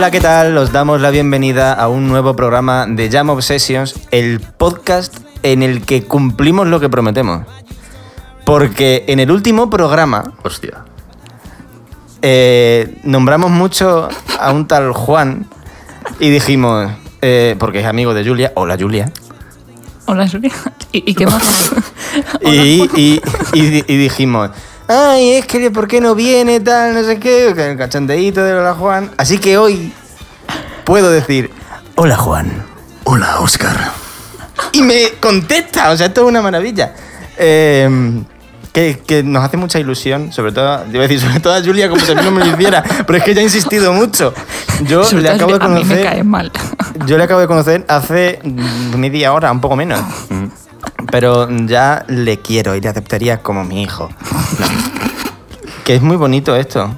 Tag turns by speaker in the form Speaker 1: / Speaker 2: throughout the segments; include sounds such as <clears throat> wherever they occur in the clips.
Speaker 1: Hola, ¿qué tal? Os damos la bienvenida a un nuevo programa de Jam Obsessions, el podcast en el que cumplimos lo que prometemos. Porque en el último programa
Speaker 2: Hostia.
Speaker 1: eh, nombramos mucho a un tal Juan y dijimos, eh, porque es amigo de Julia, hola Julia,
Speaker 3: Hola, Julia. ¿Y, y qué más? <laughs>
Speaker 1: y, y- y- y dijimos, ay, es que ¿por qué no viene tal, no sé qué? El cachondeíto de hola Juan. Así que hoy puedo decir, hola Juan.
Speaker 2: Hola, Oscar.
Speaker 1: Y me contesta, o sea, esto es una maravilla. Eh, que, que nos hace mucha ilusión, sobre todo, iba a decir, sobre todo a Julia, como si a mí no me lo hiciera, pero es que ella ha insistido mucho. Yo
Speaker 3: Sobre
Speaker 1: le acabo de
Speaker 3: a mí me cae
Speaker 1: conocer.
Speaker 3: mal. <laughs>
Speaker 1: Yo le acabo de conocer hace media hora, un poco menos. Pero ya le quiero y le aceptaría como mi hijo. Que es muy bonito esto.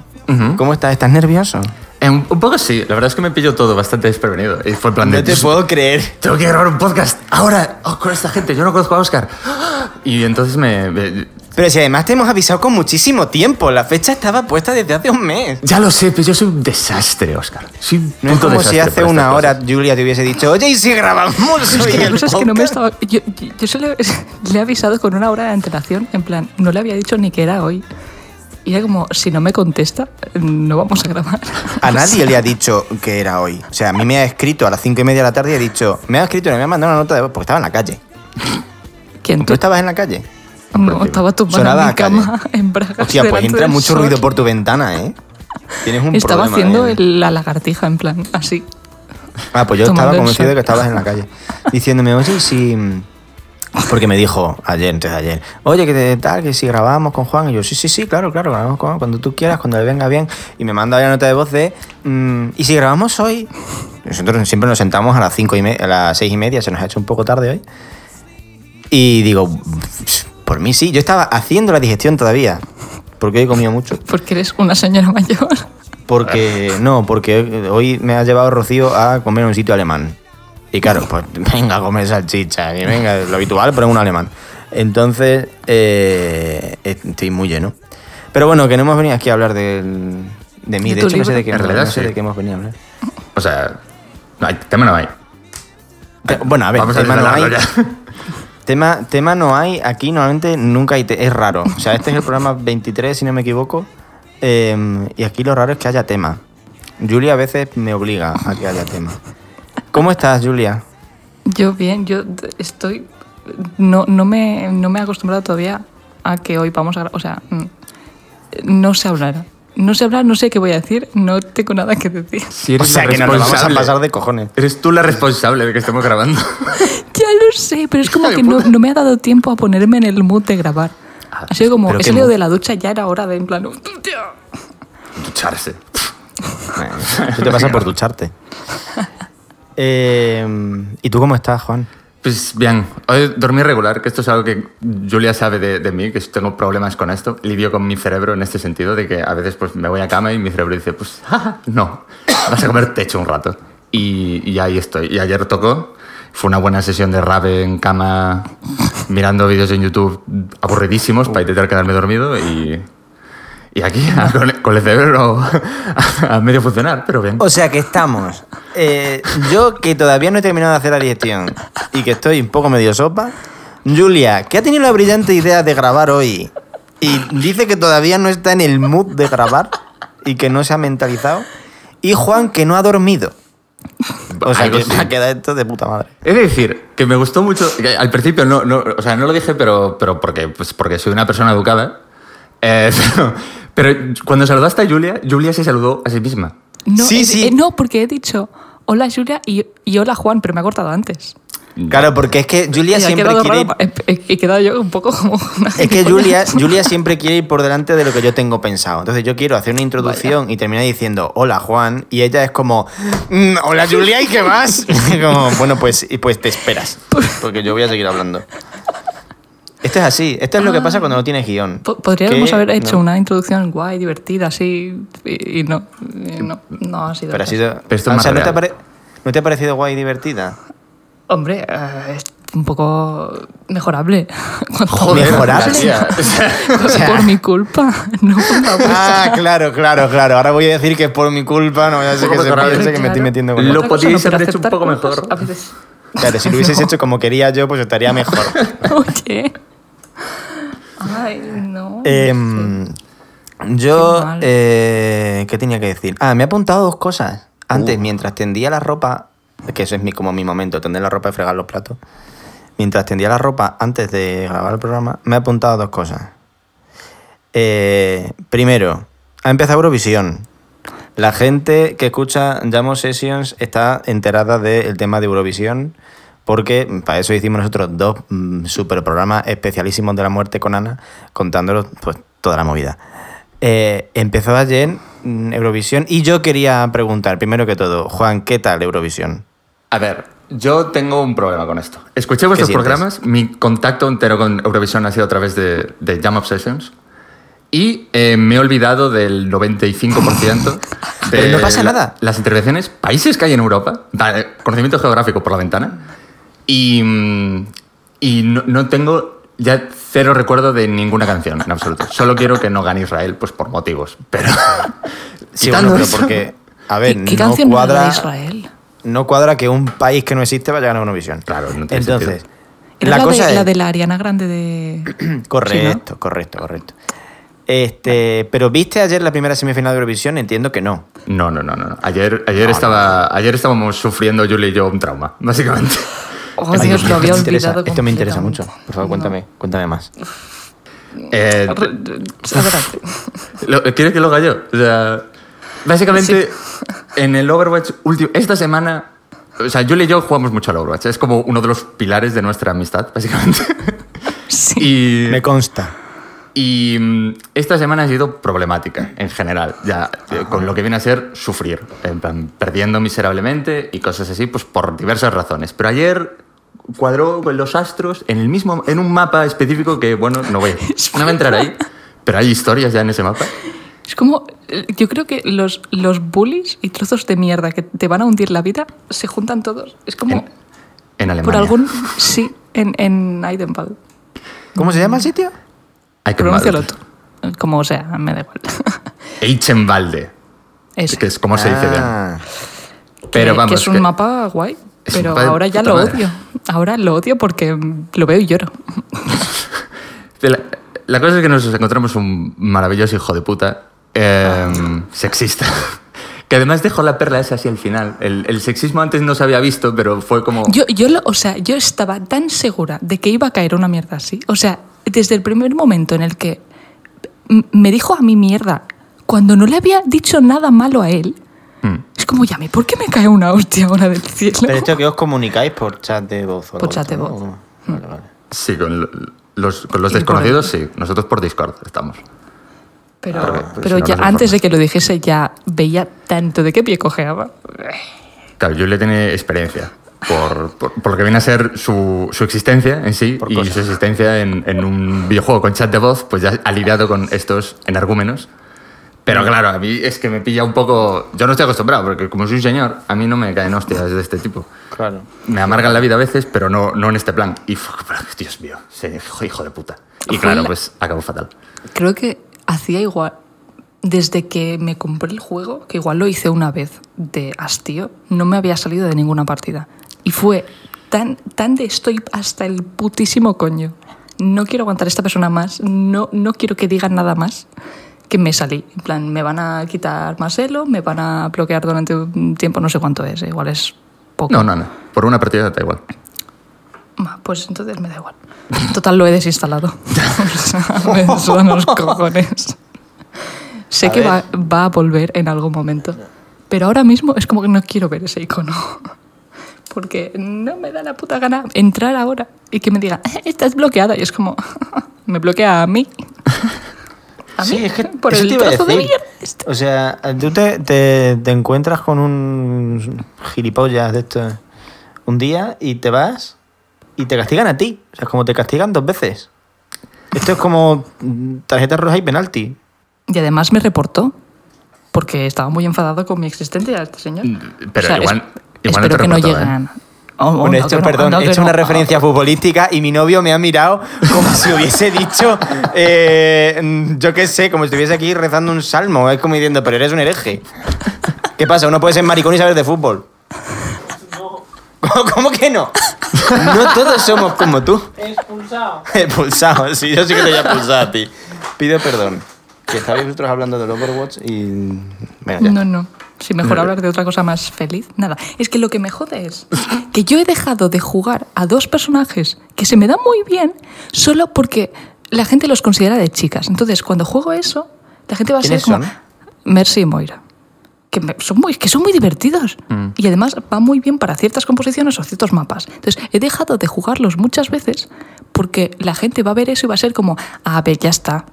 Speaker 1: ¿Cómo estás? ¿Estás nervioso?
Speaker 2: Un, un poco sí, la verdad es que me pilló todo bastante desprevenido. Y fue en plan de.
Speaker 1: No te puedo creer.
Speaker 2: Tengo que grabar un podcast ahora oh, con esta gente. Yo no conozco a Oscar. <gasps> Y entonces me. me-
Speaker 1: Pero si además te hemos avisado con muchísimo tiempo, la fecha estaba puesta desde hace un mes.
Speaker 2: ya lo sé, pero yo soy un desastre, Oscar. Soy un
Speaker 1: No es como si hace una hora. Julia te hubiese dicho, oye, ¿y si grabamos <laughs>
Speaker 3: Es que la
Speaker 1: el
Speaker 3: cosa es que no me
Speaker 1: podcast?".
Speaker 3: estaba. Yo, yo, yo se le, <laughs> le he avisado con una hora de antelación. En plan, no le había dicho ni que era hoy. Y era como, si no me contesta, no vamos a grabar.
Speaker 1: A <laughs> nadie le ha dicho que era hoy. O sea, a mí me ha escrito a las cinco y media de la tarde y ha dicho, me ha escrito, me ha mandado una nota de voz porque estaba en la calle.
Speaker 3: ¿Quién
Speaker 1: ¿Tú
Speaker 3: tú?
Speaker 1: estabas en la calle?
Speaker 3: No, estaba tumbado en mi
Speaker 1: a calle.
Speaker 3: cama en Braga.
Speaker 1: Hostia, pues entra mucho ruido por tu ventana, ¿eh? Tienes un
Speaker 3: Estaba
Speaker 1: problema.
Speaker 3: haciendo
Speaker 1: ¿eh?
Speaker 3: la lagartija, en plan, así.
Speaker 1: Ah, pues yo estaba convencido de que estabas en la calle. Diciéndome, oye, ¿y si. Porque me dijo ayer, entonces ayer, oye, que te- tal, que si grabamos con Juan. Y yo, sí, sí, sí, claro, claro, grabamos con Juan, cuando tú quieras, cuando le venga bien. Y me manda la nota de voz de, mm, ¿y si grabamos hoy? Nosotros siempre nos sentamos a las cinco y me- a las seis y media, se nos ha hecho un poco tarde hoy. Y digo, "Pff, por mí sí, yo estaba haciendo la digestión todavía, porque hoy he comido mucho. <laughs>
Speaker 3: Porque eres una señora mayor.
Speaker 1: Porque, no, porque hoy me ha llevado Rocío a comer en un sitio alemán. Y claro, pues <laughs> venga a comer salchicha, y venga, lo habitual, pero en un alemán. Entonces, eh, estoy muy lleno. Pero bueno, que no hemos venido aquí a hablar del- de mí.
Speaker 3: ¿De
Speaker 1: hecho, no sé de qué, no sé
Speaker 2: sí.
Speaker 1: de qué hemos venido a hablar.
Speaker 2: O sea. No hay, tema no hay.
Speaker 1: Te- Bueno, a ver,
Speaker 2: Vamos a
Speaker 1: tema no hay. <laughs> Tema, tema no hay, aquí normalmente nunca hay, te- es raro. O sea, este es el programa 23, si no me equivoco, eh, y aquí lo raro es que haya tema. Julia a veces me obliga a que haya tema. ¿Cómo estás, Julia?
Speaker 3: Yo bien, yo estoy... No, no, me, no me he acostumbrado todavía a que hoy vamos a... O sea, mm, no sé hablar. No sé hablar, no sé qué voy a decir, no tengo nada que decir.
Speaker 2: Si
Speaker 1: O
Speaker 2: eres
Speaker 1: sea, que nos lo vamos a pasar de cojones.
Speaker 2: Eres tú la responsable de que estemos grabando. <laughs>
Speaker 3: Ya lo sé, pero es como que no, no me ha dado tiempo a ponerme en el mood de grabar.
Speaker 2: Ah,
Speaker 3: Ha sido como, he salido de la ducha, ya era hora de, en plan.
Speaker 2: Ducharse.
Speaker 1: Eso <laughs> te pasa por ducharte. <laughs> Eh, ¿Y tú cómo estás, Juan?
Speaker 2: Pues bien, hoy dormí regular, que esto es algo que Julia sabe de, de mí, que tengo problemas con esto. Lidio con mi cerebro en este sentido, de que a veces pues me voy a cama y mi cerebro dice, pues <laughs> "Ah, no, vas a comer techo un rato. Y, y ahí estoy. Y ayer tocó, fue una buena sesión de rave en cama, mirando vídeos en YouTube aburridísimos para intentar quedarme dormido y... Y aquí, <laughs> con, con el cerebro a, a medio funcionar, pero bien.
Speaker 1: O sea que estamos. eh, yo que todavía no he terminado de hacer la digestión y que estoy un poco medio sopa. Julia, que ha tenido la brillante idea de grabar hoy y dice que todavía no está en el mood de grabar y que no se ha mentalizado. Y Juan, que no ha dormido. O sea que
Speaker 2: sí.
Speaker 1: me ha quedado esto de puta madre.
Speaker 2: De decir que me gustó mucho. al principio no, no, o sea, no lo dije, pero, pero porque, pues porque soy una persona educada. Eh, <laughs> pero, pero cuando saludaste a Julia, Julia se saludó a sí misma.
Speaker 3: No,
Speaker 1: Sí,
Speaker 3: eh,
Speaker 1: sí.
Speaker 3: eh, no, porque he dicho, hola Julia y, y hola Juan, pero me ha cortado antes.
Speaker 1: Claro, porque es que Julia
Speaker 3: Y
Speaker 1: siempre quiere. ir-
Speaker 3: raro, he, quedado yo un poco como una
Speaker 1: Es que. Julia, <laughs> Julia siempre quiere ir por delante de lo que yo tengo pensado. Entonces yo quiero hacer una introducción y terminar diciendo hola Juan y ella es como "Mm, hola Julia y qué más. <laughs> como bueno pues y pues te esperas <laughs> porque yo voy a seguir hablando. Esto es así. Esto es lo que pasa cuando no tienes guion.
Speaker 3: Po- Podríamos
Speaker 1: Que-
Speaker 3: haber hecho
Speaker 1: no.
Speaker 3: una introducción guay, divertida, así, y, y no, y no, no ha sido.
Speaker 1: Pero ha
Speaker 3: así.
Speaker 1: sido.
Speaker 2: Pero esto es
Speaker 1: o sea, ¿no te, pare- ¿no te ha parecido guay y divertida?
Speaker 3: Hombre, eh, es- un poco mejorable. <laughs>
Speaker 1: Joder, ¿Mejorable?
Speaker 2: tía. <laughs> O sea, <laughs>
Speaker 1: O sea-
Speaker 3: por mi culpa, no por la vuestra.
Speaker 1: Ah, claro, claro, claro. Ahora voy a decir que es por mi culpa, no voy a hacer que se
Speaker 2: mejorable.
Speaker 1: piense que me estoy
Speaker 3: Claro.
Speaker 1: metiendo con
Speaker 2: Lo podíais haber hecho un poco mejor.
Speaker 3: A veces.
Speaker 1: Claro, si lo hubieses hecho como quería yo, pues estaría mejor.
Speaker 3: Oye. Ay, no.
Speaker 1: Em, yo, eh, ¿qué tenía que decir? Ah, me he apuntado dos cosas. Antes,
Speaker 2: Uh.
Speaker 1: mientras tendía la ropa, que eso es mi, como mi momento, tender la ropa y fregar los platos. Mientras tendía la ropa antes de grabar el programa, me he apuntado dos cosas. Eh, primero, ha empezado Eurovisión. La gente que escucha Jamo Sessions está enterada del tema de Eurovisión, porque para eso hicimos nosotros dos mm, super programas especialísimos de la muerte con Ana, contándolos pues, toda la movida. Eh, empezó ayer mm, Eurovisión y yo quería preguntar, primero que todo, Juan, ¿qué tal Eurovisión?
Speaker 2: A ver, yo tengo un problema con esto. Escuché vuestros programas, mi contacto entero con Eurovisión ha sido a través de, de Jam Obsessions. Y eh, me he olvidado del 95% de <laughs>
Speaker 1: Pero no pasa
Speaker 2: la-
Speaker 1: nada.
Speaker 2: las intervenciones, países que hay en Europa, conocimiento geográfico por la ventana, y, mm, y no, no tengo ya cero recuerdo de ninguna canción en absoluto. Solo quiero que no gane Israel, pues por motivos. Pero <laughs>
Speaker 1: Sí, bueno, pero
Speaker 2: eso-
Speaker 1: porque, a ver,
Speaker 3: ¿Qué, qué
Speaker 1: no
Speaker 3: canción
Speaker 1: cuadra,
Speaker 3: Israel?
Speaker 1: no cuadra que un país que no existe vaya a ganar Eurovisión.
Speaker 2: Claro, no tiene
Speaker 1: Entonces,
Speaker 2: sentido.
Speaker 1: La,
Speaker 3: la,
Speaker 1: cosa
Speaker 3: de,
Speaker 1: es...
Speaker 3: la de la Ariana Grande de... <clears throat>
Speaker 1: Correcto, correcto, correcto. Este, pero ¿viste ayer la primera semifinal de Eurovisión? Entiendo que no.
Speaker 2: No, no, no, no. Ayer, ayer,
Speaker 1: No,
Speaker 2: estaba, ayer estábamos sufriendo Julie y yo un trauma, básicamente. <laughs>
Speaker 3: Oh,
Speaker 1: Esto-
Speaker 3: Dios, lo había
Speaker 1: esto me interesa,
Speaker 3: olvidado
Speaker 1: Esto me interesa mucho. Por favor, cuéntame, cuéntame más.
Speaker 2: Eh, lo- ¿Quieres que lo haga yo? O sea, básicamente, en el Overwatch último, esta semana, o sea, Julie y yo jugamos mucho al Overwatch. Es como uno de los pilares de nuestra amistad, básicamente.
Speaker 3: Sí.
Speaker 2: y,
Speaker 1: Me consta.
Speaker 2: Y mm, esta semana ha sido problemática en general, ya eh, con lo que viene a ser sufrir, en plan, perdiendo miserablemente y cosas así, pues por diversas razones. Pero ayer cuadró con los astros en el mismo, en un mapa específico que, bueno, no voy, a- <laughs> no voy a entrar ahí, pero hay historias ya en ese mapa.
Speaker 3: Es como, yo creo que los, los bullies y trozos de mierda que te van a hundir la vida se juntan todos. Es como,
Speaker 2: En, en Alemania.
Speaker 3: por algún, <laughs> sí, en, en Heidenwald.
Speaker 1: ¿Cómo se llama el sitio?
Speaker 3: Pronúncialo tú. Como sea, me da igual. <laughs>
Speaker 2: Eichenwalde,
Speaker 3: Eso.
Speaker 2: que es como se dice bien.
Speaker 1: Ah,
Speaker 2: Pero
Speaker 3: que,
Speaker 2: vamos,
Speaker 3: que es un
Speaker 2: que-
Speaker 3: mapa guay. Pero ahora ya lo
Speaker 2: madre.
Speaker 3: odio. Ahora lo odio porque lo veo y lloro. <laughs>
Speaker 2: La, la cosa es que nos encontramos un maravilloso hijo de puta eh, sexista. <laughs> Que además dejó la perla esa así al final. El, el sexismo antes no se había visto, pero fue como...
Speaker 3: Yo, yo, lo- o sea, yo estaba tan segura de que iba a caer una mierda así. O sea, desde el primer momento en el que me dijo a mí mierda, cuando no le había dicho nada malo a él,
Speaker 2: Mm.
Speaker 3: es como, ya, ¿por qué me cae una hostia ahora del cielo?
Speaker 1: Pero esto que os comunicáis por chat de voz. o
Speaker 3: Por chat de voz.
Speaker 1: ¿no? Vale, vale.
Speaker 2: Sí, con lo- los, con los desconocidos sí. Nosotros por Discord estamos.
Speaker 3: Pero,
Speaker 2: Porque, pues,
Speaker 3: pero
Speaker 2: si no
Speaker 3: ya antes de que lo dijese ya veía tanto de qué pie cojeaba.
Speaker 2: Claro, yo le tenía experiencia por, por, por lo que viene a ser su, su existencia en sí
Speaker 1: Por
Speaker 2: y
Speaker 1: cosas.
Speaker 2: su existencia en, en un videojuego con chat de voz, pues ya ha lidiado con estos energúmenos. Pero claro, a mí es que me pilla un poco... Yo no estoy acostumbrado, porque como soy un señor, a mí no me caen hostias de este tipo.
Speaker 1: Claro.
Speaker 2: Me amargan la vida a veces, pero no, no en este plan. Y, Dios mío, hijo, de puta. Y claro,
Speaker 3: la-
Speaker 2: pues acabó fatal.
Speaker 3: Creo que hacía igual. Desde que me compré el juego, que igual lo hice una vez de hastío, no me había salido de ninguna partida. Y fue tan, tan de estoy hasta el putísimo coño. No quiero aguantar a esta persona más, no, no quiero que digan nada más, que me salí. En plan, me van a quitar más elo, me van a bloquear durante un tiempo, no sé cuánto es, igual es poco.
Speaker 2: No, no, no. Por una partida da igual.
Speaker 3: Pues entonces me da igual. Total, lo he desinstalado. <laughs> Me sudan los cojones. Sé
Speaker 1: A
Speaker 3: que va, va a volver en algún momento. Pero ahora mismo es como que no quiero ver ese icono. Porque no me da la puta gana entrar ahora y que me diga, "Eh, estás bloqueada. Y es como, <laughs> me bloquea a mí. <laughs> A
Speaker 1: Sí,
Speaker 3: mí,
Speaker 1: es que
Speaker 3: por el trozo de
Speaker 1: decir.
Speaker 3: mierda.
Speaker 1: O sea, tú te, te- te encuentras con un gilipollas de esto un día y te vas y te castigan a ti. O sea, es como te castigan dos veces. Esto es como mm, tarjeta roja y penalti.
Speaker 3: Y además me reportó porque estaba muy enfadado con mi existencia, este señor.
Speaker 2: Pero
Speaker 3: O sea,
Speaker 2: igual,
Speaker 3: es-
Speaker 2: igual no
Speaker 3: espero que no
Speaker 2: reportaba, ¿eh?
Speaker 3: lleguen. Oh, oh,
Speaker 1: Bueno, he
Speaker 3: no,
Speaker 1: hecho,
Speaker 3: que no,
Speaker 1: perdón,
Speaker 3: no,
Speaker 1: he hecho
Speaker 3: no.
Speaker 1: una referencia futbolística y mi novio me ha mirado como si hubiese dicho, eh, yo qué sé, como si estuviese aquí rezando un salmo. Es como diciendo, pero eres un hereje. ¿Qué pasa? ¿Uno puede ser maricón y saber de fútbol? ¿Cómo, cómo que no? No todos somos como tú.
Speaker 4: Expulsado.
Speaker 1: Expulsado, sí, yo sí que te voy a expulsar a ti. Pido perdón. Que estabais vosotros hablando del Overwatch y... Venga, ya.
Speaker 3: No, no. Si mejor hablar de otra cosa más feliz, nada. Es que lo que me jode es que yo he dejado de jugar a dos personajes que se me dan muy bien solo porque la gente los considera de chicas. Entonces, cuando juego eso, la gente va a ser
Speaker 1: ¿Quiénes
Speaker 3: como
Speaker 1: son?
Speaker 3: Mercy y Moira. Que, son muy, que son muy divertidos. Y además va muy bien para ciertas composiciones o ciertos mapas. Entonces, he dejado de jugarlos muchas veces porque la gente va a ver eso y va a ser como, a ver, ya está,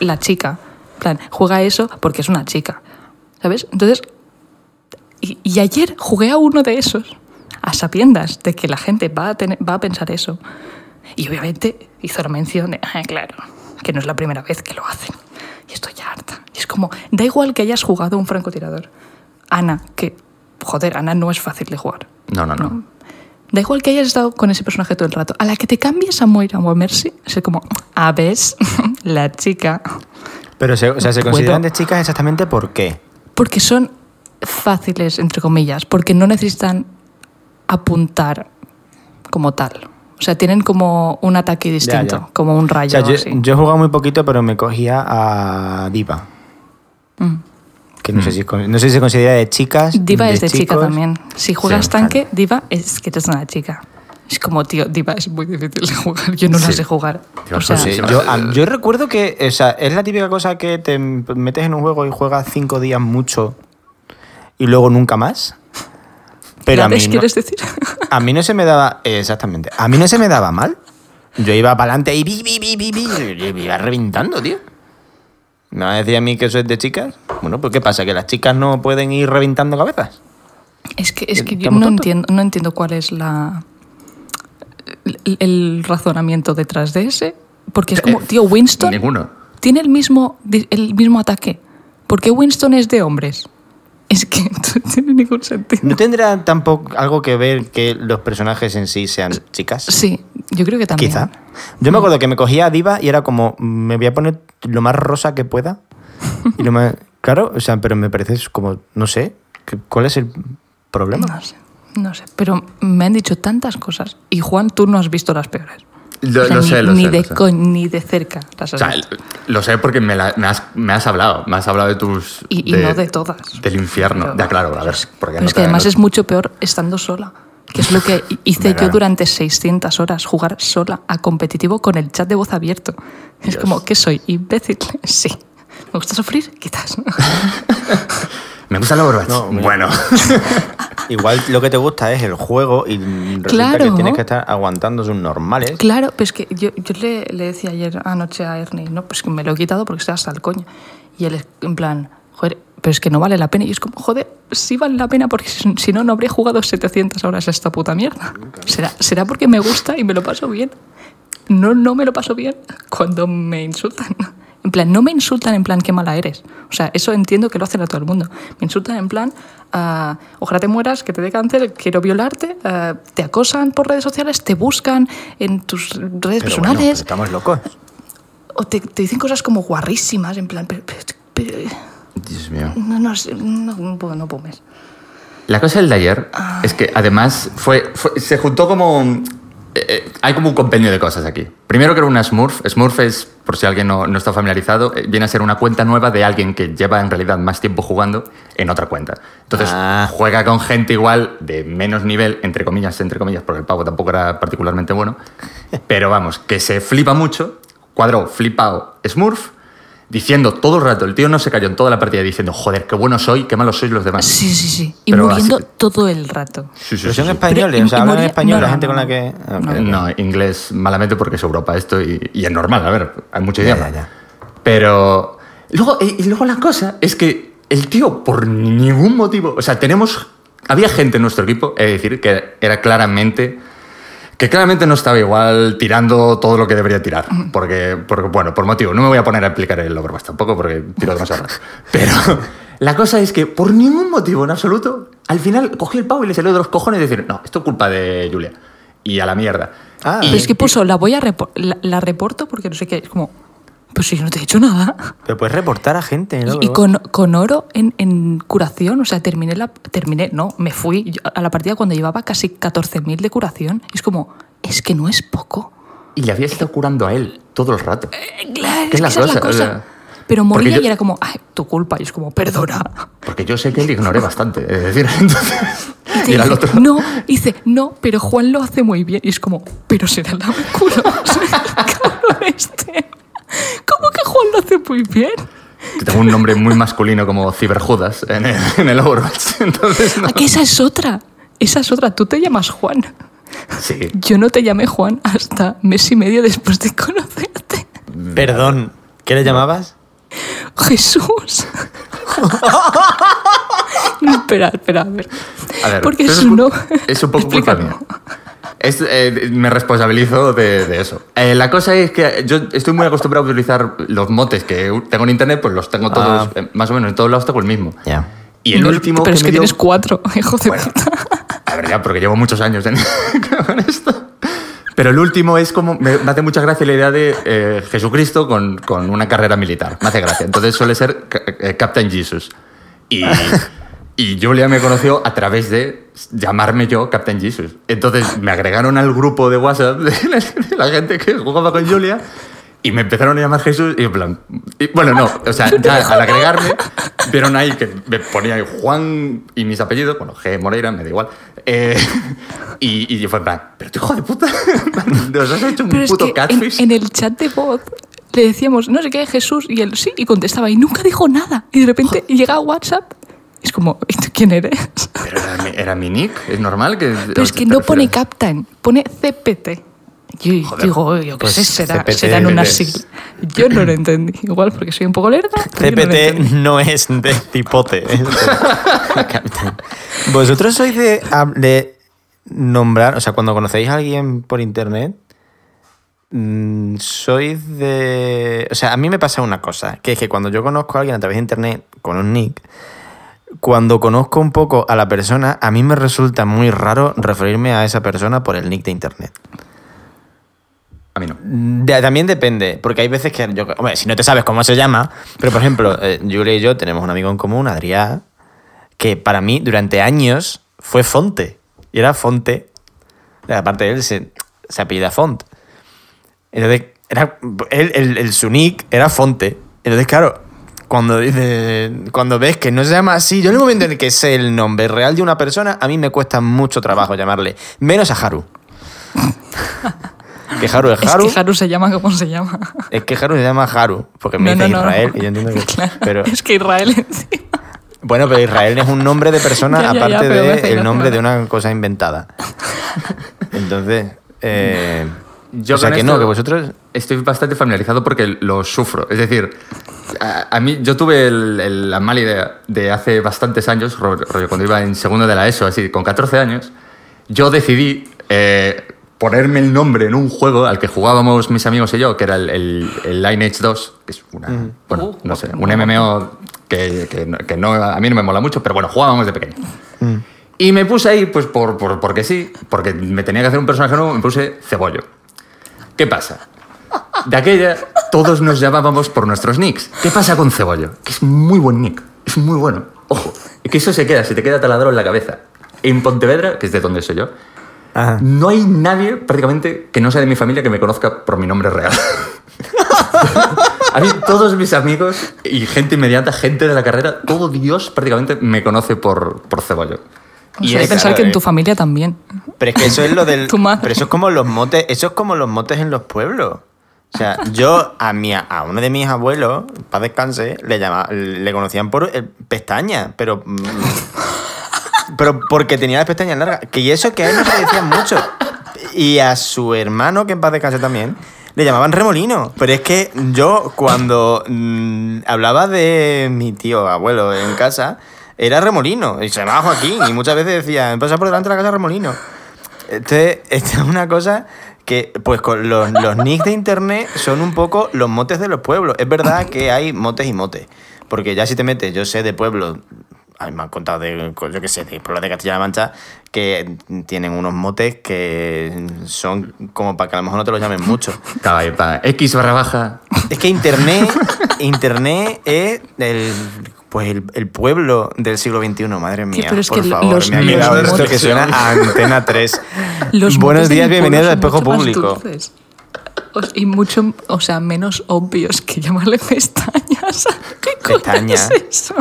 Speaker 3: la chica. En plan, juega eso porque es una chica. ¿Sabes? Entonces, y, y ayer jugué a uno de esos, a sabiendas de que la gente va a, tener- va a pensar eso. Y obviamente hizo la mención de, ah, claro, que no es la primera vez que lo hacen. Y estoy ya harta. Y es como, da igual que hayas jugado un francotirador. Ana, que, joder, Ana no es fácil de jugar.
Speaker 2: No, no, no.
Speaker 3: Da igual que hayas estado con ese personaje todo el rato. A la que te cambies a Moira o a Mercy, es como, a ves, <laughs> la chica.
Speaker 1: Pero, se, o sea, ¿se consideran de chicas exactamente por qué?
Speaker 3: Porque son fáciles, entre comillas, porque no necesitan apuntar como tal. O sea, tienen como un ataque distinto,
Speaker 1: ya.
Speaker 3: como un
Speaker 1: O
Speaker 3: rayo.
Speaker 1: sea, yo,
Speaker 3: así.
Speaker 1: yo he jugado muy poquito, pero me cogía a Diva.
Speaker 3: Mm.
Speaker 1: Que no sé si, con- no sé si se considera de chicas.
Speaker 3: Diva es de chica también. Si juegas
Speaker 2: Sí,
Speaker 3: tanque, Diva es que eres una chica. Es como, tío, Diva es muy difícil de jugar. Yo no la
Speaker 2: Sí.
Speaker 3: sé jugar. O sea,
Speaker 2: sí,
Speaker 1: yo, yo recuerdo que o sea, es la típica cosa que te metes en un juego y juegas cinco días mucho y luego nunca más. Pero a mí,
Speaker 3: ¿Hades,
Speaker 1: no,
Speaker 3: quieres decir? <laughs>
Speaker 1: a mí no se me daba. Exactamente. A mí no se me daba mal. Yo iba para adelante y vi, vi, vi, vi, vi, me iba reventando, tío. ¿Me vas a decir a mí que eso es de chicas? Bueno, pues ¿qué pasa? ¿Que las chicas no pueden ir reventando cabezas?
Speaker 3: Es que, es que yo
Speaker 1: ¿Estamos
Speaker 3: no
Speaker 1: tontos?
Speaker 3: entiendo, no entiendo cuál es la el, el razonamiento detrás de ese. Porque es como,
Speaker 2: Eh,
Speaker 3: tío, Winston
Speaker 2: Ninguno.
Speaker 3: tiene el mismo, el mismo ataque. ¿Por qué Winston es de hombres? Es que <laughs> no tiene ningún sentido.
Speaker 1: ¿No tendrá tampoco algo que ver que los personajes en sí sean chicas?
Speaker 3: Sí, yo creo que también.
Speaker 1: Quizá. Yo me acuerdo que me cogía a Diva y era como, me voy a poner lo más rosa que pueda. Y lo más... <laughs> Claro, o sea, pero me parece como, no sé, ¿cuál es el problema?
Speaker 3: No sé, no sé. Pero me han dicho tantas cosas. Y Juan, tú no has visto las peores.
Speaker 2: Lo,
Speaker 3: O sea,
Speaker 2: lo
Speaker 3: ni,
Speaker 2: sé, lo
Speaker 3: ni
Speaker 2: sé.
Speaker 3: de
Speaker 2: lo sé.
Speaker 3: ni de cerca las
Speaker 2: O
Speaker 3: has
Speaker 2: sea,
Speaker 3: visto.
Speaker 2: lo sé porque me, la- me has, me has hablado. Me has hablado de tus.
Speaker 3: Y, y no de todas.
Speaker 2: Del infierno.
Speaker 3: Pero-
Speaker 2: ya, claro, a ver. Porque
Speaker 3: Pero
Speaker 2: no
Speaker 3: es que además es mucho peor estando sola. Que es lo que <laughs> hice yo durante 600 horas, jugar sola a competitivo con el chat de voz abierto. Es como, ¿qué soy? ¿Imbécil? <laughs> Sí. ¿Me gusta sufrir? Quizás. <laughs>
Speaker 2: Me gusta el Overwatch.
Speaker 1: No,
Speaker 2: bueno. <laughs>
Speaker 1: Igual lo que te gusta es el juego y resulta
Speaker 3: Claro.
Speaker 1: que tienes que estar aguantando sus normales.
Speaker 3: Claro, pues que yo, yo le, le decía ayer anoche a Ernie, no, pues que me lo he quitado porque estoy hasta el coño. Y él es en plan, joder, pero es que no vale la pena. Y es como, joder, sí vale la pena porque si, si no, no habría jugado 700 horas a esta puta mierda. ¿Será, será porque me gusta y me lo paso bien. No, no me lo paso bien cuando me insultan. En plan, no me insultan en plan, qué mala eres. O sea, eso entiendo que lo hacen a todo el mundo. Me insultan en plan, ah, ojalá te mueras, que te dé cáncer, quiero violarte, ah, te acosan por redes sociales, te buscan en tus redes
Speaker 1: Pero bueno,
Speaker 3: personales,
Speaker 1: pero estamos locos.
Speaker 3: o te, te dicen cosas como guarrísimas, en plan, pero, pero- pero-
Speaker 2: Dios mío.
Speaker 3: no, no, no, no, no.
Speaker 2: La cosa del de ayer
Speaker 3: Ah.
Speaker 2: es que además fue, fue- se juntó como... eh, eh, hay como un compendio de cosas aquí. Primero que era una Smurf. Smurf es, por si alguien no, no está familiarizado, eh, viene a ser una cuenta nueva de alguien que lleva en realidad más tiempo jugando en otra cuenta. Entonces
Speaker 1: Ah.
Speaker 2: juega con gente igual de menos nivel, entre comillas, entre comillas, porque el pavo tampoco era particularmente bueno. Pero vamos, que se flipa mucho. Cuadró flipado Smurf. Diciendo todo el rato, el tío no se cayó en toda la partida diciendo, joder, qué bueno soy, qué malos sois los demás.
Speaker 3: Sí, sí, sí. Y
Speaker 2: Pero
Speaker 3: muriendo
Speaker 2: así-
Speaker 3: todo el rato.
Speaker 2: Sí, sí,
Speaker 1: Pero
Speaker 2: sí,
Speaker 1: son
Speaker 2: sí.
Speaker 1: españoles,
Speaker 3: Pero-
Speaker 1: o sea, hablan
Speaker 3: moría-
Speaker 1: español
Speaker 3: no,
Speaker 1: la gente
Speaker 3: no,
Speaker 1: con la que... Ah,
Speaker 3: No.
Speaker 1: ok, ok.
Speaker 2: No, inglés malamente porque es Europa esto y, y es normal, a ver, hay mucho
Speaker 1: Ya,
Speaker 2: idioma.
Speaker 1: ya, ya.
Speaker 2: Pero luego, y luego la cosa es que el tío por ningún motivo, o sea, tenemos, había gente en nuestro equipo, es decir, que era claramente, que claramente no estaba igual tirando todo lo que debería tirar, porque, porque bueno, por motivo, no me voy a poner a explicar el Overwatch tampoco porque tiro demasiado rato. Pero <laughs> la cosa es que por ningún motivo en absoluto Al final cogí el pavo y le salió de los cojones y decir, no, esto es culpa de Julia. Y a la mierda.
Speaker 1: Ah,
Speaker 3: Pero es que puso, la voy a repo- la, la reporto porque no sé qué. Es como, pues si yo no te he hecho nada.
Speaker 1: pero puedes reportar a gente, ¿no?
Speaker 3: Y, y con, con oro en, en curación, o sea, terminé la. Terminé, no, me fui a la partida cuando llevaba casi 14.000 de curación. Y es como, es que no es poco.
Speaker 2: Y le había estado curando a él todo el rato.
Speaker 3: Eh, Claro,
Speaker 2: ¿Qué
Speaker 3: es
Speaker 2: la
Speaker 3: esa es la
Speaker 2: cosa? O
Speaker 3: cosa.
Speaker 2: sea,
Speaker 3: Pero moría
Speaker 2: yo-
Speaker 3: y era como, ay, tu culpa. Y es como, perdona.
Speaker 2: Porque yo sé que le ignoré bastante. Es decir, <laughs> entonces.
Speaker 3: Y
Speaker 2: Y era el
Speaker 3: dice,
Speaker 2: otro.
Speaker 3: No, dice, no, pero Juan lo hace muy bien. Y es como, pero será la culo. <laughs> <laughs> Este. ¿Cómo que Juan lo hace muy bien?
Speaker 2: Que tengo un nombre muy masculino como Ciberjudas en el, en el Overwatch. <laughs> Entonces, no.
Speaker 3: Ah, que esa es otra. Esa es otra. Tú te llamas Juan.
Speaker 2: Sí.
Speaker 3: Yo no te llamé Juan hasta mes y medio después de conocerte.
Speaker 1: Perdón, ¿qué le llamabas?
Speaker 3: Jesús. No, <laughs> espera, espera, a ver.
Speaker 2: A ver,
Speaker 3: Porque es
Speaker 2: cul-
Speaker 3: no.
Speaker 2: es un poco culpa mía. Es, eh, me responsabilizo de, de eso. Eh, la cosa es que yo estoy muy acostumbrado a utilizar los motes que tengo en internet, pues los tengo todos,
Speaker 1: Ah.
Speaker 2: eh, más o menos en todos lados tengo el mismo.
Speaker 1: Ya.
Speaker 2: Y el
Speaker 3: No,
Speaker 2: último
Speaker 3: Pero
Speaker 2: que
Speaker 3: es
Speaker 2: me
Speaker 3: que
Speaker 2: dio-
Speaker 3: tienes cuatro, <laughs> hijo de
Speaker 2: Bueno,
Speaker 3: puta.
Speaker 2: a ver, ya, porque llevo muchos años en- <laughs> con esto. Pero el último es como. Me, me hace mucha gracia la idea de eh, Jesucristo con, con una carrera militar. Me hace gracia. Entonces suele ser ca- Captain Jesus. Y, <laughs> y Julia me conoció a través de llamarme yo Captain Jesus. Entonces me agregaron al grupo de WhatsApp <laughs> de la, gente que jugaba con Julia. Y me empezaron a llamar Jesús y en plan... y- bueno, no, o sea, ya al agregarme, vieron ahí que me ponía ahí Juan y mis apellidos, bueno, G. Moreira, me da igual. Eh, y, y yo fue en plan, pero tú hijo de puta, <laughs> nos has hecho un
Speaker 3: Pero es
Speaker 2: puto
Speaker 3: que en,
Speaker 2: catfish.
Speaker 3: en el chat de voz le decíamos, no sé qué, Jesús, y él sí, y contestaba, y nunca dijo nada. Y de repente llega a WhatsApp, es como, ¿y tú quién eres?
Speaker 2: Pero era mi, era mi nick, es normal que...
Speaker 3: Pero es que no pone Captain, pone CPT. Yo digo, yo qué
Speaker 1: pues
Speaker 3: sé, será,
Speaker 1: CPT
Speaker 3: serán unas siglas. Yo no lo entendí. Igual porque soy un poco lerda. no
Speaker 1: CPT no es de cipote. <laughs> es de- Capitán. ¿Vosotros sois de, de nombrar, o sea, cuando conocéis a alguien por internet, mm, sois de... O sea, a mí me pasa una cosa, que es que cuando yo conozco a alguien a través de internet con un nick, cuando conozco un poco a la persona, a mí me resulta muy raro referirme a esa persona por el nick de internet.
Speaker 2: A mí no.
Speaker 1: De- también depende, porque hay veces que, yo, hombre, si no te sabes cómo se llama, pero por ejemplo, eh, Julia y yo tenemos un amigo en común, Adrián, que para mí durante años fue Fonte, y era Fonte, aparte de él se, se apellida Font. Entonces, era, él, el, el, su nick era Fonte. Entonces, claro, cuando, dice, cuando ves que no se llama así, yo en el momento en el que sé el nombre real de una persona, a mí me cuesta mucho trabajo llamarle, menos a Haru. que Haru es
Speaker 3: Es
Speaker 1: Haru.
Speaker 3: que Haru se llama como se llama.
Speaker 1: Es que Haru se llama Haru, porque me
Speaker 3: No,
Speaker 1: dice
Speaker 3: no,
Speaker 1: Israel,
Speaker 3: no.
Speaker 1: y yo entiendo que...
Speaker 3: Claro,
Speaker 1: Pero,
Speaker 3: Es que Israel encima.
Speaker 1: bueno, pero Israel es un nombre de persona <laughs>
Speaker 3: Ya, ya, ya,
Speaker 1: aparte
Speaker 3: pero me
Speaker 1: de
Speaker 3: hace
Speaker 1: el
Speaker 3: gracia,
Speaker 1: nombre de una cosa inventada. Entonces, eh,
Speaker 2: Yo
Speaker 1: o sea que no, que vosotros...
Speaker 2: Estoy bastante familiarizado porque lo sufro. Es decir, a, a mí yo tuve el- el- la mala idea de hace bastantes años, ro- rollo, cuando iba en segundo de la ESO, así, con 14 años, yo decidí eh, ponerme el nombre en un juego al que jugábamos mis amigos y yo, que era el, el, el Lineage 2, que es una, bueno,
Speaker 3: Uh,
Speaker 2: no sé, un MMO que, que no- que no, a mí no me mola mucho, pero bueno, jugábamos de pequeño. Y me puse ahí, pues por, por- porque sí, porque me tenía que hacer un personaje nuevo, me puse Cebollo. ¿Qué pasa? De aquella, todos nos llamábamos por nuestros nicks. ¿Qué pasa con Cebollo? Que es muy buen nick, es muy bueno. Ojo, que eso se queda, se te queda taladro en la cabeza. En Pontevedra, que es de donde soy yo,
Speaker 1: Ajá.
Speaker 2: no hay nadie prácticamente que no sea de mi familia que me conozca por mi nombre real. <laughs> A mí, todos mis amigos y gente inmediata, gente de la carrera, todo Dios prácticamente me conoce por, por Cebollo.
Speaker 3: Y
Speaker 1: es,
Speaker 3: pensar
Speaker 1: claro,
Speaker 3: que en
Speaker 1: eh,
Speaker 3: tu familia también.
Speaker 1: Pero es que eso es lo del... <laughs>
Speaker 3: Tu madre.
Speaker 1: Pero eso es como los motes, eso es como los motes en los pueblos. O sea, yo a, mi, a uno de mis abuelos, para descanse, le, llama, le conocían por eh, pestañas, pero... mm, pero porque tenía las pestañas largas. Que y eso que a él no se le decían mucho. Y a su hermano, que en paz descanse también, le llamaban remolino. Pero es que yo cuando mm, hablaba de mi tío abuelo en casa, era remolino. Y se llamaba Joaquín. Y muchas veces decía, me pasa por delante de la casa remolino. Este, esta es una cosa que, pues, con los, los nicks de internet son un poco los motes de los pueblos. Es verdad que hay motes y motes. Porque ya si te metes, yo sé de pueblos a me han contado de, yo qué sé, de pueblos de Castilla-La Mancha que tienen unos motes que son como para que a lo mejor no te los llamen mucho.
Speaker 2: Estaba ahí para X barra baja.
Speaker 1: Es que Internet, Internet es el, pues el, el pueblo del siglo XXI, madre mía.
Speaker 3: pero es
Speaker 1: por
Speaker 3: que
Speaker 1: favor,
Speaker 3: los-
Speaker 1: me ha llegado esto que suena a Antena <laughs> 3.
Speaker 3: Los
Speaker 1: Buenos días, bienvenidos al espejo público.
Speaker 3: Y mucho, o sea, menos obvios que llamarle pestañas. <laughs> ¿Qué coño
Speaker 1: Pestañas.
Speaker 3: es eso?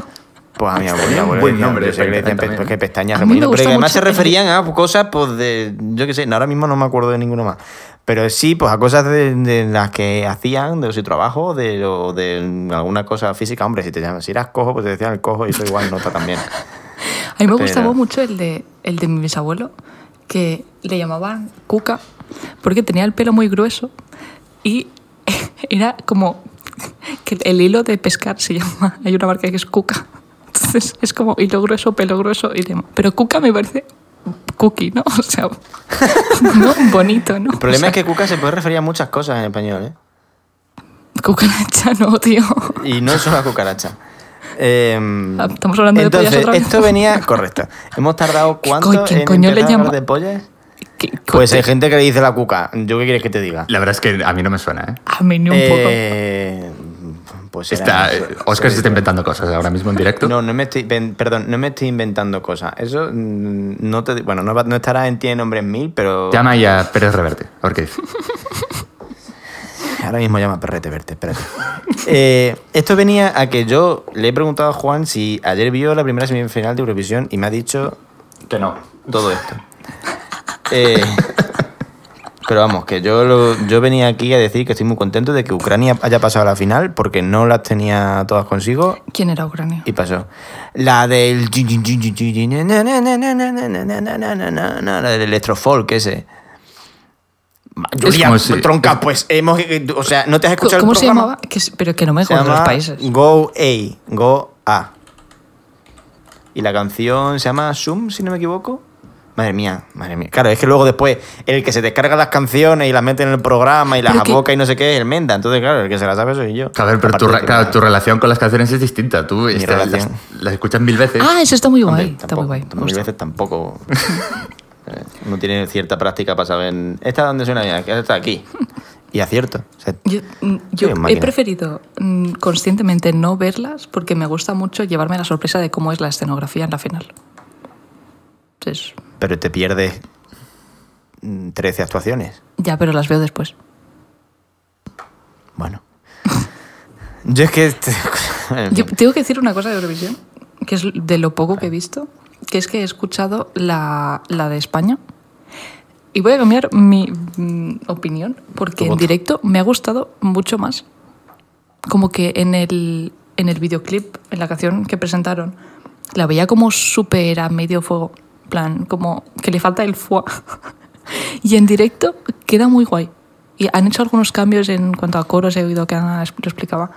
Speaker 1: Pues a mi abuelo, mi abuelo
Speaker 2: Buen nombre
Speaker 1: yo sé que le dicen pe-
Speaker 2: también.
Speaker 1: que pestañas
Speaker 3: A mí me
Speaker 1: remolinos, pero que además se referían a cosas pues de, yo qué sé, ahora mismo no me acuerdo de ninguno más. Pero sí, pues a cosas de, de las que hacían, de su trabajo, de, o de alguna cosa física. Hombre, si te llamas, si eras cojo, pues te decían el cojo y eso igual nota también. <laughs>
Speaker 3: A mí me
Speaker 1: Pero-
Speaker 3: gustaba mucho el de, el de mi bisabuelo, que le llamaban Cuca, porque tenía el pelo muy grueso y <laughs> era como que el hilo de pescar se llama, hay una marca que es Cuca. <laughs> Entonces es como hilo grueso, pelo grueso y demás. Pero Cuca me parece cookie, ¿no? <laughs> O sea, <laughs> ¿no? bonito, ¿no?
Speaker 1: El problema es que cuca se puede referir a muchas cosas en español, ¿eh?
Speaker 3: Cucaracha, <laughs> no, tío.
Speaker 1: Y no es una cucaracha. Em,
Speaker 3: Ah, Estamos hablando de
Speaker 1: entonces,
Speaker 3: pollas otra vez.
Speaker 1: esto venía... Correcto. Hemos tardado
Speaker 3: ¿Qué
Speaker 1: cuánto
Speaker 3: quién
Speaker 1: en
Speaker 3: coño le llama?
Speaker 1: de pollas?
Speaker 3: ¿Qué-
Speaker 1: Pues hay gente que le dice la cuca. ¿Yo qué quieres que te diga?
Speaker 2: La verdad es que a mí no me suena, ¿eh?
Speaker 3: A mí ni un
Speaker 1: Eh, pues
Speaker 2: Está,
Speaker 1: era-
Speaker 2: eh, Oscar se está inventando cosas ahora mismo en directo.
Speaker 1: No, no me estoy, perdón, no me estoy inventando cosas. Eso mm, no te, bueno, no, no estará en ti en nombres mil, pero
Speaker 2: Llama ya a Pérez Reverte. A ver qué dice.
Speaker 1: ahora mismo llama Perrete Verte, espérate. Eh, esto venía a que yo le he preguntado a Juan si ayer vio la primera semifinal de Eurovisión y me ha dicho
Speaker 2: Que no.
Speaker 1: todo esto. Eh, pero vamos, que yo, lo- yo venía aquí a decir que estoy muy contento de que Ucrania haya pasado a la final porque no las tenía todas consigo
Speaker 3: ¿Quién era Ucrania?
Speaker 1: Y pasó. La del. La del electrofolk ese. Julia,
Speaker 2: si-
Speaker 1: tronca, pues hemos. O sea, ¿no te has escuchado
Speaker 3: ¿Cómo
Speaker 1: el
Speaker 3: se
Speaker 1: programa?
Speaker 3: llamaba? Que es- pero que no me
Speaker 1: Se
Speaker 3: jodas los países.
Speaker 1: Go A. Go A. Y la canción se llama Zoom, si no me equivoco. Madre mía, madre mía. Claro, es que luego después el que se descarga las canciones y las mete en el programa y las
Speaker 3: que-
Speaker 1: aboca y no sé qué es el Menda. Entonces, claro, el que se las sabe soy yo.
Speaker 2: A ver, pero tu, re- claro, tu relación con las canciones es distinta. Tú esta- las, las escuchas mil veces.
Speaker 3: Ah, eso está muy
Speaker 1: Hombre,
Speaker 3: guay. Está
Speaker 1: tampoco-
Speaker 3: muy guay.
Speaker 1: Mil
Speaker 3: gusta.
Speaker 1: veces tampoco. <laughs> eh, Uno tiene cierta práctica para saber. ¿Esta dónde suena bien? Esta está aquí. Y acierto. O sea,
Speaker 3: Yo, mm, yo he preferido mm, conscientemente no verlas porque me gusta mucho llevarme la sorpresa de cómo es la escenografía en la final. Entonces,
Speaker 1: pero te pierdes mm, 13 actuaciones.
Speaker 3: ya, pero las veo después.
Speaker 1: Bueno. <laughs> Yo es que. <laughs>
Speaker 3: Yo tengo que decir una cosa de Eurovisión, que es de lo poco que he visto, que es que he escuchado la, la de España. Y voy a cambiar mi mm, opinión, porque en directo me ha gustado mucho más. Como que en el, en el videoclip, en la canción que presentaron, la veía como súper a medio fuego. Plan, como que le falta el foie. <laughs> y en directo queda muy guay. Y han hecho algunos cambios en cuanto a coros, he oído que Ana lo explicaba.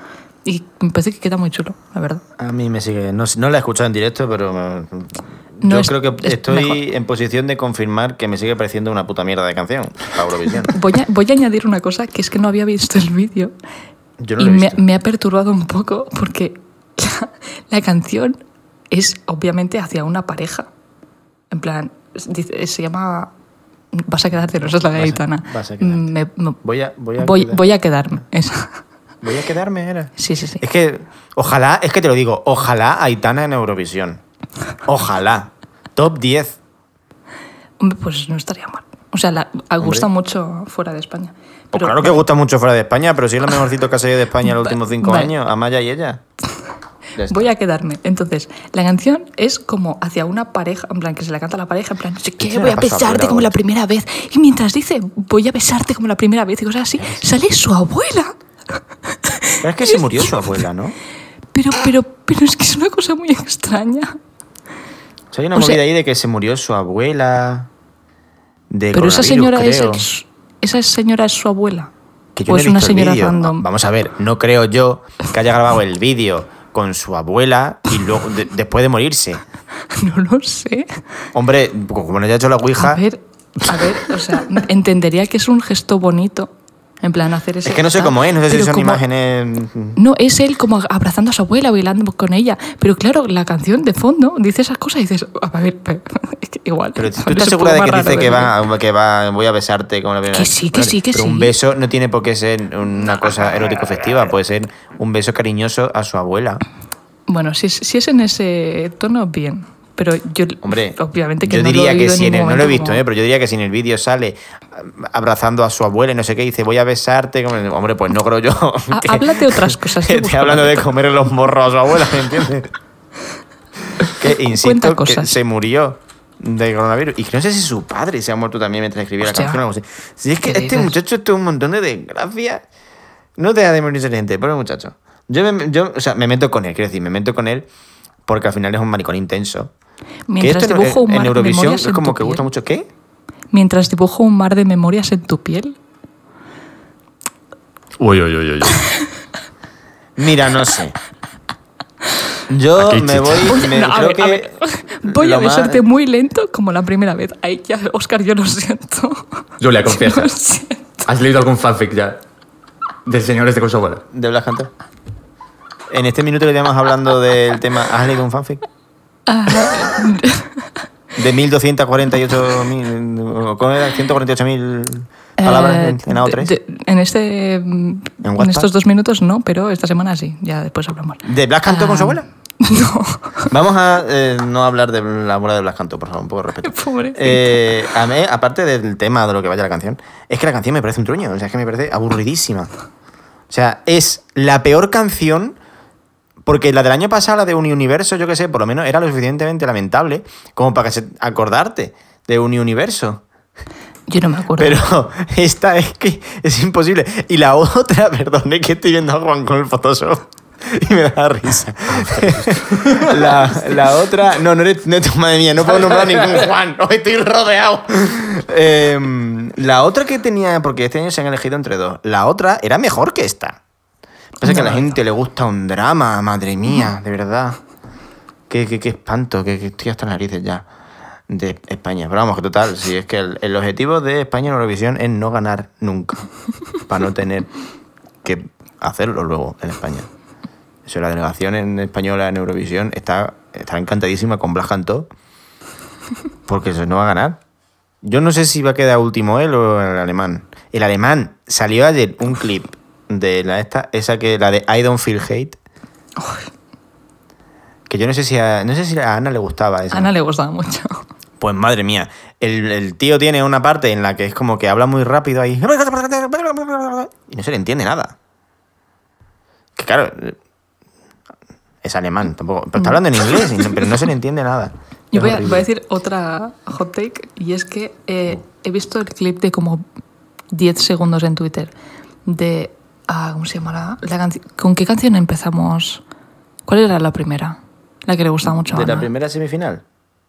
Speaker 3: Y me parece que queda muy chulo, la verdad.
Speaker 1: A mí me sigue. No, no la he escuchado en directo, pero. me-
Speaker 3: No
Speaker 1: yo
Speaker 3: es-
Speaker 1: creo que
Speaker 3: es
Speaker 1: estoy en posición de confirmar que me sigue pareciendo una puta mierda de canción para Eurovisión. <laughs>
Speaker 3: Voy a, voy a añadir una cosa, que es que no había visto el vídeo
Speaker 1: Yo no
Speaker 3: y
Speaker 1: lo he
Speaker 3: me, me ha perturbado un poco porque <laughs> la, la canción es obviamente hacia una pareja. En plan, se llama... Vas a quedarte, no es la de Aitana.
Speaker 1: vas a quedarte.
Speaker 3: Me- me-
Speaker 1: Voy a, voy a,
Speaker 3: voy,
Speaker 1: quedar-
Speaker 3: voy a quedarme.
Speaker 1: voy a quedarme, era.
Speaker 3: Sí, sí, sí.
Speaker 1: Es que, ojalá, es que te lo digo, ojalá Aitana en Eurovisión. Ojalá. Top 10.
Speaker 3: Hombre, pues no estaría mal. O sea, la, gusta mucho fuera de España.
Speaker 1: Pues claro que gusta mucho fuera de España, pero sí es lo mejorcito que ha salido de España en los últimos cinco
Speaker 3: vale.
Speaker 1: años, Amaya y ella.
Speaker 3: Voy a quedarme. Entonces, la canción es como hacia una pareja, en plan, que se la canta a la pareja, en plan, no sé
Speaker 1: ¿Qué
Speaker 3: voy a besarte como la primera vez. Y mientras dice, voy a besarte como la primera vez y cosas así, sale su abuela.
Speaker 1: Pero es que <laughs> se murió su abuela, ¿no?
Speaker 3: Pero, pero, pero es que es una cosa muy extraña.
Speaker 1: O sea, hay una
Speaker 3: O sea-
Speaker 1: movida ahí de que se murió su abuela. De
Speaker 3: Pero esa señora es, esa señora es su abuela.
Speaker 1: Que yo
Speaker 3: o
Speaker 1: no
Speaker 3: es una señora random.
Speaker 1: Vamos a ver, no creo yo que haya grabado el vídeo con su abuela y luego de- después de morirse. <laughs>
Speaker 3: No lo sé.
Speaker 1: Hombre, como no haya hecho la ouija,
Speaker 3: A ver, a ver, o sea, entendería que es un gesto bonito En plan, hacer ese...
Speaker 1: Es que no sé cómo es, no sé si son
Speaker 3: como-
Speaker 1: imágenes.
Speaker 3: No, es él como abrazando a su abuela, bailando con ella. Pero claro, la canción de fondo dice esas cosas y dices, a ver, pero, <laughs> es que igual.
Speaker 1: Pero tú <laughs> estás segura de que dice que
Speaker 3: de-
Speaker 1: va, que va, voy a besarte como la primera
Speaker 3: Que sí, que sí, que
Speaker 1: pero
Speaker 3: sí.
Speaker 1: un beso no tiene por qué ser una cosa erótico festiva, puede ser un beso cariñoso a su abuela.
Speaker 3: Bueno, si si es en ese tono, bien. Pero yo,
Speaker 1: Hombre,
Speaker 3: obviamente que
Speaker 1: yo
Speaker 3: no lo
Speaker 1: diría
Speaker 3: he
Speaker 1: que si en el, no lo he visto,
Speaker 3: como-
Speaker 1: ¿eh? pero yo diría que si en el vídeo sale abrazando a su abuela y no sé qué, dice voy a besarte, como- hombre, pues no creo yo. <laughs> Que-
Speaker 3: háblate otras <laughs> cosas,
Speaker 1: que esté hablando
Speaker 3: la
Speaker 1: de comer los morros a su abuela, ¿me entiendes? <laughs> que insisto que se murió de coronavirus y que no sé si su padre se ha muerto también mientras escribía
Speaker 3: Hostia.
Speaker 1: la canción o algo así. Si es que
Speaker 3: ¿Qué
Speaker 1: este
Speaker 3: dices?
Speaker 1: muchacho es un montón de desgracias. No te da de morirse gente, pobre muchacho. Yo, me, yo, o sea, me meto con él, quiero decir, me meto con él porque al final es un maricón intenso.
Speaker 3: Mientras
Speaker 1: que esto
Speaker 3: dibujo un
Speaker 1: en
Speaker 3: mar de
Speaker 1: Eurovisión
Speaker 3: memorias
Speaker 1: es
Speaker 3: en
Speaker 1: como
Speaker 3: tu
Speaker 1: que gusta
Speaker 3: piel.
Speaker 1: mucho. ¿Qué?
Speaker 3: Mientras dibujo un mar de memorias en tu piel.
Speaker 2: Uy, uy, uy, uy. <laughs>
Speaker 1: Mira, no sé. Yo me voy. me-
Speaker 3: No, a
Speaker 1: creo
Speaker 3: ver, a
Speaker 1: que
Speaker 3: ver. Voy a
Speaker 1: más-
Speaker 3: besarte muy lento como la primera vez. Ay, ya, Oscar, yo lo siento.
Speaker 2: Julia, <laughs> confiesa.
Speaker 3: Lo siento.
Speaker 2: ¿Has leído algún fanfic ya? De señores de Kosovo.
Speaker 1: De Blas Cantor. En este minuto que estamos hablando del tema. ¿Has leído un fanfic? De 1248.000. ¿Cómo era? 148.000 palabras
Speaker 3: Eh,
Speaker 1: en, en AO3.
Speaker 3: de- de- en este. En,
Speaker 1: WhatsApp?
Speaker 3: estos dos minutos no, pero esta semana sí. Ya después hablamos.
Speaker 1: ¿De Blas Cantor con su
Speaker 3: Ah,
Speaker 1: abuela?
Speaker 3: No.
Speaker 1: Vamos a eh, no hablar de la abuela de Blas Cantor, por favor, un poco de respeto. Eh, a mí, aparte del tema de lo que vaya la canción, es que la canción me parece un truño, o sea, es que me parece aburridísima. O sea, es la peor canción porque la del año pasado, la de Universo, yo que sé, por lo menos era lo suficientemente lamentable como para que se- acordarte de Universo.
Speaker 3: Yo no me acuerdo.
Speaker 1: Pero <laughs> esta es que es imposible. Y la otra, <laughs> perdón, es que estoy viendo a Juan con el Photoshop. <laughs> Y me da risa. La, la otra. No, no eres. No, madre mía, no puedo nombrar ningún Juan. Hoy estoy rodeado. Em, la otra que tenía. Porque este año se han elegido entre dos. La otra era mejor que esta. Pasa que a la gente le gusta un drama, madre mía, de verdad. Qué, qué, qué espanto, que, que estoy hasta las narices ya de España. Pero vamos, que total, si es que el, el objetivo de España en Eurovisión es no ganar nunca, para no tener que hacerlo luego en España. Eso, la delegación en española en Eurovisión está, está encantadísima con Blas Cantó, porque eso no va a ganar. Yo no sé si va a quedar último él o el alemán. El alemán salió ayer un clip de la esta, esa que la de I Don't Feel Hate. Que yo no sé si a, no sé si a Ana le gustaba esa.
Speaker 3: A Ana le gustaba mucho.
Speaker 1: Pues madre mía, el, el tío tiene una parte en la que es como que habla muy rápido ahí. Y no se le entiende nada. Que claro, es alemán tampoco. Pero está hablando en inglés, pero no se le entiende nada.
Speaker 3: Yo a, voy a decir otra hot take y es que eh, he visto el clip de como 10 segundos en Twitter de... ah, ¿Cómo se llama la, la? ¿Con qué canción empezamos? ¿Cuál era la primera? La que le gustaba mucho a
Speaker 1: ¿De la
Speaker 3: Ana.
Speaker 1: primera semifinal?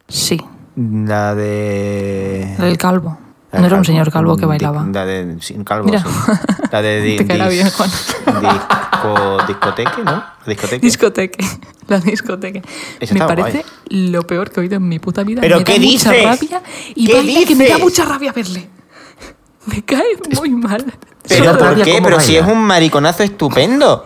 Speaker 3: Sí,
Speaker 1: La de.
Speaker 3: la del calvo.
Speaker 1: la
Speaker 3: No era un señor calvo que bailaba.
Speaker 1: La de. Sí, un calvo,
Speaker 3: Mira.
Speaker 1: sí. <laughs> La de. di-
Speaker 3: Te
Speaker 1: dis-
Speaker 3: bien, Juan.
Speaker 1: Disco, discoteque, ¿no? Discoteque.
Speaker 3: Discoteque. <laughs> La discoteque. Me parece lo peor que he oído en mi puta vida.
Speaker 1: ¿Pero
Speaker 3: me
Speaker 1: qué
Speaker 3: da mucha
Speaker 1: dices?
Speaker 3: rabia y
Speaker 1: ¿Qué
Speaker 3: baila que me da
Speaker 1: dices?
Speaker 3: mucha rabia verle. Me cae muy mal.
Speaker 1: ¿Pero
Speaker 2: Solo
Speaker 1: por qué? Pero si
Speaker 2: baila.
Speaker 1: es un mariconazo estupendo.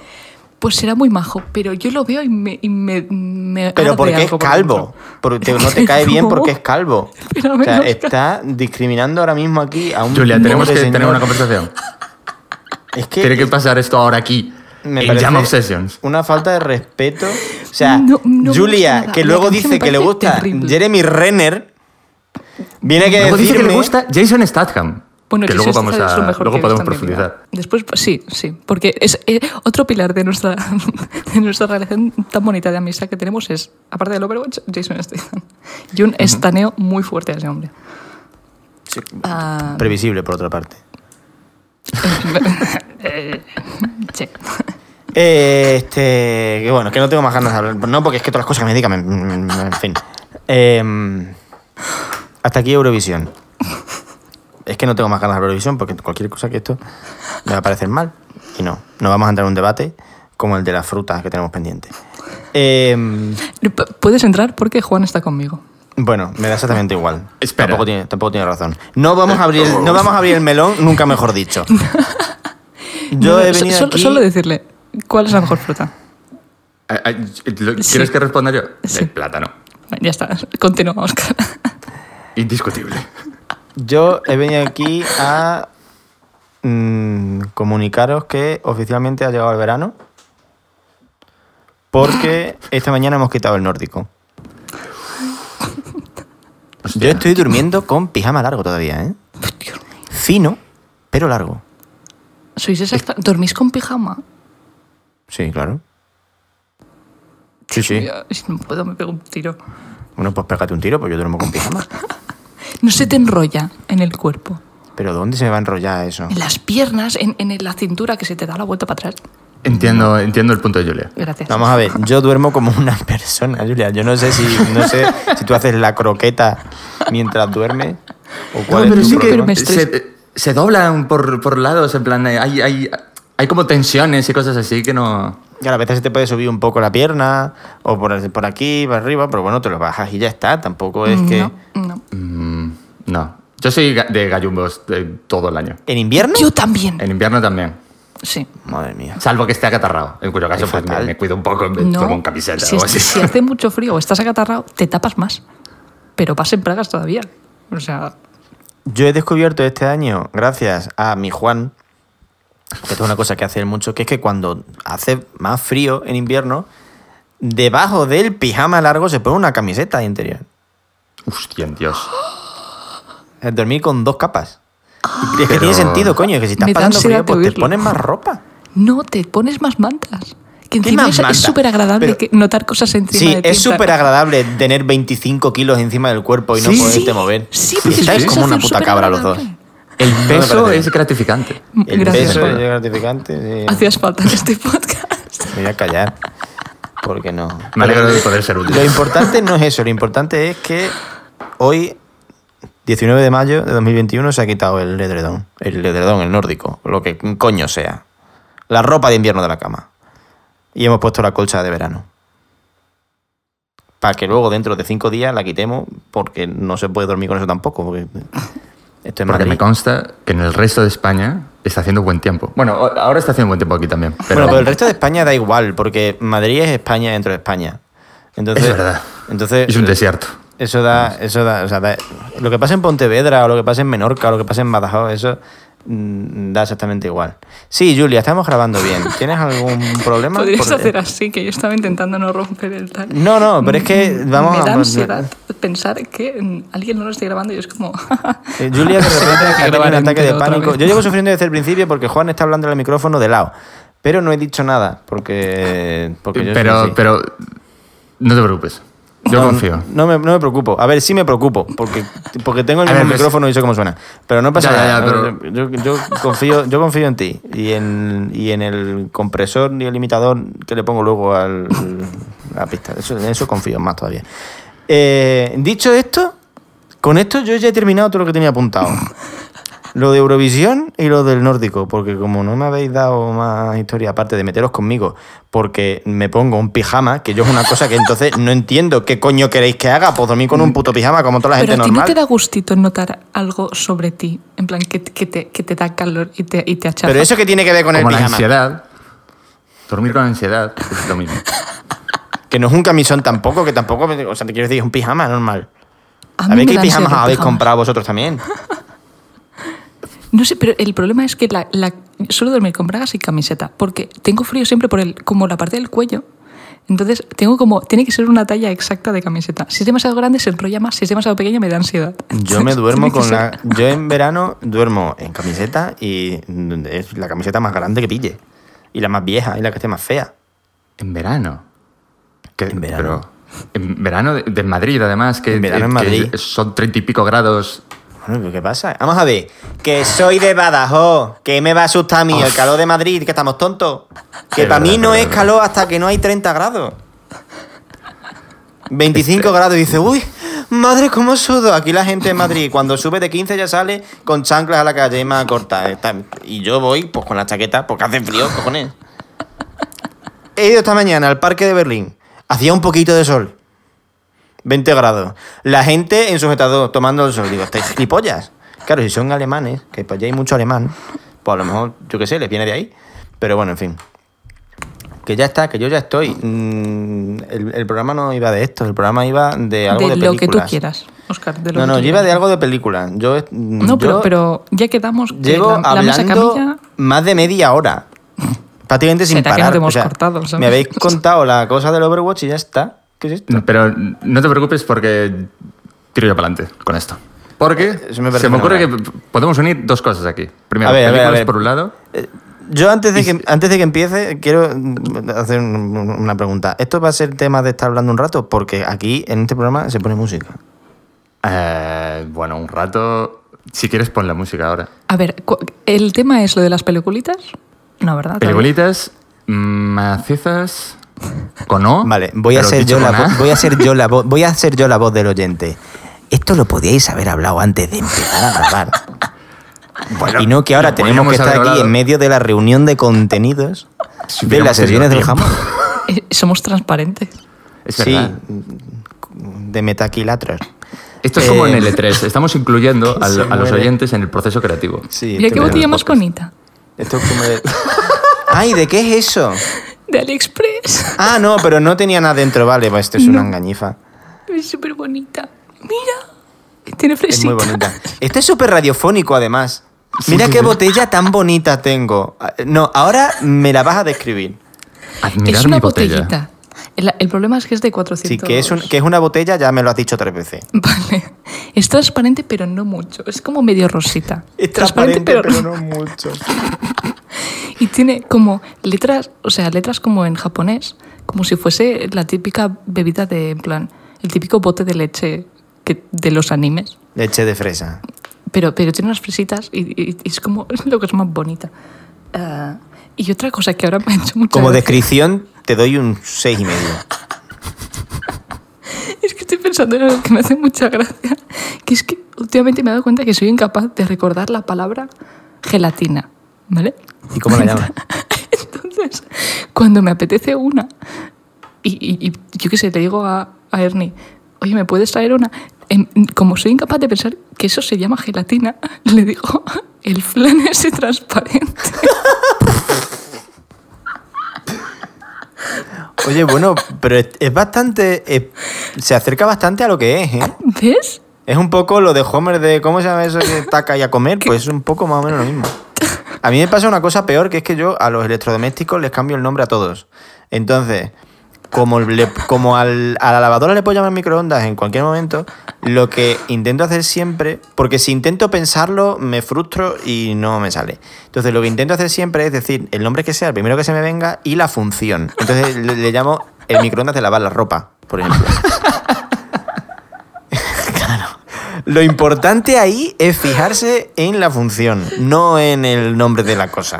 Speaker 3: Pues será muy majo, pero yo lo veo y me. y me, me
Speaker 1: Pero porque es
Speaker 3: por
Speaker 1: calvo.
Speaker 3: dentro.
Speaker 1: Porque no te <laughs> cae bien porque es calvo.
Speaker 3: Pero
Speaker 1: O sea,
Speaker 3: menos
Speaker 1: está discriminando ahora mismo aquí a un
Speaker 2: Julia, tenemos que tener una conversación.
Speaker 1: Es que
Speaker 2: Tiene que pasar esto ahora aquí.
Speaker 1: me
Speaker 2: en Jam Obsessions.
Speaker 1: Una falta de respeto. O sea,
Speaker 3: No, no
Speaker 1: Julia, que luego dice
Speaker 3: me
Speaker 1: que le gusta
Speaker 3: terrible.
Speaker 1: Jeremy Renner, viene que
Speaker 2: Luego dice que
Speaker 1: decirme...
Speaker 2: le gusta Jason Statham.
Speaker 3: Bueno,
Speaker 2: que
Speaker 3: Jason
Speaker 2: luego vamos
Speaker 3: Statham es lo
Speaker 2: a
Speaker 3: mejor
Speaker 2: luego
Speaker 3: que
Speaker 2: podemos profundizar.
Speaker 3: Después, pues, sí, sí. Porque es eh, otro pilar de nuestra, <laughs> de nuestra relación tan bonita de amistad que tenemos es, aparte del Overwatch, Jason Statham. Y un estaneo muy fuerte a ese hombre.
Speaker 1: Sí,
Speaker 3: Ah.
Speaker 1: Previsible, por otra parte. <laughs>
Speaker 3: Eh, sí.
Speaker 1: Eh, este, que bueno, que no tengo más ganas de hablar. No, porque es que todas las cosas que me digan, en fin. Eh, hasta aquí Eurovisión. Es que no tengo más ganas de Eurovisión porque cualquier cosa que esto me va a parecer mal. Y no, no vamos a entrar en un debate como el de las frutas que tenemos pendiente. Eh,
Speaker 3: P- Puedes entrar porque Juan está conmigo.
Speaker 1: bueno, me da exactamente igual.
Speaker 2: Espera.
Speaker 1: Tampoco tiene, tampoco tiene razón. No vamos, a abrir el, no vamos a abrir el melón, nunca mejor dicho. <laughs> Yo
Speaker 3: No,
Speaker 1: he venido
Speaker 3: solo,
Speaker 1: aquí...
Speaker 3: solo decirle, ¿cuál es la mejor fruta?
Speaker 2: Ah, ah, ¿lo-
Speaker 3: Sí.
Speaker 2: ¿Quieres que responda yo?
Speaker 3: Sí.
Speaker 2: El plátano.
Speaker 3: Ya está, continúa, Oscar.
Speaker 2: Indiscutible.
Speaker 1: Yo he venido aquí a mm, comunicaros que oficialmente ha llegado el verano. Porque esta mañana hemos quitado el nórdico. Yo estoy durmiendo con pijama largo todavía, ¿eh? Fino, pero largo.
Speaker 3: ¿Sois exacta? ¿Dormís con pijama?
Speaker 1: Sí, claro. Sí, sí.
Speaker 3: Dios, si no puedo, me pego un tiro.
Speaker 1: Bueno, pues pégate un tiro, pues yo duermo con pijama. <laughs>
Speaker 3: No se te enrolla en el cuerpo.
Speaker 1: Pero ¿dónde se va a enrollar eso?
Speaker 3: En las piernas, en, en la cintura, que se te da la vuelta para atrás.
Speaker 2: Entiendo, entiendo el punto de Julia.
Speaker 3: Gracias.
Speaker 1: Vamos a ver, yo duermo como una <laughs> persona, Julia. Yo no sé si, no sé si tú haces la croqueta mientras duermes o cuál
Speaker 2: No,
Speaker 1: es
Speaker 2: pero
Speaker 1: tu
Speaker 2: sí
Speaker 1: problema.
Speaker 2: que se, se doblan por, por lados, en plan, hay, hay, hay como tensiones y cosas así que no...
Speaker 1: Y a veces se te puede subir un poco la pierna o por, por aquí, por arriba, pero bueno, te lo bajas y ya está. Tampoco es que...
Speaker 3: No, no.
Speaker 2: Mm, no. Yo soy de gallumbos de todo el año.
Speaker 1: ¿En invierno?
Speaker 3: Yo también.
Speaker 2: En invierno también.
Speaker 3: Sí.
Speaker 1: Madre mía.
Speaker 2: Salvo que esté acatarrado, en cuyo caso
Speaker 1: Es
Speaker 2: pues, me, cuido un poco, me
Speaker 3: No.
Speaker 2: pongo un camiseta
Speaker 3: si,
Speaker 2: o
Speaker 3: es-
Speaker 2: así.
Speaker 3: si hace mucho frío o estás acatarrado, te tapas más. Pero vas en pragas todavía. O sea,
Speaker 1: Yo he descubierto este año, gracias a mi Juan, que es una cosa que hace él mucho, que es que cuando hace más frío en invierno, debajo del pijama largo se pone una camiseta interior.
Speaker 2: Hostia, Dios.
Speaker 1: Es dormir con dos capas. Y es que tiene sentido, coño, que si estás pasando frío, pues te pones más ropa.
Speaker 3: no te pones más mantas. Que
Speaker 1: ¿Qué
Speaker 3: encima
Speaker 1: más
Speaker 3: es- súper agradable
Speaker 1: Pero-
Speaker 3: que notar cosas encima
Speaker 1: Sí,
Speaker 3: de ti.
Speaker 1: es súper agradable tener 25 kilos encima del cuerpo y no
Speaker 2: Sí.
Speaker 1: poderte
Speaker 3: Sí,
Speaker 1: mover.
Speaker 3: sí, porque es
Speaker 1: estáis como una puta cabra los dos.
Speaker 2: El peso es gratificante.
Speaker 1: El
Speaker 3: Gracias,
Speaker 1: peso es gratificante. sí.
Speaker 3: Hacías falta en este podcast.
Speaker 1: Me voy a callar. Porque no.
Speaker 2: Me alegro de poder ser útil.
Speaker 1: Lo importante no es eso, lo importante es que hoy, 19 de mayo de 2021, se ha quitado el edredón. El edredón, el nórdico, lo que coño sea. La ropa de invierno de la cama. Y hemos puesto la colcha de verano. Para que luego, dentro de cinco días, la quitemos, porque no se puede dormir con eso tampoco. Porque <laughs> esto es
Speaker 2: Porque me consta que en el resto de España está haciendo buen tiempo. Bueno, ahora está haciendo buen tiempo aquí también. Pero,
Speaker 1: Bueno, pero el resto de España da igual, porque Madrid es España dentro de España. Entonces,
Speaker 2: Es verdad.
Speaker 1: Entonces,
Speaker 2: es un desierto.
Speaker 1: Eso da, eso da, o sea, da- lo que pasa en Pontevedra o lo que pasa en Menorca o lo que pasa en Badajoz, eso mm, da exactamente igual. Sí, Julia, estamos grabando bien. <laughs> ¿Tienes algún problema?
Speaker 3: Podrías
Speaker 1: Por-
Speaker 3: hacer así, que yo estaba intentando no romper el tal.
Speaker 1: No, no, pero es que vamos
Speaker 3: Me
Speaker 1: a...
Speaker 3: da ansiedad pensar que mm, alguien no lo esté grabando y es como... <laughs>
Speaker 1: Eh, Julia de repente <laughs> ha tenido un ataque de pánico.
Speaker 3: vez.
Speaker 1: Yo llevo sufriendo desde el principio porque Juan está hablando al micrófono de lado. Pero no he dicho nada porque... porque yo
Speaker 2: Pero, pero no te preocupes. Yo
Speaker 1: No,
Speaker 2: confío.
Speaker 1: No me, no me preocupo. A ver, sí me preocupo, porque, porque tengo el mismo
Speaker 2: ver, pues-
Speaker 1: micrófono y sé cómo suena. Pero no pasa
Speaker 2: Ya, ya,
Speaker 1: nada. yo confío, yo confío en ti y en, y en el compresor y el limitador que le pongo luego al, a la pista. Eso, en eso confío más todavía. Eh, dicho esto, con esto yo ya he terminado todo lo que tenía apuntado. Lo de Eurovisión y lo del nórdico, porque como no me habéis dado más historia aparte de meteros conmigo, porque me pongo un pijama, que yo es una cosa que entonces no entiendo qué coño queréis que haga, pues dormir con un puto pijama como toda la
Speaker 3: Pero
Speaker 1: gente
Speaker 3: a ti no
Speaker 1: normal.
Speaker 3: te da gustito notar algo sobre ti, en plan que, que te, que te da calor y te, y te.
Speaker 1: Pero eso que tiene que ver con
Speaker 2: Como
Speaker 1: el
Speaker 2: la
Speaker 1: pijama,
Speaker 2: ansiedad. Dormir con ansiedad es lo mismo. <laughs>
Speaker 1: que no es un camisón tampoco, que tampoco, o sea, te quiero decir, es un pijama normal.
Speaker 3: A mí
Speaker 1: ¿Sabéis
Speaker 3: me
Speaker 1: qué
Speaker 3: da
Speaker 1: pijamas habéis
Speaker 3: pijamas.
Speaker 1: comprado vosotros también? <laughs>
Speaker 3: No sé, pero el problema es que la, la- suelo dormir con bragas y camiseta, porque tengo frío siempre por el, como la parte del cuello. Entonces, tengo como, tiene que ser una talla exacta de camiseta. Si es demasiado grande, se enrolla más. Si es demasiado pequeño, me da ansiedad.
Speaker 1: Yo me <laughs> duermo
Speaker 3: que
Speaker 1: con la. Yo en <laughs> verano duermo en camiseta y es la camiseta más grande que pille. Y la más vieja y la que esté más fea.
Speaker 2: En verano. Que-
Speaker 1: En verano.
Speaker 2: pero en verano de, de Madrid, además, que,
Speaker 1: En verano en
Speaker 2: que
Speaker 1: Madrid.
Speaker 2: son treinta y pico grados.
Speaker 1: Bueno, ¿pero ¿qué pasa? Vamos a ver. Que soy de Badajoz. Que me va a asustar a mí el calor de Madrid, que estamos tontos. Que para mí no
Speaker 2: es
Speaker 1: calor hasta que no hay 30 grados. 25 grados y dice, uy, madre, cómo sudo. Aquí la gente en Madrid, cuando sube de 15 ya sale con chanclas a la calle más corta. Está- Y yo voy pues con la chaqueta porque hace frío, cojones. He ido esta mañana al parque de Berlín. Hacía un poquito de sol. 20 grados. La gente en sujetador tomando el sol. Digo, ¿estáis gilipollas? Claro, si son alemanes, que pues ya hay mucho alemán, Pues a lo mejor, yo qué sé, les viene de ahí. Pero bueno, en fin. Que ya está, que yo ya estoy. Mm, El, el programa no iba de esto, el programa iba de algo de,
Speaker 3: de lo que tú
Speaker 1: películas.
Speaker 3: quieras, Oscar. De lo
Speaker 1: No,
Speaker 3: que
Speaker 1: no, yo iba de algo de película. Yo,
Speaker 3: No, pero, pero ya quedamos que
Speaker 1: Llevo
Speaker 3: la, la mesa
Speaker 1: hablando
Speaker 3: camilla...
Speaker 1: más de media hora. Prácticamente sin
Speaker 3: Será que no
Speaker 1: parar.
Speaker 3: te hemos
Speaker 1: O sea,
Speaker 3: cortado, ¿sabes?
Speaker 1: me habéis contado la cosa del Overwatch y ya está. ¿Qué es esto?
Speaker 2: Pero no te preocupes porque tiro yo para adelante con esto. Porque
Speaker 1: me parece
Speaker 2: se me ocurre que podemos unir dos cosas aquí. Primero,
Speaker 1: A ver, a ver, a
Speaker 2: películas
Speaker 1: ver.
Speaker 2: por un lado.
Speaker 1: Eh, Yo antes de, que, antes de que empiece, quiero mm, hacer un- una pregunta. ¿Esto va a ser tema de estar hablando un rato? Porque aquí, en este programa, se pone música.
Speaker 2: eh, bueno, un rato. Si quieres, pon la música ahora.
Speaker 3: A ver, ¿el tema es lo de las peliculitas? No, ¿verdad?
Speaker 2: Peliculitas macizas con O.
Speaker 1: Vale, voy a ser yo la voy a ser yo la <laughs> voz, voy a ser yo la voz del oyente. Esto lo podíais haber hablado antes de empezar a grabar.
Speaker 2: Bueno,
Speaker 1: y no que ahora tenemos que estar aquí
Speaker 2: hablado.
Speaker 1: en medio de la reunión de contenidos
Speaker 2: Si
Speaker 1: de las sesiones del jamón. <laughs>
Speaker 3: Eh, Somos transparentes.
Speaker 2: Es
Speaker 1: Sí, de metaquilatros.
Speaker 2: Esto es como
Speaker 1: Eh,
Speaker 2: en el E3. Estamos incluyendo <laughs> al- a, los oyentes en el proceso creativo.
Speaker 1: Sí,
Speaker 3: Mira qué
Speaker 1: es-
Speaker 3: botella más bonita.
Speaker 1: Esto es como de- Ay, ¿de qué es eso?
Speaker 3: De AliExpress.
Speaker 1: Ah, no, pero no tenía nada dentro, vale, pues esto es una engañifa.
Speaker 3: Es súper bonita. Mira. Tiene
Speaker 1: Es
Speaker 3: fresita.
Speaker 1: muy bonita. Esto es súper radiofónico, además. Mira qué botella tan bonita tengo. Ah, No, ahora me la vas a describir.
Speaker 2: Admirar
Speaker 3: Es una
Speaker 2: mi botella.
Speaker 3: botellita. El, el problema es que es de 400.
Speaker 1: Sí, que es, un- que es una botella, ya me lo has dicho tres veces. <laughs>
Speaker 3: Vale. Es transparente, pero no mucho. Es como medio rosita. <laughs>
Speaker 1: Es no mucho. <laughs>
Speaker 3: Y tiene como letras, o sea, letras como en japonés, como si fuese la típica bebida de, en plan, el típico bote de leche que, de los animes.
Speaker 1: Leche de fresa.
Speaker 3: Pero, pero tiene unas fresitas y, y- y es como <laughs> lo que es más bonita. Ah, y otra cosa que ahora me ha hecho mucha
Speaker 1: Como
Speaker 3: gracia-
Speaker 1: descripción, te doy un seis y medio.
Speaker 3: Es que estoy pensando en algo que me hace mucha gracia. Que es que últimamente me he dado cuenta que soy incapaz de recordar la palabra gelatina. ¿Vale?
Speaker 1: ¿Y cómo la llamas? <laughs>
Speaker 3: Entonces, cuando me apetece una, y, y- y yo qué sé, le digo a, a Ernie, oye, ¿me puedes traer una? Como soy incapaz de pensar que eso se llama gelatina, <laughs> le digo, el flan ese transparente.
Speaker 1: Oye, bueno, pero es, es bastante. se acerca bastante a lo que es, ¿eh?
Speaker 3: ¿Ves?
Speaker 1: Es un poco lo de Homer de cómo se llama eso que taca y a comer, <laughs> pues es un poco más o menos lo mismo. A mí me pasa una cosa peor, que es que yo a los electrodomésticos les cambio el nombre a todos. Entonces, como, al- a la lavadora le puedo llamar microondas en cualquier momento, lo que intento hacer siempre, porque si intento pensarlo, me frustro y no me sale. Entonces, lo que intento hacer siempre es decir el nombre que sea, el primero que se me venga y la función. Entonces, le, le llamo el microondas de lavar la ropa, por ejemplo. Lo importante ahí es fijarse en la función, no en el nombre de la cosa.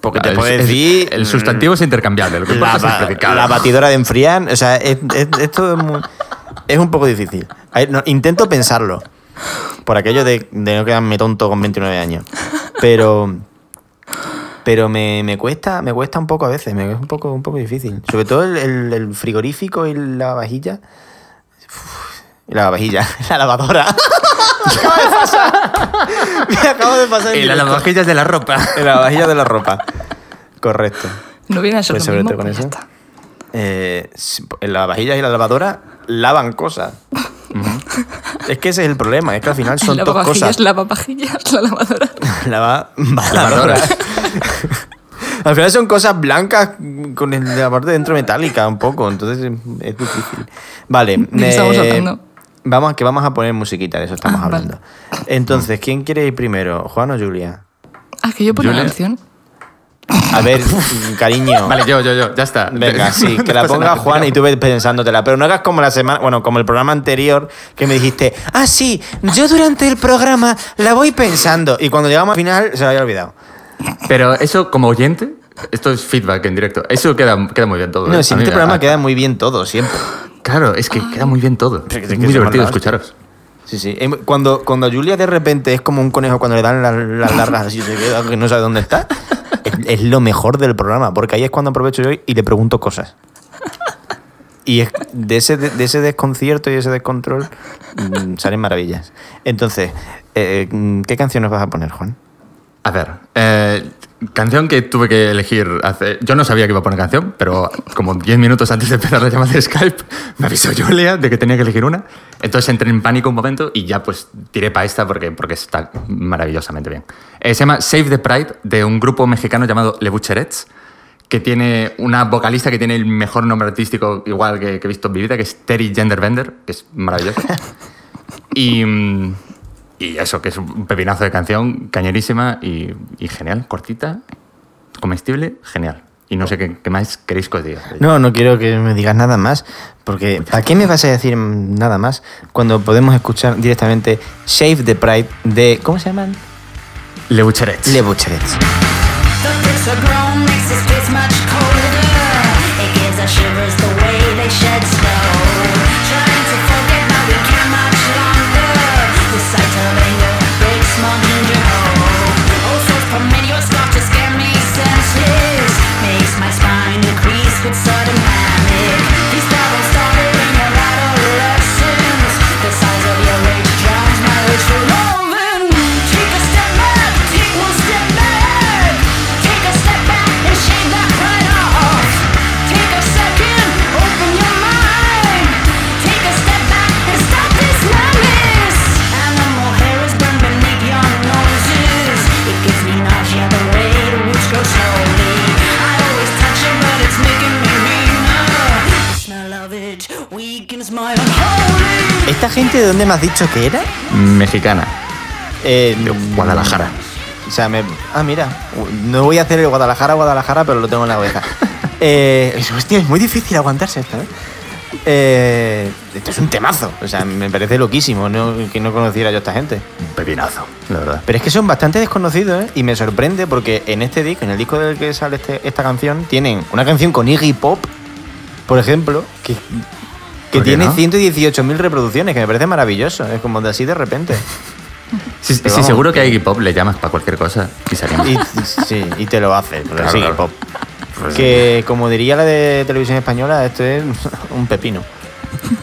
Speaker 1: Porque te
Speaker 2: Es-
Speaker 1: puedo
Speaker 2: es-
Speaker 1: decir.
Speaker 2: el sustantivo es intercambiable. Lo que
Speaker 1: la,
Speaker 2: es
Speaker 1: ba- la batidora de enfriar. O sea, es- es- esto es, muy- es un poco difícil. A ver, no, intento pensarlo. Por aquello de, de no quedarme tonto con 29 años. Pero. Pero me, me cuesta, me cuesta un poco a veces, me es un poco, un poco difícil. Sobre todo el, el- el frigorífico y la vajilla. Uf, la vajilla, <laughs> la lavadora. acaba de pasar. <laughs> Me acabo de pasar. en
Speaker 2: Y las
Speaker 1: directo.
Speaker 2: lavavajillas de la ropa. <laughs>
Speaker 1: En la vajilla de la ropa. Correcto.
Speaker 3: No viene a ser
Speaker 1: Pues
Speaker 3: lo mismo,
Speaker 1: con
Speaker 3: pues ya
Speaker 1: eso.
Speaker 3: está.
Speaker 1: Eh, en la vajilla y la lavadora lavan cosas. es que ese es el problema, es que al final son dos
Speaker 3: lavavajillas,
Speaker 1: cosas.
Speaker 3: lavavajillas, la lavadora.
Speaker 1: Lava-
Speaker 2: Lavadora.
Speaker 1: al final son cosas blancas con la parte de dentro metálica un poco, entonces es, difícil. Vale,
Speaker 3: ¿De qué estamos
Speaker 1: eh,
Speaker 3: hablando?
Speaker 1: Vamos, que vamos a poner musiquita, de eso estamos
Speaker 3: Ah, vale.
Speaker 1: hablando. Entonces, ¿quién quiere ir primero? ¿Juan o Julia?
Speaker 3: Ah, que yo pongo
Speaker 2: Julia.
Speaker 3: canción.
Speaker 1: A ver, <laughs> <laughs> cariño.
Speaker 2: Vale, yo, yo, yo. Ya está.
Speaker 1: Venga, sí, <laughs> que la ponga Juan y tú ves pensándotela. Pero no hagas como la semana, bueno, como el programa anterior que me dijiste, ah, sí, yo durante el programa la voy pensando. Y cuando llegamos al final se lo había olvidado.
Speaker 2: Pero eso, como oyente, esto es feedback en directo. Eso queda, queda muy bien todo.
Speaker 1: No,
Speaker 2: ¿eh?
Speaker 1: si en este
Speaker 2: me-
Speaker 1: programa queda muy bien todo, siempre.
Speaker 2: Claro, es que queda muy bien todo.
Speaker 1: Es que-
Speaker 2: Es
Speaker 1: es que
Speaker 2: muy divertido
Speaker 1: la
Speaker 2: escucharos.
Speaker 1: Sí, sí. Em, Cuando, cuando Julia de repente es como un conejo cuando le dan las, largas así, se queda que no sabe dónde está, es, es lo mejor del programa, porque ahí es cuando aprovecho yo y le pregunto cosas. Y es, de, ese, de ese desconcierto y ese descontrol mm, salen maravillas. Entonces, eh, mm, ¿qué canción nos vas a poner, Juan?
Speaker 2: A ver, eh, canción que tuve que elegir hace... Yo no sabía que iba a poner canción, pero como 10 minutos antes de empezar la llamada de Skype, me avisó Julia de que tenía que elegir una. Entonces entré en pánico un momento y ya pues tiré para esta porque, porque está maravillosamente bien. Eh, se llama Save the Pride de un grupo mexicano llamado Le Bucherets, que tiene una vocalista que tiene el mejor nombre artístico igual que, que he visto en mi vida, que es Terry Genderbender, que es maravilloso. <laughs> Y, mm, y eso, que es un pepinazo de canción, cañerísima y, y genial, cortita, comestible, genial. Y no sé qué, qué más queréis que os diga.
Speaker 1: No, no quiero que me digas nada más, porque ¿para qué me vas a decir nada más cuando podemos escuchar directamente Shave the Pride de... ¿Cómo se llaman?
Speaker 2: Le Bucherets.
Speaker 1: Le Bucherets. ¿Esta gente de dónde me has dicho que era?
Speaker 2: Mexicana,
Speaker 1: Eh,
Speaker 2: de Guadalajara.
Speaker 1: O sea, me... Ah, mira. No voy a hacer el Guadalajara, Guadalajara, pero lo tengo en la oreja. <laughs> eh, es- hostia, es muy difícil aguantarse esto, ¿eh? Eh, esto es un temazo. O sea, me parece loquísimo ¿no? que no conociera yo a esta gente.
Speaker 2: Un pepinazo, la verdad.
Speaker 1: Pero es que son bastante desconocidos, ¿eh? Y me sorprende porque en este disco, en el disco del que sale este- esta canción, tienen una canción con Iggy Pop, por ejemplo, que, que
Speaker 2: ¿Por qué
Speaker 1: tiene
Speaker 2: no?
Speaker 1: 118.000 reproducciones, que me parece maravilloso. Es como de así de repente.
Speaker 2: Sí, <laughs> sí,
Speaker 1: Pero vamos.
Speaker 2: seguro que a Iggy Pop le llamas para cualquier cosa y salimos.
Speaker 1: Y, sí, y te lo hace.
Speaker 2: Claro,
Speaker 1: sí,
Speaker 2: claro.
Speaker 1: Pop.
Speaker 2: Pues,
Speaker 1: Que como diría la de televisión española, esto es <laughs> un pepino.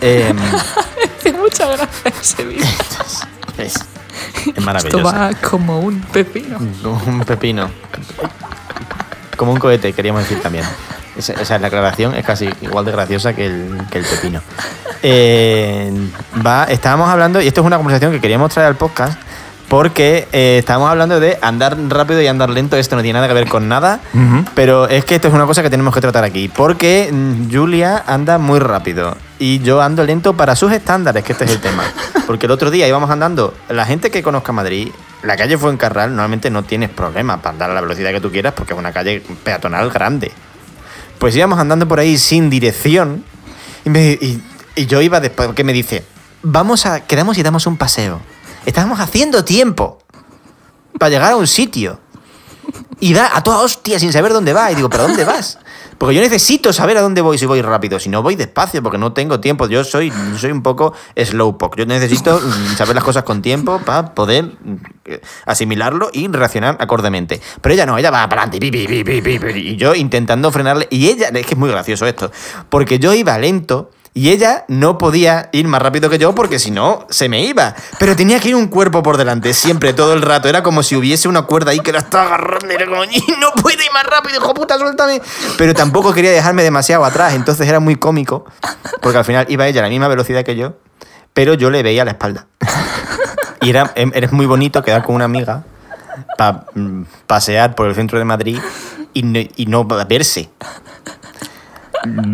Speaker 1: Eh, <laughs>
Speaker 3: Hace mucha gracia ese vídeo.
Speaker 1: es, es
Speaker 3: Esto
Speaker 1: maravilloso.
Speaker 3: va como un pepino.
Speaker 1: Como un pepino. Como un cohete, queríamos decir también. Esa, esa es la aclaración, es casi igual de graciosa que el, que el pepino. Eh, va, estábamos hablando, y esto es una conversación que queríamos traer al podcast, porque eh, estábamos hablando de andar rápido y andar lento. Esto no tiene nada que ver con nada, pero es que esto es una cosa que tenemos que tratar aquí. Porque mm, Julia anda muy rápido y yo ando lento para sus estándares, que este es el tema. Porque el otro día íbamos andando, la gente que conozca Madrid, la calle Fuencarral, normalmente no tienes problema para andar a la velocidad que tú quieras porque es una calle peatonal grande. Pues íbamos andando por ahí sin dirección y, me- y- yo iba después, porque me dice, vamos a, quedamos y damos un paseo. Estábamos haciendo tiempo para llegar a un sitio. Y da a toda hostia sin saber dónde va. Y digo, ¿pero dónde vas? Porque yo necesito saber a dónde voy si voy rápido. Si no, voy despacio porque no tengo tiempo. Yo soy, soy un poco slowpoke. Yo necesito mm, saber las cosas con tiempo para poder mm, asimilarlo y reaccionar acordemente. Pero ella no, ella va para adelante. Y yo intentando frenarle. Y ella, es que es muy gracioso esto. Porque yo iba lento. Y ella no podía ir más rápido que yo porque si no, se me iba. Pero tenía que ir un cuerpo por delante, siempre, todo el rato. Era como si hubiese una cuerda ahí que la estaba agarrando. Era como, "Y no puedo ir más rápido, hijo puta, suéltame. Pero tampoco quería dejarme demasiado atrás. Entonces era muy cómico. Porque al final iba ella a la misma velocidad que yo. Pero yo le veía la espalda. Y era, em- eres muy bonito quedar con una amiga para pasear por el centro de Madrid y no, y no verse.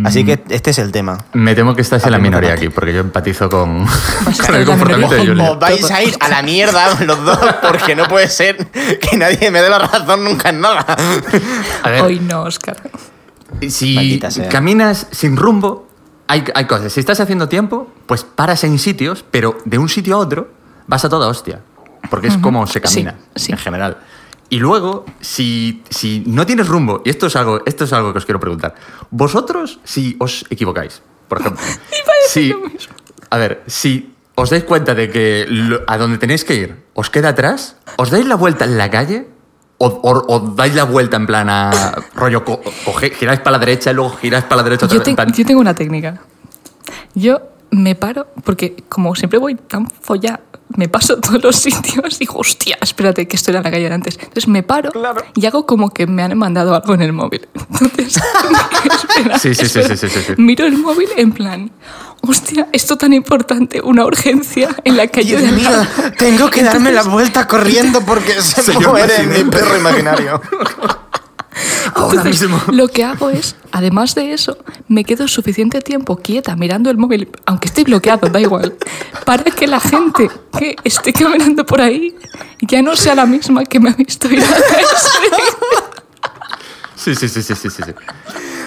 Speaker 1: Así que este es el tema.
Speaker 2: Me temo que estás en la minoría aquí, porque yo empatizo con,
Speaker 3: Pues <laughs>
Speaker 2: con el comportamiento de. Julia.
Speaker 1: Os vais a ir a la mierda los dos porque no puede ser que nadie me dé la razón nunca en nada.
Speaker 2: A ver,
Speaker 3: Hoy no, Oscar.
Speaker 2: si caminas sin rumbo, hay, hay cosas. Si estás haciendo tiempo, pues paras en sitios, pero de un sitio a otro vas a toda hostia. Porque es como se camina,
Speaker 3: Sí, sí.
Speaker 2: en general. Y luego, si, si no tienes rumbo, y esto es, algo, esto es algo que os quiero preguntar, vosotros si os equivocáis, por ejemplo, <laughs> si, a ver, si os dais cuenta de que lo- a donde tenéis que ir os queda atrás, ¿os dais la vuelta en la calle? ¿O, o- o dais la vuelta en plan a rollo, co- coge- giráis para la derecha y luego giráis para la derecha otra
Speaker 3: Yo, te-
Speaker 2: plan-
Speaker 3: yo tengo una técnica. Yo me paro, porque como siempre voy tan follada, me paso todos los <laughs> sitios y digo, hostia, espérate, que estoy en la calle de antes. Entonces me paro y hago como que me han mandado algo en el móvil. <laughs> Entonces, <laughs> espera,
Speaker 2: Sí, sí, sí,
Speaker 3: espera.
Speaker 2: sí, sí, sí, sí.
Speaker 3: miro el móvil en plan, hostia, esto tan importante, una urgencia en la calle de al lado.
Speaker 1: tengo que darme la vuelta corriendo porque se
Speaker 2: Señor
Speaker 1: muere mi perro imaginario.
Speaker 2: Ahora
Speaker 3: Entonces,
Speaker 2: mismo. <laughs>
Speaker 3: lo que hago es, además de eso, me quedo suficiente tiempo quieta mirando el móvil, aunque esté bloqueado, da igual, <laughs> para que la gente que esté caminando por ahí ya no sea la misma que me ha visto ir a
Speaker 2: Sí, sí, sí, sí, sí, sí. sí.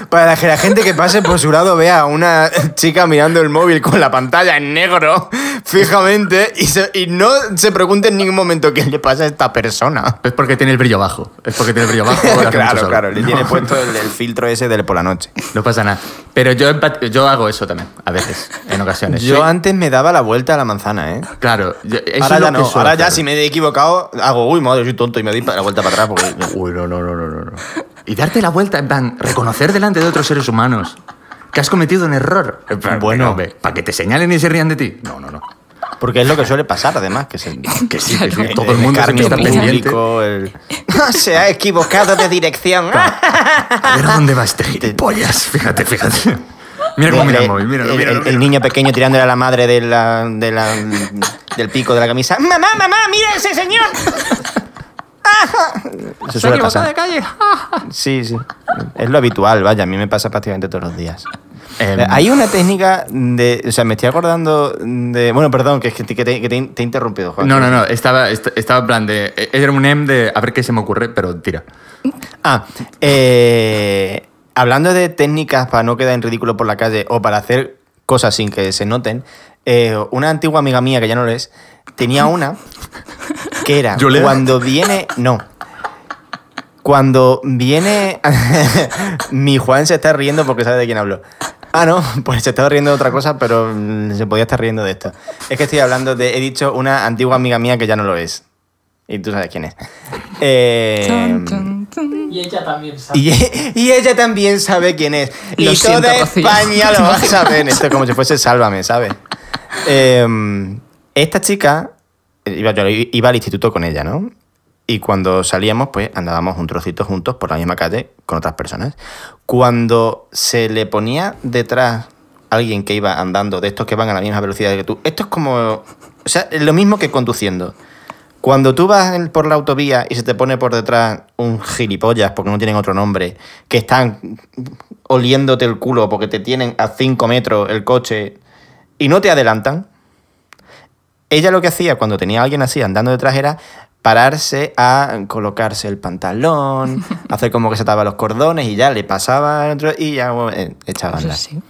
Speaker 1: Para que la gente que pase por su lado vea a una chica mirando el móvil con la pantalla en negro fijamente y, se- y no se pregunte en ningún momento qué le pasa a esta persona.
Speaker 2: Es porque tiene el brillo bajo. Es porque tiene el brillo bajo. <laughs>
Speaker 1: claro, claro, le tiene puesto el, el filtro ese del por la noche.
Speaker 2: No pasa nada. Pero yo, yo hago eso también, a veces, en ocasiones.
Speaker 1: Yo antes me daba la vuelta a la manzana, ¿eh?
Speaker 2: Claro, yo- eso
Speaker 1: ahora
Speaker 2: es
Speaker 1: ya no,
Speaker 2: suelo
Speaker 1: ahora ya si me he equivocado, hago, uy, madre, soy tonto y me doy la vuelta para atrás porque...
Speaker 2: Uy, no, no, no, no, no, no. Y darte la vuelta, en plan, reconocer delante de otros seres humanos que has cometido un error.
Speaker 1: Bueno.
Speaker 2: ¿para que te señalen y se rían de ti? No, no, no.
Speaker 1: Porque es lo que suele pasar, además, que, se,
Speaker 2: Que sí, que sí, todo el mundo se está pendiente.
Speaker 1: el- <laughs> se ha equivocado de dirección.
Speaker 2: A ver dónde va este gilipollas. Fíjate, fíjate. Mira cómo mira el móvil, míralo,
Speaker 1: el,
Speaker 2: míralo,
Speaker 1: el- niño pequeño tirándole a la madre de la, de la- del pico de la camisa. ¡Mamá, mamá, mira ese señor! Se suele pasar.
Speaker 2: calle.
Speaker 1: Sí, sí. Es lo habitual, vaya, a mí me pasa prácticamente todos los días.
Speaker 2: Em,
Speaker 1: Eh, Hay una técnica de. O sea, me estoy acordando de. Bueno, perdón, que, es que te, que te- que te- he interrumpido, Juan.
Speaker 2: No, no, no. Estaba, est- estaba en plan de. Era un em de a ver qué se me ocurre, pero tira.
Speaker 1: Ah, eh, hablando de técnicas para no quedar en ridículo por la calle o para hacer cosas sin que se noten, eh, una antigua amiga mía, que ya no lo es, tenía una que era cuando viene. No. Cuando viene. <laughs> Mi Juan se está riendo porque sabe de quién hablo. Ah, no, pues se estaba riendo de otra cosa, pero se podía estar riendo de esto. Es que estoy hablando de. He dicho una antigua amiga mía que ya no lo es. Y tú sabes quién es. Eh.
Speaker 5: Y ella también sabe.
Speaker 1: y, y ella también sabe quién es.
Speaker 3: Lo
Speaker 1: y
Speaker 3: siento,
Speaker 1: toda
Speaker 3: Rocío.
Speaker 1: España lo va a <laughs> saber. Esto es como si fuese Sálvame, ¿sabes? Eh, esta chica, iba, yo iba al instituto con ella, ¿no? Y cuando salíamos, pues andábamos un trocito juntos por la misma calle con otras personas. Cuando se le ponía detrás alguien que iba andando, de estos que van a la misma velocidad que tú, esto es como. O sea, es lo mismo que conduciendo. Cuando tú vas por la autovía y se te pone por detrás un gilipollas, porque no tienen otro nombre, que están oliéndote el culo porque te tienen a 5 metros el coche y no te adelantan, ella lo que hacía cuando tenía a alguien así andando detrás era pararse a colocarse el pantalón, <laughs> hacer como que se ataba los cordones y ya le pasaba y ya eh, echaba a
Speaker 3: Pues
Speaker 1: andar.
Speaker 3: sí.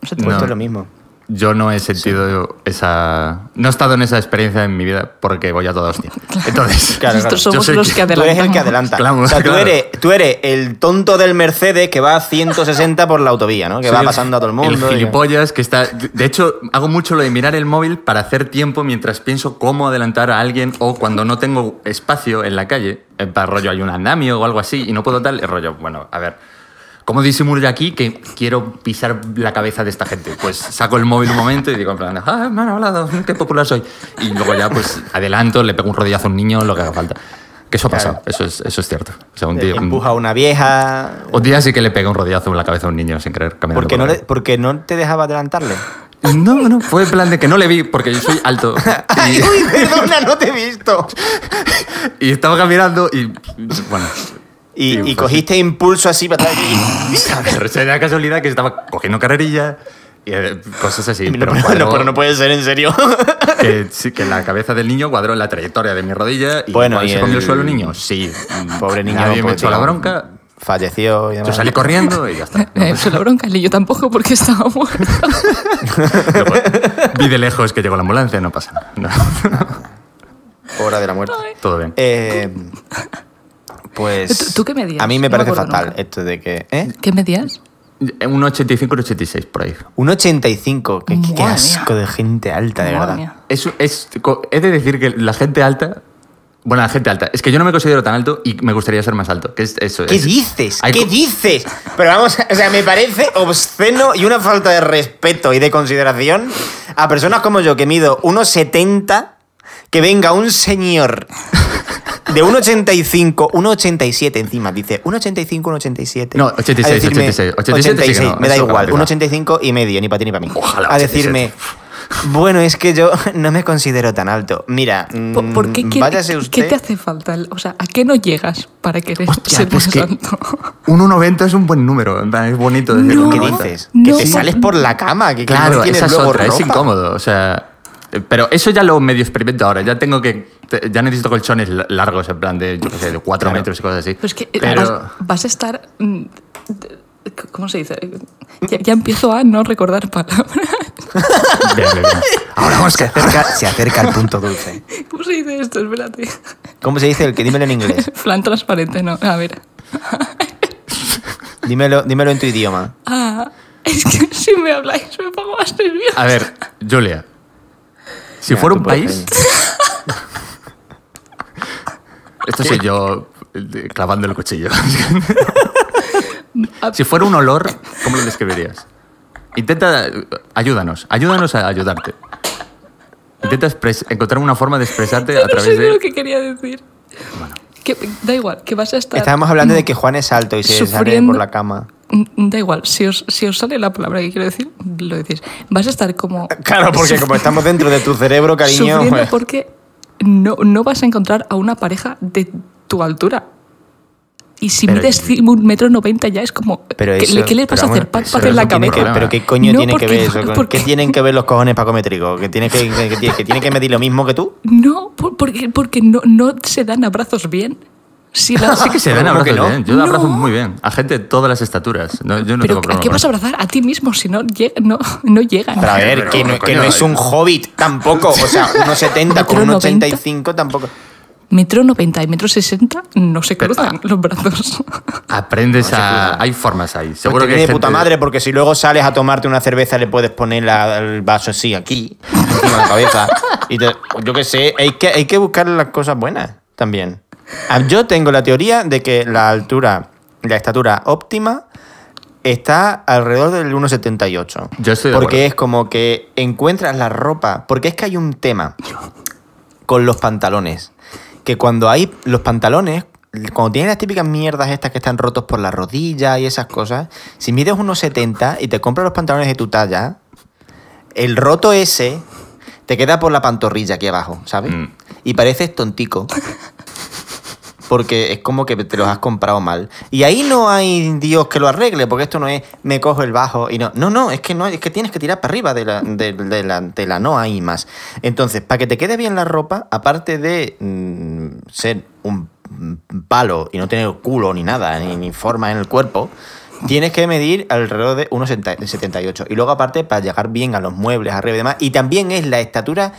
Speaker 1: Pues
Speaker 2: No.
Speaker 1: es lo mismo.
Speaker 2: Yo no he sentido esa. No he estado en esa experiencia en mi vida porque voy a toda hostia. <laughs> Entonces. <laughs>
Speaker 1: Claro,
Speaker 3: somos
Speaker 2: Yo
Speaker 3: los que
Speaker 1: Tú eres el que
Speaker 3: adelantamos.
Speaker 1: adelanta.
Speaker 2: Claro,
Speaker 1: o sea, tú, eres, tú eres el tonto del Mercedes que va a 160 por la autovía, ¿no? Que
Speaker 2: soy
Speaker 1: va
Speaker 2: el-
Speaker 1: pasando a todo el mundo.
Speaker 2: El
Speaker 1: y-
Speaker 2: gilipollas que está. De hecho, hago mucho lo de mirar el móvil para hacer tiempo mientras pienso cómo adelantar a alguien o cuando no tengo espacio en la calle. Para rollo, hay un andamio o algo así y no puedo tal. El rollo, bueno, a ver. ¿Cómo disimulo aquí que quiero pisar la cabeza de esta gente? Pues saco el móvil un momento y digo, en plan, ah, me han hablado, qué popular soy. Y luego ya, pues adelanto, le pego un rodillazo a un niño, lo que haga falta. Que eso ha
Speaker 1: Claro.
Speaker 2: pasado, eso es, eso es cierto. O sea, un un-
Speaker 1: Empuja a una vieja.
Speaker 2: un día sí que le pegué un rodillazo en la cabeza a un niño sin querer.
Speaker 1: Porque
Speaker 2: por
Speaker 1: no, le- porque no te dejaba adelantarle.
Speaker 2: No, no, fue en plan de que no le vi porque yo soy alto. <laughs>
Speaker 1: Ay, uy, perdona, no te he visto. <laughs>
Speaker 2: y estaba caminando y. Bueno.
Speaker 1: Y, y
Speaker 2: fue
Speaker 1: cogiste impulso así para atrás. y-
Speaker 2: así. <laughs> A ver, sería casualidad que estaba cogiendo carrerilla y eh, cosas así. <laughs>
Speaker 1: No,
Speaker 2: pero, <laughs> cuadró
Speaker 1: no, pero no puede ser en serio.
Speaker 2: que, sí, que la cabeza del niño cuadró en la trayectoria de mi rodilla y
Speaker 1: Bueno, y
Speaker 2: se comió
Speaker 1: el-
Speaker 2: el suelo el niño. Sí.
Speaker 1: Pobre niño.
Speaker 2: Nadie me
Speaker 1: pues,
Speaker 2: echó la bronca.
Speaker 1: Falleció y
Speaker 2: Yo
Speaker 1: demás.
Speaker 2: salí corriendo y ya está.
Speaker 3: Eh, fue la bronca, el niño tampoco porque estaba muerto.
Speaker 2: Luego, vi de lejos que llegó la ambulancia, no pasa nada. No.
Speaker 1: Hora de la muerte.
Speaker 2: Todo bien.
Speaker 1: Eh, pues.
Speaker 3: ¿Tú- tú qué medías?
Speaker 1: A mí me
Speaker 3: No
Speaker 1: parece fatal
Speaker 3: nunca.
Speaker 1: esto de que. ¿Eh?
Speaker 3: ¿Qué medías?
Speaker 2: Un 85 un 86 por ahí.
Speaker 1: Un 85. Qué, qué asco
Speaker 3: mía.
Speaker 1: de gente alta, de
Speaker 3: Madre
Speaker 1: verdad.
Speaker 2: Es, es, he de decir que la gente alta Bueno, la gente alta. Es que yo no me considero tan alto y me gustaría ser más alto. Es eso.
Speaker 1: ¿Qué
Speaker 2: es-
Speaker 1: dices?
Speaker 2: hay
Speaker 1: ¿Qué dices? Pero vamos, o sea, me parece obsceno y una falta de respeto y de consideración a personas como yo que mido 1,70 que venga un señor de 1,85, 1,87 encima, dice 1,85, 1,87.
Speaker 2: No, 86,
Speaker 1: A decirme-
Speaker 2: 86. 87 sí que no,
Speaker 1: me da igual,
Speaker 2: complicado.
Speaker 1: 1,85 y medio, ni para ti ni para mí.
Speaker 2: Ojalá
Speaker 1: A
Speaker 2: 87.
Speaker 1: decirme, bueno, es que yo no me considero tan alto. Mira,
Speaker 3: ¿Por, por qué,
Speaker 1: mm,
Speaker 3: qué-
Speaker 1: váyase
Speaker 3: qué
Speaker 1: usted.
Speaker 3: te hace falta? O sea, ¿a qué no llegas para querer
Speaker 2: Hostia,
Speaker 3: ser
Speaker 2: pues que-
Speaker 3: alto?
Speaker 2: Un 1,90 es un buen número. Es bonito decir
Speaker 3: No.
Speaker 1: ¿Qué
Speaker 2: 1,90.
Speaker 1: dices?
Speaker 3: No.
Speaker 1: Que te sales por la cama, que, que
Speaker 2: Claro,
Speaker 1: no tienes
Speaker 2: esa es
Speaker 1: luego
Speaker 2: otra, es
Speaker 1: ropa.
Speaker 2: incómodo. O sea. Eh, Pero eso ya lo medio experimento ahora. Ya tengo que. Ya necesito colchones la- largos, en plan de, yo qué sé, de 4
Speaker 1: Claro.
Speaker 2: metros y cosas así.
Speaker 3: Pero es que eh,
Speaker 2: Pero-
Speaker 3: vas, vas a estar... mm, ¿Cómo se dice? Ya, ya empiezo a no recordar palabras.
Speaker 2: Bien, bien, bien. Ahora vamos <laughs>
Speaker 1: Se acerca, se acerca al punto dulce.
Speaker 3: ¿Cómo se dice esto? Espérate.
Speaker 1: ¿Cómo se dice el que dímelo en inglés? <laughs>
Speaker 3: Flan transparente, no. A ver. <laughs>
Speaker 1: Dímelo, dímelo en tu idioma.
Speaker 3: Ah, es que si me habláis me pongo más nerviosa.
Speaker 2: A ver, Julia. Si
Speaker 1: Mira,
Speaker 2: fuera un país. Esto soy yo clavando el cuchillo. <laughs> si fuera un olor, ¿cómo lo describirías? Intenta. Ayúdanos. Ayúdanos a ayudarte. Intenta expres- encontrar una forma de expresarte a <laughs>
Speaker 3: no sé
Speaker 2: través
Speaker 3: lo
Speaker 2: de.
Speaker 3: que quería decir. Que, da igual, que vas a estar...
Speaker 1: Estábamos hablando de que Juan es alto y se sale por la cama.
Speaker 3: Mm, Da igual, si os, si os sale la palabra que quiero decir, lo decís. Vas a estar como...
Speaker 1: Claro, porque <laughs> como estamos dentro de tu cerebro, cariño.
Speaker 3: Sufriendo
Speaker 1: pues-
Speaker 3: porque no, no vas a encontrar a una pareja de tu altura. Y si
Speaker 2: Pero-
Speaker 3: mides un metro noventa ya es como...
Speaker 1: Pero
Speaker 3: ¿qué,
Speaker 1: eso-
Speaker 3: le- qué les vas
Speaker 2: pero
Speaker 3: a hacer? ¿Pat, pat en la cabeza?
Speaker 2: problema.
Speaker 1: Pero qué coño
Speaker 3: No,
Speaker 1: tiene que ver eso.
Speaker 3: porque-
Speaker 1: ¿Qué tienen que ver los cojones pacométricos? ¿Que tiene que, que, que tiene- que que medir lo mismo que tú? <laughs>
Speaker 3: No, por- porque, porque no, no se dan abrazos bien. Si la- <laughs>
Speaker 2: Sí que se
Speaker 1: ¿Cómo
Speaker 2: abrazos
Speaker 1: que no?
Speaker 2: bien. Yo
Speaker 3: No.
Speaker 2: abrazo muy bien. A gente de todas las estaturas. No, yo no
Speaker 3: pero
Speaker 2: tengo
Speaker 3: ¿a
Speaker 2: problema
Speaker 3: qué
Speaker 2: con
Speaker 3: vas a abrazar? A ti mismo, si no, llega- no, no llegan.
Speaker 1: Pero a ver,
Speaker 2: pero,
Speaker 1: que, no, que
Speaker 2: coño,
Speaker 1: no es un hobbit tampoco. O sea, unos 70 con unos
Speaker 3: 90.
Speaker 1: 85 tampoco.
Speaker 3: Metro 90 y metro 60 no se cruzan los brazos.
Speaker 2: Aprendes
Speaker 1: No
Speaker 2: a. Hay formas ahí.
Speaker 1: Pues
Speaker 2: Seguro
Speaker 1: te
Speaker 2: que
Speaker 1: viene
Speaker 2: hay
Speaker 1: de puta
Speaker 2: gente-
Speaker 1: madre, porque si luego sales a tomarte una cerveza le puedes poner la- el vaso así, aquí, encima de la cabeza. Y te- yo qué sé, hay que, hay que buscar las cosas buenas también. Ah, Yo tengo la teoría de que la altura, la estatura óptima está alrededor del 1,78.
Speaker 2: Yo estoy de
Speaker 1: Porque
Speaker 2: acuerdo.
Speaker 1: es como que encuentras la ropa. Porque es que hay un tema con los pantalones. Que cuando hay los pantalones, cuando tienen las típicas mierdas estas que están rotos por la rodilla y esas cosas, si mides unos 70 y te compras los pantalones de tu talla, el roto ese te queda por la pantorrilla aquí abajo, ¿sabes?
Speaker 2: Mm.
Speaker 1: Y pareces tontico. Porque es como que te los has comprado mal. Y ahí no hay Dios que lo arregle, porque esto no es me cojo el bajo y no. No, no, es que no, es que tienes que tirar para arriba de la, la no hay más. Entonces, para que te quede bien la ropa, aparte de mm, ser un palo y no tener culo ni nada, ni, ni forma en el cuerpo, tienes que medir alrededor de 1,78. Y luego, aparte, para llegar bien a los muebles, arriba y demás. Y también es la estatura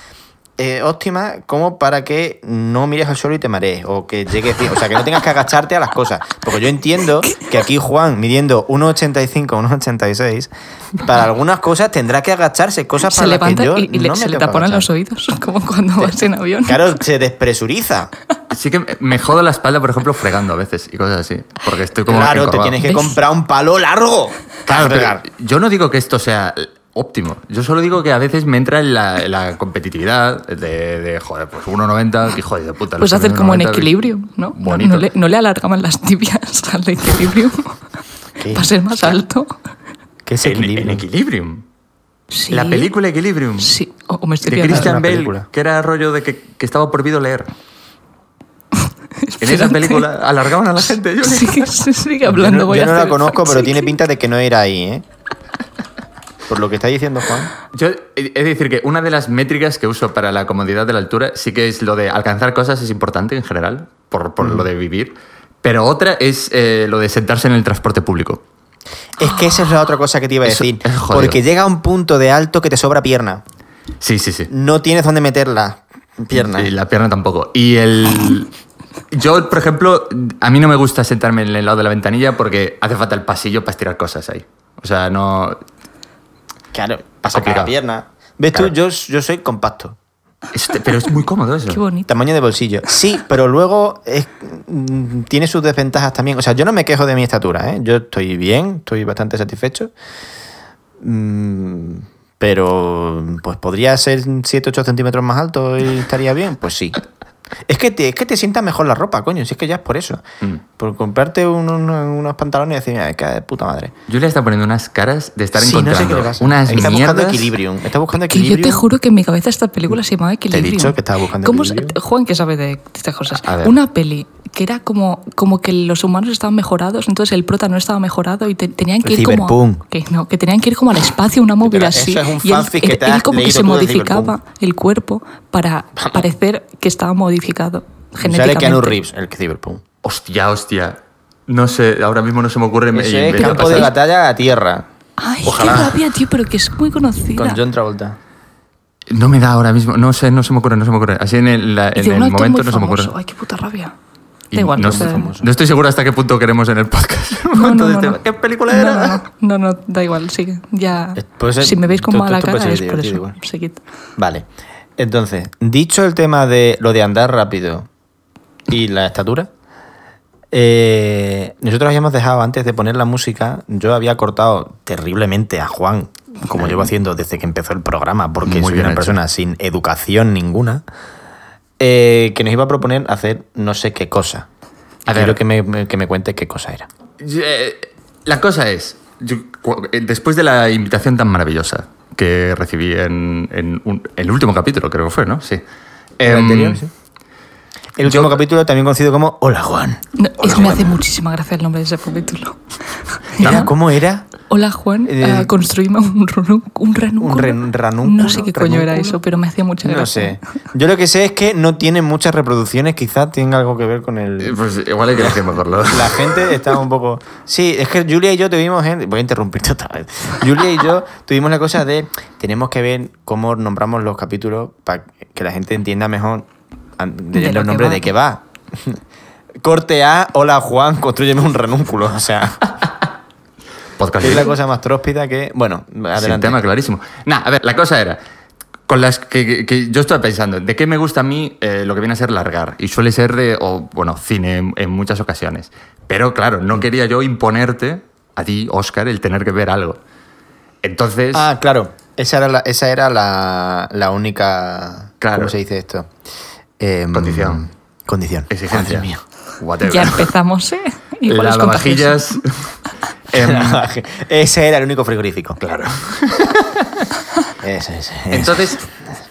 Speaker 1: eh, óptima como para que no mires al suelo y te marees. O que llegues bien. O sea, que no tengas que agacharte a las cosas. Porque yo entiendo que aquí Juan, midiendo 1,85, 1,86, para algunas cosas tendrá que agacharse. Cosas
Speaker 3: se
Speaker 1: para las que yo
Speaker 3: y, y
Speaker 1: no me
Speaker 3: se le taponan los oídos, <laughs> como cuando vas en avión.
Speaker 1: Claro, se despresuriza.
Speaker 2: Sí que me jodo la espalda, por ejemplo, fregando a veces y cosas así. Porque estoy como.
Speaker 1: claro, te tienes que
Speaker 3: ¿Ves?
Speaker 1: comprar un palo largo.
Speaker 2: Claro,
Speaker 1: para
Speaker 2: pero
Speaker 1: fregar.
Speaker 2: yo no digo que esto sea óptimo. Yo solo digo que a veces me entra en la, en la competitividad de, de, joder, pues 1,90, que hijo de puta.
Speaker 3: Pues hacer como en
Speaker 2: 1,90,
Speaker 3: equilibrio, ¿no? No,
Speaker 2: Bonito.
Speaker 3: no le, no le alargaban las tibias <laughs> al de equilibrio
Speaker 1: ¿Qué?
Speaker 3: para ser más alto.
Speaker 1: ¿Qué es
Speaker 2: En,
Speaker 1: equilibrio?
Speaker 2: en Equilibrium.
Speaker 3: Sí.
Speaker 2: La película Equilibrium.
Speaker 3: Sí, o, o me estoy
Speaker 2: De. Christian Bale,
Speaker 1: película.
Speaker 2: que era rollo de que, que estaba prohibido leer. En esa película alargaban a la gente. Yo
Speaker 3: Sigue, sigue
Speaker 1: Yo
Speaker 3: hablando,
Speaker 1: no,
Speaker 3: voy
Speaker 1: yo
Speaker 3: a
Speaker 1: no la conozco, pero tiene pinta de que no era ahí, ¿eh? Por lo que está diciendo Juan.
Speaker 2: Yo he de decir que una de las métricas que uso para la comodidad de la altura sí que es lo de alcanzar cosas, es importante en general, por, por lo de vivir. Pero otra es eh, lo de sentarse en el transporte público.
Speaker 1: Es que esa es la otra cosa que te iba a
Speaker 2: Eso
Speaker 1: decir. Porque llega a un punto de alto que te sobra pierna.
Speaker 2: Sí, sí, sí.
Speaker 1: No tienes dónde meter la pierna.
Speaker 2: Y la pierna tampoco. Y el. Yo, por ejemplo, a mí no me gusta sentarme en el lado de la ventanilla porque hace falta el pasillo para estirar cosas ahí. O sea, no.
Speaker 1: Claro, para sacar la pierna. ¿Ves tú? Yo, yo soy compacto.
Speaker 2: Este- pero es muy cómodo eso.
Speaker 3: Qué bonito.
Speaker 1: Tamaño de bolsillo. Sí, pero luego es- mm, tiene sus desventajas también. O sea, yo no me quejo de mi estatura, ¿eh? Yo estoy bien, estoy bastante satisfecho. Mm, pero, pues podría ser 7-8 centímetros más alto y estaría bien. Pues sí. Es que, te, es que te sienta mejor la ropa, coño. Si es que ya es por eso.
Speaker 2: Mm.
Speaker 1: Por comprarte un- un- unos pantalones y decir, mira, que de puta madre.
Speaker 2: Julia está poniendo unas caras de estar
Speaker 1: Sí, no sé
Speaker 2: encontrando
Speaker 1: qué le pasa.
Speaker 2: unas
Speaker 1: Está buscando
Speaker 2: mierdas.
Speaker 1: equilibrio. Está buscando
Speaker 3: Que yo
Speaker 1: equilibrio.
Speaker 3: te juro que en mi cabeza esta película se llamaba Equilibrio.
Speaker 1: dicho que estaba buscando
Speaker 3: ¿Cómo
Speaker 1: equilibrio?
Speaker 3: Juan, que sabe de, de estas cosas.
Speaker 2: A ver.
Speaker 3: Una peli que era como, como que los humanos estaban mejorados, entonces el prota no estaba mejorado y te- tenían que
Speaker 1: El
Speaker 3: ir como... Que, no, que tenían que ir como al espacio, una
Speaker 1: Eso
Speaker 3: así.
Speaker 1: es un
Speaker 3: y él,
Speaker 1: fanfic que
Speaker 3: él-
Speaker 1: te
Speaker 3: él
Speaker 1: has
Speaker 3: como que se modificaba el cuerpo para parecer que estaba modificado
Speaker 1: Sale
Speaker 3: genéticamente.
Speaker 1: Keanu Reeves, el Cyberpunk.
Speaker 2: Hostia, hostia. No sé, ahora mismo no se me ocurre.
Speaker 1: Eso
Speaker 2: y
Speaker 1: es campo de batalla a tierra.
Speaker 3: Ay,
Speaker 2: Ojalá.
Speaker 3: qué rabia, tío, pero que es muy conocida.
Speaker 1: Con John Travolta.
Speaker 2: No me da ahora mismo. No sé, no se me ocurre, no se me ocurre. Así en el, la- en momento no se me ocurre.
Speaker 3: Ay, qué puta rabia. Da igual,
Speaker 2: no,
Speaker 3: no sé.
Speaker 2: no estoy seguro hasta qué punto queremos en el podcast. <laughs>
Speaker 3: No, no,
Speaker 2: Entonces,
Speaker 3: no, no.
Speaker 2: ¿Qué película era?
Speaker 3: No, no, no, no, da igual, sigue. Ya.
Speaker 1: Eh, puede ser-
Speaker 3: si me veis con mala cara es por eso.
Speaker 1: Vale. Entonces, dicho el tema de lo de andar rápido y la estatura, eh, nosotros habíamos dejado antes de poner la música, yo había cortado terriblemente a Juan, como llevo haciendo desde que empezó el programa, porque
Speaker 2: Muy
Speaker 1: soy una
Speaker 2: hecho.
Speaker 1: persona sin educación ninguna, eh, que nos iba a proponer hacer no sé qué cosa.
Speaker 2: A.
Speaker 1: Quiero que me, que me cuente qué cosa era.
Speaker 2: Eh, La cosa es, yo, después de la invitación tan maravillosa que recibí en, en un- el último capítulo, creo que fue, ¿no? Sí.
Speaker 1: ¿El
Speaker 2: Em,
Speaker 1: anterior? Sí. El último capítulo también conocido como Hola Juan.
Speaker 3: No, es, me hace muchísima gracia el nombre de ese capítulo. <laughs>
Speaker 1: Era, ¿Cómo era?
Speaker 3: Hola Juan,
Speaker 1: Eh,
Speaker 3: ah, construime un, un ranúnculo.
Speaker 1: un ren- ranúnculo,
Speaker 3: No sé qué coño era eso, pero me hacía mucha
Speaker 1: No
Speaker 3: gracia.
Speaker 1: sé. Yo lo que sé es que no tiene muchas reproducciones, quizás tenga algo que ver con
Speaker 2: eh,
Speaker 1: el...
Speaker 2: Pues igual hay que decir mejorlo.
Speaker 1: La gente está un poco... Sí, es que Julia y yo tuvimos... en- Voy a interrumpirte otra vez. Julia y yo tuvimos la cosa de... Tenemos que ver cómo nombramos los capítulos para que la gente entienda mejor leyendo el nombre
Speaker 3: va.
Speaker 1: de qué va. <laughs> Corte A, hola Juan, construyeme un ranúnculo. O sea, <laughs>
Speaker 2: Podcast
Speaker 1: es la cosa más tróspida que... Bueno,
Speaker 2: Sin
Speaker 1: adelante.
Speaker 2: tema clarísimo. Nah, a ver, la cosa era. Con las que, que- que yo estoy pensando, ¿de qué me gusta a mí eh, lo que viene a ser largar? Y suele ser de, o, bueno, cine en, en muchas ocasiones. Pero claro, no quería yo imponerte a ti, Oscar, el tener que ver algo. Entonces,
Speaker 1: Ah, claro. Esa era la, esa era la, la única.
Speaker 2: Claro.
Speaker 1: ¿Cómo se dice esto? Em,
Speaker 2: Condición.
Speaker 1: Condición.
Speaker 2: exigencia.
Speaker 1: Madre mía.
Speaker 2: Whatever.
Speaker 3: Ya empezamos, ¿eh?
Speaker 2: Lavavajillas. em,
Speaker 1: ese era el único frigorífico.
Speaker 2: claro. <laughs>
Speaker 1: Ese, ese, ese.
Speaker 2: Entonces,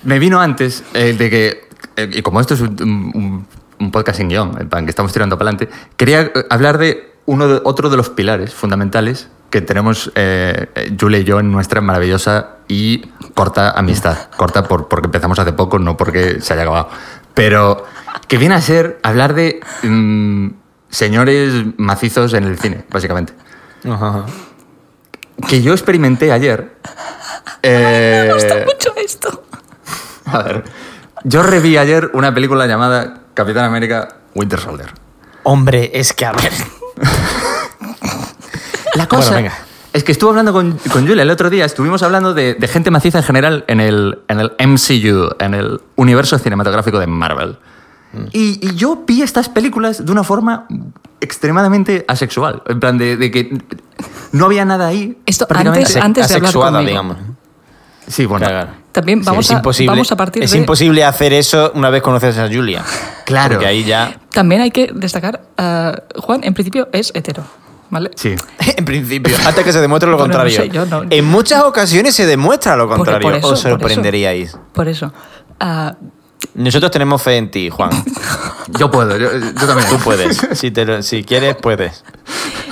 Speaker 2: me vino antes eh, de que, eh, y como esto es un, un- un podcast sin guion, en plan que estamos tirando para adelante, quería eh, hablar de, uno de otro de los pilares fundamentales que tenemos eh, eh, Julia y yo en nuestra maravillosa y corta amistad. Corta por, porque empezamos hace poco, no porque se haya acabado. Pero que viene a ser hablar de mm, señores macizos en el cine, básicamente.
Speaker 1: Ajá.
Speaker 2: Que yo experimenté ayer. eh,
Speaker 3: Me gusta mucho esto.
Speaker 2: a ver. Yo reví ayer una película llamada Capitán América Winter Soldier.
Speaker 1: Hombre, es que a ver. <laughs>
Speaker 2: La cosa
Speaker 1: Bueno, venga.
Speaker 2: Es que estuve hablando con, con Julia el otro día, estuvimos hablando de, de gente maciza en general en el, en el MCU, en el universo cinematográfico de Marvel.
Speaker 1: Mm.
Speaker 2: Y, y yo vi estas películas de una forma extremadamente asexual. En plan, de, de que no había nada ahí.
Speaker 3: Esto antes- antes de hablar conmigo.
Speaker 1: digamos.
Speaker 2: Sí, bueno.
Speaker 1: Claro.
Speaker 3: También vamos,
Speaker 1: es
Speaker 3: a,
Speaker 1: imposible,
Speaker 3: vamos a partir
Speaker 1: es
Speaker 3: de...
Speaker 1: imposible hacer eso una vez conoces a Julia.
Speaker 2: Claro.
Speaker 1: Porque ahí ya.
Speaker 3: También hay que destacar, ah, Juan en principio es hetero, ¿vale?
Speaker 2: Sí. <laughs>
Speaker 1: En principio, hasta que se demuestre lo
Speaker 3: Bueno, no
Speaker 1: contrario.
Speaker 3: sé, yo no-
Speaker 1: En muchas ocasiones se demuestra lo contrario.
Speaker 3: por eso,
Speaker 1: Os
Speaker 3: por eso.
Speaker 1: sorprenderíais.
Speaker 3: Por eso. ah,
Speaker 1: Nosotros tenemos fe en ti, Juan. <laughs>
Speaker 2: Yo puedo, yo, yo también.
Speaker 1: Tú puedes. <laughs> Si, te lo- si quieres, puedes.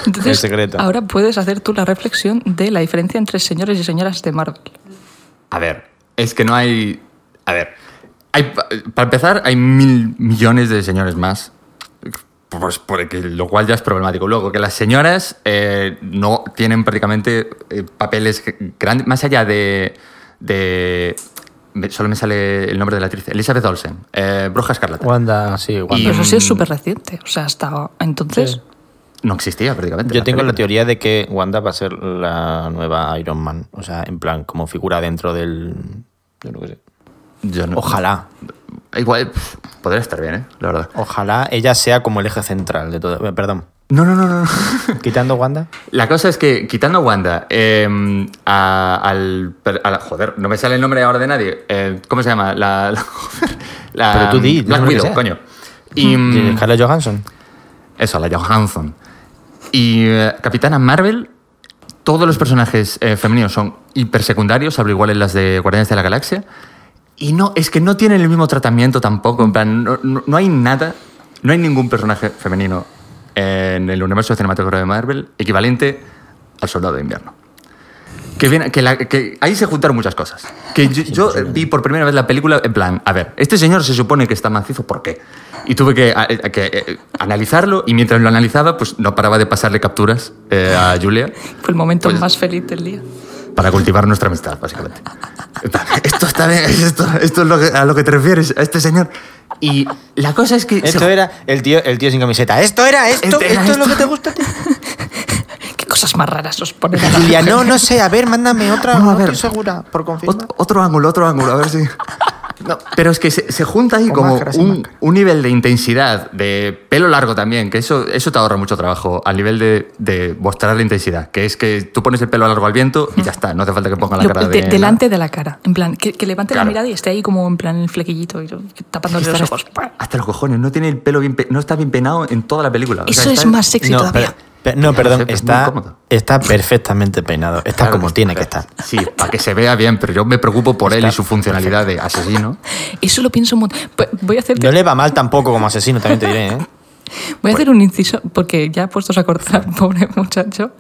Speaker 3: entonces,
Speaker 1: El secreto.
Speaker 3: ahora puedes hacer tú la reflexión de la diferencia entre señores y señoras de Marvel.
Speaker 2: A ver, es que no hay. A ver, hay, pa- para empezar, hay mil millones de señores más. Pues porque, lo cual ya es problemático. Luego, que las señoras eh, no tienen prácticamente eh, papeles grandes, más allá de, de- Solo me sale el nombre de la actriz. Elizabeth Olsen, eh, Bruja Escarlata.
Speaker 1: Wanda, sí, Wanda.
Speaker 2: Y-
Speaker 3: Pero eso sí es súper reciente. O sea, hasta entonces...
Speaker 1: Sí.
Speaker 2: No existía prácticamente.
Speaker 1: Yo
Speaker 2: la
Speaker 1: tengo la teoría de que Wanda va a ser la nueva Iron Man. O sea, en plan, como figura dentro del. Yo no sé.
Speaker 2: Yo no-
Speaker 1: Ojalá.
Speaker 2: Igual, podría estar bien, ¿eh? La verdad.
Speaker 1: Ojalá ella sea como el eje central de todo. eh, Perdón.
Speaker 2: No, no, no, no. <laughs>
Speaker 1: Quitando Wanda.
Speaker 2: La cosa es que, quitando Wanda, eh, a- al, per- a la- Joder, no me sale el nombre ahora de nadie. Eh, ¿Cómo se llama? La, <laughs> la- la-
Speaker 1: Pero tú di,
Speaker 2: Black Widow, coño. Y, mm,
Speaker 1: Scarlett Johansson.
Speaker 2: Eso, la Johansson. Y eh, Capitana Marvel, todos los personajes eh, femeninos son hipersecundarios, hablo igual en las de Guardianes de la Galaxia. Y no, es que no tienen el mismo tratamiento tampoco. En plan, no, no- no hay nada, no hay ningún personaje femenino en el universo cinematográfico de Marvel equivalente al Soldado de Invierno. Que, que, la- que ahí se juntaron muchas cosas. Que yo, yo, eh, vi por primera vez la película en plan, a ver, este señor se supone que está macizo, ¿por qué? Y tuve que, a- a- que, eh, analizarlo y mientras lo analizaba, pues no paraba de pasarle capturas eh, a Julia
Speaker 3: Fue el momento
Speaker 2: Pues-
Speaker 3: más feliz del día.
Speaker 2: Para cultivar nuestra amistad, básicamente. Esto está bien, esto, esto es lo que- a lo que te refieres, a este señor. Y la cosa es que...
Speaker 1: Esto
Speaker 2: se-
Speaker 1: era el tío, el tío sin camiseta. Esto era esto.
Speaker 2: Esto era
Speaker 1: esto es lo que te gusta a ti. <laughs>
Speaker 3: ¿Qué cosas más raras os ponen
Speaker 1: Julia, no, no sé. A ver, mándame otra.
Speaker 2: No, a ver.
Speaker 1: estoy segura. Por confirmar.
Speaker 2: Ot- otro ángulo, otro ángulo, a ver si. <laughs> No, pero es que se, se junta ahí
Speaker 1: Con
Speaker 2: como un, un nivel de intensidad, de pelo largo también, que eso, eso te ahorra mucho trabajo al nivel de, de mostrar la intensidad, que es que tú pones el pelo largo al viento y ya está, no hace falta que ponga la
Speaker 3: Lo-
Speaker 2: cara
Speaker 3: de-
Speaker 2: de...
Speaker 3: delante de la cara. En plan, que, que levante
Speaker 2: Claro.
Speaker 3: la mirada y esté ahí como en plan el flequillito y tapándole los ojos.
Speaker 2: hasta, hasta los cojones, no tiene el pelo bien, pe- no está bien peinado en toda la película. O sea,
Speaker 3: Eso es
Speaker 2: está-
Speaker 3: más sexy
Speaker 1: no,
Speaker 3: todavía.
Speaker 1: No, perdón. Está, está perfectamente peinado. Está
Speaker 2: Claro
Speaker 1: como tiene que estar.
Speaker 2: Sí, para que se vea bien, pero yo me preocupo por él y su funcionalidad de asesino. <laughs>
Speaker 3: Eso lo pienso un montón. Pu- Voy a hacer,
Speaker 1: No le va mal tampoco como asesino, también te diré, ¿eh? <laughs>
Speaker 3: voy a hacer un inciso, porque ya puestos a cortar <laughs> pobre muchacho,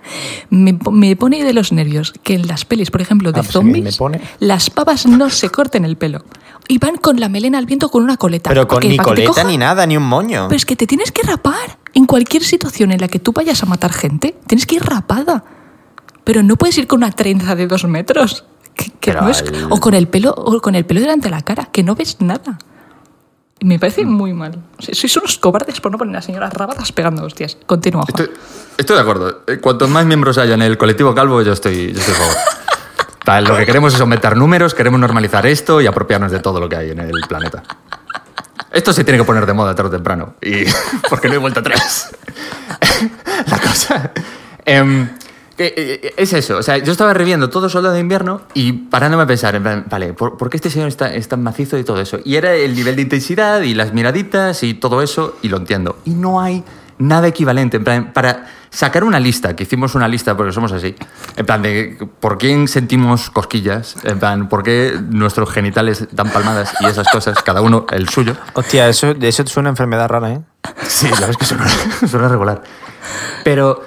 Speaker 3: me, me pone de los nervios que en las pelis, por ejemplo, de
Speaker 1: Ah, pues,
Speaker 3: zombies,
Speaker 1: me pone.
Speaker 3: las pavas no se corten el pelo. Y van con la melena al viento con una coleta.
Speaker 1: Pero con ni
Speaker 3: ¿Para que te
Speaker 1: coleta
Speaker 3: coja?
Speaker 1: ni nada, ni un moño.
Speaker 3: Pero es que te tienes que rapar. En cualquier situación en la que tú vayas a matar gente, tienes que ir rapada. Pero no puedes ir con una trenza de dos metros. Que, que no es-
Speaker 2: al-
Speaker 3: O con el pelo, o con el pelo delante de la cara, que no ves nada. Me parece
Speaker 2: Mm.
Speaker 3: muy mal. Sois unos cobardes por no poner a señoras rabadas pegando hostias. Continúa.
Speaker 2: Estoy, estoy de acuerdo. Eh, Cuantos más miembros haya en el colectivo calvo, yo estoy, yo estoy a favor. <laughs> Tal, Lo que queremos es aumentar números, queremos normalizar esto y apropiarnos de todo lo que hay en el planeta. Esto se tiene que poner de moda tarde o temprano. Y, <laughs> porque no hay vuelta atrás. <laughs> La cosa. em, que, eh, es eso. O sea, yo estaba reviendo todo Soldado de Invierno y parándome a pensar, en plan, vale, ¿por, por qué este señor está, es tan macizo y todo eso? Y era el nivel de intensidad y las miraditas y todo eso, y lo entiendo. Y no hay nada equivalente. En plan, para sacar una lista, que hicimos una lista porque somos así, en plan de por quién sentimos cosquillas, en plan, por qué nuestros genitales dan palmadas y esas cosas, cada uno el suyo.
Speaker 1: Hostia, eso, eso te suena a enfermedad rara, ¿eh?
Speaker 2: Sí, la verdad es que suena, <laughs> suena regular. Pero.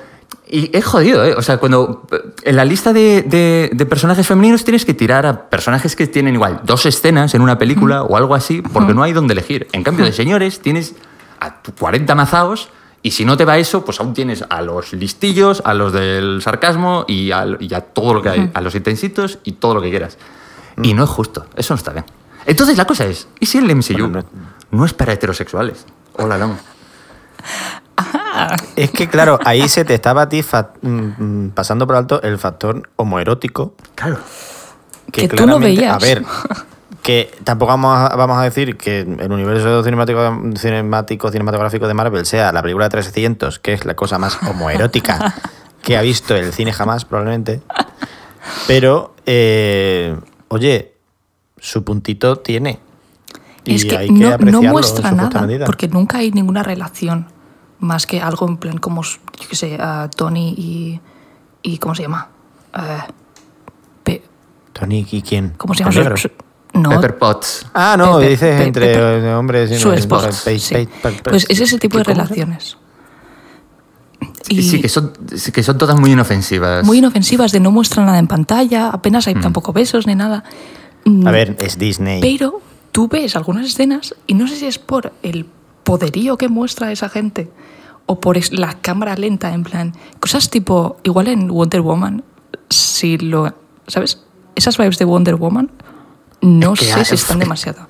Speaker 2: Y es jodido, ¿eh? O sea, cuando. En la lista de, de- de personajes femeninos tienes que tirar a personajes que tienen igual dos escenas en una película o algo así, porque no hay donde elegir. En cambio, de señores tienes a tu 40 mazaos. Y si no te va eso, pues aún tienes a los listillos, a los del sarcasmo y a, y a todo lo que hay, a los intensitos y todo lo que quieras. Y no es justo, eso no está bien. Entonces la cosa es, ¿y si el MCU
Speaker 1: Bueno, no-
Speaker 2: no es para heterosexuales? Hola, no.
Speaker 1: Es que, claro, ahí <laughs> se te estaba a ti mm, mm, pasando por alto el factor homoerótico.
Speaker 2: Claro.
Speaker 3: Que tú no
Speaker 1: claramente-
Speaker 3: veías.
Speaker 1: A ver, <laughs> que tampoco vamos a, vamos a decir que el universo cinemático, cinemático cinematográfico de Marvel sea la película 300, que es la cosa más homoerótica <laughs> que ha visto el cine jamás, probablemente. Pero, eh, oye, su puntito tiene. Y
Speaker 3: es que,
Speaker 1: hay
Speaker 3: no, no
Speaker 1: en
Speaker 3: muestra nada,
Speaker 1: medida.
Speaker 3: porque nunca hay ninguna relación más que algo en plan como, yo qué sé, a Tony y, y. ¿Cómo se llama? Eh,
Speaker 1: Tony, ¿y quién?
Speaker 3: ¿Cómo se llama? No,
Speaker 2: Pepper Potts.
Speaker 1: Ah, no,
Speaker 3: Pepe-
Speaker 1: dices
Speaker 3: Pe-
Speaker 1: entre hombres y
Speaker 3: su
Speaker 1: no-
Speaker 3: esposa,
Speaker 1: pe-
Speaker 3: sí. Pues es ese tipo de
Speaker 1: ¿Cómo se-
Speaker 3: relaciones.
Speaker 2: Sí, que son, sí, que son todas muy inofensivas.
Speaker 3: muy inofensivas, de no muestran nada en pantalla, apenas hay tampoco besos ni nada. Mm,
Speaker 1: A ver, es Disney.
Speaker 3: Pero tú ves algunas escenas y no sé si es por el poderío que muestra esa gente o por la cámara lenta, en plan, cosas tipo, igual en Wonder Woman, si lo, ¿sabes? Esas vibes de Wonder Woman, no
Speaker 2: Es que
Speaker 3: sé
Speaker 2: hay-
Speaker 3: si están demasiado.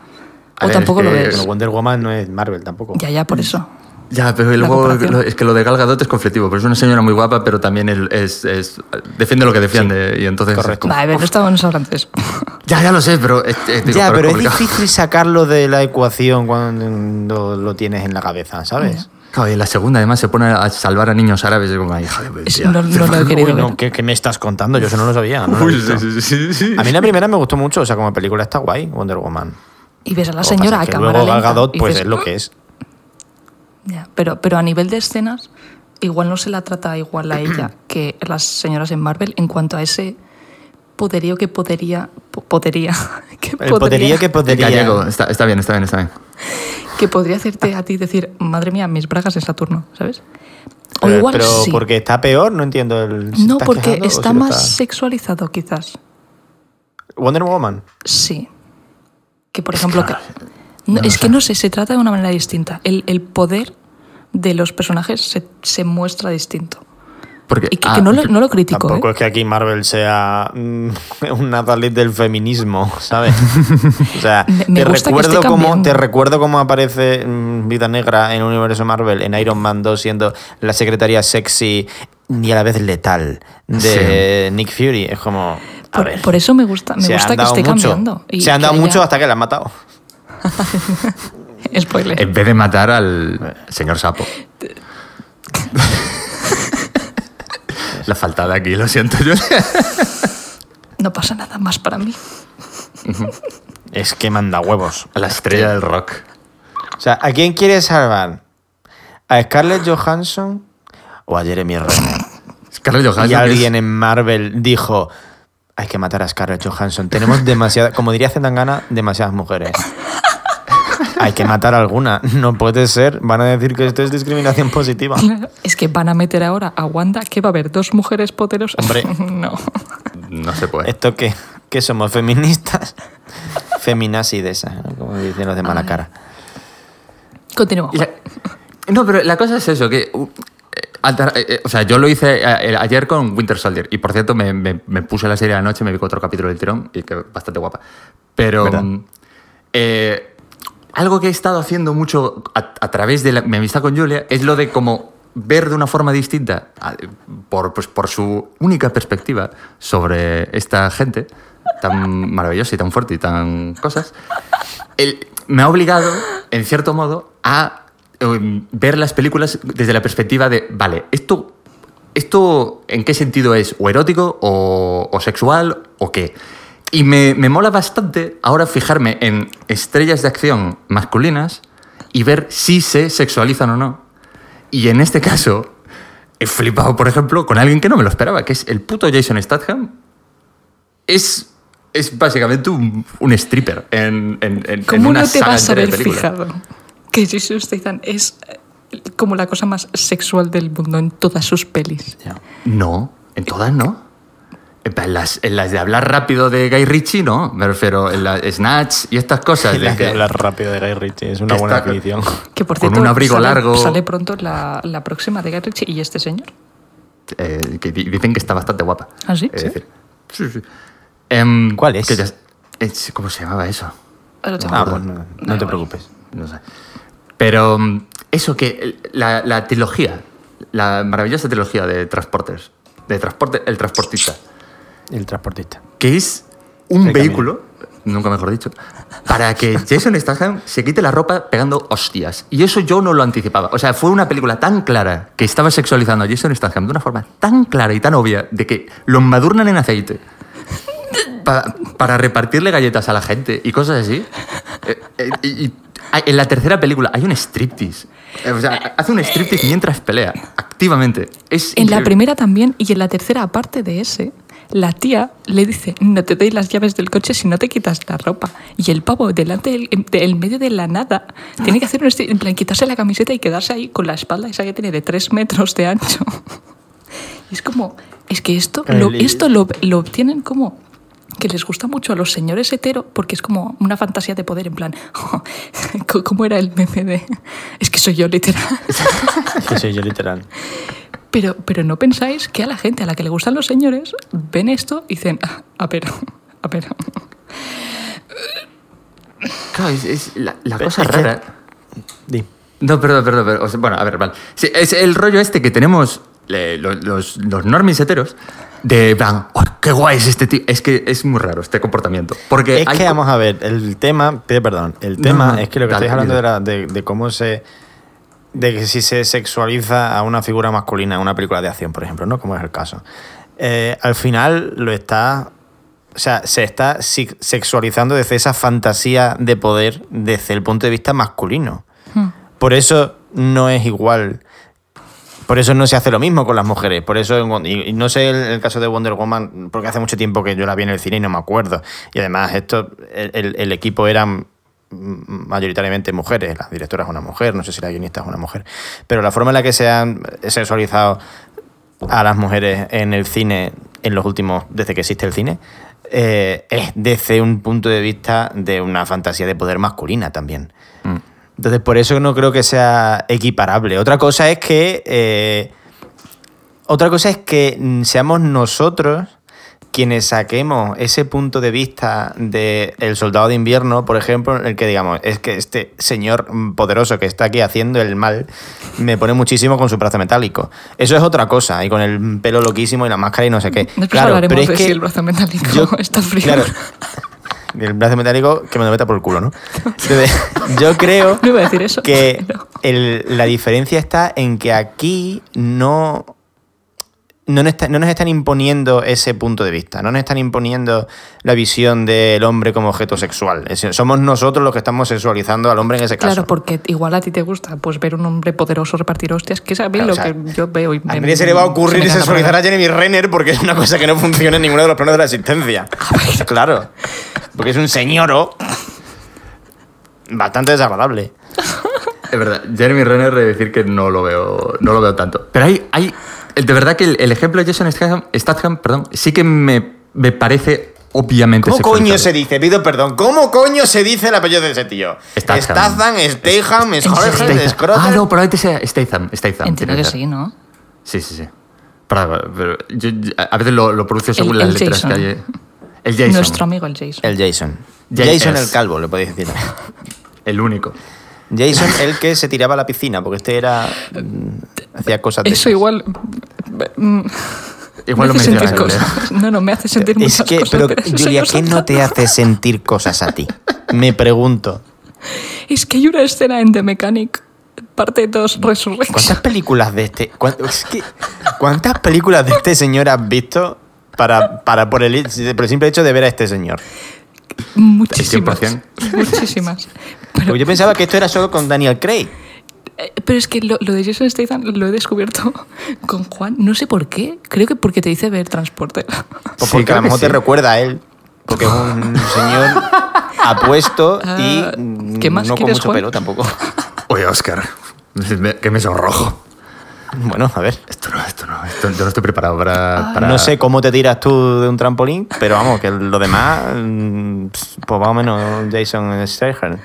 Speaker 2: A
Speaker 3: O
Speaker 2: ver,
Speaker 3: tampoco
Speaker 2: es
Speaker 3: lo
Speaker 2: que-
Speaker 3: ves.
Speaker 1: Bueno, Wonder Woman no es Marvel tampoco.
Speaker 3: Ya, ya, por eso.
Speaker 2: Ya, pero luego lo- es que lo de Gal Gadot es conflictivo, pero es una señora muy guapa, pero también el- es, es- defiende lo que defiende y entonces... es
Speaker 1: correcto.
Speaker 2: como-
Speaker 3: Vale, no estábamos hablando de eso.
Speaker 2: Ya, ya lo sé, pero... es- es- digo,
Speaker 1: ya, pero es
Speaker 2: complicado.
Speaker 1: difícil sacarlo de la ecuación cuando lo tienes en la cabeza, ¿sabes?
Speaker 2: Claro, y en la segunda además se pone a salvar a niños árabes y como, "Ay, hija de
Speaker 3: Es-
Speaker 2: tía".
Speaker 3: no, no lo he querido
Speaker 1: Uy, no. ¿qué, qué me estás contando? Yo eso no lo sabía. no lo
Speaker 2: Uy,
Speaker 1: visto.
Speaker 2: sí, sí, sí, sí.
Speaker 1: A mí la primera me gustó mucho, o sea, como película está guay, Wonder Woman.
Speaker 3: Y ves a la
Speaker 1: Lo
Speaker 3: señora a cámara
Speaker 1: luego Gal
Speaker 3: lenta
Speaker 1: Gadot, pues
Speaker 3: dices,
Speaker 1: es lo que es.
Speaker 3: Ya, pero, pero a nivel de escenas, igual no se la trata igual a ella <clears throat> que las señoras en Marvel en cuanto a ese poderío que podría. po- Podería. <laughs> Que
Speaker 1: El poderío que
Speaker 2: En
Speaker 1: podría.
Speaker 2: gallego, está, está bien, está bien, está bien.
Speaker 3: Que podría hacerte a ti decir, madre mía, mis bragas de Saturno, ¿sabes? O
Speaker 1: Pero,
Speaker 3: igual
Speaker 1: pero
Speaker 3: sí.
Speaker 1: porque está peor, no entiendo. El, ¿se
Speaker 3: No,
Speaker 1: está
Speaker 3: porque
Speaker 1: quejando
Speaker 3: está
Speaker 1: si
Speaker 3: más
Speaker 1: está-
Speaker 3: sexualizado, quizás.
Speaker 1: Wonder Woman.
Speaker 3: Sí. Que, por ejemplo, que- no, es que no sé, se trata de una manera distinta. El, el poder de los personajes se, se muestra distinto.
Speaker 2: Porque,
Speaker 3: Y que,
Speaker 2: ah,
Speaker 3: que no, lo, no lo critico,
Speaker 1: Tampoco
Speaker 3: ¿eh?
Speaker 1: es que aquí Marvel sea mm, <laughs> un Natalie del feminismo, <laughs> ¿sabes? O sea,
Speaker 3: Me- me
Speaker 1: te, recuerdo cómo, te recuerdo cómo aparece mm, Vida Negra en el universo Marvel, en Iron Man 2, siendo la secretaria sexy y a la vez letal de Nick Fury. Es como. A
Speaker 3: Por,
Speaker 1: ver,
Speaker 3: por eso me gusta, me gusta que esté
Speaker 1: mucho.
Speaker 3: cambiando. y
Speaker 1: Se han dado
Speaker 3: haya-
Speaker 1: mucho hasta que la han matado. <laughs>
Speaker 3: Spoiler.
Speaker 2: en vez de matar al señor Sapo. La faltada aquí, lo siento yo.
Speaker 3: No pasa nada más para mí.
Speaker 1: Es que manda huevos.
Speaker 2: La estrella del rock.
Speaker 1: O sea, ¿a quién quiere salvar? ¿A Scarlett Johansson o a Jeremy Renner?
Speaker 2: Scarlett Johansson.
Speaker 1: y
Speaker 2: es-
Speaker 1: alguien en Marvel dijo, hay que matar a Scarlett Johansson. Tenemos demasiadas, como diría Zetangana, demasiadas mujeres. Hay que matar a alguna. No puede ser. Van a decir que esto es discriminación positiva. <laughs>
Speaker 3: Es que van a meter ahora a Wanda, que va a haber dos mujeres poderosas.
Speaker 1: Hombre. <laughs>
Speaker 3: no.
Speaker 2: No se puede.
Speaker 1: ¿Esto qué? ¿Qué somos? ¿Feministas? Feminazi de esas, ¿no? como dicen los de mala cara.
Speaker 3: Continuamos.
Speaker 2: La- No, pero la cosa es eso, que... uh, eh, eh, eh, o sea, yo lo hice ayer con Winter Soldier. Y por cierto, me, me- me puse la serie anoche, me vi otro capítulo del tirón y que bastante guapa. Pero... algo que he estado haciendo mucho a, través de mi amistad con Julia es lo de como ver de una forma distinta, por, pues, por su única perspectiva sobre esta gente tan maravillosa y tan fuerte y tan cosas, el- me ha obligado, en cierto modo, a em, ver las películas desde la perspectiva de, vale, esto, esto en qué sentido es, o erótico, o sexual, o qué. Y me, me mola bastante ahora fijarme en estrellas de acción masculinas y ver si se sexualizan o no. Y en este caso, he flipado, por ejemplo, con alguien que no me lo esperaba, que es el puto Jason Statham. Es, es básicamente un, un stripper en, en, en- en
Speaker 3: ¿Cómo
Speaker 2: una
Speaker 3: no te
Speaker 2: saga
Speaker 3: vas a haber fijado que Jason Statham es eh, como la cosa más sexual del mundo en todas sus pelis?
Speaker 2: No, en todas no. En las, en las de hablar rápido de Guy Ritchie, no. Me refiero en la Snatch y estas cosas. <laughs> de que-
Speaker 1: hablar rápido de Guy Ritchie es una buena definición. <laughs>
Speaker 3: Que por
Speaker 2: Con
Speaker 3: cierto,
Speaker 2: un abrigo
Speaker 3: sale,
Speaker 2: largo.
Speaker 3: sale pronto la, la próxima de Guy Ritchie y este señor.
Speaker 2: eh, que di- dicen que está bastante guapa.
Speaker 3: ¿Ah, sí?
Speaker 2: Es
Speaker 3: ¿Sí?
Speaker 2: decir, sí, sí. Em,
Speaker 1: ¿Cuál es?
Speaker 2: que ya- es- ¿Cómo se llamaba eso?
Speaker 1: Ah, pues no, no
Speaker 3: Da
Speaker 1: te preocupes.
Speaker 2: No sé. Pero mm, eso que la, la trilogía, la maravillosa trilogía de Transporters, de transporte, El Transportista,
Speaker 1: El transportista.
Speaker 2: que es un
Speaker 1: El
Speaker 2: vehículo, nunca mejor dicho, para que Jason Statham se quite la ropa pegando hostias. Y eso yo no lo anticipaba. O sea, fue una película tan clara que estaba sexualizando a Jason Statham de una forma tan clara y tan obvia de que lo embadurnan en aceite <laughs> pa- para repartirle galletas a la gente y cosas así. Eh, eh, y, y hay- en la tercera película hay un striptease. Eh, O sea, hace un striptease mientras pelea, activamente. Es
Speaker 3: En la primera también y en la tercera, aparte de ese, la tía le dice, no te doy las llaves del coche si no te quitas la ropa. Y el pavo, delante del en- de- en medio de la nada, tiene que hacer un en plan, quitarse la camiseta y quedarse ahí con la espalda esa que tiene de tres metros de ancho. Y <laughs> es como, es que esto, lo, esto lo, lo obtienen como que les gusta mucho a los señores hetero porque es como una fantasía de poder, en plan, <laughs> ¿cómo era el meme de...? Es que soy yo literal. <laughs>
Speaker 1: Que soy yo literal.
Speaker 3: Pero, pero no pensáis que a la gente a la que le gustan los señores ven esto y dicen, "Ah, a ver, a ver.
Speaker 2: Claro, es, es la, la
Speaker 1: Pero
Speaker 2: cosa
Speaker 1: es
Speaker 2: rara. No, perdón, perdón. perdón. O sea, bueno, a ver, vale. Sí, es el rollo este que tenemos eh, los, los, los normis heteros de plan, "Oh, qué guay es este tío. Es que es muy raro este comportamiento. Porque
Speaker 1: Es
Speaker 2: hay
Speaker 1: que vamos a ver, el tema, perdón, el tema
Speaker 2: no,
Speaker 1: es que lo que
Speaker 2: dale,
Speaker 1: estáis hablando era de, de cómo se. De que si se sexualiza a una figura masculina en una película de acción, por ejemplo, ¿no? Como es el caso. Eh, al final lo está. O sea, se está sexualizando desde esa fantasía de poder desde el punto de vista masculino.
Speaker 3: Hmm.
Speaker 1: Por eso no es igual. Por eso no se hace lo mismo con las mujeres. Por eso, y, no sé el, el caso de Wonder Woman, porque hace mucho tiempo que yo la vi en el cine y no me acuerdo. Y además, esto, el, el- equipo eran mayoritariamente mujeres. La directora es una mujer, no sé si la guionista es una mujer. Pero la forma en la que se han sexualizado a las mujeres en el cine en los últimos, desde que existe el cine, eh, es desde un punto de vista de una fantasía de poder masculina también.
Speaker 2: Mm.
Speaker 1: Entonces, por eso no creo que sea equiparable. Otra cosa es que. eh, otra cosa es que mm, seamos nosotros quienes saquemos ese punto de vista de El Soldado de Invierno, por ejemplo, en el que digamos, es que este señor poderoso que está aquí haciendo el mal me pone muchísimo con su brazo metálico. Eso es otra cosa, y con el pelo loquísimo y la máscara y no sé qué.
Speaker 3: Después
Speaker 1: claro, pero es
Speaker 3: de
Speaker 1: que
Speaker 3: si el brazo metálico
Speaker 1: yo- <laughs>
Speaker 3: está frío.
Speaker 1: Claro, el brazo metálico que me lo meta por el culo, ¿no? Entonces, yo creo <laughs>
Speaker 3: No iba a decir eso.
Speaker 1: que
Speaker 3: pero-
Speaker 1: el- la diferencia está en que aquí no, no, nos está- no nos están imponiendo ese punto de vista, no nos están imponiendo la visión del hombre como objeto sexual. Es somos nosotros los que estamos sexualizando al hombre en ese caso.
Speaker 3: Claro, porque igual a ti te gusta pues ver un hombre poderoso repartir hostias, que es a mí
Speaker 1: Claro,
Speaker 3: lo
Speaker 1: o sea,
Speaker 3: que yo veo y me-
Speaker 1: A nadie se le va a ocurrir
Speaker 3: se
Speaker 1: sexualizar a Jeremy Renner porque es una cosa que no funciona en ninguno de los planos de la existencia. claro. Porque es un señoro bastante desagradable.
Speaker 2: Es verdad, Jeremy Renner de decir que no lo veo, no lo veo tanto. Pero hay, hay de verdad que el, el ejemplo de Jason Statham, Statham, perdón, sí que me, me parece obviamente
Speaker 1: ¿Cómo coño se dice? Pido perdón. ¿Cómo coño se dice el apellido de ese tío?
Speaker 2: Statham.
Speaker 1: Statham, Statham. Schroeder.
Speaker 2: Ah, no, probablemente sea Statham. Statham
Speaker 3: Entiendo que sí, ¿no?
Speaker 2: Sí, sí, sí. Pero, pero yo- yo- a veces lo, lo pronuncio según
Speaker 3: El-
Speaker 2: las
Speaker 3: el
Speaker 2: letras
Speaker 3: Jason.
Speaker 2: que hay. El Jason.
Speaker 3: Nuestro amigo el Jason.
Speaker 1: El Jason.
Speaker 2: Ja-
Speaker 1: Jason
Speaker 2: es.
Speaker 1: el calvo, le podéis decir. <laughs>
Speaker 2: El único.
Speaker 1: Jason el que se tiraba a la piscina, porque este era... hacía cosas de
Speaker 3: Eso
Speaker 1: esas.
Speaker 3: igual... mm, <laughs>
Speaker 2: Igual lo
Speaker 3: me hace
Speaker 2: menciona
Speaker 3: sentir
Speaker 2: Julia.
Speaker 3: cosas. No, no, me hace sentir
Speaker 1: Es
Speaker 3: muchas
Speaker 1: que,
Speaker 3: cosas.
Speaker 1: pero Julia, ¿qué no te hace sentir cosas a ti? Me pregunto.
Speaker 3: Es que hay una escena en The Mechanic, parte 2, Resurrection.
Speaker 1: ¿Cuántas películas de este... cuán- es que, ¿Cuántas películas de este señor has visto para, para por, el, por el simple hecho de ver a este señor?
Speaker 3: Muchísimas.
Speaker 2: 100%.
Speaker 3: Muchísimas. Pero,
Speaker 1: yo pensaba que esto era solo con Daniel Craig.
Speaker 3: Eh, pero es que lo, lo de Jason Statham lo he descubierto <laughs> con Juan. No sé por qué. Creo que porque te dice ver transporte.
Speaker 1: Pues <laughs>
Speaker 2: Sí,
Speaker 1: porque a
Speaker 2: creo
Speaker 1: lo mejor te
Speaker 2: sí.
Speaker 1: recuerda a él. Porque es un <laughs> señor apuesto y
Speaker 3: Ah,
Speaker 1: mm,
Speaker 3: ¿qué más
Speaker 1: no con
Speaker 3: quieres,
Speaker 1: mucho
Speaker 3: Juan?
Speaker 1: pelo tampoco.
Speaker 2: Oye, Oscar, me- que me sonrojo.
Speaker 1: Bueno, a ver.
Speaker 2: Esto no, esto no, esto- yo no estoy preparado para, para-
Speaker 1: No sé cómo te tiras tú de un trampolín, pero vamos, que lo demás, mm, pues más o menos Jason Statham.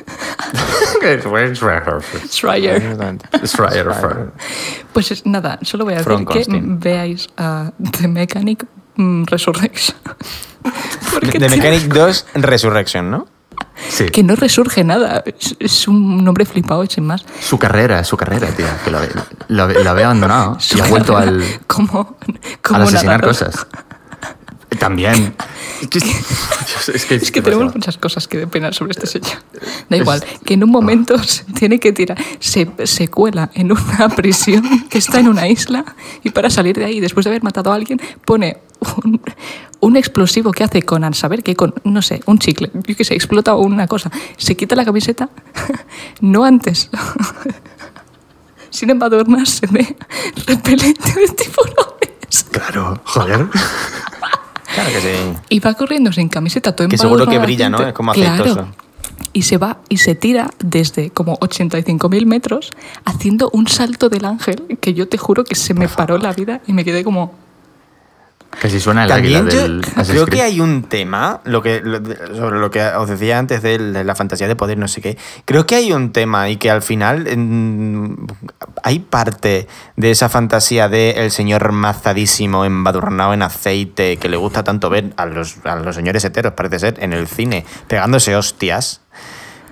Speaker 3: Schreier.
Speaker 2: Schreier.
Speaker 3: Pues es- nada, solo voy a decir que veáis a The Mechanic mm, Resurrection.
Speaker 1: The Mechanic 2 Resurrection, ¿no?
Speaker 2: Sí.
Speaker 3: Que no resurge nada. Es, es un nombre flipado sin más.
Speaker 2: Su carrera, su carrera, tía, que lo, lo, lo había abandonado <laughs> y ha vuelto al,
Speaker 3: como, como
Speaker 2: asesinar cosas. También. Es que, Dios, es que,
Speaker 3: Es que tenemos muchas cosas que penar sobre este señor. Da igual, que en un momento se tiene que tirar, se, se cuela en una <laughs> prisión que está en una isla y para salir de ahí, después de haber matado a alguien, pone un, un explosivo que hace con al saber que con, no sé, un chicle, yo que sé, explota una cosa, se quita la camiseta, <laughs> no antes, <laughs> sin embadurnarse de repelente de tiburones.
Speaker 2: Claro, joder.
Speaker 1: Claro que sí.
Speaker 3: Y va corriendo sin camiseta, todo
Speaker 1: Que seguro que brilla, ¿no? Es como
Speaker 3: Claro.
Speaker 1: aceitoso.
Speaker 3: Y se va y se tira desde como 85.000 metros haciendo un salto del ángel que yo te juro que se me paró la vida y me quedé como...
Speaker 2: Casi suena el
Speaker 1: También
Speaker 2: del <laughs>
Speaker 1: creo que hay un tema, lo que, lo- sobre lo que os decía antes de la- fantasía de poder, no sé qué. Creo que hay un tema y que al final mm, hay parte de esa fantasía de el señor mazadísimo, embadurnado en aceite, que le gusta tanto ver a los, a los señores heteros, parece ser, en el cine, pegándose hostias.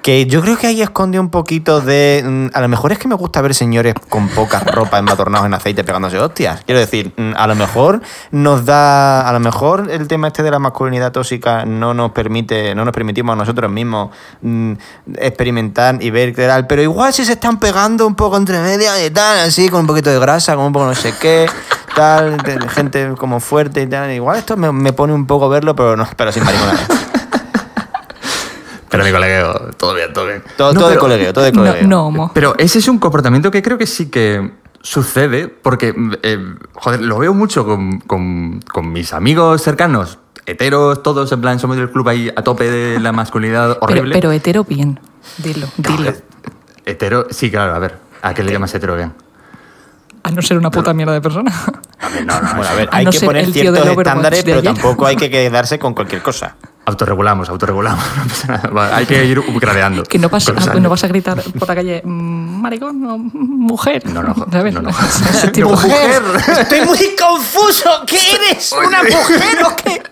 Speaker 1: Que yo creo que ahí esconde un poquito de. mm, A lo mejor es que me gusta ver señores con poca ropa embadornados en aceite pegándose hostias. Quiero decir, mm, a lo mejor nos da. A lo mejor el tema este de la masculinidad tóxica no nos permite, no nos permitimos a nosotros mismos mm, experimentar y ver tal. Pero igual si se están pegando un poco entre medias y tal, así, con un poquito de grasa, con un poco no sé qué, tal, gente como fuerte y tal. Igual esto me, me pone un poco verlo, pero no, pero sin mariconadas.
Speaker 2: Pero mi colegueo, todo bien, todo bien.
Speaker 1: Todo,
Speaker 2: No,
Speaker 1: todo de colegueo, todo de
Speaker 3: No,
Speaker 1: colegueo.
Speaker 3: no homo.
Speaker 2: Pero ese es un comportamiento que creo que sí que sucede, porque, eh, joder, lo veo mucho con, con- con mis amigos cercanos, heteros, todos, en plan, somos del club ahí a tope de la masculinidad horrible.
Speaker 3: pero hetero bien. Dilo, dilo.
Speaker 2: Eh, Hetero, sí, claro, a ver, ¿a qué le llamas hetero bien?
Speaker 3: A no ser una puta mierda de persona.
Speaker 2: A ver, no, no, <laughs>
Speaker 1: Bueno, a ver,
Speaker 3: A
Speaker 1: hay
Speaker 3: no
Speaker 1: que poner ciertos estándares, pero
Speaker 3: ayer.
Speaker 1: tampoco hay que <laughs> quedarse con cualquier cosa.
Speaker 2: Autorregulamos, autorregulamos, <laughs> no pasa nada. Vale, hay que ir upgradeando.
Speaker 3: Que no,
Speaker 2: los
Speaker 3: ah, no vas a gritar por la calle, "Mm, maricón o mujer.
Speaker 2: No, no, <laughs>
Speaker 3: ¿Sabes?
Speaker 2: no, no. <laughs>
Speaker 1: ¡Mujer! ¡Estoy muy confuso! ¿Qué eres? ¿Una mujer o qué?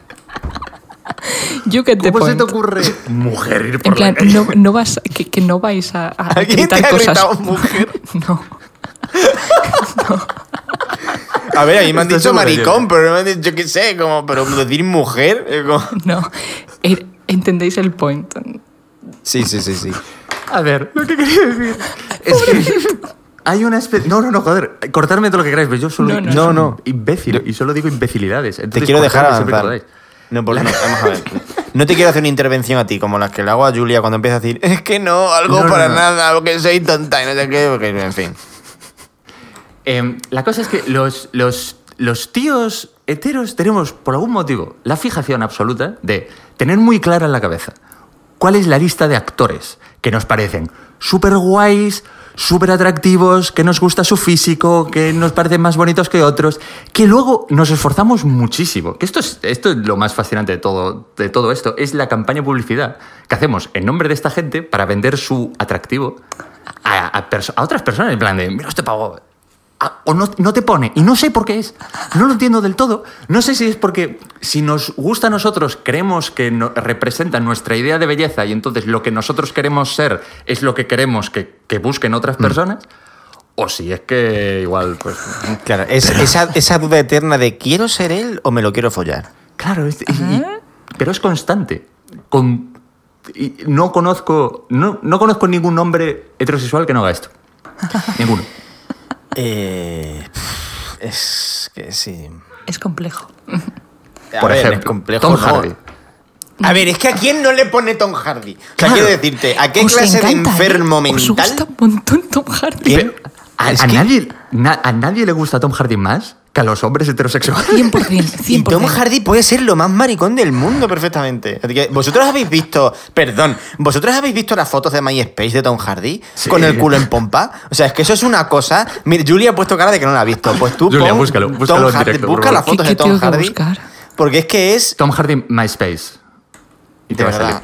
Speaker 3: You get the
Speaker 2: ¿Cómo se te ocurre mujer ir por
Speaker 3: En plan,
Speaker 2: la calle?
Speaker 3: no, no vas, que, que no vais a, a
Speaker 1: ¿Alguien te
Speaker 3: gritar
Speaker 1: ha
Speaker 3: cosas.
Speaker 1: gritado mujer?
Speaker 3: No.
Speaker 1: A ver, a mí me han dicho maricón, pero no me han dicho, yo qué sé, como, pero decir mujer. como-
Speaker 3: No. Eh, ¿Entendéis el point?
Speaker 1: Sí, sí, sí, sí.
Speaker 2: A ver, lo que quería decir es que hay una especie... No, no, no, joder, cortarme todo lo que queráis, pero yo solo...
Speaker 3: No, no,
Speaker 1: no. No, no.
Speaker 2: imbécil y solo digo imbecilidades.
Speaker 1: Te
Speaker 2: entonces
Speaker 1: quiero dejar avanzar. No, por- no, <laughs> vamos a ver. No te quiero hacer una intervención a ti, como las que le hago a Julia cuando empieza a decir, es que no, algo
Speaker 2: No, no,
Speaker 1: para
Speaker 2: no.
Speaker 1: nada, porque soy tonta y no sé qué, porque, en fin.
Speaker 2: Eh, la cosa es que los, los, los tíos heteros tenemos, por algún motivo, la fijación absoluta de tener muy clara en la cabeza cuál es la lista de actores que nos parecen súper guays, súper atractivos, que nos gusta su físico, que nos parecen más bonitos que otros, que luego nos esforzamos muchísimo. Que esto es, esto es lo más fascinante de todo, de todo esto, es la campaña de publicidad que hacemos en nombre de esta gente para vender su atractivo a, a otras personas, en plan de, mira este pavo, o no, no te pone. Y no sé por qué es. No lo entiendo del todo. No sé si es porque si nos gusta a nosotros, creemos que no- representa nuestra idea de belleza y entonces lo que nosotros queremos ser es lo que queremos que, que busquen otras personas. O si es que igual, pues...
Speaker 1: Claro, es esa, esa duda eterna de ¿quiero ser él o me lo quiero follar?
Speaker 2: Claro, es- y- y- pero es constante. Con, y no, conozco, no, no conozco ningún hombre heterosexual que no haga esto. <laughs> Ninguno.
Speaker 1: Eh, es que sí.
Speaker 3: Es complejo.
Speaker 1: A
Speaker 2: Por
Speaker 1: ver,
Speaker 2: ejemplo,
Speaker 1: es complejo.
Speaker 2: Tom
Speaker 1: no.
Speaker 2: Hardy.
Speaker 1: A ver, es que a quién no le pone Tom Hardy. O sea,
Speaker 2: Claro.
Speaker 1: quiero decirte, ¿a qué
Speaker 3: Os
Speaker 1: clase de
Speaker 3: encanta, ¿eh?
Speaker 1: enfermo
Speaker 3: Os
Speaker 1: mental?
Speaker 3: gusta un montón Tom Hardy.
Speaker 2: A,
Speaker 1: Es
Speaker 2: a
Speaker 1: que-
Speaker 2: nadie, na- a nadie le gusta Tom Hardy más que a los hombres heterosexuales.
Speaker 3: 100%, 100%. <laughs>
Speaker 1: Y Tom Hardy puede ser lo más maricón del mundo perfectamente. Así que, ¿Vosotros habéis visto, perdón, vosotros habéis visto las fotos de MySpace de Tom Hardy
Speaker 2: Sí.
Speaker 1: con el culo en pompa? O sea, es que eso es una cosa. Mira, Julia ha puesto cara de que no la ha visto. Pues tú
Speaker 2: Julia,
Speaker 1: pon
Speaker 2: búscalo,
Speaker 1: Tom
Speaker 2: búscalo en
Speaker 1: Hardy,
Speaker 2: directo, por
Speaker 1: busca las fotos
Speaker 3: ¿Qué-
Speaker 1: de Tom Hardy.
Speaker 3: buscar?
Speaker 1: Porque es que es.
Speaker 2: Tom Hardy MySpace. Y te va a salir.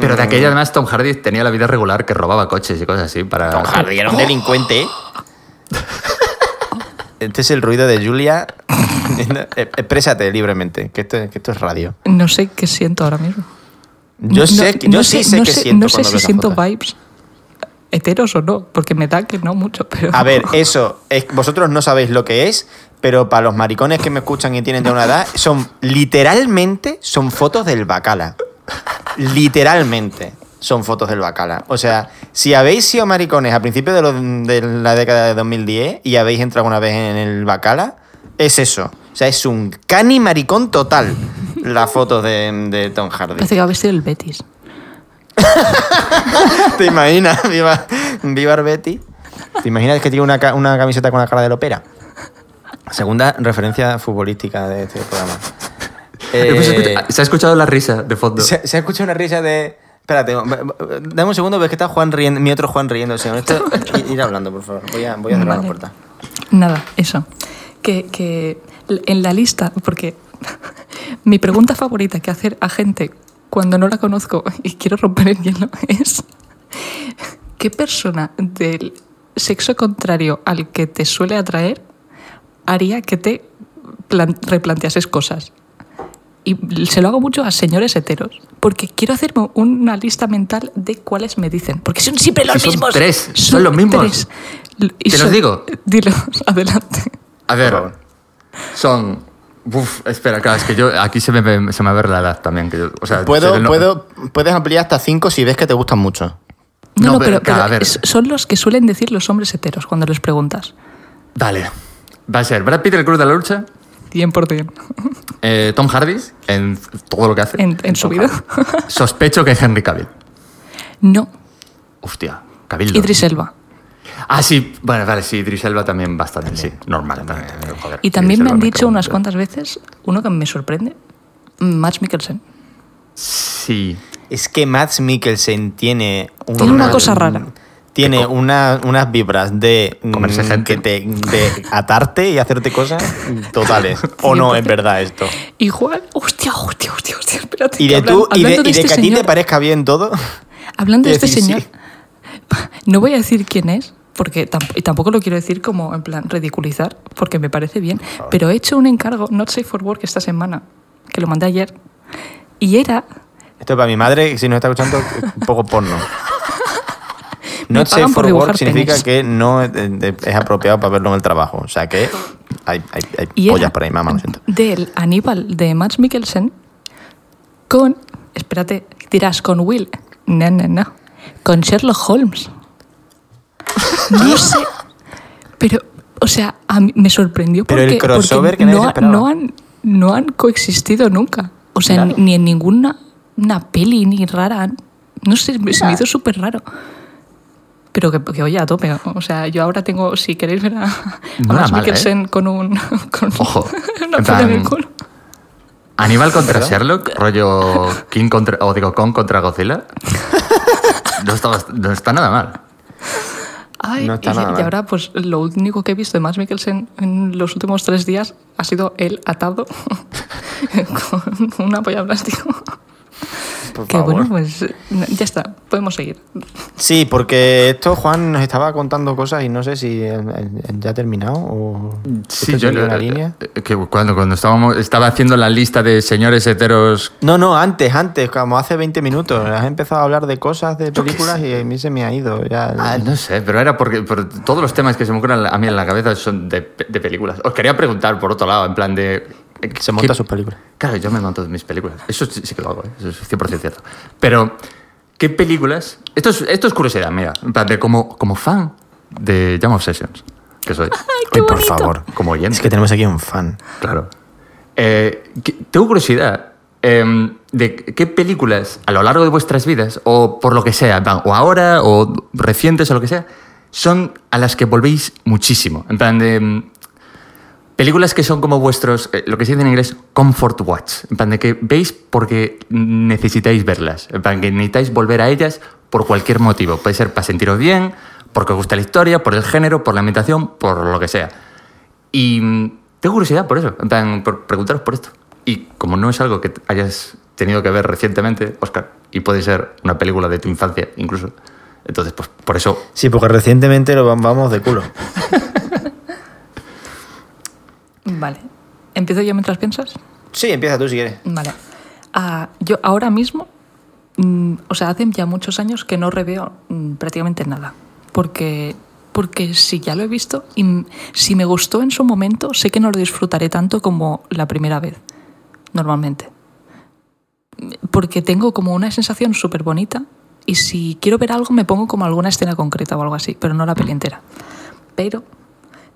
Speaker 2: Pero de aquella además Tom Hardy tenía la vida regular que robaba coches y cosas así para...
Speaker 1: Tom Hardy era un <laughs> delincuente. <laughs> Este es el ruido de Julia. <laughs> Eh, Exprésate libremente, que esto, que esto es radio.
Speaker 3: No sé qué siento ahora mismo.
Speaker 1: Yo,
Speaker 3: No-
Speaker 1: sé, que- yo
Speaker 3: no
Speaker 1: sí
Speaker 3: sé-
Speaker 1: sé- siento.
Speaker 3: No sé si siento vibes heteros o no, porque me da que no mucho, pero...
Speaker 1: A ver, <laughs> eso, es- vosotros no sabéis lo que es, pero para los maricones que me escuchan y tienen ya una edad, son literalmente son fotos del bacala. Literalmente son fotos del bacala. O sea, si habéis sido maricones a principios de, los- de la década de 2010 y habéis entrado alguna vez en el bacala, es eso. O sea, es un cani maricón total la foto de, de Tom Hardy.
Speaker 3: Parece que va a vestir el Betis. <laughs>
Speaker 1: ¿Te imaginas? Viva, viva el Betty. ¿Te imaginas que tiene una, una camiseta con la cara de Lopera? Segunda referencia futbolística de este programa.
Speaker 2: Eh, pues,
Speaker 1: Eh,
Speaker 2: se ha escuchado la risa de fondo.
Speaker 1: se, se ha escuchado una risa de. Espérate, dame un segundo, ves que está Juan riendo, mi otro Juan riéndose. Esto, <laughs> ir- hablando, por favor. Voy a, voy a cerrar
Speaker 3: Vale.
Speaker 1: la puerta.
Speaker 3: Nada, eso. Que, que en la lista, porque <laughs> mi pregunta favorita que hacer a gente cuando no la conozco y quiero romper el hielo <laughs> es ¿qué persona del sexo contrario al que te suele atraer haría que te plan- replanteases cosas? Y se lo hago mucho a señores heteros, porque quiero hacerme una lista mental de cuáles me dicen, porque son siempre los
Speaker 2: Si son
Speaker 3: mismos.
Speaker 2: tres, son los mismos.
Speaker 3: tres. Y
Speaker 2: ¿Te los digo?
Speaker 3: Dilo, <laughs> adelante.
Speaker 2: A ver, son... Uf, espera, claro, es que yo aquí se me, se me va a ver la edad también. Que yo, o sea,
Speaker 1: Puedo, puedo, puedes ampliar hasta 5 si ves que te gustan mucho.
Speaker 3: No,
Speaker 2: No,
Speaker 3: no,
Speaker 2: pero,
Speaker 3: pero,
Speaker 2: claro,
Speaker 3: pero
Speaker 2: a ver.
Speaker 3: es- son los que suelen decir los hombres heteros cuando les preguntas.
Speaker 2: Vale. Va a ser Brad Pitt, el Cruz de la Lucha,
Speaker 3: 100%.
Speaker 2: eh, Tom Hardy, en todo lo que hace.
Speaker 3: En- en su
Speaker 2: Tom
Speaker 3: vida.
Speaker 2: Hardy. Sospecho que Henry Cavill.
Speaker 3: No,
Speaker 2: Hostia, Cavill.
Speaker 3: Idris Elba.
Speaker 2: Ah, sí, bueno, vale, sí, Idris Elba también bastante, sí, normal. también, joder,
Speaker 3: Y también me han dicho unas cuantas veces, uno que me sorprende, Max Mikkelsen.
Speaker 2: Sí.
Speaker 1: Es que Max Mikkelsen tiene,
Speaker 3: Tiene una cosa rara.
Speaker 1: Tiene una- unas vibras de, mm,
Speaker 2: Comerse gente.
Speaker 1: que te, de atarte y hacerte cosas totales. ¿O no es verdad esto?
Speaker 3: Y Juan, hostia, hostia, hostia, hostia, espérate.
Speaker 1: Y de,
Speaker 3: hablan-
Speaker 1: tú, y de,
Speaker 3: hablando
Speaker 1: y de
Speaker 3: este
Speaker 1: que a ti te parezca bien todo.
Speaker 3: Hablando de este
Speaker 1: decir,
Speaker 3: señor,
Speaker 1: sí.
Speaker 3: no voy a decir quién es, porque y tampoco lo quiero decir como en plan ridiculizar, porque me parece bien, pero he hecho un encargo, Not Safe for Work, esta semana, que lo mandé ayer, y era,
Speaker 1: Esto es para mi madre, si nos está escuchando, un poco porno. Not safe for work significa que no es, es apropiado para verlo en el trabajo. O sea que hay, hay, hay
Speaker 3: y
Speaker 1: pollas por ahí, mamá, lo siento.
Speaker 3: del Aníbal de Max Mikkelsen con, espérate, dirás, con Will, no, no, no, con Sherlock Holmes. No sé, pero, o sea, a mí me sorprendió
Speaker 1: Pero
Speaker 3: porque,
Speaker 1: el crossover
Speaker 3: porque
Speaker 1: que
Speaker 3: no, no han, no han coexistido nunca. O sea,
Speaker 1: Claro.
Speaker 3: ni, en ninguna una peli ni rara. No sé, se me hizo súper raro. Pero que, que, oye, a tope. O sea, yo ahora tengo, si queréis ver a, a
Speaker 2: No era
Speaker 3: Max
Speaker 2: ¿eh?
Speaker 3: Mikkelsen con un. <laughs> Con
Speaker 2: Ojo, <laughs>
Speaker 3: una
Speaker 2: en
Speaker 3: el culo.
Speaker 2: Aníbal contra Sherlock, rollo King contra, o digo, Kong contra Godzilla. <laughs> No está, bast- no está nada mal.
Speaker 3: Ay,
Speaker 1: No está
Speaker 3: y,
Speaker 1: nada
Speaker 3: y ahora, pues lo único que he visto de Max Mikkelsen en los últimos tres días ha sido él atado con una polla plástico.
Speaker 1: Por
Speaker 3: Que
Speaker 1: favor.
Speaker 3: bueno, pues ya está, podemos seguir.
Speaker 1: Sí, porque esto Juan nos estaba contando cosas y no sé si eh, eh, ya ha terminado o
Speaker 2: Sí, yo lo-
Speaker 1: línea.
Speaker 2: eh, que cuando, cuando estábamos, estaba haciendo la lista de señores heteros.
Speaker 1: No, no, antes, antes, como hace 20 minutos. Has empezado a hablar de cosas, de películas y a mí se me ha ido. Ya,
Speaker 2: Ah, no sé, pero era porque por todos los temas que se me ocurren a mí en la cabeza son de, de películas. Os quería preguntar por otro lado, en plan de. Eh,
Speaker 1: se monta
Speaker 2: ¿qué-
Speaker 1: sus películas.
Speaker 2: Claro, yo me monto mis películas. Eso sí, sí que lo hago, ¿eh? eso es 100% cierto. Pero, ¿qué películas? Esto es, esto es curiosidad plan de como, como fan de Jam Obsessions, que soy. <laughs>
Speaker 1: Ay, por favor.
Speaker 2: Como oyente.
Speaker 1: Es que tenemos aquí un fan.
Speaker 2: Claro. Eh, tengo curiosidad eh, de qué películas a lo largo de vuestras vidas, o por lo que sea, o ahora, o recientes, o lo que sea, son a las que volvéis muchísimo. En plan de. Películas que son como vuestros, eh, lo que se dice en inglés, comfort watch. En plan de que veis porque necesitáis verlas. En plan que necesitáis volver a ellas por cualquier motivo. Puede ser para sentiros bien, porque os gusta la historia, por el género, por la ambientación, por lo que sea. Y mm, tengo curiosidad por eso, en plan, por preguntaros por esto. Y como no es algo que hayas tenido que ver recientemente, Oscar, y puede ser una película de tu infancia incluso, entonces, pues por eso
Speaker 1: Sí, porque recientemente lo vam- vamos de culo. <laughs>
Speaker 3: Vale. ¿Empiezo yo mientras piensas?
Speaker 1: Sí, empieza tú si quieres.
Speaker 3: Vale. Ah, yo ahora mismo, mm, o sea, hace ya muchos años que no reveo mm, prácticamente nada. Porque, porque si ya lo he visto y m- si me gustó en su momento, sé que no lo disfrutaré tanto como la primera vez, normalmente. Porque tengo como una sensación súper bonita y si quiero ver algo me pongo como alguna escena concreta o algo así, pero no la peli entera. Pero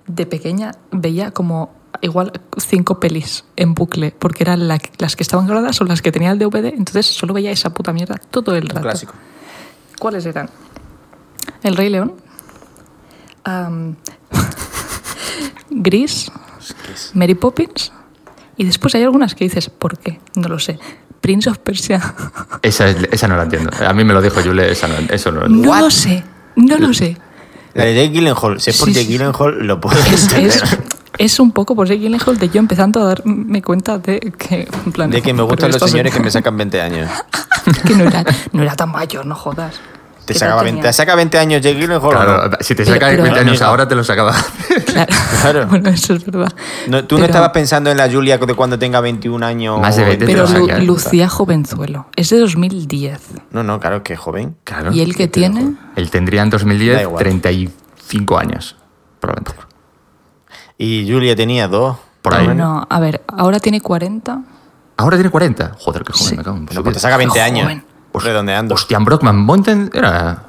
Speaker 3: de pequeña veía como igual cinco pelis en bucle, porque eran la- las que estaban grabadas o las que tenía el DVD, entonces solo veía esa puta mierda todo el rato.
Speaker 1: clásico.
Speaker 3: ¿Cuáles eran? El Rey León, am, <laughs> Gris, Mary Poppins, y después hay algunas que dices, ¿por qué? No lo sé. Prince of Persia. <laughs>
Speaker 2: esa, es- esa no la entiendo. A mí me lo dijo Jule, esa no, eso no lo
Speaker 3: No
Speaker 2: entiendo.
Speaker 3: lo sé, no lo sé.
Speaker 1: La de Jake Gyllenhaal. Si es por
Speaker 3: Sí,
Speaker 1: Jake. Gyllenhaal, lo puedo entender.
Speaker 3: es, <laughs> es un poco por Jake Gyllenhaal de yo empezando a darme cuenta de que... en plan,
Speaker 1: De que me
Speaker 3: pero
Speaker 1: gustan los señores que me sacan 20 años. <laughs>
Speaker 3: que no era, no era tan mayor, no jodas.
Speaker 1: Te
Speaker 3: ¿Qué
Speaker 1: saca,
Speaker 3: edad
Speaker 1: 20,
Speaker 3: tenía?
Speaker 1: te saca 20 años Jake Gyllenhaal. ¿o
Speaker 2: Claro,
Speaker 1: no?
Speaker 2: si te
Speaker 3: Pero-
Speaker 2: saca
Speaker 3: pero-
Speaker 2: 20 años
Speaker 1: Amiga.
Speaker 2: ahora, te lo sacaba. <laughs>
Speaker 3: Claro.
Speaker 1: Claro.
Speaker 3: bueno, eso es verdad.
Speaker 1: No, tú no
Speaker 3: Pero-
Speaker 1: estabas pensando en la Julia de cuando tenga 21 años.
Speaker 2: Más de 20 te
Speaker 3: Pero Lu-
Speaker 2: saca.
Speaker 3: Lucía Jovenzuelo. Es de 2010.
Speaker 1: No, no, claro, que es joven.
Speaker 2: Claro.
Speaker 3: ¿Y él que tiene?
Speaker 2: Él tendría en
Speaker 1: Da
Speaker 2: 2010
Speaker 1: igual.
Speaker 2: 35 años, probablemente.
Speaker 1: Y Julia tenía dos.
Speaker 2: Por ahí.
Speaker 3: No, a ver, ahora tiene 40.
Speaker 2: Ahora tiene 40. Joder, qué joven
Speaker 3: Sí.
Speaker 2: me cago en
Speaker 1: No,
Speaker 2: su
Speaker 1: pues te saca 20
Speaker 3: Joven.
Speaker 1: años. redondeando.
Speaker 2: Hostia, Brockman Mountain era.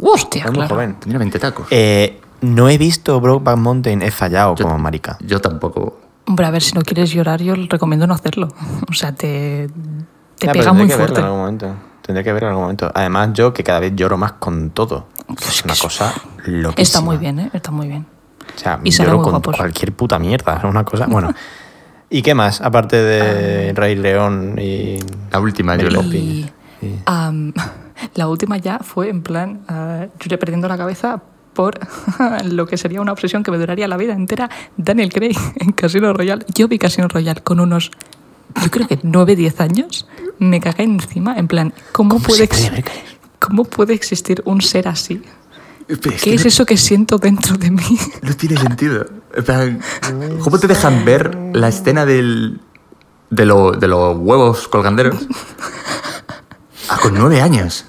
Speaker 3: Hostia,
Speaker 1: muy
Speaker 3: claro.
Speaker 1: joven.
Speaker 2: Tenía 20 tacos.
Speaker 1: Eh, no he visto Brokeback Mountain, he fallado como marica.
Speaker 2: Yo tampoco.
Speaker 3: Hombre, a ver, si no quieres llorar, yo recomiendo no hacerlo. <laughs> O sea, te, te
Speaker 1: Ya, pero
Speaker 3: pega muy
Speaker 1: que verlo
Speaker 3: fuerte.
Speaker 1: en algún momento. Tendré que verlo en algún momento. Además, yo que cada vez lloro más con todo. Es una cosa loquísima.
Speaker 3: Está muy bien, ¿eh? Está muy bien.
Speaker 1: O sea,
Speaker 3: Y
Speaker 1: lloro con
Speaker 3: guapos.
Speaker 1: cualquier puta mierda. Es una cosa. <laughs> Bueno. ¿Y qué más? Aparte de Rey León y.
Speaker 2: La última, yo.
Speaker 3: Y am, <laughs> la última ya fue en plan, ah, yo le perdiendo la cabeza por <laughs> lo que sería una obsesión que me duraría la vida entera. Daniel Craig en Casino Royale. Yo vi Casino Royale con unos, yo creo que 9, 10 años. Me cagué encima, en plan, ¿cómo, puede,
Speaker 1: se puede que-
Speaker 3: ¿cómo puede existir un ser así? ¿Qué
Speaker 2: que
Speaker 3: es
Speaker 2: no-
Speaker 3: eso que siento dentro de mí? <laughs>
Speaker 2: No tiene sentido. <laughs> ¿Cómo te dejan ver la escena del, de, lo- de los huevos colganderos? Ah, con nueve años.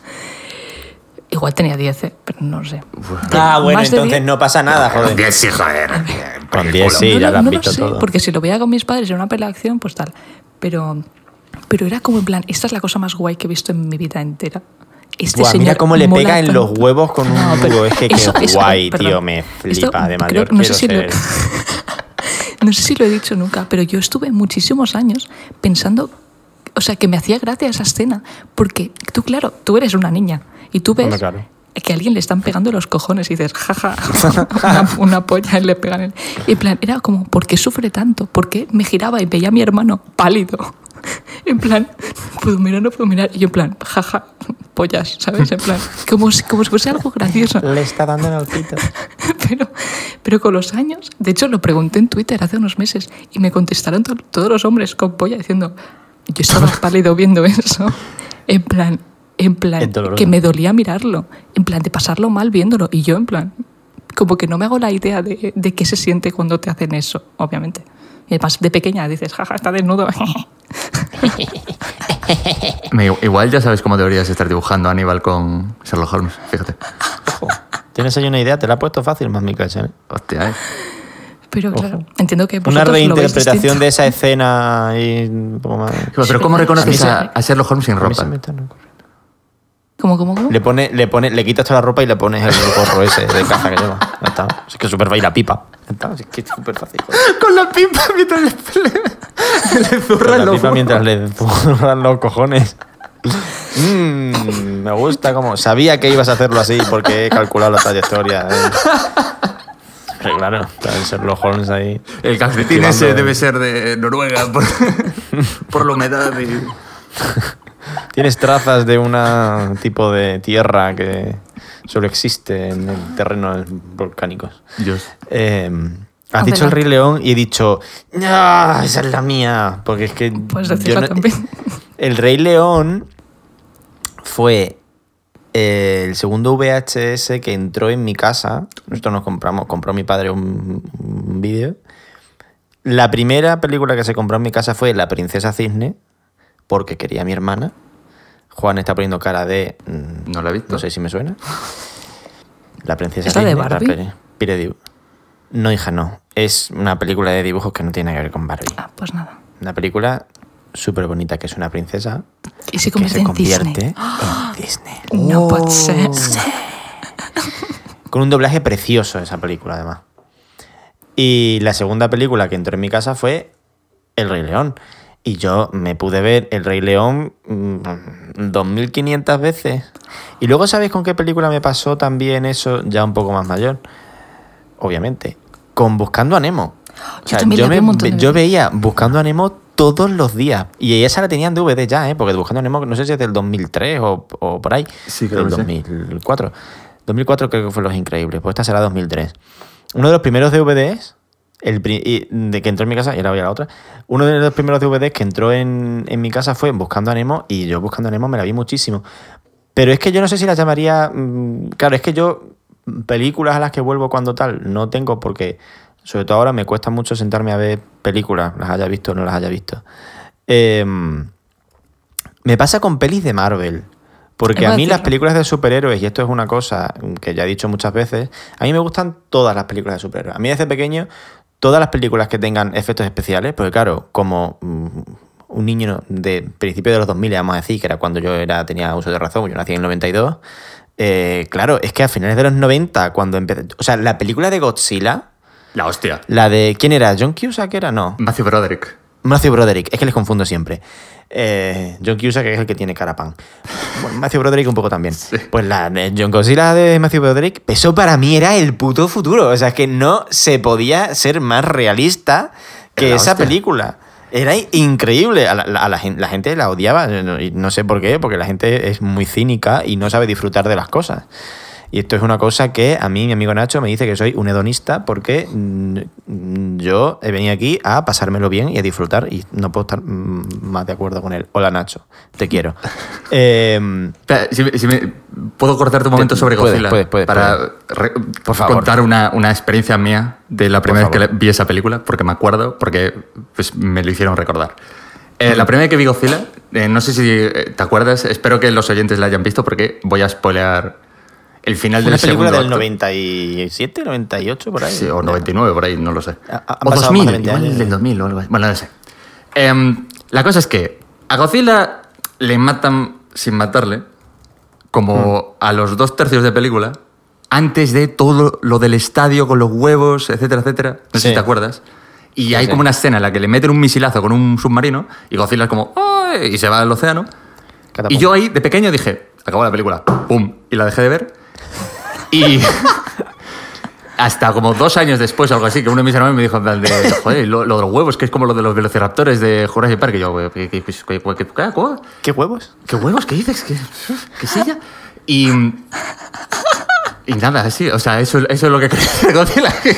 Speaker 3: Igual tenía 10, ¿eh? pero no sé.
Speaker 1: Ah, bueno,
Speaker 3: Más de
Speaker 1: entonces
Speaker 3: diez-
Speaker 1: no pasa nada, joder.
Speaker 2: Diez, sí, joder.
Speaker 1: Con 10 sí,
Speaker 3: no,
Speaker 1: ya
Speaker 3: lo-
Speaker 1: lo has
Speaker 3: no
Speaker 1: visto
Speaker 3: lo sé,
Speaker 1: todo.
Speaker 3: porque si lo veía con mis padres en una pelea de acción, pues tal. Pero, pero era como en plan, esta es la cosa más guay que he visto en mi vida entera. Este
Speaker 1: Buah,
Speaker 3: señor
Speaker 1: mira cómo le pega en los huevos con un
Speaker 3: No,
Speaker 1: nudo. Es que
Speaker 3: eso-
Speaker 1: qué
Speaker 3: eso-
Speaker 1: guay,
Speaker 3: perdón.
Speaker 1: tío. Me flipa. De
Speaker 3: creo-
Speaker 1: mayor
Speaker 3: no sé si lo-
Speaker 1: ser. <laughs>
Speaker 3: No sé si lo he dicho nunca, pero yo estuve muchísimos años pensando, o sea, que me hacía gracia esa escena, porque tú, claro, tú eres una niña y tú ves
Speaker 1: claro.
Speaker 3: que a alguien le están pegando los cojones y dices, jaja, una, una polla y le pegan el... Y en plan, era como, ¿por qué sufre tanto? ¿Por qué me giraba y veía a mi hermano pálido? <laughs> En plan, puedo mirar, no puedo mirar. Y yo en plan, jaja, pollas, ¿sabes? En plan, como si, como si fuese algo gracioso.
Speaker 1: Le está dando en el pito. <laughs>
Speaker 3: Pero, pero con los años, de hecho lo pregunté en Twitter hace unos meses y me contestaron to- todos los hombres con polla diciendo, yo estaba <laughs> pálido viendo eso, en plan, en plan, que me dolía mirarlo, en plan de pasarlo mal viéndolo y yo en plan, como que no me hago la idea de, de qué se siente cuando te hacen eso, obviamente. Y además de pequeña dices, jaja, está desnudo. <laughs>
Speaker 2: Me- igual ya sabes cómo deberías estar dibujando a Aníbal con Sherlock Holmes, fíjate.
Speaker 1: ¿Tienes ahí una idea? Te la he puesto fácil, más mi ¿eh?
Speaker 2: Hostia, eh.
Speaker 3: Pero claro, entiendo que
Speaker 1: Una
Speaker 3: vosotros lo veis
Speaker 1: reinterpretación de esa escena y un poco más.
Speaker 2: Pero ¿cómo reconoces a, Sherlock Holmes sin
Speaker 1: A mí se
Speaker 2: ropa?
Speaker 1: me.
Speaker 3: ¿Cómo, cómo, cómo?
Speaker 1: Le, pone, le, pone, le quitas toda la ropa y le pones el gorro ese de caza que lleva. Ya está. Es que es súper fácil. Y la pipa. Ya está. Es que es súper fácil. joder.
Speaker 2: Con la pipa mientras le, le, le
Speaker 1: Con
Speaker 2: zurra
Speaker 1: la
Speaker 2: los
Speaker 1: pipa mientras le zurran los cojones. Mm, me gusta como... Sabía que ibas a hacerlo así porque he calculado la trayectoria. eh. Pero claro, deben ser los Holmes ahí.
Speaker 2: El calcetín ese debe ser de Noruega por, <laughs> por la humedad y...
Speaker 1: Tienes trazas de un tipo de tierra que solo existe en el terrenos volcánicos.
Speaker 2: Dios.
Speaker 1: Eh, has dicho el. Rey León y he dicho, ¡Ah, esa es la mía! Porque es que.
Speaker 3: Puedes
Speaker 1: yo
Speaker 3: decirla
Speaker 1: no-
Speaker 3: también. <laughs>
Speaker 1: El Rey León fue eh, el segundo VHS que entró en mi casa. Nosotros nos compramos, compró mi padre un, un vídeo. La primera película que se compró en mi casa fue La Princesa Cisne, porque quería a mi hermana. Juan está poniendo cara de. mm,
Speaker 2: No la he visto.
Speaker 1: No sé si me suena. La Princesa
Speaker 3: ¿Es la de Barbie?
Speaker 1: peli- peli de dibu- No, hija, no. Es una película de dibujos que no tiene nada que ver con Barbie.
Speaker 3: Ah, pues nada.
Speaker 1: Una película súper bonita que es una princesa
Speaker 3: Y se
Speaker 1: que
Speaker 3: convierte
Speaker 1: se
Speaker 3: en
Speaker 1: convierte
Speaker 3: Disney.
Speaker 1: en Disney.
Speaker 3: No puede ser.
Speaker 1: Con un doblaje precioso esa película, además. Y la segunda película que entró en mi casa fue El Rey León. Y yo me pude ver El Rey León mm, 2500 veces. Y luego, ¿sabéis con qué película me pasó también eso, ya un poco más mayor? Obviamente. Con Buscando a Nemo. O
Speaker 3: Yo
Speaker 1: sea, me- veía Buscando a Nemo todos los días. Y esa la tenían DVD ya, ¿eh? Porque Buscando a Nemo, no sé si es del 2003 o, o por ahí.
Speaker 2: Sí, creo
Speaker 1: del
Speaker 2: que sí.
Speaker 1: 2004. 2004 creo que fue Los Increíbles, pues esta será 2003. Uno de los primeros DVDs el, y- de que entró en mi casa, y ahora voy a la otra, uno de los primeros DVDs que entró en, en mi casa fue Buscando a Nemo, y yo Buscando a Nemo me la vi muchísimo. Pero es que yo no sé si las llamaría. mm, Claro, es que yo películas a las que vuelvo cuando tal no tengo porque, sobre todo ahora, me cuesta mucho sentarme a ver películas, las haya visto o no las haya visto. Eh, me pasa con pelis de Marvel. Porque a mí las películas de superhéroes, y esto es una cosa que ya he dicho muchas veces, a mí me gustan todas las películas de superhéroes. A mí desde pequeño, todas las películas que tengan efectos especiales, porque claro, como mm, un niño de principio de los 2000, vamos a decir, que era cuando yo era, tenía uso de razón, yo nací en el 92, eh, claro, es que a finales de los 90, cuando empecé... O sea, la película de Godzilla,
Speaker 2: La hostia.
Speaker 1: la de... ¿Quién era? ¿John Cusack era? No.
Speaker 2: Matthew Broderick.
Speaker 1: Matthew Broderick, es que les confundo siempre. Eh, John Cusack es el que tiene cara pan. Bueno, Matthew Broderick un poco también. Pues la de John Godzilla de Matthew Broderick, eso para mí era el puto futuro. O sea, es que no se podía ser más realista que esa
Speaker 2: hostia.
Speaker 1: película. Era increíble. A la, a la la gente la odiaba. Y no sé por qué, porque la gente es muy cínica y no sabe disfrutar de las cosas. Y esto es una cosa que a mí mi amigo Nacho me dice que soy un hedonista porque mm, yo he venido aquí a pasármelo bien y a disfrutar y no puedo estar mm, más de acuerdo con él. Hola Nacho, te quiero. <laughs> Eh,
Speaker 2: si me- si me- ¿Puedo cortarte un momento
Speaker 1: Te-
Speaker 2: sobre Godzilla?
Speaker 1: puedes, puedes,
Speaker 2: para
Speaker 1: puedes.
Speaker 2: re-
Speaker 1: Por favor.
Speaker 2: contar una, una experiencia mía de la primera vez que vi esa película, porque me acuerdo, porque pues, me lo hicieron recordar. Eh, la primera vez que vi Godzilla, eh, no sé si eh, te acuerdas, espero que los oyentes la hayan visto porque voy a spoilear el final
Speaker 1: una
Speaker 2: del
Speaker 1: película
Speaker 2: segundo
Speaker 1: del
Speaker 2: acto.
Speaker 1: 97, 98, por ahí.
Speaker 2: Sí, o 99, por ahí, no lo sé.
Speaker 1: Ha-
Speaker 2: o
Speaker 1: pasado
Speaker 2: 2000,
Speaker 1: más de 20
Speaker 2: igual
Speaker 1: años.
Speaker 2: del 2000 o algo así. Bueno, no sé. Em, la cosa es que a Godzilla le matan sin matarle, como
Speaker 1: Mm.
Speaker 2: a los dos tercios de película, antes de todo lo del estadio con los huevos, etcétera, etcétera. No sé
Speaker 1: Sí.
Speaker 2: si te acuerdas. Y
Speaker 1: Sí,
Speaker 2: hay
Speaker 1: sí.
Speaker 2: como una escena en la que le meten un misilazo con un submarino y Godzilla es como ¡ay! y se va al océano.
Speaker 1: Catapum.
Speaker 2: Y yo ahí, de pequeño, dije, acabó la película, ¡pum! Y la dejé de ver. Y <laughs> hasta como dos años después, algo así, que uno de mis hermanos me dijo, en plan de, joder, lo, lo de los huevos, que es como lo de los velociraptores de Jurassic Park. Y yo, "¿Qué- qué- qué- qué- qué-
Speaker 1: huevos?
Speaker 2: ¿Qué huevos? ¿Qué dices? ¿Qué, qué silla? Y, y nada, sí, o sea, eso, eso es lo que creo de Godzilla, <laughs> que,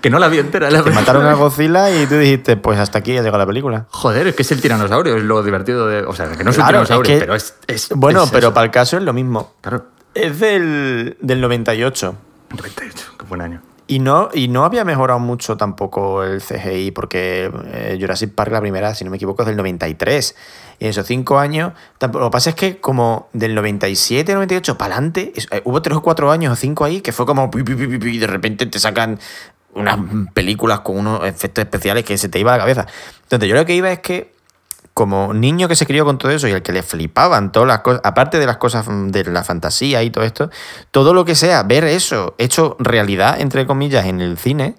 Speaker 2: que no la vi entera. La
Speaker 1: Te mataron a Godzilla y tú dijiste, pues hasta aquí ha llegado la película.
Speaker 2: Joder, es que es el tiranosaurio, es lo divertido de... O sea, que no es
Speaker 1: Claro,
Speaker 2: un tiranosaurio,
Speaker 1: es que-
Speaker 2: pero es... es-
Speaker 1: Bueno,
Speaker 2: es
Speaker 1: pero
Speaker 2: eso.
Speaker 1: para el caso es lo mismo.
Speaker 2: Claro,
Speaker 1: Es del, del 98.
Speaker 2: 98, qué buen año.
Speaker 1: Y no, y no había mejorado mucho tampoco el CGI, porque eh, Jurassic Park, la primera, si no me equivoco, es del 93. Y en esos cinco años, tampoco- lo que pasa es que como del 97, 98 para adelante, eh, hubo tres o cuatro años o cinco ahí que fue como pi, pi, pi, pi, pi, y de repente te sacan unas películas con unos efectos especiales que se te iba a la cabeza. Entonces, yo lo que iba es que como niño que se crió con todo eso y al que le flipaban todas las cosas, aparte de las cosas mm, de la fantasía y todo esto, todo lo que sea, ver eso hecho realidad, entre comillas, en el cine,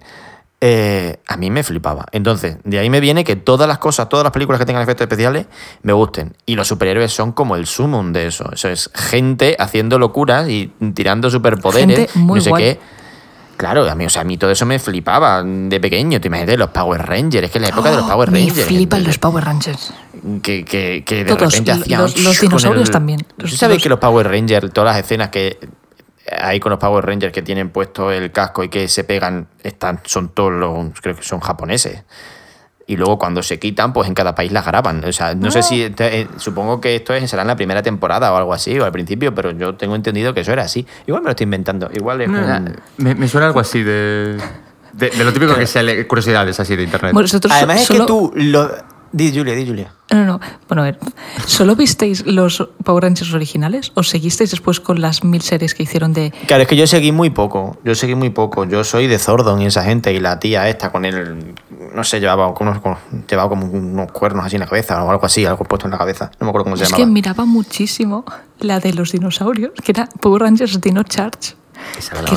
Speaker 1: eh, a mí me flipaba. Entonces, de ahí me viene que todas las cosas, todas las películas que tengan efectos especiales, me gusten. Y los superhéroes son como el sumum de eso. Eso es gente haciendo locuras y tirando superpoderes,
Speaker 3: Gente muy
Speaker 1: no sé
Speaker 3: guay.
Speaker 1: qué. Claro, a mí, o sea, a mí todo eso me flipaba de pequeño. Te imaginas los Power Rangers, es que en la época de los Power
Speaker 3: Oh, Me
Speaker 1: Rangers.
Speaker 3: flipan los Power Rangers.
Speaker 1: que, que, que de
Speaker 3: Todos,
Speaker 1: repente hacían...
Speaker 3: los- dinosaurios también, los-
Speaker 1: ¿Tú sabes
Speaker 3: los-
Speaker 1: que los Power Rangers, todas las escenas que hay con los Power Rangers que tienen puesto el casco y que se pegan, están, son todos los, creo que son japoneses. Y luego cuando se quitan, pues en cada país las graban. O sea, no sé si, este- eh, supongo que esto es, será en la primera temporada o algo así, o al principio, pero yo tengo entendido que eso era así. Igual me lo estoy inventando. Igual es un-
Speaker 2: Me, me suena algo así de... De, de lo típico que sale, curiosidades así de internet.
Speaker 3: Bueno, vosotros so-
Speaker 1: Además es
Speaker 3: solo-
Speaker 1: que tú... Lo... Di, Julia, di, Julia.
Speaker 3: No, no. Bueno, a ver. ¿Solo visteis los Power Rangers originales o seguisteis después con las mil series que hicieron de...
Speaker 1: Claro, es que yo seguí muy poco. Yo seguí muy poco. Yo soy de Zordon y esa gente. Y la tía esta con el. No sé, llevaba, con unos, con- llevaba como unos cuernos así en la cabeza o algo así, algo puesto en la cabeza. No me acuerdo cómo se
Speaker 3: Es que
Speaker 1: llamaba.
Speaker 3: miraba muchísimo la de los dinosaurios, que era Power Rangers Dino Charge.
Speaker 2: Esa la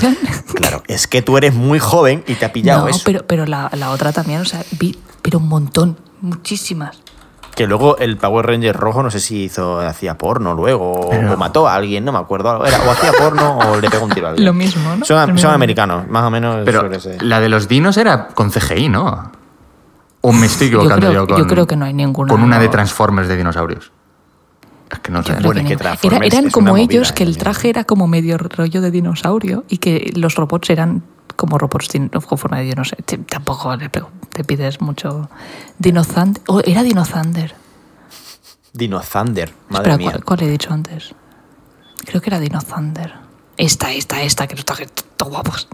Speaker 1: Claro, es que tú eres muy joven y te ha pillado
Speaker 3: no,
Speaker 1: eso.
Speaker 3: pero, pero la, la otra también, o sea, vi, pero un montón, muchísimas.
Speaker 1: Que luego el Power Ranger rojo, no sé si hizo, hacía porno luego o, o mató a alguien, no me acuerdo. Era, o hacía porno o le pegó un tiro a <laughs> alguien.
Speaker 3: Lo mismo, ¿no?
Speaker 1: Son, son americanos, más o menos
Speaker 2: Pero la de los dinos era con CGI, ¿no? ¿O me estoy equivocando
Speaker 3: creo-
Speaker 2: yo, con,
Speaker 3: yo creo que no hay ninguna,
Speaker 2: Con una de. Transformers de dinosaurios. Es que no
Speaker 1: Bueno,
Speaker 3: que no. Era- eran
Speaker 1: es
Speaker 3: como ellos,
Speaker 1: movida,
Speaker 3: que el traje era como medio rollo de dinosaurio y que los robots eran como robots con forma de dinosaurio. Tampoco te pides mucho. Dino Thunder. Oh, era Dino Thunder.
Speaker 1: Dino Thunder, madre
Speaker 3: Espera,
Speaker 1: mía.
Speaker 3: ¿cuál, cuál he dicho antes? Creo que era Dino Thunder. Esta, esta, esta, que no está que todo guapos.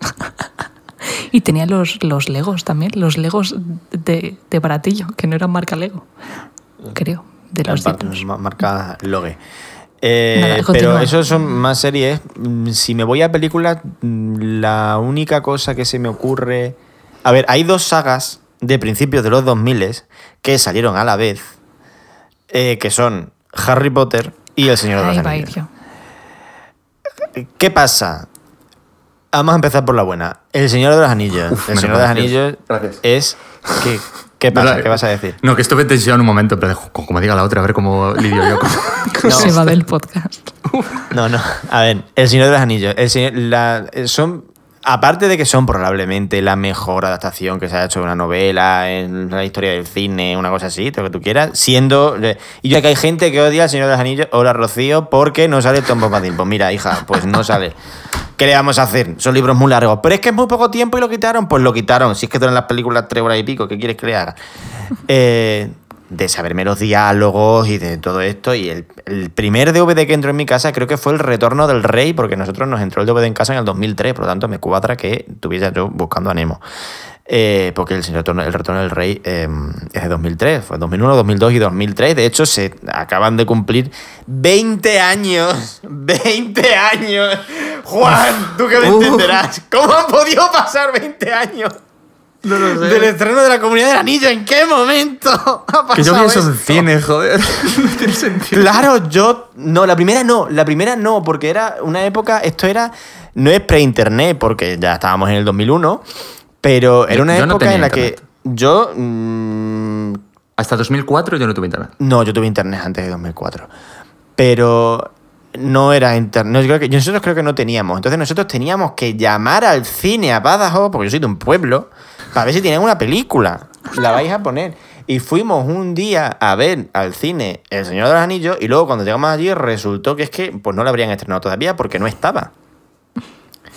Speaker 3: <laughs> y tenía los, los Legos también, los Legos de, de baratillo, que no eran marca Lego. Creo, de los
Speaker 1: ma- Marca Logue. Eh,
Speaker 3: Nada,
Speaker 1: pero eso son más series. Mm, Si me voy a películas, mm, la única cosa que se me ocurre. A ver, hay dos sagas de principios de los 2000 que salieron a la vez, eh, que son Harry Potter y El Señor de los Anillos. ¿Qué pasa? Vamos a empezar por la buena. El Señor de los Anillos.
Speaker 2: Uf,
Speaker 1: el Señor de los. Anillos
Speaker 2: Gracias.
Speaker 1: es. ¿Qué, qué pasa? ¿Qué vas a decir?
Speaker 2: No, que estuve tensionado en un momento, pero como diga la otra, a ver cómo lidio yo con... <laughs>
Speaker 1: No.
Speaker 3: Se va del podcast.
Speaker 1: No, no. A ver, El Señor de los Anillos. El Señor- la- son. Aparte de que son probablemente la mejor adaptación que se ha hecho de una novela en la historia del cine, una cosa así, lo que tú quieras, siendo. Y ya que hay gente que odia al Señor de los Anillos, hola Rocío, porque no sale Tom Bombadil. Pues mira, hija, pues no sale. ¿Qué le vamos a hacer? Son libros muy largos. Pero es que es muy poco tiempo y lo quitaron. Pues lo quitaron. Si es que duran las películas tres horas y pico, ¿qué quieres que le haga? <laughs> Eh, de saberme los diálogos y de todo esto. Y el, el primer DVD que entró en mi casa creo que fue El Retorno del Rey, porque nosotros nos entró el DVD en casa en el 2003, por lo tanto me cuadra que tuviera yo buscando a Nemo. Eh, porque el, Retorno- el Retorno del Rey eh, es de 2003, fue 2001, 2002 y 2003. De hecho, se acaban de cumplir 20 años. <laughs> 20 años. Juan, tú que me
Speaker 2: Uh.
Speaker 1: entenderás. ¿Cómo han podido pasar 20 años?
Speaker 2: No lo
Speaker 1: Del estreno de la Comunidad del Anillo, ¿en qué momento <laughs> ha
Speaker 2: Que yo vi
Speaker 1: pasado
Speaker 2: eso en cine, joder. <laughs> No tiene sentido.
Speaker 1: Claro, yo. No, la primera no. La primera no, porque era una época. Esto era. No es pre-internet, porque ya estábamos en el 2001. Pero era una
Speaker 2: yo
Speaker 1: época en la
Speaker 2: internet.
Speaker 1: que. Yo. mm,
Speaker 2: Hasta 2004 yo no tuve internet.
Speaker 1: no, yo tuve internet antes de 2004. Pero. No era internet. yo creo que, nosotros creo que no teníamos. Entonces nosotros teníamos que llamar al cine a Badajoz, porque yo soy de un pueblo, para ver si tenían una película. La vais a poner. Y fuimos un día a ver al cine El Señor de los Anillos y luego cuando llegamos allí resultó que es que pues no la habrían estrenado todavía porque no estaba.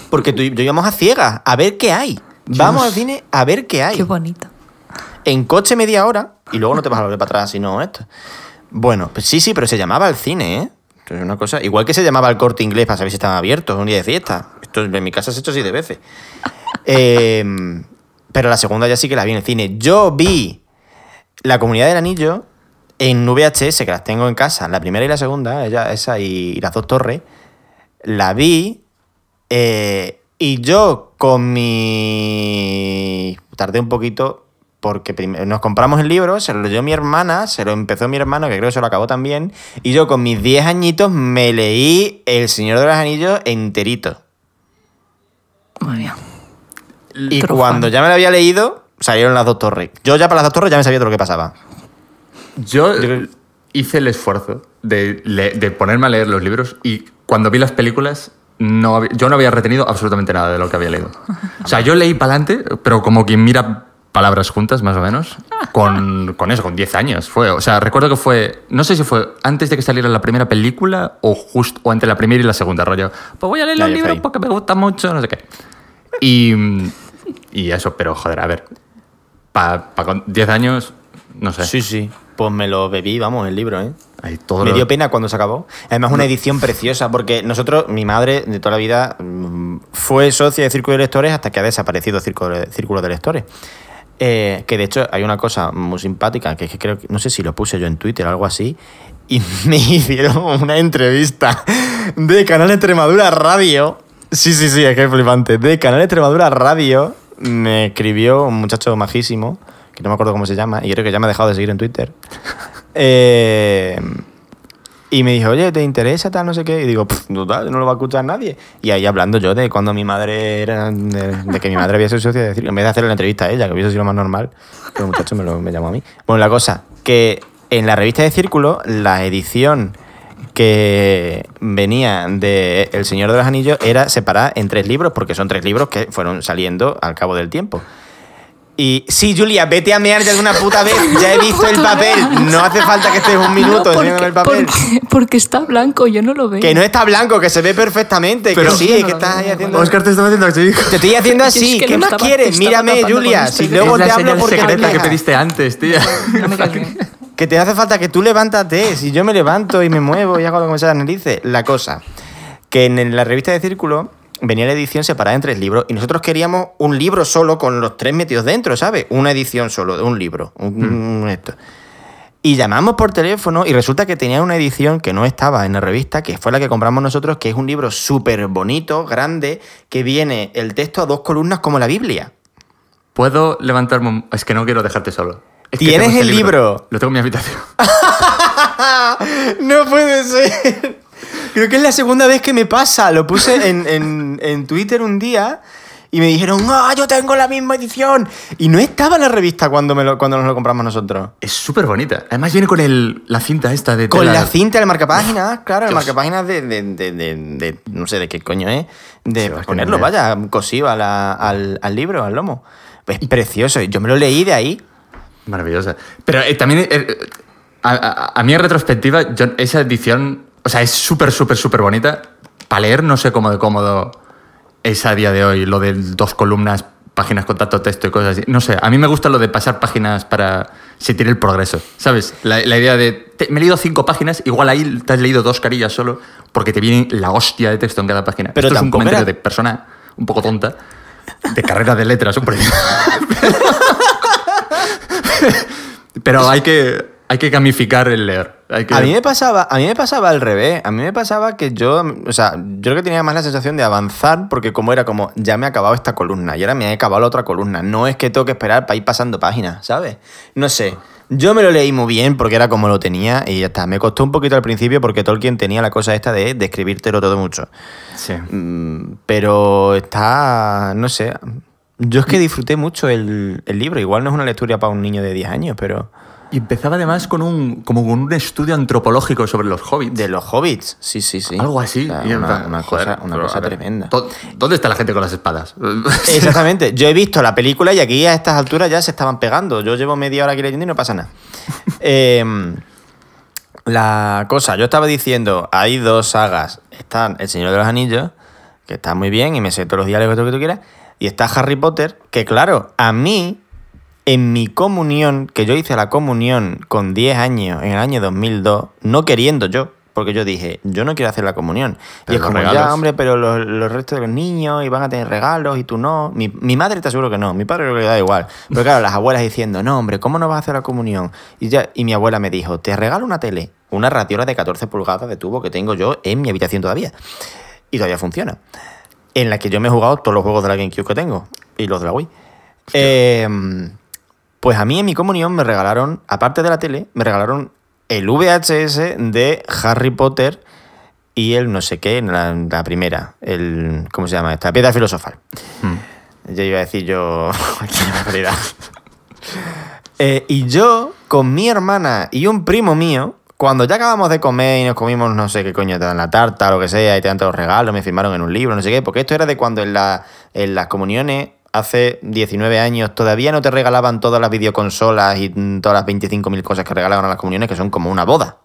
Speaker 1: Porque tú yo íbamos a ciegas, a ver qué hay. Vamos al cine a ver qué hay
Speaker 3: Qué bonito.
Speaker 1: en coche media hora y luego no te vas a volver para atrás sino esto. Bueno, pues sí, sí, pero se llamaba al cine, ¿eh? Una cosa. Igual que se llamaba al corte inglés para saber si estaban abiertos un día de fiesta. Esto en mi casa se ha hecho así de veces. <laughs> Eh, pero la segunda ya sí que la vi en el cine. Yo vi La Comunidad del Anillo en VHS, que las tengo en casa, la primera y la segunda, ella, esa y, y las dos torres. La vi eh, y yo con mi... Tardé un poquito porque nos compramos el libro, se lo leyó mi hermana, se lo empezó mi hermano, que creo que se lo acabó también, y yo con mis 10 añitos me leí El Señor de los Anillos enterito.
Speaker 3: Muy bien.
Speaker 1: Y cuando ya me lo había leído, salieron las dos torres. Yo ya para las dos torres ya me sabía todo lo que pasaba.
Speaker 2: Yo
Speaker 1: Yo
Speaker 2: hice el esfuerzo de, de ponerme a leer los libros y cuando vi las películas no había- yo no había retenido absolutamente nada de lo que había leído. <laughs> O sea, yo leí para adelante, pero como quien mira palabras juntas, más o menos, con, <laughs> con eso, con 10 años. Fue, o sea, recuerdo que fue, no sé si fue antes de que saliera la primera película o justo o entre la primera y la segunda, rollo. Pues voy a leer los libros porque me gusta mucho, no sé qué. Y, y eso, pero joder, a ver, para con 10 años, no sé.
Speaker 1: Sí, sí. Pues me lo bebí, vamos, el libro, ¿eh?
Speaker 2: Todo
Speaker 1: Me
Speaker 2: lo-
Speaker 1: dio pena cuando se acabó. Además, una edición preciosa, porque nosotros, mi madre de toda la vida, mm, fue socia de Círculo de Lectores hasta que ha desaparecido Círculo de, Círculo de Lectores. Eh, que de hecho hay una cosa muy simpática, que es que creo que, no sé si lo puse yo en Twitter o algo así, y <laughs> me hicieron una entrevista de Canal Extremadura Radio. Sí, sí, sí, es que es flipante. De Canal Extremadura Radio me escribió un muchacho majísimo, que no me acuerdo cómo se llama, y creo que ya me ha dejado de seguir en Twitter. <laughs> Eh, y me dijo, oye, ¿te interesa tal, no sé qué? Y digo, "Pff, total, no lo va a escuchar nadie. Y ahí hablando yo de cuando mi madre era, de, que mi madre había sido socia de circo, en vez de hacerle la entrevista a ella, que hubiese sido lo más normal, pero el muchacho me, lo, me llamó a mí. Bueno, la cosa, que en la revista de Círculo, la edición que venía de El Señor de los Anillos era separada en tres libros, porque son tres libros que fueron saliendo al cabo del tiempo. Y sí, Julia, vete a mear ya de una puta vez. <laughs> Ya he visto el papel. No hace falta que estés un minuto
Speaker 3: No,
Speaker 1: enseñándome el papel.
Speaker 3: porque- porque está blanco, yo no lo veo.
Speaker 1: Que no está blanco, que se ve perfectamente.
Speaker 2: Pero-
Speaker 1: que sí,
Speaker 3: no
Speaker 1: es que estás ahí haciendo.
Speaker 2: Oscar te estaba haciendo así.
Speaker 1: Te estoy haciendo
Speaker 3: Es
Speaker 1: así.
Speaker 3: que
Speaker 1: ¿Qué más
Speaker 3: estaba-
Speaker 1: quieres? Mírame, Julia. Si
Speaker 3: y
Speaker 1: luego
Speaker 2: es la
Speaker 1: te hablo porque
Speaker 2: secreta que pediste antes, tía.
Speaker 3: Me.
Speaker 1: Que te hace falta que tú levántate. Si yo me levanto y me muevo y hago lo que me sale las narices. La cosa. que en la revista de Círculo venía la edición separada en tres libros y nosotros queríamos un libro solo con los tres metidos dentro, ¿sabes? Una edición solo de un libro. un- esto. Y llamamos por teléfono y resulta que tenía una edición que no estaba en la revista, que fue la que compramos nosotros, que es un libro súper bonito, grande, que viene el texto a dos columnas como la Biblia.
Speaker 2: ¿Puedo levantarme un... Es que no quiero dejarte solo. Es
Speaker 1: ¿Tienes
Speaker 2: este
Speaker 1: el libro?
Speaker 2: Lo tengo en mi habitación. <laughs>
Speaker 1: no puede ser. Creo que es la segunda vez que me pasa. Lo puse <laughs> en, en- en Twitter un día y me dijeron, ¡ah, yo tengo la misma edición! Y no estaba en la revista cuando, me lo- cuando nos lo compramos nosotros.
Speaker 2: Es súper bonita. Además viene con el, la cinta esta de
Speaker 1: Con
Speaker 2: tela.
Speaker 1: la cinta del marcapáginas, claro, el
Speaker 2: Dios.
Speaker 1: marcapáginas de, de, de, de- No sé de qué coño es. De ponerlo, vaya, cosido a la- al, al libro, al lomo. Es precioso. Yo me lo leí de ahí.
Speaker 2: Maravillosa. Pero eh, también, eh, a, a- a mí en retrospectiva, yo- esa edición, o sea, es súper, súper, súper bonita. Para leer no sé cómo de cómodo es a día de hoy, lo de dos columnas, páginas con tanto texto y cosas así. No sé, a mí me gusta lo de pasar páginas para sentir el progreso, ¿sabes? La, la idea de, te- me he leído cinco páginas, igual ahí te has leído dos carillas solo, porque te viene la hostia de texto en cada página.
Speaker 1: Pero
Speaker 2: Esto es un comentario
Speaker 1: era-
Speaker 2: de persona un poco tonta, de carrera de letras, hombre. <laughs> Pero hay que, hay que gamificar el leer. Hay que...
Speaker 1: A mí me pasaba, a mí me pasaba al revés. A mí me pasaba que yo, o sea, yo creo que tenía más la sensación de avanzar porque como era como ya me ha acabado esta columna y ahora me ha acabado la otra columna. No es que tengo que esperar para ir pasando páginas, ¿sabes? No sé. Yo me lo leí muy bien porque era como lo tenía y ya está. Me costó un poquito al principio porque Tolkien tenía la cosa esta de describírtelo todo mucho.
Speaker 2: Sí.
Speaker 1: Mm, Pero está, no sé. Yo es que disfruté mucho el, el libro. Igual no es una lectura para un niño de 10 años, pero
Speaker 2: Y empezaba además con un, como con un estudio antropológico sobre los hobbits.
Speaker 1: de los hobbits. Sí, sí, sí.
Speaker 2: Algo así.
Speaker 1: O sea, una,
Speaker 2: plan,
Speaker 1: una
Speaker 2: joder,
Speaker 1: cosa, una cosa
Speaker 2: ver,
Speaker 1: tremenda.
Speaker 2: ¿dó- ¿Dónde está la gente con las espadas? <laughs>
Speaker 1: Exactamente. Yo he visto la película y aquí a estas alturas ya se estaban pegando. Yo llevo media hora aquí leyendo y no pasa nada. <laughs> Em, la cosa, yo estaba diciendo, hay dos sagas. Están El Señor de los Anillos, que está muy bien y me sé todos los diálogos que tú quieras. Y está Harry Potter, que claro, a mí, en mi comunión, que yo hice la comunión con 10 años, en el año 2002, no queriendo yo, porque yo dije, yo no quiero hacer la comunión.
Speaker 2: Pero
Speaker 1: y es como, ya, hombre, pero los, los restos de los niños y van a tener regalos y tú no. Mi, mi madre te aseguro que no, mi padre creo que le da igual. Pero claro, las abuelas diciendo, no, hombre, ¿cómo no vas a hacer la comunión? Y, ya, y mi abuela me dijo, te regalo una tele, una ratiola de 14 pulgadas de tubo que tengo yo en mi habitación todavía. Y todavía funciona. En la que yo me he jugado todos los juegos de la GameCube que tengo y los de la Wii. Eh, pues a mí en mi comunión me regalaron, aparte de la tele, me regalaron el VHS de Harry Potter y el no sé qué, la, la primera, el, ¿cómo se llama esta? Piedra filosofal.
Speaker 2: Hmm.
Speaker 1: Ya iba a decir yo. <laughs> Eh, y yo, con mi hermana y un primo mío, cuando ya acabamos de comer y nos comimos no sé qué coño, te dan la tarta o lo que sea, y te dan todos los regalos, me firmaron en un libro, no sé qué, porque esto era de cuando en, la, en las comuniones, hace 19 años, todavía no te regalaban todas las videoconsolas y mm, todas las 25.000 cosas que regalaban a las comuniones, que son como una boda.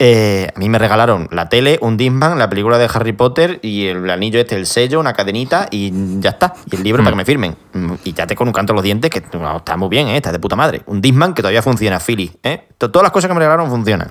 Speaker 1: Eh, a mí me regalaron la tele, un Discman, la película de Harry Potter y el anillo este, el sello, una cadenita y ya está. Y el libro para que me firmen. Mm, Y ya te con un canto los dientes que no, está muy bien, ¿eh? está de puta madre. Un Discman que todavía funciona, Philly. ¿eh? To- Todas las cosas que me regalaron funcionan.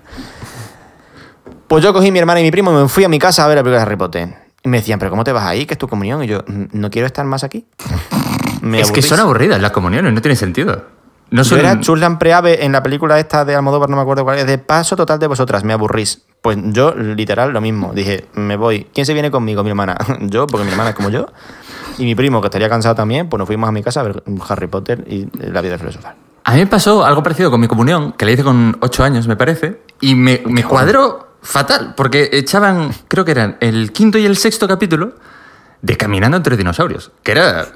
Speaker 1: Pues yo cogí a mi hermana y mi primo y me fui a mi casa a ver la película de Harry Potter. Y me decían, ¿pero cómo te vas ahí? ¿Que es tu comunión? Y yo, "Mm, no quiero estar más aquí. <laughs> Me
Speaker 2: es que
Speaker 1: aburrís".
Speaker 2: son aburridas las comuniones, no tiene sentido. No
Speaker 1: Yo
Speaker 2: son...
Speaker 1: era Chuslan Preave en la película esta de Almodóvar, no me acuerdo cuál es, de paso total de vosotras, me aburrís. Pues yo, literal, lo mismo. Dije, me voy. ¿Quién se viene conmigo? Mi hermana. <laughs> yo, porque mi hermana es como yo. Y mi primo, que estaría cansado también, pues nos fuimos a mi casa a ver Harry Potter y la vida filosofal.
Speaker 2: A mí me pasó algo parecido con mi comunión, que la hice con 8 años, me parece, y me, me cuadró fatal, porque echaban, creo que eran el quinto y el sexto capítulo de Caminando entre dinosaurios, que era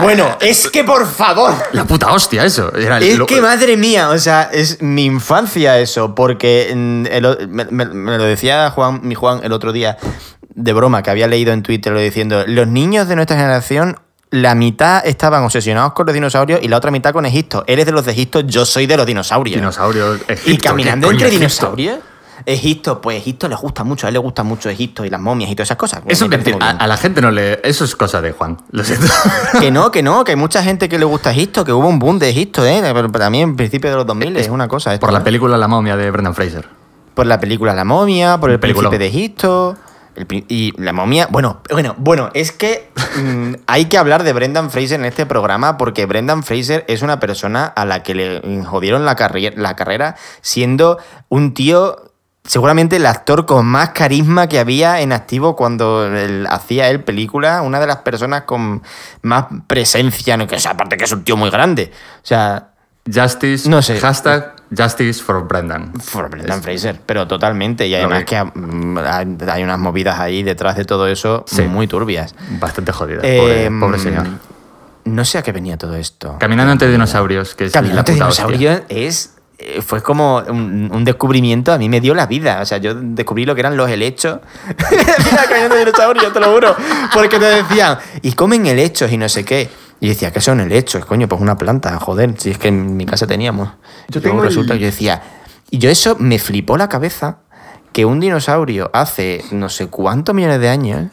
Speaker 1: Bueno, es que por favor.
Speaker 2: la puta hostia eso. Era
Speaker 1: Es
Speaker 2: lo-
Speaker 1: que madre mía, o sea, es mi infancia eso, porque mm, el me, me- me lo decía Juan, mi Juan el otro día, de broma, que había leído en Twitter lo diciendo, los niños de nuestra generación, la mitad estaban obsesionados con los dinosaurios y la otra mitad con Egipto. Eres de los de Egipto, yo soy de los dinosaurios.
Speaker 2: Dinosaurios, Egipto,
Speaker 1: y caminando
Speaker 2: ¿qué coño
Speaker 1: entre dinosaurios. Egipto, pues Egipto le gusta mucho, a él le gusta mucho Egipto y las momias y todas esas cosas.
Speaker 2: Eso
Speaker 1: Me
Speaker 2: es A, a la gente no le. Eso es cosa de Juan. Lo siento. <laughs>
Speaker 1: Que no, que no, que hay mucha gente que le gusta Egipto, que hubo un boom de Egipto, ¿eh? Pero también en principio de los 2000 es una cosa. esto,
Speaker 2: Por la
Speaker 1: ¿eh?
Speaker 2: película La momia de Brendan Fraser.
Speaker 1: Por la película La momia, por el
Speaker 2: Peliculón.
Speaker 1: príncipe de Egipto. El y la momia, bueno, bueno, bueno, es que mm, hay que hablar de Brendan Fraser en este programa porque Brendan Fraser es una persona a la que le jodieron la, la carrera siendo un tío, seguramente el actor con más carisma que había en activo cuando él- hacía él película, una de las personas con más presencia, no que o sea, aparte que es un tío muy grande. O sea,
Speaker 2: Justice,
Speaker 1: No sé.
Speaker 2: hashtag Justice for Brendan.
Speaker 1: For Brendan Fraser, pero totalmente. Y además que hay unas movidas ahí detrás de todo eso
Speaker 2: Sí.
Speaker 1: muy turbias.
Speaker 2: Bastante jodida, pobre,
Speaker 1: Eh,
Speaker 2: pobre señor.
Speaker 1: No sé a qué venía todo esto.
Speaker 2: Caminando entre dinosaurios, que es
Speaker 1: Caminando
Speaker 2: la puta
Speaker 1: dinosaurios es. Eh, Fue como un, un descubrimiento, a mí me dio la vida. O sea, yo descubrí lo que eran los helechos. <laughs> Mira, caminando dinosaurios, te lo juro. Porque te decían, y comen helechos y no sé qué. Y yo decía, ¿qué son helechos? Coño, pues una planta, joder, si es que en mi casa teníamos.
Speaker 2: Yo
Speaker 1: luego
Speaker 2: tengo el-
Speaker 1: resulta que yo decía, y yo eso me flipó la cabeza que un dinosaurio hace no sé cuántos millones de años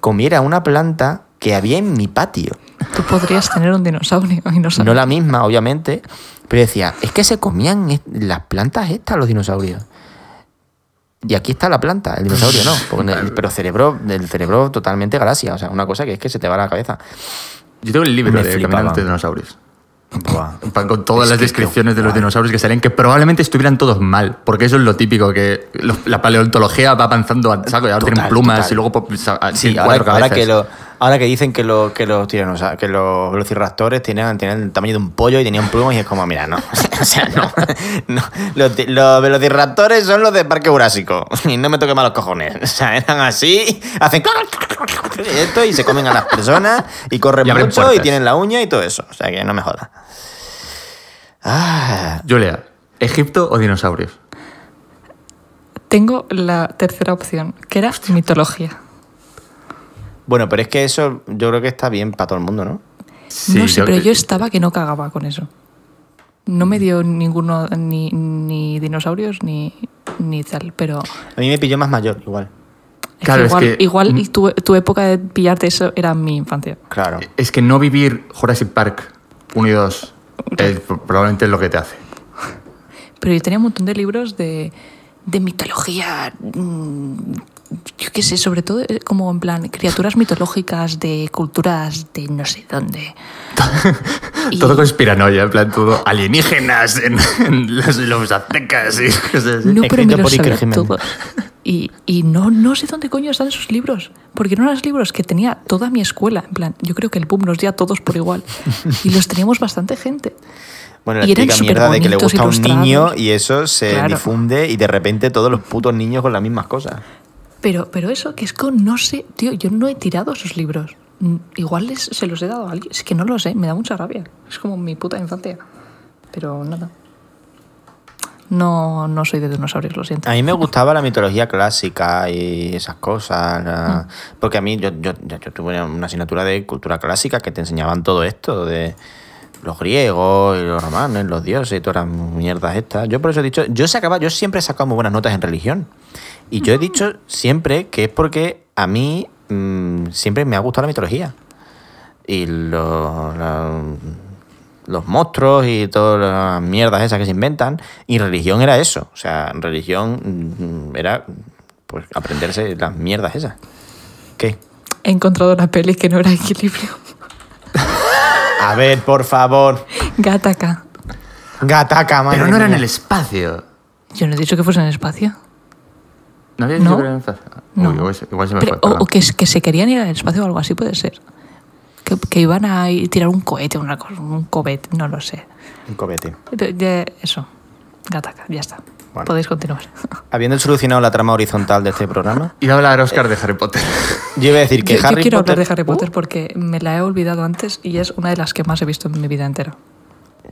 Speaker 1: comiera una planta que había en mi patio.
Speaker 3: Tú podrías tener un dinosaurio y no sabes.
Speaker 1: No la misma, obviamente, pero decía, es que se comían las plantas estas los dinosaurios. Y aquí está la planta, el dinosaurio no. el- <laughs> pero cerebro, el cerebro totalmente galaxia, o sea, una cosa que es que se te va a la cabeza.
Speaker 2: Yo tengo el libro
Speaker 1: Me
Speaker 2: de. Caminando entre dinosaurios.
Speaker 1: Buah.
Speaker 2: Con todas
Speaker 1: Es
Speaker 2: las descripciones de los dinosaurios que salen, que probablemente estuvieran todos mal, porque eso es lo típico, que los- la paleontología va avanzando a saco y ahora
Speaker 1: Total,
Speaker 2: tienen plumas
Speaker 1: total.
Speaker 2: y luego pues, a-
Speaker 1: Sí, ahora, que lo, ahora que dicen que, lo, que los tiranosa- que los velociraptores tienen, tienen el tamaño de un pollo y tenían plumas y es como, mira, no. <laughs> o sea, no. no. Los, los velociraptores son los de Parque Jurásico. Y no me toque mal los cojones. O sea, eran así, hacen <laughs> esto y se comen a las personas y corren
Speaker 2: Y
Speaker 1: mucho y tienen la uña y todo eso. O sea, que no me jodas. Ah,
Speaker 2: Julia, ¿Egipto o dinosaurios?
Speaker 3: Tengo la tercera opción, que era mitología.
Speaker 1: Bueno, pero es que eso yo creo que está bien para todo el mundo, ¿no?
Speaker 3: no sé, pero yo estaba que no cagaba con eso. No me dio ninguno, ni, ni dinosaurios, ni, ni tal, pero
Speaker 1: A mí me pilló más mayor, igual.
Speaker 3: es
Speaker 2: Claro,
Speaker 3: que
Speaker 2: es
Speaker 3: igual,
Speaker 2: que-
Speaker 3: igual tu, tu época de pillarte eso era mi infancia.
Speaker 1: Claro.
Speaker 2: Es que no vivir Jurassic Park 1 y 2 es probablemente es lo que te hace.
Speaker 3: Pero yo tenía un montón de libros de, de mitología, mm, yo qué sé, sobre todo eh, como en plan criaturas mitológicas de culturas de no sé dónde. Y- <laughs>
Speaker 2: Todo conspiranoia, en plan todo alienígenas en, en los, los aztecas y cosas así.
Speaker 3: No, pero me sabía
Speaker 1: Jiménez.
Speaker 3: todos. Y, y no, no sé dónde coño están esos libros. Porque eran los libros que tenía toda mi escuela. En plan, yo creo que el boom nos dio a todos por igual. Y los teníamos bastante gente.
Speaker 1: Bueno, la
Speaker 3: Y
Speaker 1: típica mierda de que le gusta a un niño y eso se
Speaker 3: Claro.
Speaker 1: difunde y de repente todos los putos niños con las mismas cosas.
Speaker 3: Pero, pero eso, que es que no sé, tío, yo no he tirado esos libros. Mm, Igual les, se los he dado a alguien. Es que no lo sé, me da mucha rabia. Es como mi puta infancia. Pero nada. No, no soy de dinosaurios, lo siento.
Speaker 1: A mí me gustaba la mitología clásica y esas cosas. la- Porque a mí, yo, yo, yo- yo tuve una asignatura de cultura clásica que te enseñaban todo esto de los griegos y los romanos, los dioses y todas las mierdas estas. Yo por eso he dicho, yo sacaba, yo siempre he sacado muy buenas notas en religión. Y yo he dicho siempre que es porque a mí mm, siempre me ha gustado la mitología. Y lo- la- los monstruos y todas las mierdas esas que se inventan. Y religión era eso. O sea, religión mm, era pues aprenderse las mierdas esas. ¿Qué?
Speaker 3: He encontrado una peli que no era <laughs> equilibrio.
Speaker 1: A ver, por favor.
Speaker 3: Gataca.
Speaker 1: Gataca, madre
Speaker 2: Pero no era en
Speaker 1: mía.
Speaker 2: el espacio.
Speaker 3: Yo no he dicho que fuese en el espacio.
Speaker 2: ¿No habías
Speaker 3: No.
Speaker 2: dicho que era en el espacio?
Speaker 3: No.
Speaker 2: Uy, igual, se- igual se me
Speaker 3: Pero-
Speaker 2: fue.
Speaker 3: o,
Speaker 2: perdón.
Speaker 3: o que, que se querían ir al espacio o algo así, puede ser. Que, que iban a ir- tirar un cohete, una cosa, un cohete, no lo sé.
Speaker 1: Un cobete.
Speaker 3: De- de- eso. Gataca, ya está.
Speaker 1: Bueno.
Speaker 3: Podéis continuar. <laughs>
Speaker 1: Habiendo solucionado la trama horizontal de este programa,
Speaker 2: Iba a hablar Oscar de Harry Potter. <laughs>
Speaker 1: yo iba a decir que
Speaker 3: yo, yo
Speaker 1: Harry
Speaker 3: quiero
Speaker 1: Potter.
Speaker 3: hablar de Harry Potter
Speaker 1: Uh,
Speaker 3: porque me la he olvidado antes y es una de las que más he visto en mi vida entera.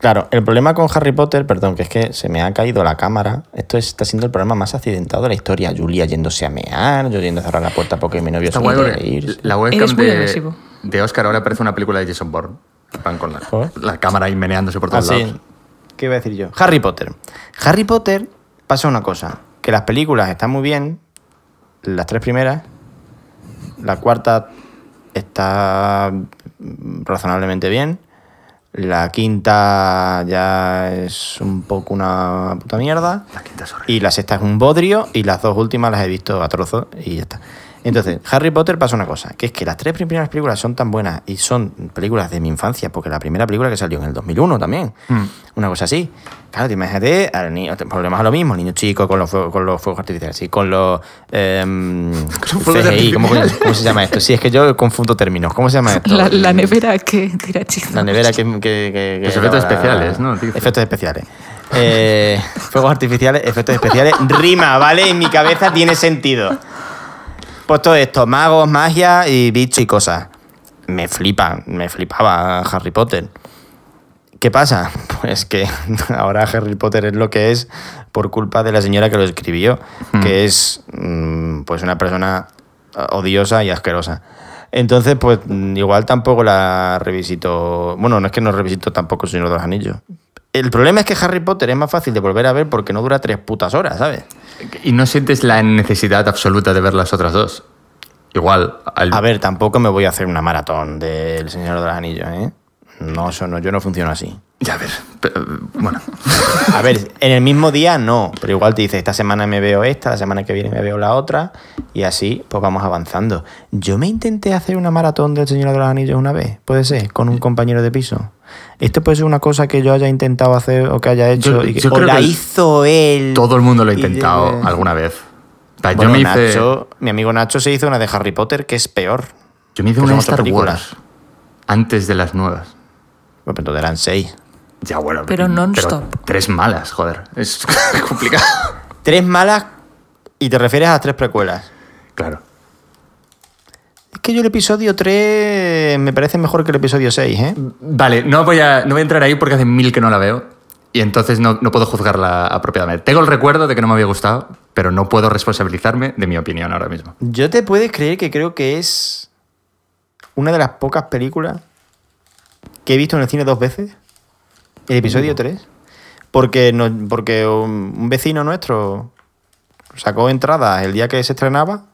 Speaker 1: Claro, el problema con Harry Potter, perdón, que es que se me ha caído la cámara. Esto está siendo el programa más accidentado de la historia. Julia yéndose a mear, yo yendo a cerrar la puerta porque mi novio
Speaker 2: Está
Speaker 1: se
Speaker 2: porque
Speaker 1: ir.
Speaker 2: la webcam de, Oscar ahora parece una película de Jason Bourne. Van con la,
Speaker 1: Joder.
Speaker 2: la cámara ahí meneándose por todos
Speaker 1: Así.
Speaker 2: lados.
Speaker 1: ¿Qué iba a decir yo? Harry Potter. Harry Potter pasa una cosa, que las películas están muy bien, las tres primeras, la cuarta está razonablemente bien, la quinta ya es un poco una puta mierda
Speaker 2: La quinta es horrible.
Speaker 1: y la sexta es un bodrio y las dos últimas las he visto a trozos y ya está. Entonces, Harry Potter pasa una cosa, que es que las tres primeras películas son tan buenas y son películas de mi infancia, porque la primera película que salió en el 2001 también,
Speaker 2: Mm.
Speaker 1: una cosa así. Claro, te imagínate, al niño, volvemos a lo mismo, el niño chico con los, fuegos- con los fuegos artificiales, sí, con los em, <laughs>
Speaker 2: fuegos
Speaker 1: CGI, ¿cómo, cómo se llama esto? Sí, es que yo confundo términos, ¿cómo se llama <laughs> esto?
Speaker 3: La, la nevera que tira hechizos.
Speaker 1: La nevera que... que, que- que-
Speaker 2: Los efectos
Speaker 1: la-
Speaker 2: especiales, ¿no? Dice.
Speaker 1: Efectos especiales. Eh, fuegos artificiales, efectos especiales. Rima, ¿vale? En mi cabeza tiene sentido. Pues todo esto, magos, magia y bicho y cosas. Me flipa, me flipaba Harry Potter. ¿Qué pasa? <laughs> Pues que <laughs> ahora Harry Potter es lo que es por culpa de la señora que lo escribió, que es mm, pues una persona eh, odiosa y asquerosa. Entonces, pues mm, igual tampoco la revisito. Bueno, no es que no revisito tampoco El Señor de los Anillos. El problema es que Harry Potter es más fácil de volver a ver porque no dura tres putas horas, ¿sabes?
Speaker 2: Y no sientes la necesidad absoluta de ver las otras dos. Igual, al-
Speaker 1: A ver, tampoco me voy a hacer una maratón del Señor de los Anillos, ¿eh? No, eso no, yo no funciono así.
Speaker 2: Ya ver, pero, bueno.
Speaker 1: A ver, en el mismo día no, pero igual te dice, esta semana me veo esta, la semana que viene me veo la otra, y así pues vamos avanzando. Yo me intenté hacer una maratón del Señor de los Anillos una vez, puede ser, con un compañero de piso. Esto puede ser una cosa que yo haya intentado hacer o que haya hecho
Speaker 2: Yo-
Speaker 1: y que
Speaker 2: yo
Speaker 1: o
Speaker 2: creo
Speaker 1: la
Speaker 2: que
Speaker 1: hizo él.
Speaker 2: Todo el mundo lo ha intentado alguna vez. O sea,
Speaker 1: Bueno,
Speaker 2: yo, me hice,
Speaker 1: Nacho, mi amigo Nacho se hizo una de Harry Potter que es peor.
Speaker 2: yo me hice una de Star. Wars antes de las nuevas.
Speaker 1: Bueno, entonces eran seis.
Speaker 2: Ya, bueno.
Speaker 3: Pero non-stop.
Speaker 2: tres malas, joder. Es <laughs> complicado.
Speaker 1: Tres malas y te refieres a las tres precuelas.
Speaker 2: Claro.
Speaker 1: Es que yo el episodio 3 me parece mejor que el episodio 6, ¿eh?
Speaker 2: Vale, no voy, a, no voy a entrar ahí porque hace mil que no la veo. Y entonces no, no puedo juzgarla apropiadamente. Tengo el recuerdo de que no me había gustado, pero no puedo responsabilizarme de mi opinión ahora mismo.
Speaker 1: Yo te puedes creer que creo que es una de las pocas películas que he visto en el cine dos veces. El episodio 3. Porque, no, porque un, vecino nuestro sacó entradas el día que se estrenaba.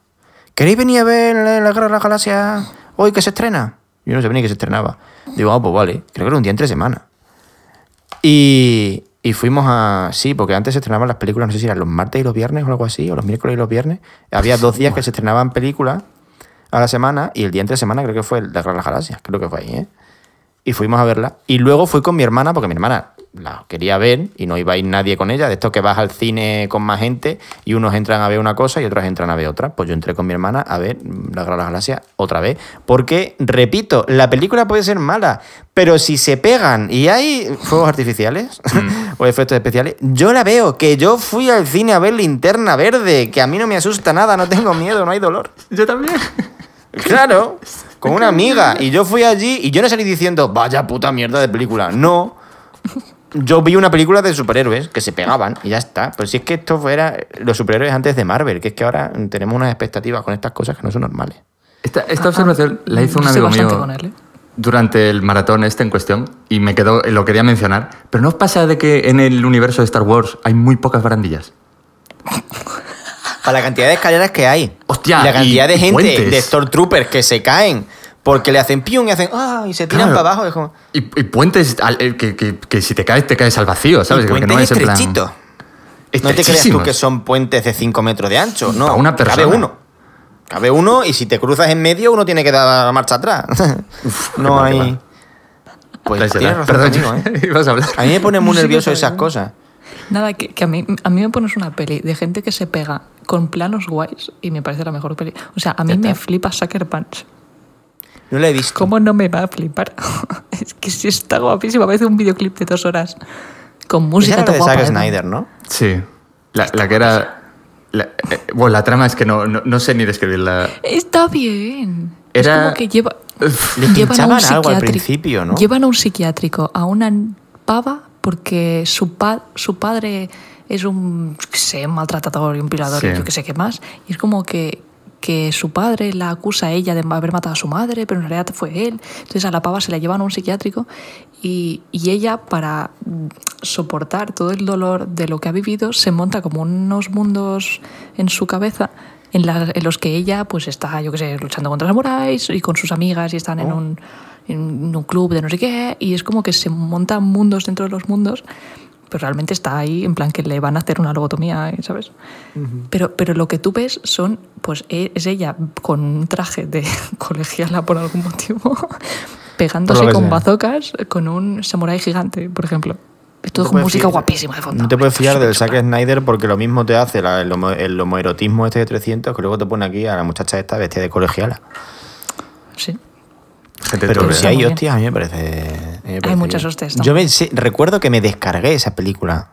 Speaker 1: ¿Queréis venir a ver la, Guerra de las Galaxias hoy que se estrena? Yo no sabía ni que se estrenaba. Digo, ah, pues vale. Creo que era un día entre semana. Y, y fuimos a. Sí, porque antes se estrenaban las películas, no sé si eran los martes y los viernes o algo así, o los miércoles y los viernes. Había dos días que se estrenaban películas a la semana y el día entre semana creo que fue el de las Galaxias, creo que fue ahí, ¿eh? Y fuimos a verla. Y luego fui con mi hermana, porque mi hermana la quería ver y no iba a ir nadie con ella. De esto que vas al cine con más gente y unos entran a ver una cosa y otros entran a ver otra. Pues yo entré con mi hermana a ver La las Galaxias otra vez. Porque, repito, la película puede ser mala, pero si se pegan y hay fuegos artificiales <laughs> o efectos especiales, yo la veo. Que yo fui al cine a ver Linterna Verde, que a mí no me asusta nada, no tengo miedo, no hay dolor.
Speaker 2: Yo también.
Speaker 1: Claro, <laughs> con una amiga. Y yo fui allí y yo no salí diciendo, vaya puta mierda de película. No. Yo vi una película de superhéroes que se pegaban y ya está. Pero si es que esto fuera los superhéroes antes de Marvel, que es que ahora tenemos unas expectativas con estas cosas que no son normales.
Speaker 2: Esta, esta observación la hizo un amigo mío
Speaker 3: con él, ¿eh?
Speaker 2: durante el maratón este en cuestión y me quedó, lo quería mencionar. Pero ¿no os pasa de que en el universo de Star Wars hay muy pocas barandillas? <laughs>
Speaker 1: Para la cantidad de escaleras que hay.
Speaker 2: Hostia,
Speaker 1: Y la cantidad
Speaker 2: y
Speaker 1: de gente,
Speaker 2: puentes.
Speaker 1: de Stormtroopers que se caen porque le hacen pium y hacen ah y se tiran
Speaker 2: Claro.
Speaker 1: para abajo. Es como,
Speaker 2: Y, y puentes al- que, que- que si te caes, te caes al vacío, ¿sabes?
Speaker 1: y
Speaker 2: Que no
Speaker 1: puentes
Speaker 2: es
Speaker 1: estrechitos. No te creas tú que son puentes de 5 metros de ancho, no.
Speaker 2: Para una
Speaker 1: Cabe
Speaker 2: persona.
Speaker 1: uno. Cabe uno y si te cruzas en medio, uno tiene que dar marcha atrás. <laughs> no
Speaker 2: mal,
Speaker 1: hay. Pues tienes razón
Speaker 2: Perdón,
Speaker 1: conmigo, <laughs> ¿eh?
Speaker 2: ibas a hablar.
Speaker 1: A mí me pone muy nervioso esas cosas.
Speaker 3: Nada, que, que a, mí, a mí me pones una peli de gente que se pega con planos guays y me parece la mejor peli. O sea, a mí me flipa Sucker Punch.
Speaker 1: No la he visto.
Speaker 3: ¿Cómo no me va a flipar? <laughs> es que sí está guapísima. Parece un videoclip de dos horas. Con
Speaker 1: Esa
Speaker 3: música
Speaker 1: era la
Speaker 3: todo
Speaker 1: de
Speaker 3: guapa.
Speaker 1: Zack
Speaker 3: ¿eh?
Speaker 1: Snyder, ¿no?
Speaker 2: Sí. La, la que era. la- eh, bueno, la trama es que no, no, no sé ni describirla.
Speaker 3: Está bien.
Speaker 2: Era-
Speaker 3: Es como que lleva.
Speaker 1: Le
Speaker 3: llevan a un
Speaker 1: pinchaban algo al
Speaker 3: psiquiátrico-
Speaker 1: principio, ¿no?
Speaker 3: Llevan a un psiquiátrico a una pava porque su, pa- su padre es un, sé, maltratador y un violador
Speaker 2: Sí.
Speaker 3: y yo qué sé qué más. Y es como que, que su padre la acusa a ella de haber matado a su madre, pero en realidad fue él. Entonces a la pava se la llevan a un psiquiátrico y, y ella, para soportar todo el dolor de lo que ha vivido, se monta como unos mundos en su cabeza en, la- en los que ella pues está, yo qué sé, luchando contra samuráis y con sus amigas y están en, un, en un club de no sé qué y es como que se montan mundos dentro de los mundos pero realmente está ahí en plan que le van a hacer una lobotomía, ¿eh? ¿sabes? pero, pero lo que tú ves son, pues e- es ella con un traje de <laughs> colegiala por algún motivo, <laughs> pegándose con
Speaker 1: sea.
Speaker 3: bazocas con un samurái gigante, por ejemplo. Es todo
Speaker 1: No
Speaker 3: con música
Speaker 1: fiar-
Speaker 3: guapísima de fondo.
Speaker 1: No te puedes fiar del Zack Snyder porque lo mismo te hace la- el, homo- el homoerotismo este de 300 que luego te pone aquí a la muchacha esta bestia de colegiala.
Speaker 3: Sí.
Speaker 2: Gente
Speaker 1: Pero
Speaker 2: turbia.
Speaker 1: si hay hostias, a mí me parece. mí me parece
Speaker 3: muchas
Speaker 1: bien.
Speaker 3: hostias
Speaker 1: Yo me, sí, recuerdo que me descargué esa película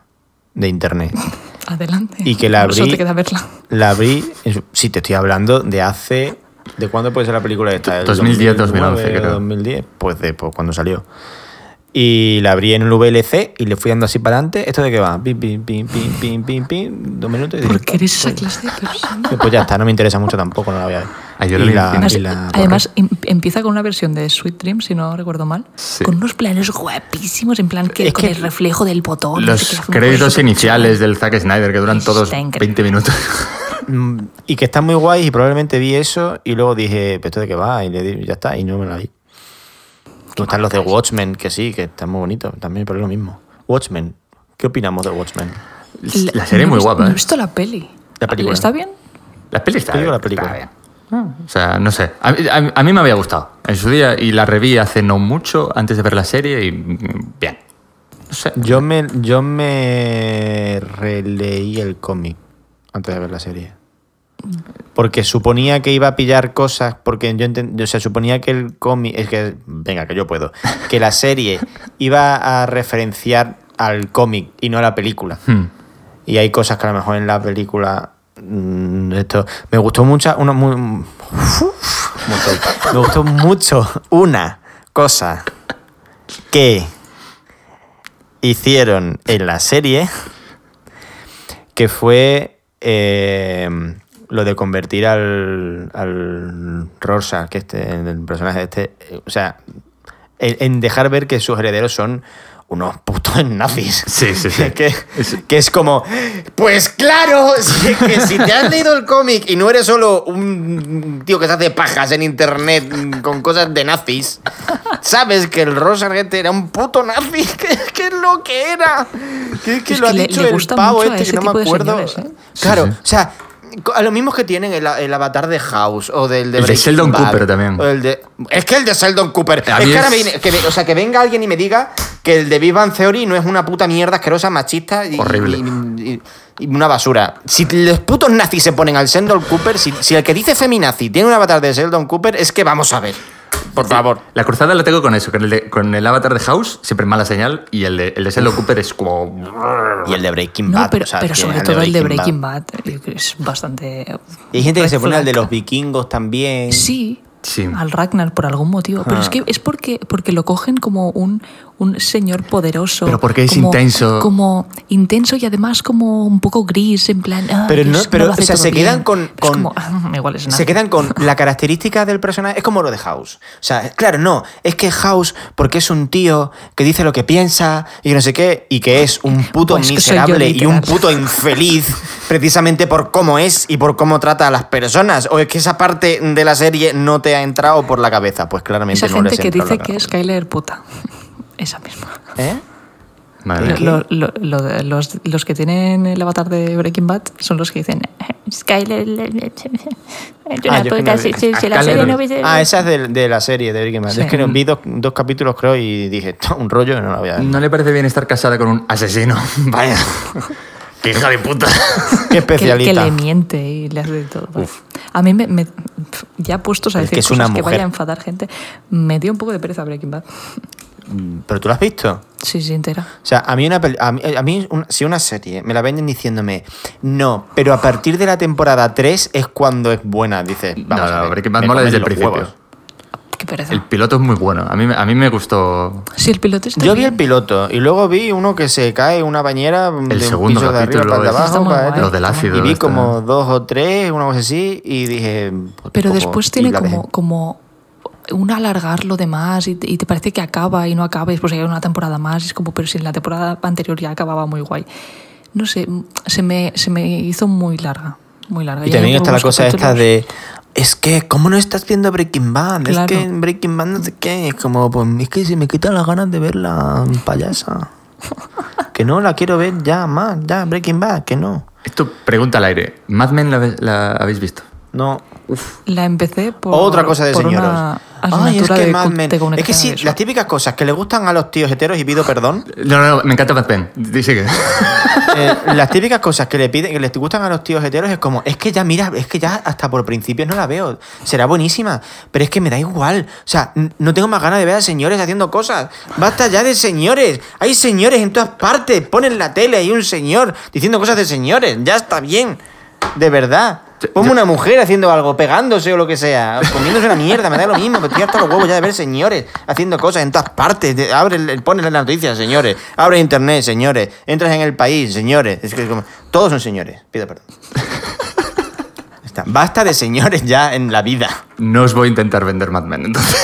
Speaker 1: de internet. <laughs>
Speaker 3: Adelante.
Speaker 1: Y que la abrí-
Speaker 3: te queda verla.
Speaker 1: La abrí. Sí, te estoy hablando de hace. ¿De cuándo puede ser la película esta? ¿Del
Speaker 2: 2010,
Speaker 1: 2009
Speaker 2: 2011
Speaker 1: o
Speaker 2: creo.
Speaker 1: 2010, pues de pues, cuando salió. Y la abrí en el VLC y le fui dando así para adelante. ¿Esto de qué va? Pim, pim, pim, pim, pim, pim, pim. Dos minutos y dije,
Speaker 3: Porque eres esa clase de persona.
Speaker 1: Pues ya está, no me interesa mucho tampoco, no la voy a ver.
Speaker 2: Ah, yo
Speaker 1: Y la-.
Speaker 3: Además,
Speaker 1: y la-
Speaker 3: además, em- empieza con una versión de Sweet Dream, si no recuerdo mal,
Speaker 2: Sí.
Speaker 3: con unos planos guapísimos, en plan que
Speaker 1: Es
Speaker 3: con
Speaker 1: que
Speaker 3: el reflejo del botón. no
Speaker 2: Los
Speaker 3: qué,
Speaker 2: créditos iniciales del Zack Snyder que duran todos
Speaker 3: increíble.
Speaker 2: 20 minutos.
Speaker 1: Mm, y que están muy guays y probablemente vi eso y luego dije, ¿pero esto de qué va? Y le di, ya está, y no me la vi. Están los de Watchmen, que sí, que están muy bonitos, también, pero es lo mismo. Watchmen, ¿qué opinamos de Watchmen?
Speaker 3: La-
Speaker 2: La serie
Speaker 3: no
Speaker 2: muy guapa,
Speaker 3: No
Speaker 2: ¿eh?
Speaker 3: he visto la peli.
Speaker 1: La película.
Speaker 3: ¿Está bien?
Speaker 2: La peli está, bien,
Speaker 1: película.
Speaker 2: está bien. Ah, O sea, no sé. A, mí- a mí- a mí me había gustado en su día y la reví hace no mucho antes de ver la serie y mm, bien. No sé.
Speaker 1: Yo me, yo me releí el cómic antes de ver la serie. Porque suponía que iba a pillar cosas, porque yo entendí, o sea, suponía que el cómic, es que, venga, que yo puedo, que la serie <laughs> iba a referenciar al cómic y no a la película.
Speaker 2: Hmm.
Speaker 1: Y hay cosas que a lo mejor en la película. mm, esto. Me gustó mucho. Una, muy, uf, me gustó mucho una cosa que hicieron en la serie. Que fue eh, lo de convertir al, al Rorschach, que este, el personaje este. O sea, en, en dejar ver que sus herederos son unos putos nazis. <laughs>
Speaker 2: Sí, sí, sí. <laughs>
Speaker 1: que, que es como, pues claro, <laughs> si, que si te has leído el cómic y no eres solo un tío que se hace pajas en internet con cosas de nazis, sabes que el Rosa Argente era un puto nazi, que, que es lo que era. Que, que
Speaker 3: Es
Speaker 1: lo ha
Speaker 3: que le-
Speaker 1: dicho
Speaker 3: le
Speaker 1: el pavo este, que no me acuerdo.
Speaker 3: señores, ¿eh?
Speaker 1: Claro,
Speaker 2: Sí, sí.
Speaker 1: o sea, a lo mismo que tienen el, el avatar de House o del de
Speaker 2: El de Sheldon
Speaker 1: Bad,
Speaker 2: Cooper también.
Speaker 1: o el de- es que el de Sheldon Cooper. Es que ahora
Speaker 2: es-
Speaker 1: me viene- que, o sea, que venga alguien y me diga que el de Big Bang Theory no es una puta mierda asquerosa, machista y,
Speaker 2: Horrible.
Speaker 1: y- y- y una basura. Si los putos nazis se ponen al Sheldon Cooper, si, si el que dice feminazi tiene un avatar de Sheldon Cooper, es que vamos a ver. Por favor.
Speaker 2: La cruzada la tengo con eso, con el, de- con el avatar de House, siempre mala señal, y el de, el de Sheldon Cooper es como...
Speaker 1: Y el de Breaking Bad.
Speaker 3: No, pero,
Speaker 1: o sea,
Speaker 3: pero
Speaker 1: que
Speaker 3: sobre todo el de Breaking Bad, que es bastante.
Speaker 1: Y hay gente que se pone al de los vikingos también.
Speaker 3: Sí,
Speaker 2: Sí.
Speaker 3: al Ragnar por algún motivo. Pero
Speaker 1: Ah.
Speaker 3: es que es porque, porque lo cogen como un, un señor poderoso.
Speaker 2: Pero porque es
Speaker 3: como-
Speaker 2: intenso.
Speaker 3: Como intenso y además como un poco gris, en plan. "Ah,
Speaker 1: Pero no-
Speaker 3: es-
Speaker 1: pero, o sea, se quedan
Speaker 3: bien".
Speaker 1: con-
Speaker 3: Es
Speaker 1: con-
Speaker 3: como, <laughs> "Ah, igual es
Speaker 1: Se
Speaker 3: nazi".
Speaker 1: quedan con <laughs> la característica del personaje. Es como lo de House. O sea, claro, no. Es que House, porque es un tío que dice lo que piensa y no sé qué, y que es un puto
Speaker 3: Pues yo,
Speaker 1: miserable y un puto <laughs> infeliz, precisamente por cómo es y por cómo trata a las personas. O es que esa parte de la serie no te ha entrado por la cabeza. Pues claramente
Speaker 3: Esa
Speaker 1: no les
Speaker 3: gente que
Speaker 1: entra por
Speaker 3: dice que es. Skyler puta. <laughs> Esa misma.
Speaker 1: ¿Eh?
Speaker 2: Madre mía.
Speaker 3: Lo- lo- lo los, los que tienen el avatar de Breaking Bad son los que dicen Skyler es
Speaker 1: Ah,
Speaker 3: una
Speaker 1: yo que
Speaker 3: puta,
Speaker 1: no-
Speaker 3: si, si- si la
Speaker 2: Skyler-
Speaker 3: serie no.
Speaker 1: Ah, esa es de, de la serie de Breaking Bad.
Speaker 3: Sí.
Speaker 1: Es que no- vi dos, dos capítulos, creo, y dije, "Esto es un rollo y no la voy a ver.
Speaker 2: ¿No le parece bien estar casada con un asesino? <laughs> Vaya. ¡Qué hija de puta!
Speaker 1: Qué
Speaker 3: que,
Speaker 1: especialista.
Speaker 3: que le miente y le hace de todo. A mí, me, me- ya puestos a
Speaker 1: Es
Speaker 3: decir
Speaker 1: que es una
Speaker 3: cosas que vaya a enfadar gente, me dio un poco de pereza Breaking Bad.
Speaker 1: ¿Pero tú lo has visto?
Speaker 3: Sí, sí, entera.
Speaker 1: O sea, a mí, una, pel- a mí, a mí un- si una serie me la venden diciéndome, no, pero a partir de la temporada 3 es cuando es buena, dices, vamos
Speaker 2: No, no,
Speaker 1: a ver,
Speaker 2: Breaking Bad mola desde el principio.
Speaker 1: huevos.
Speaker 3: Qué pereza.
Speaker 2: El piloto es muy bueno. A mí, me- a mí me gustó...
Speaker 3: Sí, el piloto está
Speaker 1: Yo vi
Speaker 3: bien.
Speaker 1: el piloto y luego vi uno que se cae en una bañera de un
Speaker 2: segundo
Speaker 1: piso de arriba
Speaker 2: capítulo
Speaker 1: para de abajo. para-
Speaker 3: guay.
Speaker 2: Los del ácido,
Speaker 1: Y vi
Speaker 2: está-
Speaker 1: como dos o tres, una cosa así, y dije... pues,
Speaker 3: Pero después
Speaker 1: y
Speaker 3: tiene como, como un alargar lo demás y te, y te parece que acaba y no acaba y después hay una temporada más y es como, pero si en la temporada anterior ya acababa muy guay. No sé, se me, se me hizo muy larga, muy larga.
Speaker 1: Y
Speaker 3: Ya
Speaker 1: también está la cosa esta de. Es que, ¿cómo no estás viendo Breaking Bad?
Speaker 3: Claro.
Speaker 1: Es que en Breaking Bad no sé qué. Es como, pues es que se me quitan las ganas de ver la payasa. <laughs> Que no la quiero ver ya más, ya, Breaking Bad, que no.
Speaker 2: Esto pregunta al aire. ¿Mad Men la, la habéis visto?
Speaker 1: No.
Speaker 3: La empecé por.
Speaker 1: Otra cosa de señoros.
Speaker 3: una
Speaker 1: Ay, es que
Speaker 3: de
Speaker 1: Mad
Speaker 3: cu-
Speaker 1: Men.
Speaker 3: de
Speaker 1: Es que sí, las típicas cosas que le gustan a los tíos heteros y pido perdón.
Speaker 2: No, <laughs> no, no, me encanta Mad Men. Dice que...
Speaker 1: eh, las típicas cosas que le piden, que les gustan a los tíos heteros es como, es que ya, mira, es que ya hasta por principios no la veo. Será buenísima, pero es que me da igual. O sea, no tengo más ganas de ver a señores haciendo cosas. Basta ya de señores. Hay señores en todas partes. Ponen la tele y un señor diciendo cosas de señores. Ya está bien. De verdad. Ponme una mujer haciendo algo, pegándose o lo que sea, comiéndose una mierda, me da lo mismo, pero estoy hasta los huevos ya de ver señores haciendo cosas en todas partes. Abre, el- pones las noticias, señores. Abre internet, señores. Entras en el país, señores. Es que es como- todos son señores. Pido perdón. <laughs> Está. Basta de señores ya en la vida.
Speaker 2: No os voy a intentar vender Mad Men, entonces.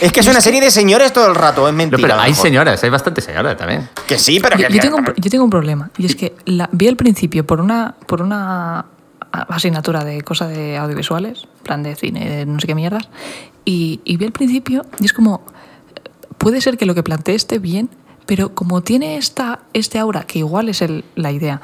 Speaker 1: Es que es una serie de señores todo el rato, es
Speaker 2: No,
Speaker 1: mentira.
Speaker 2: pero hay señoras, hay bastantes señoras también.
Speaker 1: Que sí, pero
Speaker 3: Yo,
Speaker 1: que.
Speaker 3: yo tengo un, yo tengo un problema. Y es que la, vi al principio por una, por una asignatura de cosas de audiovisuales, plan de cine, de no sé qué mierdas. Y, y vi al principio y es como. Puede ser que lo que planteé esté bien, pero como tiene esta, este aura, que igual es la idea,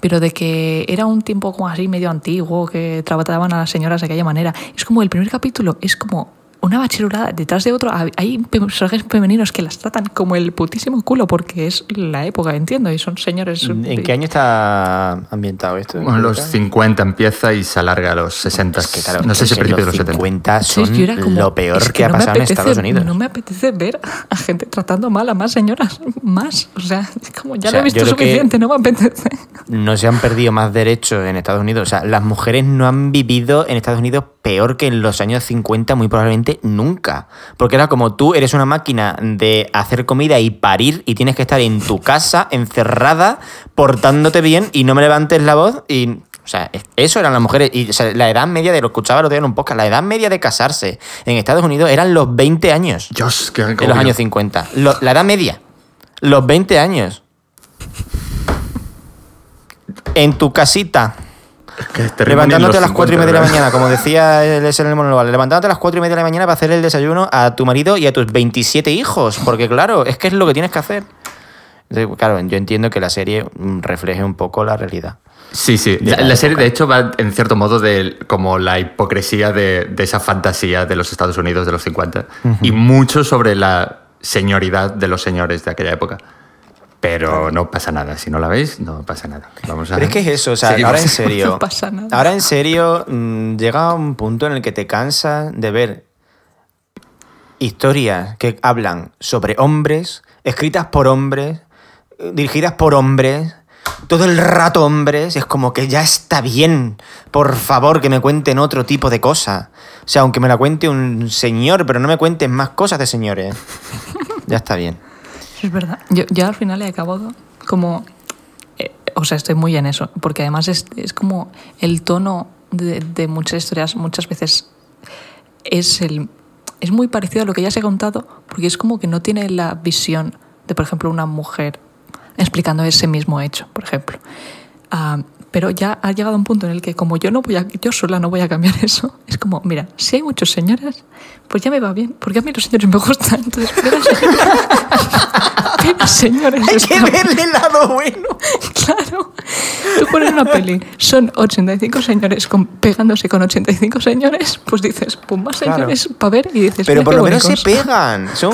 Speaker 3: pero de que era un tiempo como así medio antiguo, que trataban a las señoras de aquella manera. Es como el primer capítulo, es como una bachillerada detrás de otro. Hay- personajes femeninos que las tratan como el putísimo culo porque es la época, entiendo, y son señores.
Speaker 1: ¿En qué año está ambientado esto?
Speaker 2: Bueno, los 50 empieza y se alarga a los 60.
Speaker 1: Es que claro,
Speaker 2: no sé si principios de los
Speaker 1: los
Speaker 2: 70.
Speaker 1: 50
Speaker 3: Sí,
Speaker 1: son
Speaker 3: yo era como,
Speaker 1: lo peor
Speaker 3: es
Speaker 1: que, ha
Speaker 3: no
Speaker 1: pasado en Estados Unidos.
Speaker 3: No me apetece ver a gente tratando mal a más señoras, más. O sea, es como ya
Speaker 1: O sea,
Speaker 3: lo he visto suficiente, no me apetece.
Speaker 1: no se han perdido más derechos en Estados Unidos. O sea, las mujeres no han vivido en Estados Unidos peor que en los años 50, muy probablemente nunca. Porque era como tú eres una máquina de hacer comida y parir y tienes que estar en tu casa, encerrada, portándote bien y no me levantes la voz y... O sea, es- eso eran las mujeres. Y o sea, la edad media de lo escuchaba lo en un podcast. La edad media de casarse en Estados Unidos eran los 20 años.
Speaker 2: Dios, qué
Speaker 1: En los años 50. Lo- la edad media. Los 20 años. En tu casita. Levantándote a las 4 y media de la
Speaker 2: 50,
Speaker 1: mañana, como decía es en el monólogo. Levantándote a las 4 y media de la mañana para hacer el desayuno a tu marido y a tus 27 hijos. Porque, claro, es que es lo que tienes que hacer. Entonces, claro, yo entiendo que la serie refleje un poco la realidad.
Speaker 2: Sí, sí. La, serie, de hecho, va en cierto modo de como la hipocresía de, de esa fantasía de los Estados Unidos de los 50 y mucho sobre la señoridad de los señores de aquella época. Pero no pasa nada. Si no la veis, no pasa nada. Vamos a
Speaker 1: Pero es que es eso, o sea,
Speaker 2: Seguimos.
Speaker 1: ahora en <laughs> serio.
Speaker 3: No pasa nada.
Speaker 1: Ahora en serio, mm, llega un punto en el que te cansas de ver historias que hablan sobre hombres, escritas por hombres, dirigidas por hombres, todo el rato hombres, es como que ya está bien, por favor, que me cuenten otro tipo de cosas. O sea, aunque me la cuente un señor, pero no me cuenten más cosas de señores. <laughs> Ya está bien.
Speaker 3: Es verdad. Yo, yo al final he acabado como... eh, o sea, estoy muy en eso, porque además es, es como el tono de, de muchas historias, muchas veces es, el, es muy parecido a lo que ya se ha contado, porque es como que no tiene la visión de, por ejemplo, una mujer explicando ese mismo hecho, por ejemplo. Ah, pero ya ha llegado un punto en el que como yo no voy a, yo sola no voy a cambiar <laughs> eso, es como, mira, si hay muchos señores, pues ya me va bien, porque a mí los señores me gustan, entonces, pero, <laughs> señores,
Speaker 1: Hay que verle el lado bueno. <laughs>
Speaker 3: Claro. Tú pones una peli, son 85 señores con- pegándose con 85 señores, pues dices, pues más
Speaker 1: Claro.
Speaker 3: señores para ver y dices,
Speaker 1: Pero
Speaker 3: "Mira
Speaker 1: por lo menos se
Speaker 3: bonitos".
Speaker 1: pegan. Son,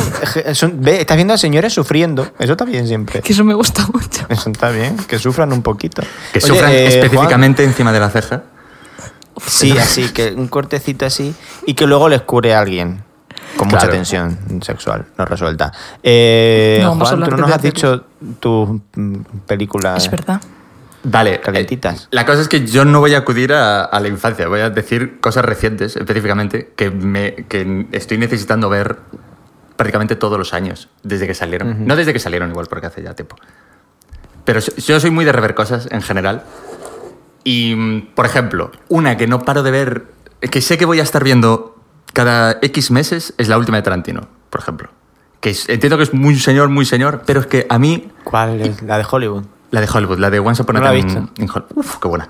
Speaker 1: son- ve, estás viendo a señores sufriendo. Eso está bien siempre.
Speaker 3: Que eso me gusta mucho.
Speaker 1: Eso está bien. Que sufran un poquito.
Speaker 2: Que
Speaker 1: Oye,
Speaker 2: sufran
Speaker 1: eh,
Speaker 2: específicamente encima de la ceja.
Speaker 1: Sí, así, que un cortecito así. Y que luego les cure a alguien. Con mucha tensión sexual, no resuelta. Eh,
Speaker 3: No, vamos a
Speaker 1: Juan, tú no nos has dicho tus mm, películas.
Speaker 3: Es verdad.
Speaker 2: Vale.
Speaker 1: Calentitas.
Speaker 2: eh, La cosa es que yo no voy a acudir a, a la infancia, voy a decir cosas recientes específicamente que, me, que estoy necesitando ver prácticamente todos los años, desde que salieron. No desde que salieron igual, porque hace ya tiempo. Pero yo soy muy de rever cosas en general. Y, mm, por ejemplo, una que no paro de ver, que sé que voy a estar viendo cada X meses, es la última de Tarantino, por ejemplo. Que es- entiendo que es muy señor, muy señor, pero es que a mí
Speaker 1: ¿Cuál es? La de Hollywood.
Speaker 2: la de Hollywood, la de Once Upon a
Speaker 1: No he
Speaker 2: Time in Hollywood. Uf, qué buena.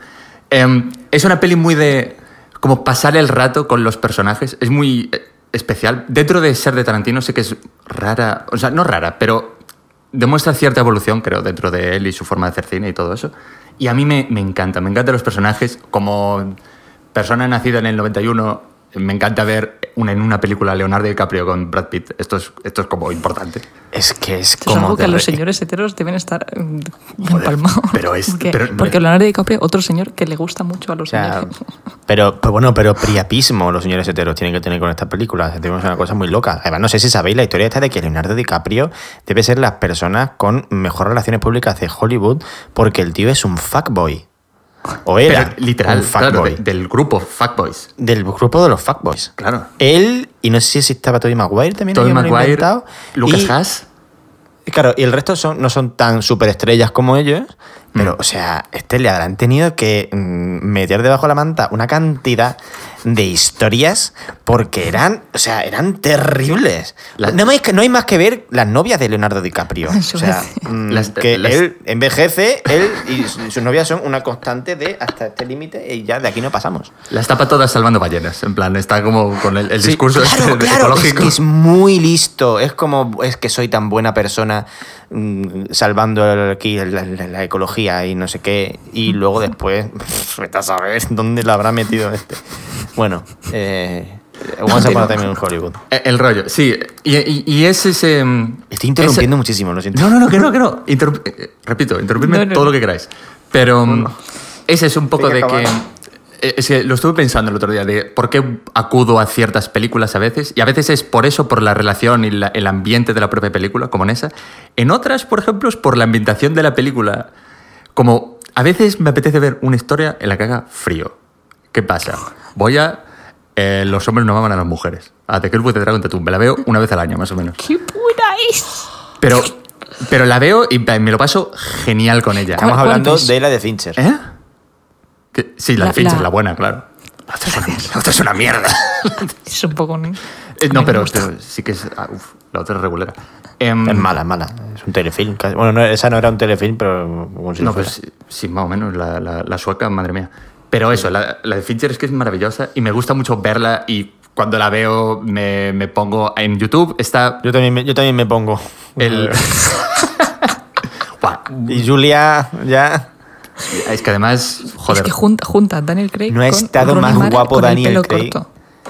Speaker 2: Em, es una peli muy de. como pasar el rato con los personajes. Es muy eh, especial. Dentro de ser de Tarantino, sé que es rara. O sea, no rara, pero demuestra cierta evolución, creo, dentro de él y su forma de hacer cine y todo eso. Y a mí me, me encanta, me encantan los personajes. Como persona nacida en el 91, me encanta ver una, en una película Leonardo DiCaprio con Brad Pitt. Esto es, esto es como importante.
Speaker 1: Es que es
Speaker 3: Esto es algo que los
Speaker 1: re-
Speaker 3: señores heteros deben estar
Speaker 2: Joder,
Speaker 3: empalmados.
Speaker 2: pero es-
Speaker 3: Porque,
Speaker 2: pero-
Speaker 3: porque Leonardo DiCaprio, otro señor que le gusta mucho a los
Speaker 1: O sea,
Speaker 3: señores.
Speaker 1: pero, pero bueno, pero priapismo los señores heteros tienen que tener con estas películas. Tenemos una cosa muy loca. Además, no sé si sabéis la historia esta de que Leonardo DiCaprio debe ser las personas con mejor relaciones públicas de Hollywood porque el tío es un fuckboy. O era
Speaker 2: Pero, literal,
Speaker 1: un
Speaker 2: claro, de- del grupo Fuckboys.
Speaker 1: del grupo de los fuckboys.
Speaker 2: Claro.
Speaker 1: Él, y no sé si estaba Tobey Maguire también.
Speaker 2: Tobey Maguire. Lucas
Speaker 1: Y-
Speaker 2: Haas.
Speaker 1: y Claro, y el resto son, no son tan superestrellas como ellos, pero,
Speaker 2: Mm.
Speaker 1: o sea, este le habrán tenido que mm, meter debajo de la manta una cantidad de historias porque eran, o sea, eran terribles.
Speaker 2: La-
Speaker 1: no, hay, que- no hay más que ver las novias de Leonardo DiCaprio.
Speaker 3: Eso <laughs>
Speaker 1: o sea, mm,
Speaker 2: Las-
Speaker 1: que
Speaker 2: las-
Speaker 1: él envejece, él y su- sus novias son una constante de hasta este límite y ya de aquí no pasamos.
Speaker 2: Las tapa todas salvando ballenas. En plan, está como con el, el
Speaker 1: Sí,
Speaker 2: discurso
Speaker 1: claro,
Speaker 2: este
Speaker 1: claro,
Speaker 2: ecológico.
Speaker 1: Es que es muy listo. Es como, es que soy tan buena persona mm, salvando aquí la, la- la ecología y no sé qué. Y luego después, <laughs> vete a saber dónde la habrá metido este. Bueno, eh, Once Upon a Time in Hollywood.
Speaker 2: Eh, El rollo, sí. Y, y- y es ese. mm,
Speaker 1: Estoy interrumpiendo
Speaker 2: ese-
Speaker 1: muchísimo, lo siento.
Speaker 2: No, no, no, que no, que no. Interrum- eh, repito, interrumpidme
Speaker 3: No, no,
Speaker 2: todo
Speaker 3: no.
Speaker 2: lo que queráis. Pero mm, ese es un poco de
Speaker 1: que
Speaker 2: eh, Es que lo estuve pensando el otro día, de por qué acudo a ciertas películas a veces. Y a veces es por eso, por la relación y la- el ambiente de la propia película, como en esa. En otras, por ejemplo, es por la ambientación de la película. Como a veces me apetece ver una historia en la que haga frío. ¿Qué pasa? Voy a. eh, los hombres no maman a las mujeres. A The Girl with the Dragon Tattoo. Me la veo una vez al año, más o menos.
Speaker 3: ¡Qué buena es!
Speaker 2: Pero, pero la veo y me lo paso genial con ella.
Speaker 1: Estamos
Speaker 3: ¿Cuál-
Speaker 1: hablando
Speaker 3: es?
Speaker 1: de la de Fincher.
Speaker 2: ¿Eh? Que- sí, la,
Speaker 3: La-
Speaker 2: de Fincher,
Speaker 3: la-
Speaker 2: la buena, claro. La otra es una, la otra es una mierda. <laughs>
Speaker 3: Es un poco... ¿no?
Speaker 2: Eh, no, pero, pero sí que es. ah, uf, la otra es regulera. Em,
Speaker 1: Es mala, es mala. Es un telefilm. casi. Bueno, no, esa no era un telefilm, pero como si
Speaker 2: No,
Speaker 1: fuera.
Speaker 2: pues sí, sí, más o menos, la, la- la sueca, madre mía. Pero eso, la, la de Fincher es que es maravillosa y me gusta mucho verla y cuando la veo me, me pongo en YouTube. Está
Speaker 1: Yo también, me, yo también me pongo.
Speaker 2: el. <laughs>
Speaker 1: Y Julia ya.
Speaker 2: es que además, joder,
Speaker 3: Es que junta, junta Daniel Craig
Speaker 1: No ha
Speaker 3: con
Speaker 1: estado más
Speaker 3: Mara
Speaker 1: guapo Daniel Craig.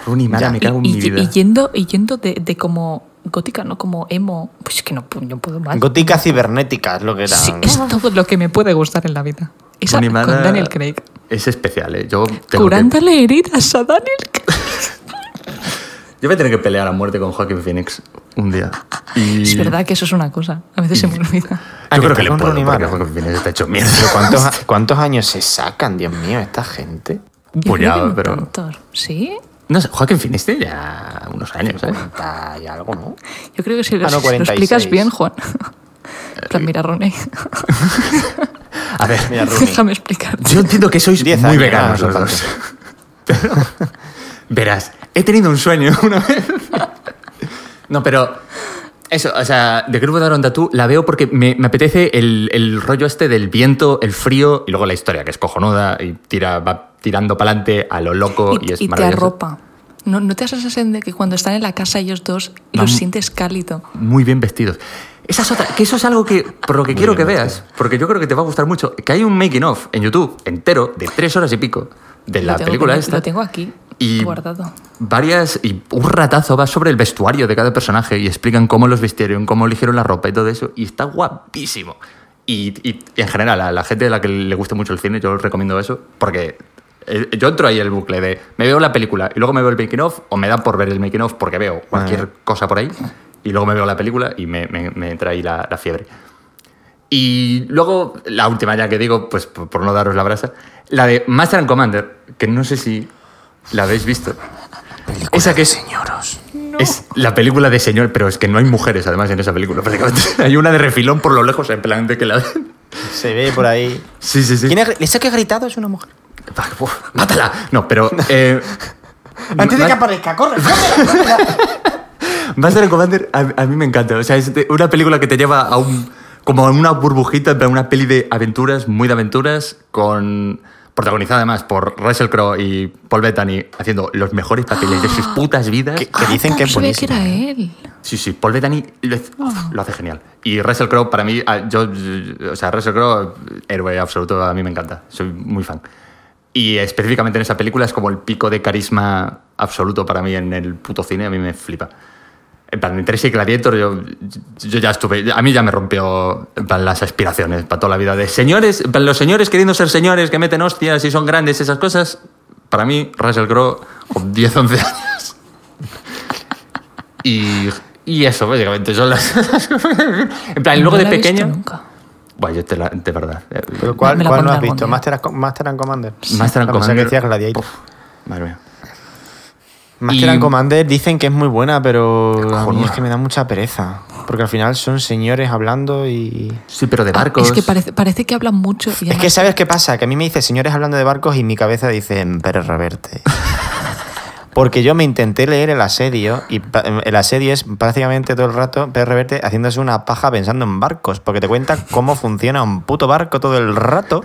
Speaker 2: Rooney Mara,
Speaker 1: Ya.
Speaker 2: me cago en
Speaker 3: y,
Speaker 2: mi
Speaker 3: y-
Speaker 2: vida.
Speaker 3: y yendo, y yendo de, de como gótica, no como emo. Pues es que no, no puedo más.
Speaker 1: Gótica cibernética es lo que era.
Speaker 3: Sí, es todo lo que me puede gustar en la vida. Esa
Speaker 2: Rooney Mara
Speaker 3: con Daniel Craig.
Speaker 2: Es especial, ¿eh? Yo tengo que-
Speaker 3: Curándole heridas a Daniel. <laughs>
Speaker 2: Yo voy a tener que pelear a muerte con Joaquin Phoenix un día. Y
Speaker 3: Es verdad que eso es una cosa. A veces se me olvida.
Speaker 1: Ah,
Speaker 2: Yo
Speaker 1: que
Speaker 2: creo que le puedo, porque
Speaker 1: Mara.
Speaker 2: Joaquin Phoenix está hecho mierda.
Speaker 1: Pero ¿cuántos, <laughs> ¿cuántos años se sacan, Dios mío, esta gente?
Speaker 3: Que no
Speaker 2: pero-
Speaker 3: tantos. ¿Sí?
Speaker 2: No sé, Joaquin Phoenix tiene ya unos años, ¿eh?
Speaker 1: 40 y algo, ¿no?
Speaker 3: Yo creo que si lo,
Speaker 1: Ah, no,
Speaker 3: si lo
Speaker 1: 46.
Speaker 3: explicas bien, Juan. En plan, mira, Ronnie. <laughs>
Speaker 2: A ver,
Speaker 1: Mira, Rooney.
Speaker 3: Déjame explicarte.
Speaker 2: yo entiendo que sois
Speaker 1: Diez
Speaker 2: muy veganos los dos. <laughs> Pero, verás, he tenido un sueño <laughs> una vez. No, pero eso, o sea, de Grupo de Aaron Tattoo la veo porque me, me apetece el, el rollo este del viento, el frío y luego la historia, que es cojonuda y tira, va tirando para adelante a lo loco y,
Speaker 3: y,
Speaker 2: es
Speaker 3: y te
Speaker 2: maravilloso.
Speaker 3: arropa. ¿No, ¿No te das la sensación de que cuando están en la casa ellos dos los sientes cálido?
Speaker 2: muy bien vestidos. Esa es otra, que eso es algo que, por lo que quiero que
Speaker 1: bien
Speaker 2: veas, porque yo creo que te va a gustar mucho, que hay un making of en YouTube entero de tres horas y pico de
Speaker 3: Lo
Speaker 2: la película
Speaker 3: que-
Speaker 2: esta.
Speaker 3: Lo tengo aquí
Speaker 2: Y
Speaker 3: guardado.
Speaker 2: varias y un ratazo va sobre el vestuario de cada personaje y explican cómo los vistieron, cómo eligieron la ropa y todo eso y está guapísimo. Y, y- y en general a la gente a la que le guste mucho el cine yo os recomiendo eso porque eh, yo entro ahí en el bucle de me veo la película y luego me veo el making of o me da por ver el making of porque veo cualquier
Speaker 1: Ah.
Speaker 2: cosa por ahí y luego me veo la película y me, me- me entra ahí la, la fiebre. Y luego, la última ya que digo, pues por, por no daros la brasa, la de Master and Commander, que no sé si la habéis visto. Esa que es,
Speaker 1: Señoros.
Speaker 2: es la película de señor, pero es que no hay mujeres además en esa película. prácticamente. <laughs> Hay una de refilón por lo lejos, en plan de que la.
Speaker 1: Se ve por ahí.
Speaker 2: Sí, sí, sí.
Speaker 1: ¿Quién ha, ¿Esa que ha gritado es una mujer?
Speaker 2: Uf, ¡Mátala! No, pero. Eh,
Speaker 1: Antes de que aparezca, corre, corre.
Speaker 2: Master and Commander a, a mí me encanta. O sea, es una película que te lleva a un. como a una burbujita, una peli de aventuras, muy de aventuras, con. protagonizada además por Russell Crowe y Paul Bettany haciendo los mejores papeles de sus <gasps> putas vidas.
Speaker 1: Que, que dicen
Speaker 3: Ah,
Speaker 1: que es
Speaker 3: sabía que era él.
Speaker 2: Sí, sí, Paul Bettany lo, lo hace genial. Y Russell Crowe, para mí, ah, yo, o sea, Russell Crowe, héroe absoluto, a mí me encanta. Soy muy fan. Y específicamente en esa película es como el pico de carisma absoluto para mí en el puto cine, a mí me flipa. En plan, en Tracy Gladiator yo, yo ya estuve, a mí ya me rompió en plan, las aspiraciones para toda la vida de señores, en plan, los señores queriendo ser señores que meten hostias y son grandes, esas cosas, para mí Russell Crowe con 10, 11 años. Y, y eso, básicamente, son las. En plan, luego
Speaker 3: No
Speaker 2: de pequeño...
Speaker 3: nunca.
Speaker 2: Bueno, yo te la, de verdad.
Speaker 1: ¿Pero cuál, cuál no has visto? Master, and- Master and Commander.
Speaker 2: Master and
Speaker 1: pensaba que
Speaker 2: Commander.
Speaker 1: decías Gladiator.
Speaker 2: Uf, madre mía.
Speaker 1: Master
Speaker 2: Y-
Speaker 1: and Commander dicen que es muy buena, pero a mí es que me da mucha pereza. Porque al final son señores hablando y...
Speaker 2: Sí, pero de
Speaker 3: Ah,
Speaker 2: barcos.
Speaker 3: Es que parece, parece que hablan mucho. y
Speaker 1: Es que ¿sabes qué pasa? Que a mí me dice señores hablando de barcos y mi cabeza dice Pérez Reverte. <laughs> Porque yo me intenté leer el asedio y el asedio es prácticamente todo el rato Pérez Reverte haciéndose una paja pensando en barcos. Porque te cuenta cómo funciona un puto barco todo el rato.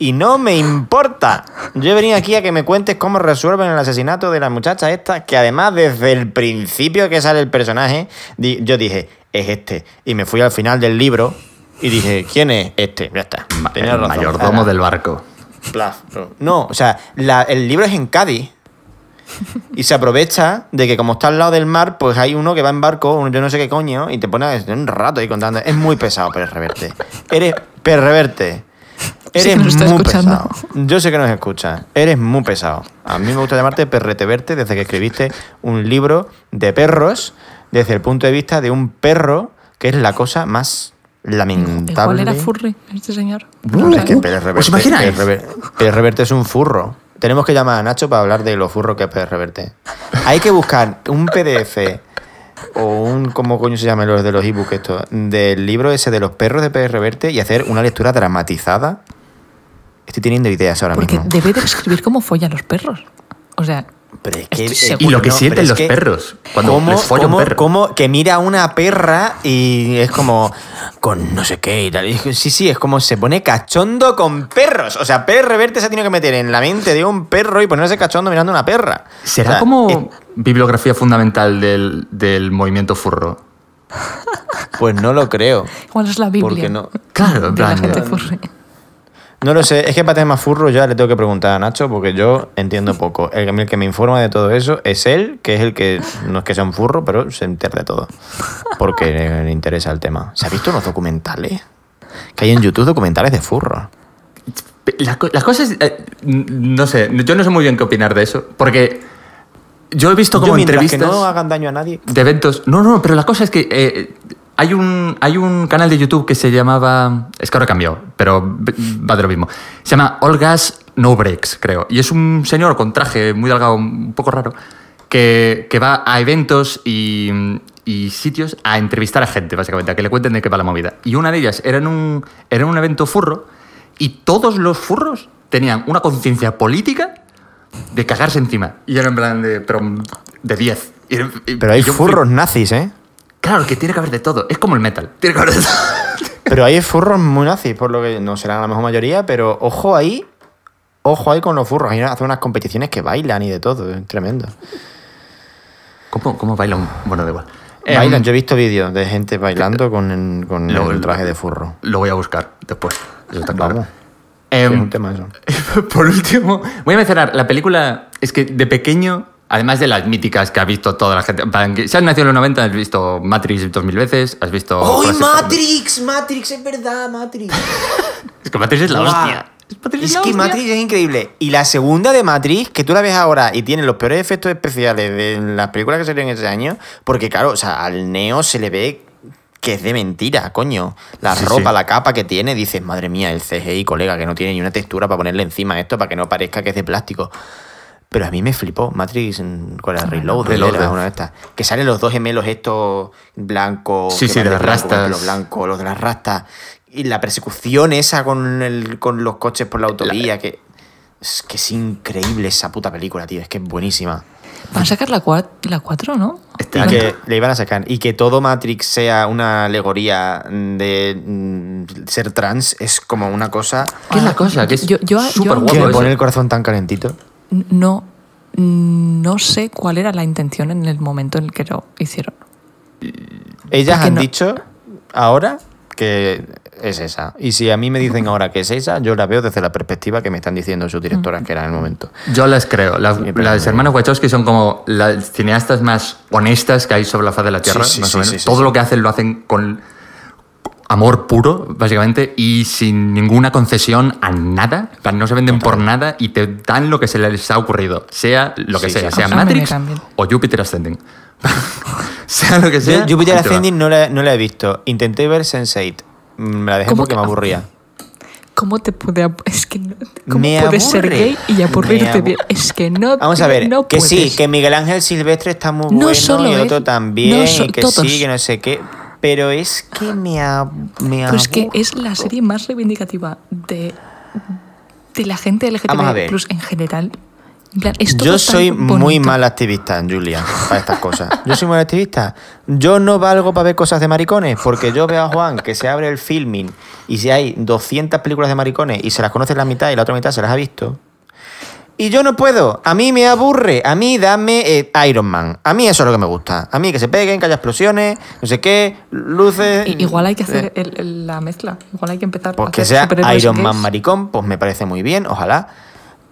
Speaker 1: Y no me importa. Yo he venido aquí a que me cuentes cómo resuelven el asesinato de la muchacha esta, que además desde el principio que sale el personaje, di- yo dije, es este. Y me fui al final del libro y dije, ¿quién es este? Ya está.
Speaker 2: El
Speaker 1: razón.
Speaker 2: mayordomo
Speaker 1: Ahora,
Speaker 2: del barco.
Speaker 1: no. O sea, la- el libro es en Cádiz. <laughs> Y se aprovecha de que como está al lado del mar, pues hay uno que va en barco, un- yo no sé qué coño, y te pone un rato ahí contando. Es muy pesado, Pérez Reverte. Eres Pérez Reverte.
Speaker 3: Sí
Speaker 1: Eres
Speaker 3: que nos está
Speaker 1: muy
Speaker 3: escuchando.
Speaker 1: pesado. Yo sé que nos escuchas. Eres muy pesado. A mí me gusta llamarte Perreteverte desde que escribiste un libro de perros desde el punto de vista de un perro que es la cosa más lamentable.
Speaker 3: Igual era furry este señor.
Speaker 1: No, es que Pérez Reverte,
Speaker 2: ¿Os imagináis?
Speaker 1: Pérez Rever- Pérez Reverte es un furro. Tenemos que llamar a Nacho para hablar de lo furro que es Pérez Reverte. Hay que buscar un PDF o un, ¿cómo coño se llama los de los ebooks esto? Del libro ese de los perros de Pérez Reverte y hacer una lectura dramatizada. Estoy teniendo ideas ahora
Speaker 3: Porque
Speaker 1: mismo.
Speaker 3: debe de escribir cómo follan los perros. O sea,
Speaker 1: Pero es que,
Speaker 3: Estoy
Speaker 1: eh,
Speaker 3: seguro.
Speaker 2: Y lo que
Speaker 1: no,
Speaker 2: sienten los
Speaker 1: que
Speaker 2: perros cuando
Speaker 1: ¿cómo-
Speaker 2: les folla un
Speaker 1: cómo-
Speaker 2: perro.
Speaker 1: cómo que mira a una perra y es como con no sé qué y tal. Y Sí, sí, es como se pone cachondo con perros. O sea, Pérez Reverte se ha tenido que meter en la mente de un perro y ponerse cachondo mirando a una perra.
Speaker 2: ¿Será
Speaker 1: O sea,
Speaker 2: como bibliografía fundamental del, del movimiento furro?
Speaker 1: pues no lo creo.
Speaker 3: igual es la Biblia.
Speaker 1: Porque no.
Speaker 2: Claro, en
Speaker 3: de la
Speaker 2: plan,
Speaker 3: gente
Speaker 2: eh.
Speaker 1: No lo sé, es que para temas furros ya le tengo que preguntar a Nacho porque yo entiendo poco. El, que- el que me informa de todo eso es él, que es el que no es que sea un furro, pero se entera de todo. Porque le, le interesa el tema. ¿Se ha visto los documentales? Que hay en YouTube documentales de furros.
Speaker 2: Las, co- las cosas, eh, no sé, yo no sé muy bien qué opinar de eso, porque yo he visto como
Speaker 1: Yo, mientras que
Speaker 2: entrevistas
Speaker 1: no hagan daño a nadie.
Speaker 2: de eventos. No, no, pero la cosa es que eh, hay, un, hay un canal de YouTube que se llamaba. Es que ahora cambió, pero va de lo mismo. Se llama All Gas No Breaks, creo. Y es un señor con traje muy delgado, un poco raro, que, que va a eventos y, y sitios a entrevistar a gente, básicamente, a que le cuenten de qué va la movida. Y una de ellas era en un, era en un evento furro y todos los furros tenían una conciencia política de cagarse encima. Y era en plan de, pero de 10. Y- y-
Speaker 1: Pero hay furros nazis, ¿eh?
Speaker 2: Claro, que tiene que haber de todo. Es como el metal. Tiene que haber de todo. <laughs>
Speaker 1: Pero hay furros muy nazis, por lo que no serán la mejor mayoría, pero ojo ahí. Ojo ahí con los furros. Hay hacen unas competiciones que bailan y de todo. Es tremendo.
Speaker 2: ¿Cómo, cómo baila un...? Bueno, da igual.
Speaker 1: Bailan.
Speaker 2: Em,
Speaker 1: Yo he visto vídeos de gente bailando con, el- con el traje de furro.
Speaker 2: Lo voy a buscar después. Eso está claro.
Speaker 1: Vamos.
Speaker 2: Em,
Speaker 1: es un tema eso. <laughs>
Speaker 2: Por último, voy a mencionar la película. Es que de pequeño, además de las míticas que ha visto toda la gente. Si has nacido en los 90, has visto Matrix dos mil veces, has visto.
Speaker 1: ¡Uy, Matrix! Matrix, es verdad, Matrix. <laughs>
Speaker 2: Es que Matrix es la hostia. Matrix
Speaker 1: Es
Speaker 2: la
Speaker 1: que
Speaker 2: hostia.
Speaker 1: Matrix es increíble. Y la segunda de Matrix, que tú la ves ahora y tiene los peores efectos especiales de las películas que salieron ese año, porque claro, o sea, al Neo se le ve que es de mentira, coño. La
Speaker 2: Sí,
Speaker 1: ropa,
Speaker 2: sí.
Speaker 1: la capa que tiene, dices, madre mía, el CGI, colega, que no tiene ni una textura para ponerle encima esto para que no parezca que es de plástico. Pero a mí me flipó Matrix con la Reload,
Speaker 2: Reloaded.
Speaker 1: era una de estas. Que salen los dos gemelos estos blancos.
Speaker 2: Sí, sí, de las
Speaker 1: blanco
Speaker 2: rastas.
Speaker 1: pelo blanco, los de las rastas. Y la persecución esa con, el, con los coches por la autovía, que... Es que es increíble esa puta película, tío. Es que es buenísima.
Speaker 3: Van a sacar la 4, la cuatro, ¿no?
Speaker 2: Este
Speaker 1: que le iban a sacar. Y que todo Matrix sea una alegoría de mm, ser trans es como una cosa
Speaker 2: ¿Qué es la cosa? Que es
Speaker 3: Yo- yo- yo-
Speaker 2: guapo
Speaker 1: me
Speaker 2: eso.
Speaker 1: pone el corazón tan calentito.
Speaker 3: No, no sé cuál era la intención en el momento en el que lo hicieron.
Speaker 1: Ellas
Speaker 3: Porque
Speaker 1: han
Speaker 3: no-
Speaker 1: dicho ahora que es esa. Y si a mí me dicen ahora que es esa, yo la veo desde la perspectiva que me están diciendo sus directoras que eran en el momento.
Speaker 2: Yo las creo. Las,
Speaker 1: Sí,
Speaker 2: las hermanas Wachowski son como las cineastas más honestas que hay sobre la faz de la Tierra.
Speaker 1: Sí, sí,
Speaker 2: más
Speaker 1: sí,
Speaker 2: o menos.
Speaker 1: sí, sí,
Speaker 2: Todo
Speaker 1: sí.
Speaker 2: lo que hacen lo hacen con amor puro, básicamente, y sin ninguna concesión a nada. No se venden por nada y te dan lo que se les ha ocurrido. Sea lo que
Speaker 1: Sí,
Speaker 2: sea,
Speaker 1: sí,
Speaker 2: sea Matrix o Jupiter Ascending. <laughs> sea lo que sea. Va.
Speaker 1: Ascending no la, no la he visto. Intenté ver Sense8. Me la dejé
Speaker 3: ¿Cómo
Speaker 1: porque
Speaker 3: que
Speaker 1: me aburría.
Speaker 3: ¿Cómo te puede es que no- cómo
Speaker 1: Me
Speaker 3: puedes ser
Speaker 1: aburre.
Speaker 3: gay y aburrirte bien? Es que no
Speaker 1: Vamos a ver,
Speaker 3: no
Speaker 1: que sí, que Miguel Ángel Silvestre está muy
Speaker 3: No
Speaker 1: bueno
Speaker 3: solo
Speaker 1: y otro también,
Speaker 3: no so-
Speaker 1: y que
Speaker 3: todos.
Speaker 1: sí, que no sé qué. Pero es que me, ab- me
Speaker 3: Pues que es la serie más reivindicativa de, de la gente LGTB plus en general. En plan, es todo
Speaker 1: Yo soy muy mal activista, Julia, para estas cosas. Yo soy muy mal activista. Yo no valgo para ver cosas de maricones, porque yo veo a Juan que se abre el filming y si hay 200 películas de maricones y se las conoce la mitad y la otra mitad se las ha visto. Y yo no puedo. A mí me aburre. A mí dame eh, Iron Man. A mí eso es lo que me gusta. A mí que se peguen, que haya explosiones, no sé qué, luces.
Speaker 3: I- Igual hay que hacer
Speaker 1: eh,
Speaker 3: el- el- la mezcla. Igual hay que empezar
Speaker 1: pues
Speaker 3: a
Speaker 1: que
Speaker 3: hacer
Speaker 1: sea Iron Man maricón, pues me parece muy bien, ojalá.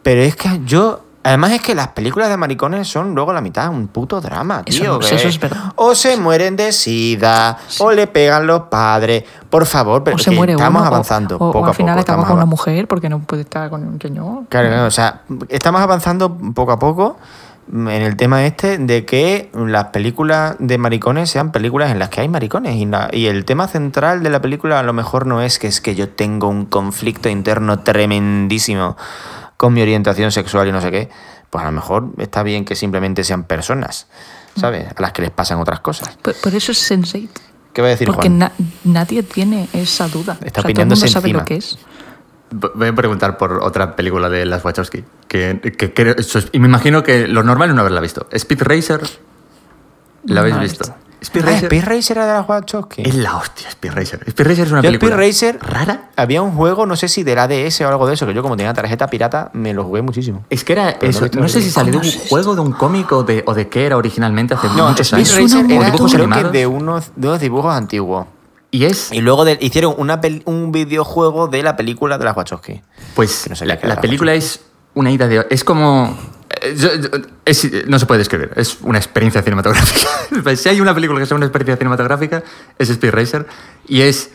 Speaker 1: Pero es que yo. Además es que las películas de maricones son luego la mitad un puto drama,
Speaker 3: Eso
Speaker 1: tío.
Speaker 3: no-
Speaker 1: que
Speaker 3: eso es verdad.
Speaker 1: O se mueren de sida, o le pegan los padres. Por favor, pero
Speaker 3: o se muere
Speaker 1: estamos
Speaker 3: uno, o-
Speaker 1: avanzando
Speaker 3: o, o
Speaker 1: poco a
Speaker 3: al final acaba
Speaker 1: estamos
Speaker 3: con una mujer porque no puede estar con un señor.
Speaker 1: Claro, claro, o sea, estamos avanzando poco a poco en el tema este de que las películas de maricones sean películas en las que hay maricones. Y, la- y el tema central de la película a lo mejor no es que es que yo tengo un conflicto interno tremendísimo con mi orientación sexual y no sé qué. Pues a lo mejor está bien que simplemente sean personas, ¿sabes? A las que les pasan otras cosas.
Speaker 3: Por, por eso es Sense8.
Speaker 1: ¿Qué va a decir
Speaker 3: Porque
Speaker 1: Juan?
Speaker 3: na- nadie tiene esa duda.
Speaker 1: Está
Speaker 3: o sea, todo el
Speaker 1: opinándose
Speaker 3: mundo sabe
Speaker 1: encima.
Speaker 3: lo que es.
Speaker 2: Voy a preguntar por otra película de las Wachowski. Que, que es- y me imagino que lo normal es no haberla visto. Speed Racer. ¿La habéis
Speaker 3: No
Speaker 2: visto. Speed
Speaker 1: Ah,
Speaker 2: Racer.
Speaker 1: Speed Racer era de las Wachowski.
Speaker 2: Es la hostia, Speed Racer. Speed Racer es una
Speaker 1: Yo
Speaker 2: película.
Speaker 1: Speed Racer
Speaker 2: rara.
Speaker 1: Había un juego, no sé si del ADS o algo de eso, que yo como tenía tarjeta pirata, me lo jugué muchísimo.
Speaker 2: Es que era
Speaker 1: Pero no
Speaker 2: eso. No,
Speaker 1: la
Speaker 2: sé si salió de un
Speaker 3: ¿Cómo es esto?
Speaker 2: juego, de un cómic o de, o de qué era originalmente hace
Speaker 1: No,
Speaker 2: muchos
Speaker 1: Speed
Speaker 2: años.
Speaker 1: Racer era
Speaker 2: dibujos
Speaker 1: creo
Speaker 2: animados.
Speaker 1: que de unos, de unos dibujos antiguos.
Speaker 2: Y es,
Speaker 1: Y luego de- hicieron una pel- un videojuego de la película de las Wachowski.
Speaker 2: pues,
Speaker 1: no sabía
Speaker 2: la, la
Speaker 1: la
Speaker 2: película es una ida de... Es como... yo- yo- es- no se puede describir, es una experiencia cinematográfica. <laughs> Pues, si hay una película que sea una experiencia cinematográfica, es Speed Racer. Y es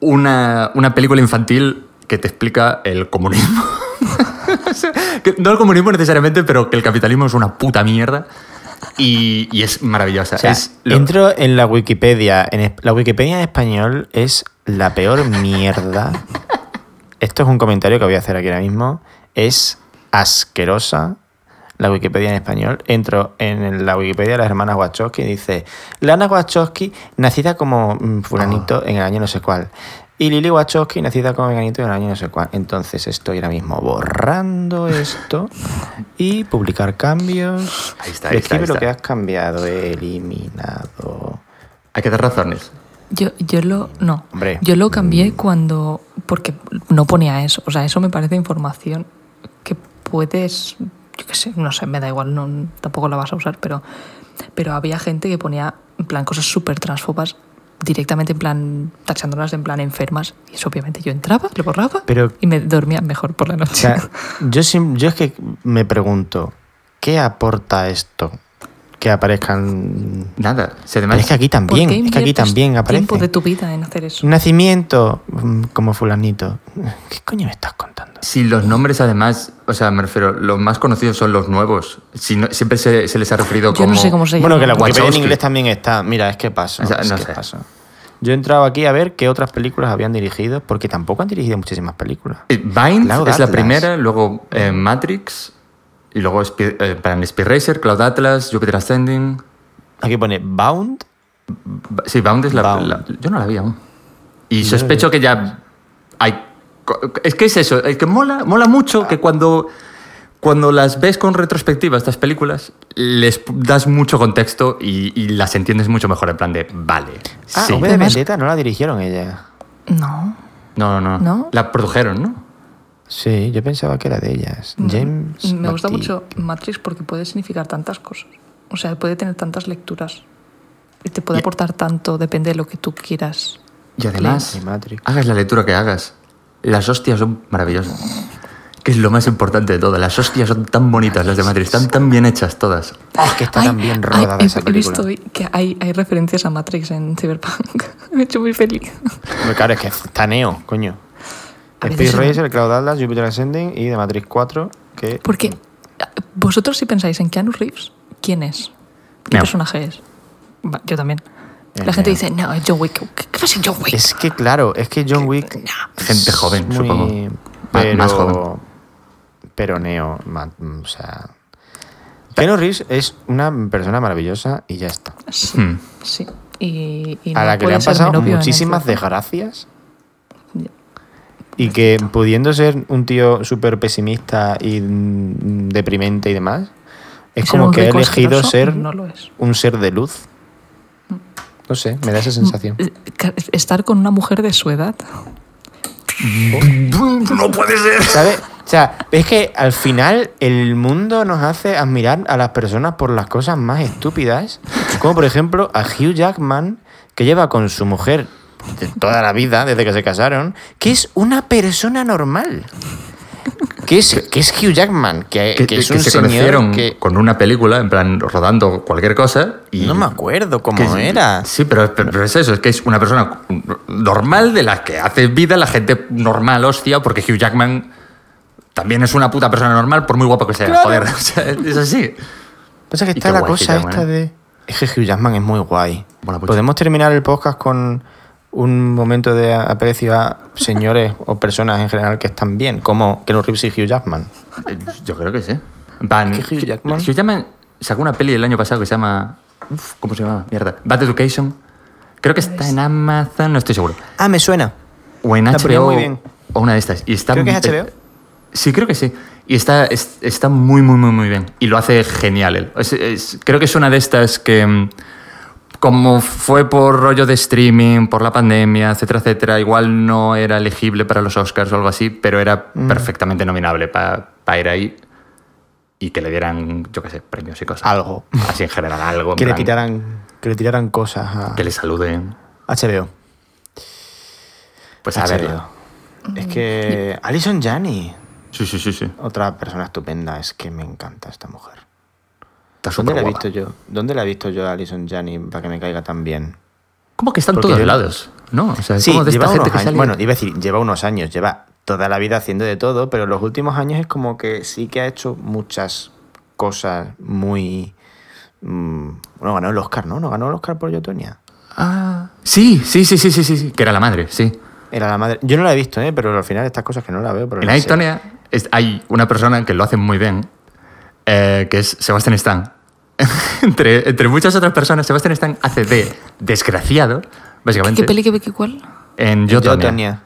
Speaker 2: una, una película infantil que te explica el comunismo. <laughs> Que no el comunismo necesariamente, pero que el capitalismo es una puta mierda. Y, y es maravillosa.
Speaker 1: O sea,
Speaker 2: es lo-
Speaker 1: entro en la Wikipedia. En la Wikipedia en español es la peor mierda. Esto es un comentario que voy a hacer aquí ahora mismo. Es asquerosa la Wikipedia en español. Entro en la Wikipedia de las hermanas Wachowski y dice: Lana Wachowski, nacida como mm, fulanito en el año no sé cuál. Y Lily Wachowski, nacida como veganito en el año no sé cuál. Entonces estoy ahora mismo borrando esto y publicar cambios.
Speaker 2: Ahí está, ahí está,
Speaker 1: lo que has cambiado, eliminado.
Speaker 2: Hay que dar razones.
Speaker 3: Yo, yo lo. No.
Speaker 1: Hombre.
Speaker 3: Yo lo cambié cuando. Porque no ponía eso. O sea, eso me parece información que puedes. Yo qué sé, no sé, me da igual, no, tampoco la vas a usar, pero. Pero había gente que ponía en plan cosas súper transfobas directamente en plan tachándolas en plan enfermas y eso obviamente yo entraba, lo borraba
Speaker 1: Pero-
Speaker 3: y me dormía mejor por la
Speaker 1: O
Speaker 3: noche.
Speaker 1: sea, yo, sim- yo es que me pregunto, ¿qué aporta esto? Que aparezcan...
Speaker 2: Nada. Si
Speaker 1: Pero
Speaker 2: además,
Speaker 1: es que aquí
Speaker 3: ¿Por
Speaker 1: también,
Speaker 3: qué
Speaker 1: es que aquí también aparece.
Speaker 3: tiempo de tu vida en hacer eso?
Speaker 1: Nacimiento, mm, como fulanito. ¿Qué coño me estás contando?
Speaker 2: Si los nombres, además, o sea, me refiero, los más conocidos son los nuevos. Si no- siempre se, se les ha referido
Speaker 3: Yo
Speaker 2: como.
Speaker 3: no sé cómo se
Speaker 1: Bueno, que la Wikipedia en inglés también está. Mira, es que paso.
Speaker 2: O sea,
Speaker 1: es
Speaker 2: no
Speaker 1: que
Speaker 2: sé.
Speaker 1: paso. Yo he entrado aquí a ver qué otras películas habían dirigido, porque tampoco han dirigido muchísimas películas.
Speaker 2: Eh, Vine
Speaker 1: Cloud
Speaker 2: es la primera, luego eh, Matrix, y luego Speed, eh, Speed Racer, Cloud Atlas, Jupiter Ascending.
Speaker 1: Aquí pone Bound.
Speaker 2: Sí, Bound es la,
Speaker 1: Bound.
Speaker 2: la- Yo no la vi aún. Y sospecho que ya hay. Es que es eso, es que mola, mola mucho que cuando, cuando las ves con retrospectiva, estas películas, les das mucho contexto y, y las entiendes mucho mejor. En plan de, vale.
Speaker 1: Ah,
Speaker 2: sí.
Speaker 1: De Vendetta no la dirigieron ella.
Speaker 3: No.
Speaker 2: No, no, no.
Speaker 3: ¿No?
Speaker 2: La produjeron, ¿no?
Speaker 1: Sí, yo pensaba que era de ellas. James.
Speaker 3: Me gusta mucho Matrix porque puede significar tantas cosas. O sea, puede tener tantas lecturas. Y te puede
Speaker 2: Y-
Speaker 3: aportar tanto, depende de lo que tú quieras
Speaker 2: Y además,
Speaker 1: Matrix.
Speaker 2: hagas la lectura que hagas, las hostias son maravillosas. Que es lo más importante de todo. Las hostias son tan bonitas, las de Matrix, están tan bien hechas todas.
Speaker 1: Es que está
Speaker 3: Ay,
Speaker 1: tan bien rodada
Speaker 3: he-
Speaker 1: esa
Speaker 3: He
Speaker 1: película.
Speaker 3: visto hoy que hay, hay referencias a Matrix en Cyberpunk. <laughs> Me he hecho muy feliz.
Speaker 1: Hombre, Claro, es que está Neo, coño. Space Racer, Cloud Atlas, Jupiter Ascending y The Matrix 4, que...
Speaker 3: Porque vosotros si pensáis en Keanu Reeves, ¿quién es? ¿Qué
Speaker 2: Neo.
Speaker 3: personaje es? Va, yo también. La gente
Speaker 1: Neo.
Speaker 3: dice, no, es John Wick. ¿Qué, pasa en John Wick?
Speaker 1: Es que claro, es que John Wick...
Speaker 2: Gente joven,
Speaker 1: muy-
Speaker 2: supongo.
Speaker 1: Pero,
Speaker 2: más joven.
Speaker 1: Pero Neo, o sea... Keanu Reeves es una persona maravillosa y ya está.
Speaker 3: Sí,
Speaker 2: Hmm.
Speaker 3: sí. Y, y
Speaker 1: a
Speaker 3: no
Speaker 1: la que le han pasado muchísimas desgracias. Y que pudiendo ser un tío súper pesimista y deprimente y demás, es como que ha elegido ser
Speaker 3: No lo es.
Speaker 1: un ser de luz. No sé, me da esa sensación.
Speaker 3: Estar con una mujer de su edad.
Speaker 2: No puede ser.
Speaker 1: ¿Sabes? O sea, es que al final el mundo nos hace admirar a las personas por las cosas más estúpidas. Como por ejemplo a Hugh Jackman, que lleva con su mujer de toda la vida, desde que se casaron, que es una persona normal. Que es, que es Hugh Jackman, que,
Speaker 2: Que,
Speaker 1: que es un
Speaker 2: se
Speaker 1: señor
Speaker 2: conocieron
Speaker 1: que...
Speaker 2: con una película, en plan, rodando cualquier cosa. Y
Speaker 1: No me acuerdo cómo era.
Speaker 2: Sí, pero, pero es eso, es que es una persona normal de la que hace vida la gente normal, hostia, porque Hugh Jackman también es una puta persona normal, por muy guapo que sea.
Speaker 1: Claro.
Speaker 2: Joder, <laughs> o sea, es así.
Speaker 1: Pasa que está la cosa esta
Speaker 2: ¿eh?
Speaker 1: de... Es que Hugh Jackman es muy guay. Podemos terminar el podcast con un momento de aprecio a señores o personas en general que están bien, como Keanu Reeves y Hugh Jackman.
Speaker 2: Eh, Yo creo que sí. Plan,
Speaker 1: Es que Hugh Jackman-
Speaker 2: Hugh Jackman sacó una peli el año pasado que se llama. uf, ¿Cómo se llama? Mierda. Bad Education. Creo que está en Amazon, no estoy seguro.
Speaker 1: Ah, me suena.
Speaker 2: O en HBO.
Speaker 1: muy bien.
Speaker 2: O una de estas. Y está,
Speaker 1: Creo que es
Speaker 2: eh,
Speaker 1: HBO.
Speaker 2: Sí, creo que sí. Y está, es- está muy, muy, muy, muy bien. Y lo hace genial él. Es- es- creo que es una de estas que, mm, como fue por rollo de streaming, por la pandemia, etcétera, etcétera, igual no era elegible para los Oscars o algo así, pero era
Speaker 1: Mm.
Speaker 2: perfectamente nominable para ir ahí y que le dieran, yo qué sé, premios y cosas.
Speaker 1: Algo.
Speaker 2: Así en general, algo. en
Speaker 1: Que le tiraran, que le tiraran cosas a
Speaker 2: Que le saluden.
Speaker 1: HBO.
Speaker 2: Pues a ver.
Speaker 1: HBO. Es que Alison Janney,
Speaker 2: Sí, sí, sí, sí.
Speaker 1: otra persona estupenda, es que me encanta esta mujer.
Speaker 2: Está
Speaker 1: ¿Dónde la he visto yo? ¿Dónde la he visto yo a Alison Janney para que me caiga tan bien?
Speaker 2: ¿Cómo que están
Speaker 1: Porque
Speaker 2: todos
Speaker 1: yo-
Speaker 2: lados? ¿No? O sea,
Speaker 1: Sí,
Speaker 2: como de esta
Speaker 1: lleva
Speaker 2: gente
Speaker 1: unos
Speaker 2: que
Speaker 1: años.
Speaker 2: sale-
Speaker 1: Bueno, iba a decir, lleva unos años, lleva toda la vida haciendo de todo, pero los últimos años es como que sí que ha hecho muchas cosas muy. mm, bueno, ganó el Oscar, ¿no? ¿No ganó el Oscar por Yotonia?
Speaker 2: Ah, sí, sí, sí, sí, sí, sí, sí, que era la madre, sí.
Speaker 1: Era la madre. Yo no la he visto, ¿eh? pero al final estas cosas que no la veo. Pero
Speaker 2: En. Aitonia hay una persona que lo hace muy bien, eh, que es Sebastián Stan. <laughs> entre, entre muchas otras personas, Sebastián Stan hace de desgraciado, básicamente,
Speaker 3: ¿Qué peli, qué, qué cuál?
Speaker 2: en Yo, Tonya.
Speaker 1: Yotonia.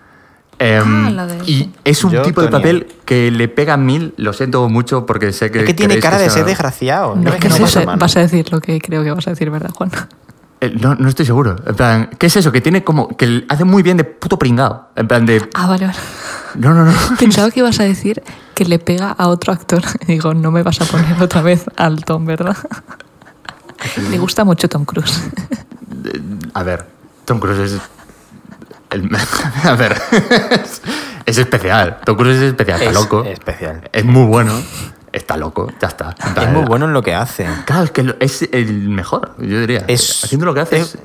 Speaker 2: Em,
Speaker 3: Ah, la de-
Speaker 2: y es un
Speaker 1: Yo,
Speaker 2: tipo de
Speaker 1: Tonya.
Speaker 2: papel que le pega mil, lo siento mucho porque sé que...
Speaker 1: Es que tiene cara
Speaker 2: que
Speaker 1: de
Speaker 2: sea-
Speaker 1: ser desgraciado.
Speaker 3: No,
Speaker 1: ¿No ves
Speaker 3: que
Speaker 1: que no
Speaker 3: sé, vas a decir lo que creo que vas a decir, ¿verdad, Juan?
Speaker 2: Eh, No, no estoy seguro. En plan, ¿qué es eso? Que tiene como... Que hace muy bien de puto pringao. En plan de...
Speaker 3: Ah, vale, vale.
Speaker 2: No, no, no. <laughs>
Speaker 3: Pensaba que ibas a decir que le pega a otro actor. <laughs> Y digo, no me vas a poner otra vez al Tom, ¿verdad? <laughs> Le gusta mucho Tom Cruise.
Speaker 2: A ver, Tom Cruise es. el- a ver, es, es especial. Tom Cruise es especial, está
Speaker 1: Es
Speaker 2: loco.
Speaker 1: especial.
Speaker 2: Es muy bueno, está loco, ya está.
Speaker 1: Es muy bueno en lo que hace.
Speaker 2: Claro, es que es el mejor, yo diría.
Speaker 1: Es,
Speaker 2: Haciendo lo que hace.
Speaker 1: es-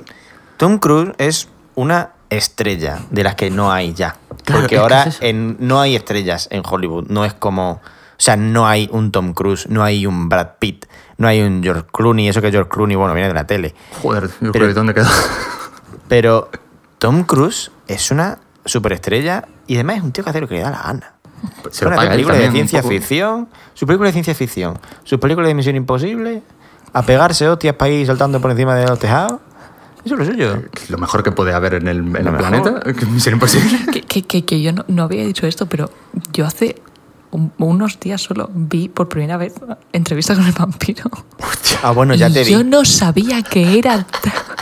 Speaker 1: Tom Cruise es una estrella de las que no hay ya.
Speaker 2: Claro,
Speaker 1: Porque ahora
Speaker 2: es eso.
Speaker 1: en- no hay estrellas en Hollywood. No es como. O sea, no hay un Tom Cruise, no hay un Brad Pitt, no hay un George Clooney. Eso que George Clooney, bueno, viene de la tele.
Speaker 2: Joder, yo
Speaker 1: Pero-
Speaker 2: creo, ¿dónde quedó?
Speaker 1: Pero Tom Cruise es una superestrella y además es un tío que hace lo que le da la gana.
Speaker 2: Se lo
Speaker 1: películas de ciencia ficción, su película de ciencia ficción, sus películas de Misión Imposible, a pegarse hostias para ir saltando por encima de los tejados. Eso es lo suyo.
Speaker 2: Lo mejor que puede haber en el, en el planeta. Misión imposible.
Speaker 3: Que, que, que, que yo no, no había dicho esto, pero yo hace un- unos días solo vi por primera vez entrevista con el vampiro.
Speaker 1: Ah, bueno, ya
Speaker 3: y
Speaker 1: te vi.
Speaker 3: yo no sabía que era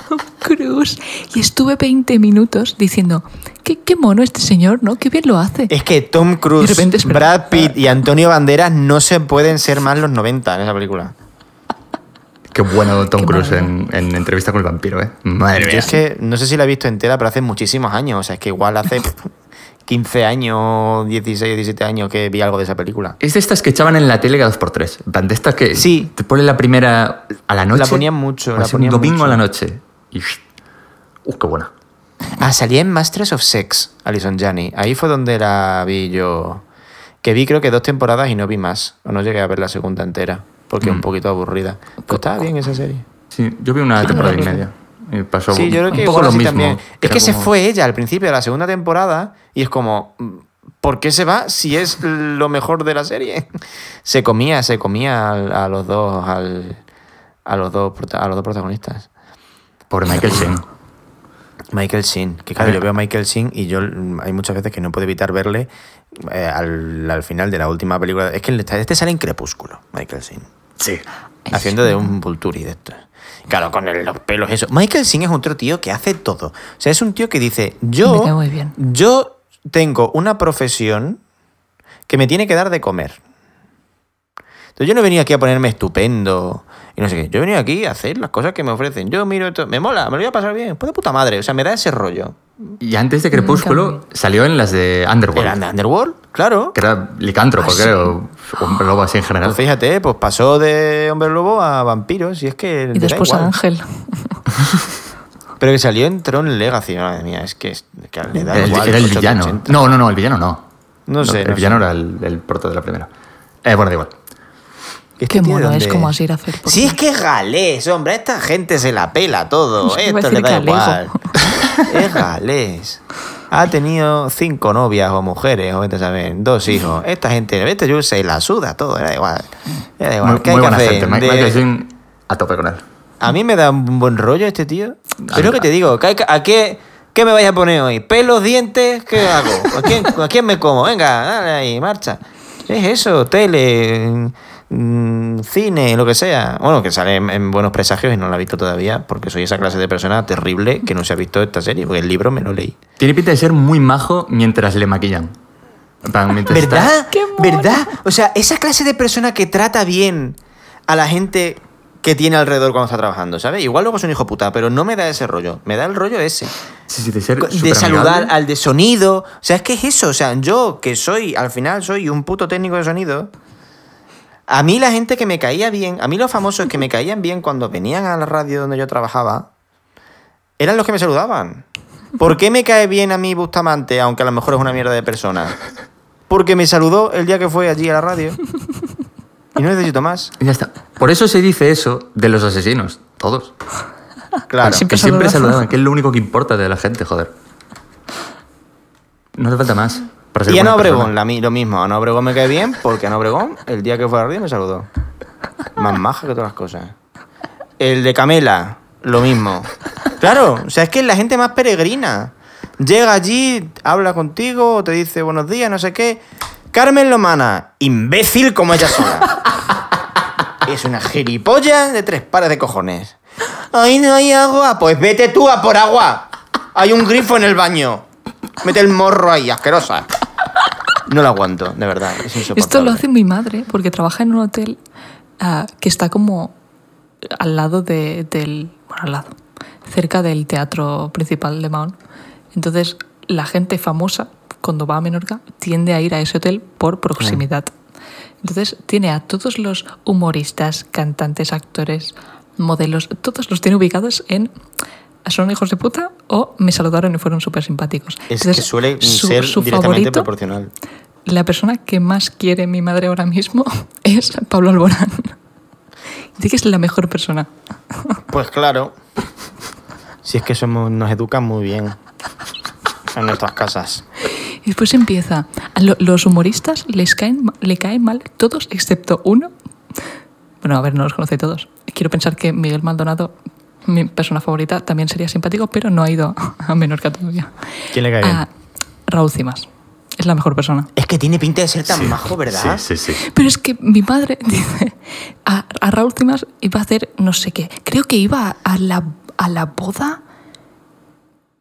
Speaker 3: Tom Cruise. Y estuve 20 minutos diciendo, qué, qué mono este señor, ¿no? Qué bien lo hace.
Speaker 1: Es que Tom Cruise,
Speaker 3: repente.
Speaker 1: Brad Pitt y Antonio Banderas no se pueden ser más los 90 en esa película. <laughs>
Speaker 2: Qué bueno Tom
Speaker 3: Qué
Speaker 2: Cruise en, en entrevista con el vampiro, ¿eh? Madre
Speaker 1: Yo
Speaker 2: mía.
Speaker 1: es que no sé si la he visto entera, pero hace muchísimos años. O sea, es que igual hace <laughs> 15 años, 16 o 17 años que vi algo de esa película.
Speaker 2: Es de estas que echaban en la tele cada dos por tres. En plan, De estas que
Speaker 1: Sí.
Speaker 2: te ponen la primera a la noche.
Speaker 1: La ponían mucho,
Speaker 2: o
Speaker 1: la
Speaker 2: sea,
Speaker 1: ponían
Speaker 2: un domingo
Speaker 1: mucho.
Speaker 2: a la noche. Y... ¡Uh, qué buena!
Speaker 1: Ah, salía en Masters of Sex, Alison Janney. Ahí fue donde la vi yo. Que vi creo que dos temporadas y no vi más. O no llegué a ver la segunda entera. Porque
Speaker 2: Mm.
Speaker 1: un poquito aburrida. Pero estaba bien esa serie.
Speaker 2: Sí, yo vi una temporada y media. Y pasó
Speaker 1: Sí, yo creo
Speaker 2: un
Speaker 1: que
Speaker 2: poco
Speaker 1: igual
Speaker 2: lo mismo.
Speaker 1: también. Es que se fue ella al principio de la segunda temporada y es como, ¿por qué se va si es lo mejor de la serie? <laughs> Se comía, se comía a, los dos, al- a los dos, a los dos protagonistas.
Speaker 2: Pobre Michael Sheen.
Speaker 1: Michael Sheen, que claro, yo veo a Michael Sheen y yo hay muchas veces que no puedo evitar verle eh, al, al final de la última película. Es que este sale en Crepúsculo, Michael Sheen.
Speaker 2: Sí.
Speaker 1: Haciendo de un Vulturi de estos. Claro, con el- los pelos eso. Michael Sin es otro tío que hace todo. O sea, es un tío que dice, yo,
Speaker 3: Me bien.
Speaker 1: yo tengo una profesión que me tiene que dar de comer. Entonces yo no he venido aquí a ponerme estupendo y no sé qué. Yo he venido aquí a hacer las cosas que me ofrecen. Yo miro esto, me mola, me lo voy a pasar bien. Pues de puta madre. O sea, me da ese rollo.
Speaker 2: Y antes de Crepúsculo salió en las de Underworld.
Speaker 1: ¿Era de Underworld? Claro.
Speaker 2: Que era licántropo,
Speaker 1: Ah, sí.
Speaker 2: creo. Hombre lobo así en general.
Speaker 1: Pues fíjate, pues pasó de hombre lobo a vampiros y es que...
Speaker 3: Y después a. Ángel. <laughs>
Speaker 1: Pero que salió en Tron Legacy, madre mía, es que, es- que le da
Speaker 2: Era el,
Speaker 1: igual.
Speaker 2: era el
Speaker 1: 880.
Speaker 2: villano. No, no, no, el villano no.
Speaker 1: No sé,
Speaker 2: El
Speaker 1: no
Speaker 2: villano
Speaker 1: sé.
Speaker 2: era el, el proto de la primera. Eh, bueno, da igual.
Speaker 1: Este
Speaker 3: Qué mono es
Speaker 1: ¿dónde
Speaker 3: como así ir a hacer. por
Speaker 1: Sí, es que es galés, hombre. A esta gente se la pela todo. <laughs> Esto le da
Speaker 3: galego.
Speaker 1: igual. <laughs> Es galés. Ha tenido cinco novias o mujeres, o vete a saber, dos hijos. Esta gente, vete, yo se la suda todo, era igual. Era igual.
Speaker 2: Muy,
Speaker 1: ¿Qué hay
Speaker 2: muy
Speaker 1: que
Speaker 2: buena
Speaker 1: hacer?
Speaker 2: gente. Mike-
Speaker 1: De-
Speaker 2: a tope con él.
Speaker 1: A mí me da un buen rollo este tío. Pero que te digo, ¿qué hay que- ¿a qué, qué me vais a poner hoy? ¿Pelos, dientes? ¿Qué hago? ¿A quién, a quién me como? Venga, dale ahí, marcha. Es eso, tele, mm, cine, lo que sea. Bueno, que sale en, en Buenos Presagios y no la he visto todavía porque soy esa clase de persona terrible que no se ha visto esta serie, porque el libro me lo leí.
Speaker 2: Tiene pinta de ser muy majo mientras le maquillan. Mientras está-
Speaker 1: ¿Verdad? ¿Verdad? O sea, esa clase de persona que trata bien a la gente que tiene alrededor cuando está trabajando, ¿sabes? Igual luego es un hijo puta, pero no me da ese rollo. Me da el rollo ese.
Speaker 2: Sí, sí, de ser
Speaker 1: De saludar al de sonido. O sea, es que es eso. O sea, yo que soy, al final soy un puto técnico de sonido. A mí la gente que me caía bien, a mí los famosos que me caían bien cuando venían a la radio donde yo trabajaba, eran los que me saludaban. ¿Por qué me cae bien a mí Bustamante, aunque a lo mejor es una mierda de persona? Porque me saludó el día que fue allí a la radio. Y no necesito más.
Speaker 2: Y ya está. Por eso se dice eso de los asesinos. Todos.
Speaker 1: Claro.
Speaker 3: Siempre
Speaker 2: que siempre
Speaker 3: saludaban.
Speaker 2: saludaban, que es lo único que importa de la gente, joder. No hace falta más.
Speaker 1: Y Ana Obregón, la, lo mismo. Ana Obregón me cae bien porque Ana Obregón, el día que fue a radio, me saludó. Más maja que todas las cosas. El de Camela, lo mismo. Claro, o sea, es que es la gente más peregrina. Llega allí, habla contigo, te dice buenos días, no sé qué. Carmen Lomana, imbécil como ella sola. Es una gilipollas de tres pares de cojones. Ay, no hay agua. Pues vete tú a por agua. Hay un grifo en el baño. Mete el morro ahí, asquerosa. No lo aguanto, de verdad.
Speaker 3: Esto lo hace mi madre porque trabaja en un hotel ah, que está como al lado de- del. Bueno, al lado. Cerca del teatro principal de Mahón. Entonces, la gente famosa, cuando va a Menorca, tiende a ir a ese hotel por proximidad. Entonces, tiene a todos los humoristas, cantantes, actores, modelos, todos los tiene ubicados en. ¿Son hijos de puta o me saludaron y fueron súper simpáticos?
Speaker 1: Es que suele
Speaker 3: su-
Speaker 1: ser
Speaker 3: su
Speaker 1: directamente
Speaker 3: favorito
Speaker 1: proporcional.
Speaker 3: la persona que más quiere mi madre ahora mismo <laughs> es Pablo Alborán. <laughs> Dice que es la mejor persona.
Speaker 1: Pues claro. Si es que somos, nos educan muy bien en nuestras casas.
Speaker 3: Y después empieza. A lo- los humoristas les caen, le caen mal todos excepto uno. Bueno, a ver, no los conoce todos. Quiero pensar que Miguel Maldonado, mi persona favorita, también sería simpático, pero no ha ido <laughs> a Menorca todavía.
Speaker 1: ¿Quién le cae bien?
Speaker 3: A Raúl Cimas. Es la mejor persona.
Speaker 1: Es que tiene pinta de ser tan
Speaker 2: Sí,
Speaker 1: majo, ¿verdad?
Speaker 2: Sí, sí, sí.
Speaker 3: Pero es que mi madre <laughs> dice, a, a Raúl Cimas iba a hacer no sé qué. Creo que iba a la, a la boda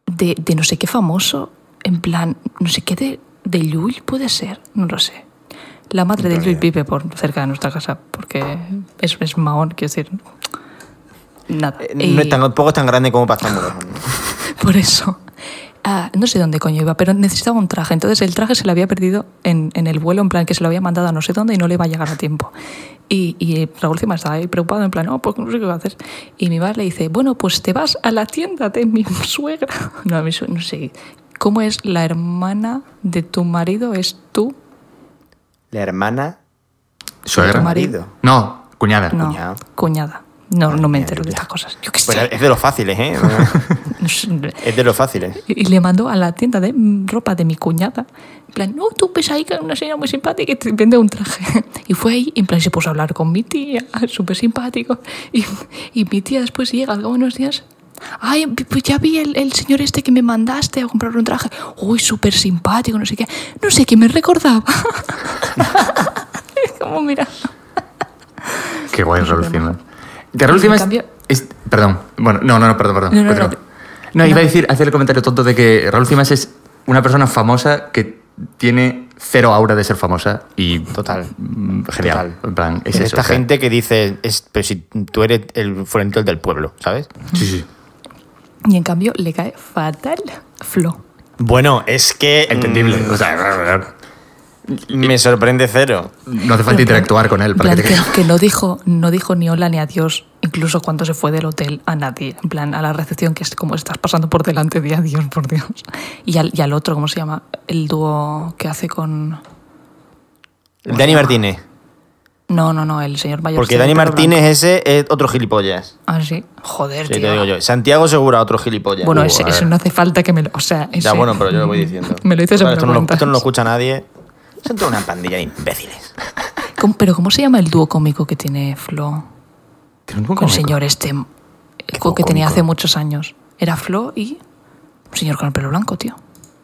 Speaker 3: de, de no sé qué famoso, en plan, no sé qué de, de Llull puede ser, no lo sé. La madre de Llull vive por cerca de nuestra casa, porque es, es mahón, quiero decir, Nada.
Speaker 1: Eh, No es tan, tampoco es tan grande como para estar. <laughs>
Speaker 3: Por eso. Ah, no sé dónde coño iba, pero necesitaba un traje. Entonces el traje se le había perdido en, en el vuelo, en plan que se lo había mandado a no sé dónde y no le iba a llegar a tiempo. Y, y Raúl encima estaba ahí preocupado, en plan, no, pues no sé qué va a hacer. Y mi madre le dice, bueno, pues te vas a la tienda de mi <laughs> suegra. No, mi suegra, no sé. ¿Cómo es la hermana de tu marido? ¿Es tú?
Speaker 1: La hermana.
Speaker 2: ¿Suegra?
Speaker 3: Tu marido.
Speaker 2: No, cuñada.
Speaker 3: No,
Speaker 1: Cuñada.
Speaker 3: cuñada. No, no me entero de estas cosas. Yo qué
Speaker 1: Pues
Speaker 3: sé.
Speaker 1: es de los fáciles, ¿eh? <laughs> <laughs> Es de los fáciles.
Speaker 3: Y le mandó a la tienda de ropa de mi cuñada. En plan, no, tú ves ahí que una señora muy simpática y te vende un traje. <laughs> Y fue ahí, en plan, se puso a hablar con mi tía, súper simpático. Y, y mi tía después llega, al cabo de unos días. Ay, pues ya vi el, el señor este que me mandaste a comprar un traje. Uy, súper simpático, no sé qué. No sé qué me recordaba. Es como, mira.
Speaker 2: Qué guay, Raúl
Speaker 3: en
Speaker 2: Cimas
Speaker 3: cambio-
Speaker 2: es- Perdón. Bueno, no, no, no, perdón, perdón.
Speaker 3: No, no,
Speaker 2: continúa.
Speaker 3: no.
Speaker 2: No, iba a decir, hacer el comentario tonto de que Raúl Cimas es una persona famosa que tiene cero aura de ser famosa y
Speaker 1: Total.
Speaker 2: mm, genial.
Speaker 1: Total.
Speaker 2: En plan, es,
Speaker 1: Es
Speaker 2: eso,
Speaker 1: esta
Speaker 2: o sea,
Speaker 1: gente que dice, es, pero si tú eres el fulanito del pueblo, ¿sabes?
Speaker 2: Sí, sí.
Speaker 3: Y en cambio le cae fatal Flo.
Speaker 1: Bueno, es que.
Speaker 2: Entendible.
Speaker 1: mm,
Speaker 2: O sea,
Speaker 1: me sorprende cero.
Speaker 2: no hace falta interactuar con él
Speaker 3: En
Speaker 2: para
Speaker 3: plan,
Speaker 2: que te
Speaker 3: que, que no dijo no dijo ni hola ni adiós, incluso cuando se fue del hotel a nadie. En plan, a la recepción, que es como estás pasando por delante de adiós, por Dios. Y al, y al otro, ¿cómo se llama? El dúo que hace con.
Speaker 1: Dani Martínez.
Speaker 3: No, no, no, el señor mayor.
Speaker 1: Porque Dani Martínez
Speaker 3: blanco.
Speaker 1: ese es otro gilipollas.
Speaker 3: Ah, sí. Joder,
Speaker 1: Sí,
Speaker 3: tío.
Speaker 1: te digo yo. Santiago Segura, otro gilipollas.
Speaker 3: Bueno,
Speaker 1: Uh,
Speaker 3: ese, ese no hace falta que me lo. O sea, ese,
Speaker 1: Ya, bueno, pero yo lo voy <laughs> diciendo.
Speaker 3: Me lo dices
Speaker 1: Claro,
Speaker 3: en
Speaker 1: esto, no lo, esto no lo escucha nadie. Son toda una pandilla de imbéciles.
Speaker 3: ¿Cómo- pero ¿cómo se llama el dúo cómico que tiene Flo?
Speaker 2: Tiene un poco
Speaker 3: Con el
Speaker 2: cómico.
Speaker 3: señor este.
Speaker 1: dúo
Speaker 3: que tenía
Speaker 1: cómico?
Speaker 3: hace muchos años. Era Flo y. Un señor con el pelo blanco, tío.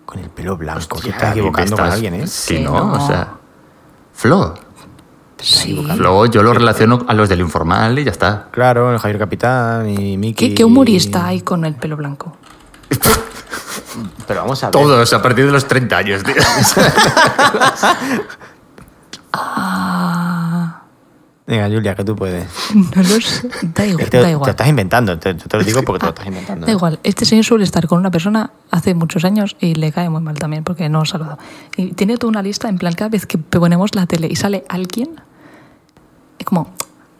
Speaker 1: Con el pelo blanco. Te estás equivocando
Speaker 2: estás-
Speaker 1: con alguien, ¿eh?
Speaker 2: Sí, ¿no?
Speaker 3: no.
Speaker 2: O sea. Flo.
Speaker 3: Sí.
Speaker 2: Flo, yo lo relaciono a los del informal y ya está.
Speaker 1: Claro, el Javier Capitán y Miki.
Speaker 3: ¿Qué, qué humorista hay con el pelo blanco? <laughs>
Speaker 1: Pero vamos a ver.
Speaker 2: Todos a partir de los 30 años, tío.
Speaker 3: Ah, <laughs>
Speaker 1: Venga, Julia, que tú puedes.
Speaker 3: no lo sé. Da igual.
Speaker 1: Te,
Speaker 3: da
Speaker 1: te
Speaker 3: igual.
Speaker 1: estás inventando. Te, yo te lo digo porque te lo estás <laughs> inventando.
Speaker 3: Da igual. Este señor suele estar con una persona hace muchos años y le cae muy mal también porque no saluda. Y tiene toda una lista en plan cada vez que ponemos la tele y sale alguien, es como,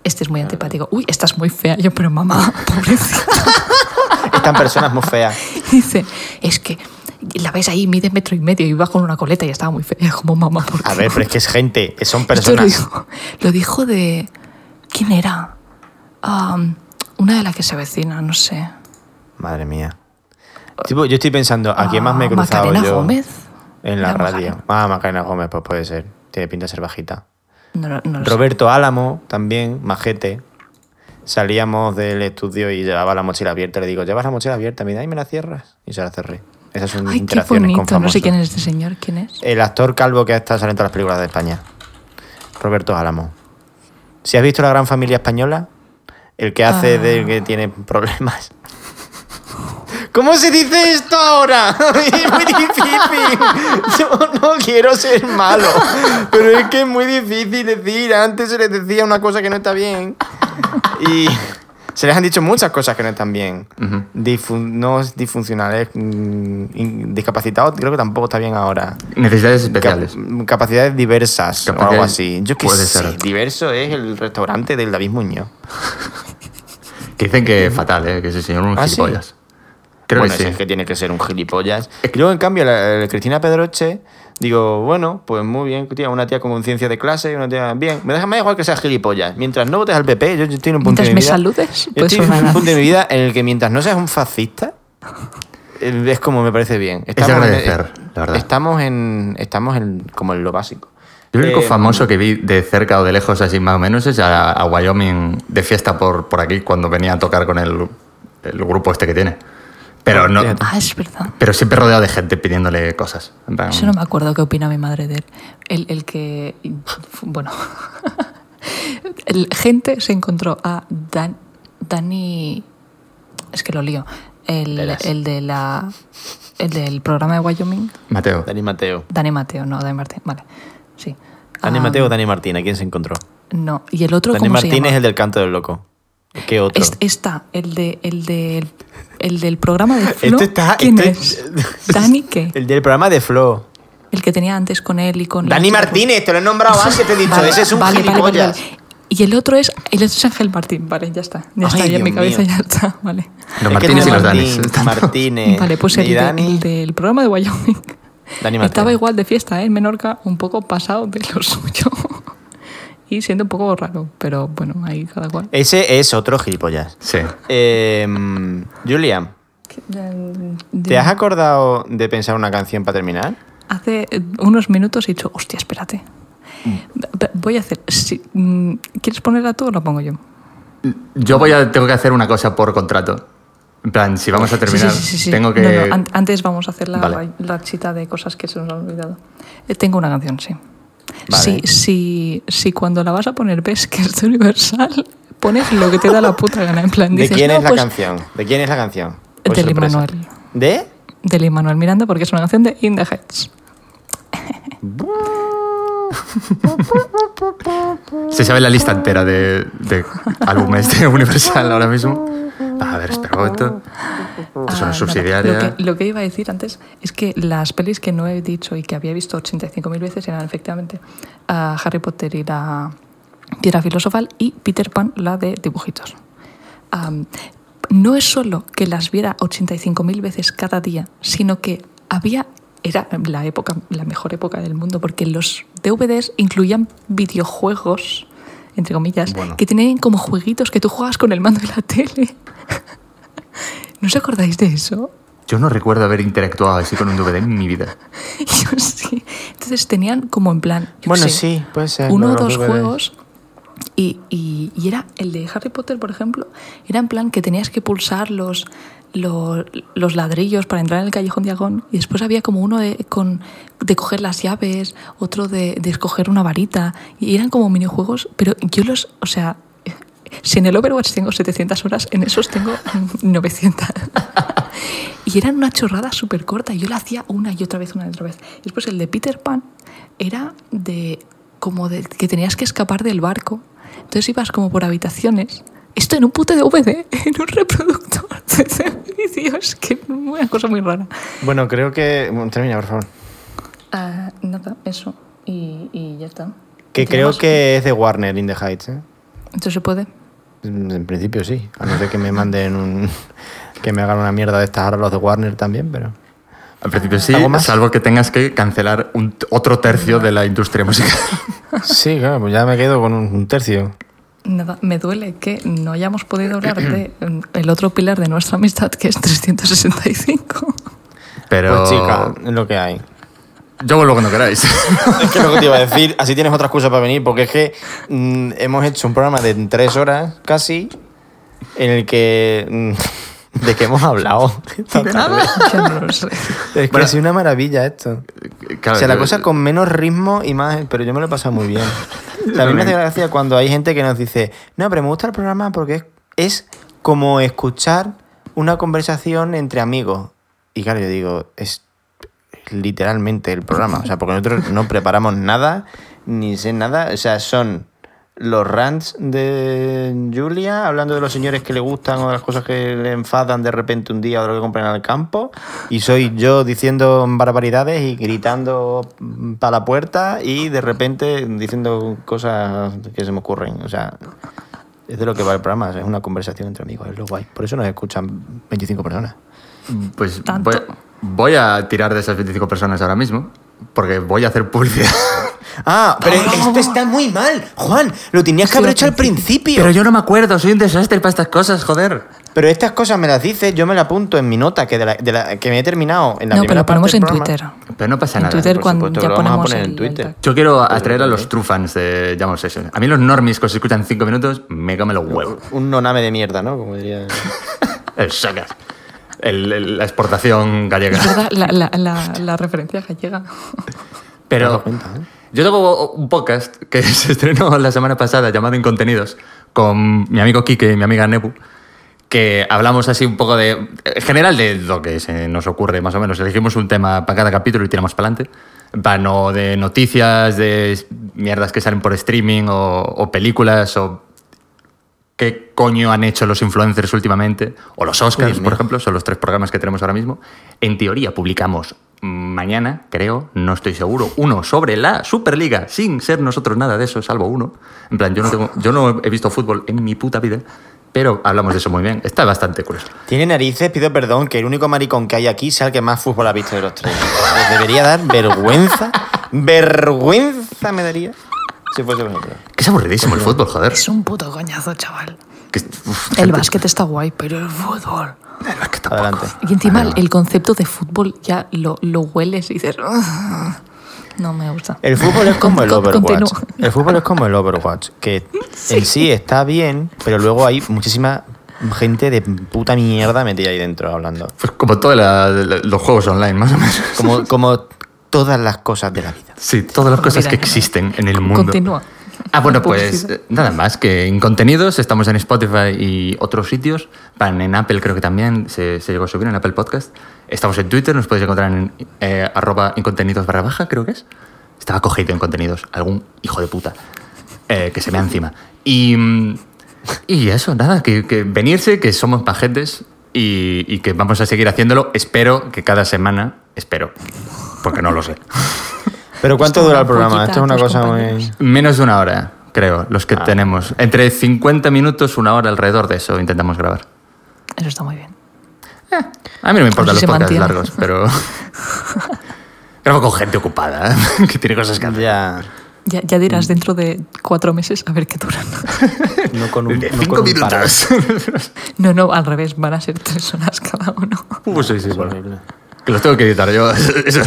Speaker 3: este es muy antipático. Uy, esta es muy fea. Yo, pero mamá, <laughs> pobrecita.
Speaker 1: Esta persona es muy fea.
Speaker 3: Dice, es que la ves ahí, mide metro y medio y va con una coleta y estaba muy fea. Como mamá.
Speaker 1: A ver, pero es que es gente, son
Speaker 3: Esto
Speaker 1: personas.
Speaker 3: Lo dijo, lo dijo de. ¿Quién era? Una de las que se avecina, no sé.
Speaker 1: Madre mía. Tipo, yo estoy pensando, ¿a quién más me he
Speaker 3: Ah,
Speaker 1: cruzado
Speaker 3: Macarena
Speaker 1: yo?
Speaker 3: Gómez.
Speaker 1: En la radio.
Speaker 3: Macarena.
Speaker 1: Ah, Macarena Gómez, pues puede ser. Tiene pinta de ser bajita.
Speaker 3: No, no, no lo sé.
Speaker 1: Roberto Álamo, también, majete. Salíamos del estudio y llevaba la mochila abierta. Le digo, ¿llevas la mochila abierta? Da y me la cierras. Y se la cerré. Esas son
Speaker 3: Ay, qué
Speaker 1: interacciones con
Speaker 3: bonito. No
Speaker 1: famosos.
Speaker 3: sé quién es este señor. ¿Quién es?
Speaker 1: El actor calvo que está saliendo en todas las películas de España. Roberto Álamo. Si has visto La Gran Familia Española, el que hace
Speaker 3: Ah.
Speaker 1: de que tiene problemas. <laughs> ¿Cómo se dice esto ahora? <laughs> Es muy difícil. <laughs> Yo no quiero ser malo, pero es que es muy difícil decir. Antes se les decía una cosa que no está bien. Y se les han dicho muchas cosas que no están bien.
Speaker 2: Ujú.
Speaker 1: Disfun- no es disfuncional, es mm, in- discapacitado, creo que tampoco está bien ahora.
Speaker 2: Necesidades
Speaker 1: Cap-
Speaker 2: especiales.
Speaker 1: capacidades diversas o algo así. Yo qué
Speaker 2: puede
Speaker 1: sé.
Speaker 2: ser.
Speaker 1: Diverso es el restaurante del David Muñoz. <laughs>
Speaker 2: Que dicen que fatal, ¿eh? Que ese señor es un
Speaker 1: ¿Ah, sí?
Speaker 2: gilipollas. Creo
Speaker 1: bueno,
Speaker 2: que sí.
Speaker 1: es que tiene que ser un gilipollas. Y luego, en cambio, la, la Cristina Pedroche, digo, bueno, pues muy bien, tía, una tía con conciencia de clase, una tía bien. Me deja más igual que sea gilipollas. Mientras no votes al PP, yo estoy en un punto
Speaker 3: Mientras
Speaker 1: de mi
Speaker 3: me
Speaker 1: vida.
Speaker 3: saludes,
Speaker 1: yo
Speaker 3: puedes
Speaker 1: estoy
Speaker 3: ser
Speaker 1: en
Speaker 3: una
Speaker 1: un punto de mi vida en el que mientras no seas un fascista, es como me parece bien.
Speaker 2: de agradecer, la verdad.
Speaker 1: Estamos en, estamos en como en lo básico.
Speaker 2: Yo el único
Speaker 1: Eh,
Speaker 2: famoso que vi de cerca o de lejos, así más o menos, es a, a Wyoming de fiesta por, por aquí cuando venía a tocar con el, el grupo este que tiene. Pero no.
Speaker 3: Ah, es verdad.
Speaker 2: pero siempre rodeado de gente pidiéndole cosas.
Speaker 3: Eso no me acuerdo qué opina mi madre de él. El, el que. Bueno. <laughs> el, gente se encontró a Dan, Dani. Es que lo lío. El, el de la. El del programa de Wyoming.
Speaker 2: Mateo.
Speaker 1: Dani Mateo.
Speaker 3: Dani Mateo, no, Dani Martín. Vale. Sí.
Speaker 1: Dani
Speaker 3: Ah,
Speaker 1: Mateo o Dani Martín, ¿a quién se encontró?
Speaker 3: No. Y el otro,
Speaker 1: Dani
Speaker 3: ¿cómo se
Speaker 1: Martín
Speaker 3: llama?
Speaker 1: es el del canto del loco. ¿Qué otro?
Speaker 3: Es- está el de el de el del programa de Flo.
Speaker 1: Esto está-
Speaker 3: ¿Quién
Speaker 1: esto-
Speaker 3: es? <laughs> ¿Dani qué?
Speaker 1: El del programa de Flo.
Speaker 3: El que tenía antes con él y con.
Speaker 1: Dani Martínez, te lo he nombrado antes, te he dicho.
Speaker 3: vale,
Speaker 1: ese es un
Speaker 3: vale, vale, vale,
Speaker 1: gilipollas.
Speaker 3: vale. Y el otro es. El otro es Ángel Martín. Vale, ya está. Ya
Speaker 1: Ay,
Speaker 3: está. Ya en mi cabeza
Speaker 1: mío.
Speaker 3: ya está. Vale.
Speaker 2: Los Martínez y los Danis.
Speaker 1: Martínez.
Speaker 3: Vale, pues el, de-
Speaker 1: Dani.
Speaker 3: el del programa de Wyoming.
Speaker 1: Dani Martínez.
Speaker 3: Estaba igual de fiesta, ¿eh? En Menorca, un poco pasado de lo suyo. Y siendo un poco raro, pero bueno, ahí cada cual.
Speaker 1: Ese es otro gilipollas.
Speaker 2: Sí.
Speaker 1: Eh, Julia, ¿te has acordado de pensar una canción para terminar?
Speaker 3: Hace eh, unos minutos he dicho, hostia, espérate.
Speaker 1: Mm.
Speaker 3: Voy a hacer. si- mm, ¿Quieres ponerla tú o la pongo yo?
Speaker 2: Yo voy a, tengo que hacer una cosa por contrato. En plan, si vamos a terminar,
Speaker 3: Sí, sí, sí, sí, sí.
Speaker 2: tengo que...
Speaker 3: no, antes vamos a hacer la,
Speaker 2: Vale.
Speaker 3: la chita de cosas que se nos han olvidado. Eh, tengo una canción, sí.
Speaker 1: Vale.
Speaker 3: Si, si, si cuando la vas a poner ves que es de Universal, pones lo que te da la puta gana. En plan,
Speaker 1: ¿De
Speaker 3: dices,
Speaker 1: quién
Speaker 3: "No,
Speaker 1: es la
Speaker 3: pues,
Speaker 1: canción? ¿De quién es la canción? Por
Speaker 3: Del
Speaker 1: sorpresa.
Speaker 3: Immanuel.
Speaker 1: ¿De?
Speaker 3: Del Immanuel Miranda, porque es una canción de In the Heights.
Speaker 2: Se sabe la lista entera de, de álbumes de Universal ahora mismo. A ver, espera un momento. Esto es
Speaker 3: Ah,
Speaker 2: una
Speaker 3: nada.
Speaker 2: subsidiaria.
Speaker 3: Lo que, lo que iba a decir antes es que las pelis que no he dicho y que había visto 85.000 veces eran efectivamente ah, Harry Potter y la Piedra Filosofal y Peter Pan, la de dibujitos. No es solo que las viera 85.000 veces cada día, sino que había era la época la mejor época del mundo porque los DVDs incluían videojuegos entre comillas
Speaker 1: Bueno.
Speaker 3: que tenían como jueguitos que tú jugabas con el mando de la tele. <laughs> ¿No os acordáis de eso?
Speaker 2: Yo no recuerdo haber interactuado así con un DVD en mi vida. <laughs>
Speaker 3: Yo sí. Entonces tenían como en plan.
Speaker 1: Bueno,
Speaker 3: sé,
Speaker 1: sí, puede ser.
Speaker 3: Uno o dos
Speaker 1: DVDs.
Speaker 3: juegos. Y, y- y era el de Harry Potter, por ejemplo, era en plan que tenías que pulsar los, los, los ladrillos para entrar en el callejón diagón. Y después había como uno de, con, de coger las llaves, otro de, de escoger una varita. Y eran como minijuegos, pero yo los. O sea. Si en el Overwatch tengo 700 horas, en esos tengo <laughs> 900. y eran una chorrada súper corta. y Yo la hacía una y otra vez, una y otra vez. Después el de Peter Pan era de como de que tenías que escapar del barco. Entonces ibas como por habitaciones. Esto en un puto DVD, <laughs> en un reproductor <laughs> de vídeos, que es una cosa muy rara.
Speaker 1: Bueno, creo que. termina, por favor.
Speaker 3: Ah, nada, eso. Y, y ya está.
Speaker 1: Que
Speaker 3: ¿Y
Speaker 1: creo que es de Warner in the Heights, ¿eh?
Speaker 3: Entonces se puede.
Speaker 1: En principio sí. A no ser que me manden un. <laughs> que me hagan una mierda de estas ahora los de Warner también, pero.
Speaker 2: Al principio sí, salvo que tengas que cancelar un, otro tercio de la industria musical.
Speaker 1: Sí, claro, pues ya me quedo con un, un tercio.
Speaker 3: Nada, me duele que no hayamos podido hablar de mm, el otro pilar de nuestra amistad, que es 365.
Speaker 2: Pero
Speaker 1: Pues chica, es lo que hay.
Speaker 2: yo vuelvo cuando queráis. <laughs>
Speaker 1: Es que lo que te iba a decir, <laughs> así tienes otra excusa para venir, porque es que mm, hemos hecho un programa de tres horas casi, en el que. mm, ¿De qué hemos hablado? tarde? <laughs>
Speaker 3: Yo no lo sé.
Speaker 1: Es que
Speaker 2: Bueno.
Speaker 1: ha sido una maravilla esto.
Speaker 2: Claro,
Speaker 1: o sea, la
Speaker 2: yo-
Speaker 1: cosa con menos ritmo y más. Pero yo me lo he pasado muy bien. O sea, a mí me hace gracia cuando hay gente que nos dice: No, pero me gusta el programa porque es, es como escuchar una conversación entre amigos. Y claro, yo digo: Es literalmente el programa. O sea, porque nosotros no preparamos nada, ni sé nada. O sea, son los rants de Julia hablando de los señores que le gustan o de las cosas que le enfadan de repente un día o de lo que compran al campo. Y soy yo diciendo barbaridades y gritando para la puerta y de repente diciendo cosas que se me ocurren. O sea, es de lo que va el programa. Es una conversación entre amigos. Es lo guay. Por eso nos escuchan 25 personas.
Speaker 2: Pues
Speaker 3: Tanto.
Speaker 2: voy, voy a tirar de esas 25 personas ahora mismo, porque voy a hacer publicidad. <laughs>
Speaker 1: Ah, pero esto está muy mal. Juan, lo tenías que haber hecho al principio.
Speaker 2: Pero yo no me acuerdo, soy un desastre para estas cosas, joder.
Speaker 1: Pero estas cosas me las dices, yo me las apunto en mi nota que, de la, de la- que me he terminado en la
Speaker 3: No, pero lo ponemos en
Speaker 1: programa.
Speaker 3: Twitter.
Speaker 2: Pero no pasa
Speaker 3: En
Speaker 2: nada.
Speaker 3: Twitter
Speaker 1: por
Speaker 3: cuando
Speaker 1: supuesto
Speaker 3: ya
Speaker 1: lo vamos a
Speaker 3: ponemos
Speaker 1: poner en
Speaker 3: el-
Speaker 1: Twitter.
Speaker 3: el tag.
Speaker 2: Yo quiero atraer a los true fans de Jam Session. A mí los normies que os escuchan 5 minutos, me come los huevos.
Speaker 1: Un noname de mierda, ¿no? Como diría. <laughs>
Speaker 2: El sacas. El- el- la exportación gallega.
Speaker 3: Es verdad, la, la, la, la referencia gallega.
Speaker 2: Pero
Speaker 1: cuenta, ¿eh?
Speaker 2: yo tengo un podcast que <laughs> se estrenó la semana pasada llamado Incontenidos con mi amigo Kike y mi amiga Nebu, que hablamos así un poco de, en general de lo que se nos ocurre más o menos. Elegimos un tema para cada capítulo y tiramos para adelante. no de noticias, de mierdas que salen por streaming o, o películas o qué coño han hecho los influencers últimamente, o los Oscars,
Speaker 1: Dios
Speaker 2: por ejemplo, son los tres programas que tenemos ahora mismo. En teoría publicamos mañana, creo, no estoy seguro, uno sobre la Superliga, sin ser nosotros nada de eso, salvo uno. En plan, yo no, tengo, yo no he visto fútbol en mi puta vida, pero hablamos de eso muy bien. Está bastante curioso.
Speaker 1: Tiene narices, pido perdón, que el único maricón que hay aquí sea el que más fútbol ha visto de los tres. Les debería dar vergüenza. <laughs> Vergüenza me daría si fuese vosotros.
Speaker 2: Que es aburridísimo el fútbol, joder.
Speaker 3: Es un puto coñazo, chaval.
Speaker 2: Que- uf,
Speaker 3: El
Speaker 2: gente-
Speaker 3: básquet está guay, pero el fútbol.
Speaker 2: El básquet tampoco.
Speaker 1: Adelante.
Speaker 3: Y encima el- el concepto de fútbol ya lo, lo hueles y dices. "Ugh". No me gusta.
Speaker 1: El fútbol es como el
Speaker 3: Con- con-
Speaker 1: Overwatch.
Speaker 3: continúa.
Speaker 1: El fútbol es como el Overwatch, que <laughs> en sí está bien, pero luego hay muchísima gente de puta mierda metida ahí dentro hablando.
Speaker 2: Pues como todos los juegos online, más o menos.
Speaker 1: Como, como todas las cosas de la vida.
Speaker 2: Sí, todas las cosas
Speaker 3: Mira,
Speaker 2: que existen en el mundo.
Speaker 3: Continúa.
Speaker 2: Ah, bueno, <laughs> pues eh, nada más que en contenidos estamos en Spotify y otros sitios. Van en Apple creo que también se, se llegó a subir en Apple Podcast. Estamos en Twitter, nos podéis encontrar en eh, arroba en contenidos barra baja, creo que es. Estaba cogido en contenidos, algún hijo de puta eh, que se vea encima. Y, mm, y eso, nada, que, que venirse, que somos pajetes y, y que vamos a seguir haciéndolo. Espero que cada semana, espero, porque no lo sé. <laughs>
Speaker 1: Pero ¿cuánto dura el programa? Esto es una cosa muy...
Speaker 2: Menos de una hora, creo, los que
Speaker 1: Ah.
Speaker 2: tenemos. Entre 50 minutos, una hora alrededor de eso intentamos grabar.
Speaker 3: Eso está muy bien.
Speaker 2: A mí no me importan los podcasts
Speaker 3: mantiene.
Speaker 2: largos, pero... <laughs> Grabo con gente ocupada, ¿eh? <laughs> que tiene cosas que hacer.
Speaker 1: Ya...
Speaker 3: Ya, ya dirás dentro de cuatro meses a ver qué duran.
Speaker 1: No con un,
Speaker 2: De
Speaker 1: no
Speaker 2: cinco
Speaker 1: con un.
Speaker 3: No, no, al revés, van a ser tres horas cada uno.
Speaker 2: Uh, sí, sí,
Speaker 1: Es horrible.
Speaker 2: Que los tengo que editar yo. <laughs> Eso-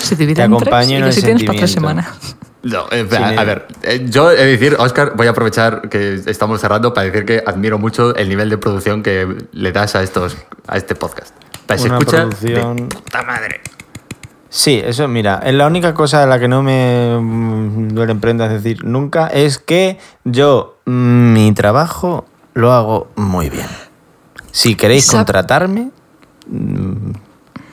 Speaker 3: Se divide
Speaker 1: Te
Speaker 3: en tres
Speaker 1: acompaño
Speaker 3: y
Speaker 1: en
Speaker 3: que
Speaker 1: el
Speaker 3: si tienes para tres semanas.
Speaker 2: No, eh, a, a ver, eh, yo he de decir, Oscar, voy a aprovechar que estamos cerrando para decir que admiro mucho el nivel de producción que le das a estos a este podcast. Para se escucha
Speaker 1: producción-
Speaker 2: de puta madre.
Speaker 1: Sí, eso, mira, es la única cosa de la que no me mm, duele en prenda es decir nunca es que yo mm, mi trabajo lo hago muy bien. Si queréis contratarme, mm,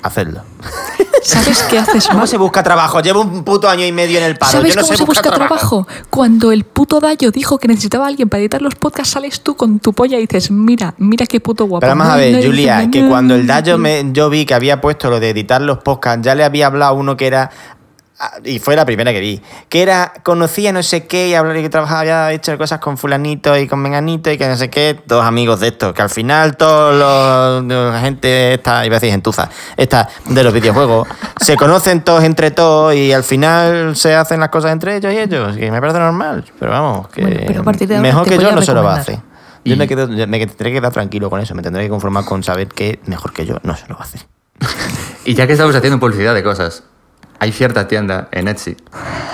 Speaker 1: hacedlo. <laughs>
Speaker 3: ¿Sabes qué haces
Speaker 1: ¿Cómo
Speaker 3: mal?
Speaker 1: se busca trabajo? Llevo un puto año y medio en el paro.
Speaker 3: ¿Sabes
Speaker 1: yo no
Speaker 3: cómo
Speaker 1: sé
Speaker 3: se busca trabajo? Cuando el puto Dayo dijo que necesitaba a alguien para editar los podcasts, sales tú con tu polla y dices, mira, mira qué puto guapo.
Speaker 1: Pero vamos a ver,
Speaker 3: no,
Speaker 1: Julia, que cuando el Dayo me, yo vi que había puesto lo de editar los podcasts, ya le había hablado a uno que era. Y fue la primera que vi. Que era, conocía no sé qué y hablaba y que trabajaba, había hecho cosas con Fulanito y con Menganito y que no sé qué. Dos amigos de estos. Que al final todos los. La gente esta, iba a decir gentuza, esta de los videojuegos, <laughs> se conocen todos entre todos y al final se hacen las cosas entre ellos y ellos. Que me parece normal. Pero vamos, que.
Speaker 3: Bueno, pero a partir de ahora
Speaker 1: mejor que yo no se lo va a hacer. Yo
Speaker 2: Y-
Speaker 1: me, quedo, me tendré que quedar tranquilo con eso, me tendré que conformar con saber que mejor que yo no se lo va a hacer. <laughs>
Speaker 2: Y ya que estamos haciendo publicidad de cosas, hay cierta tienda en Etsy.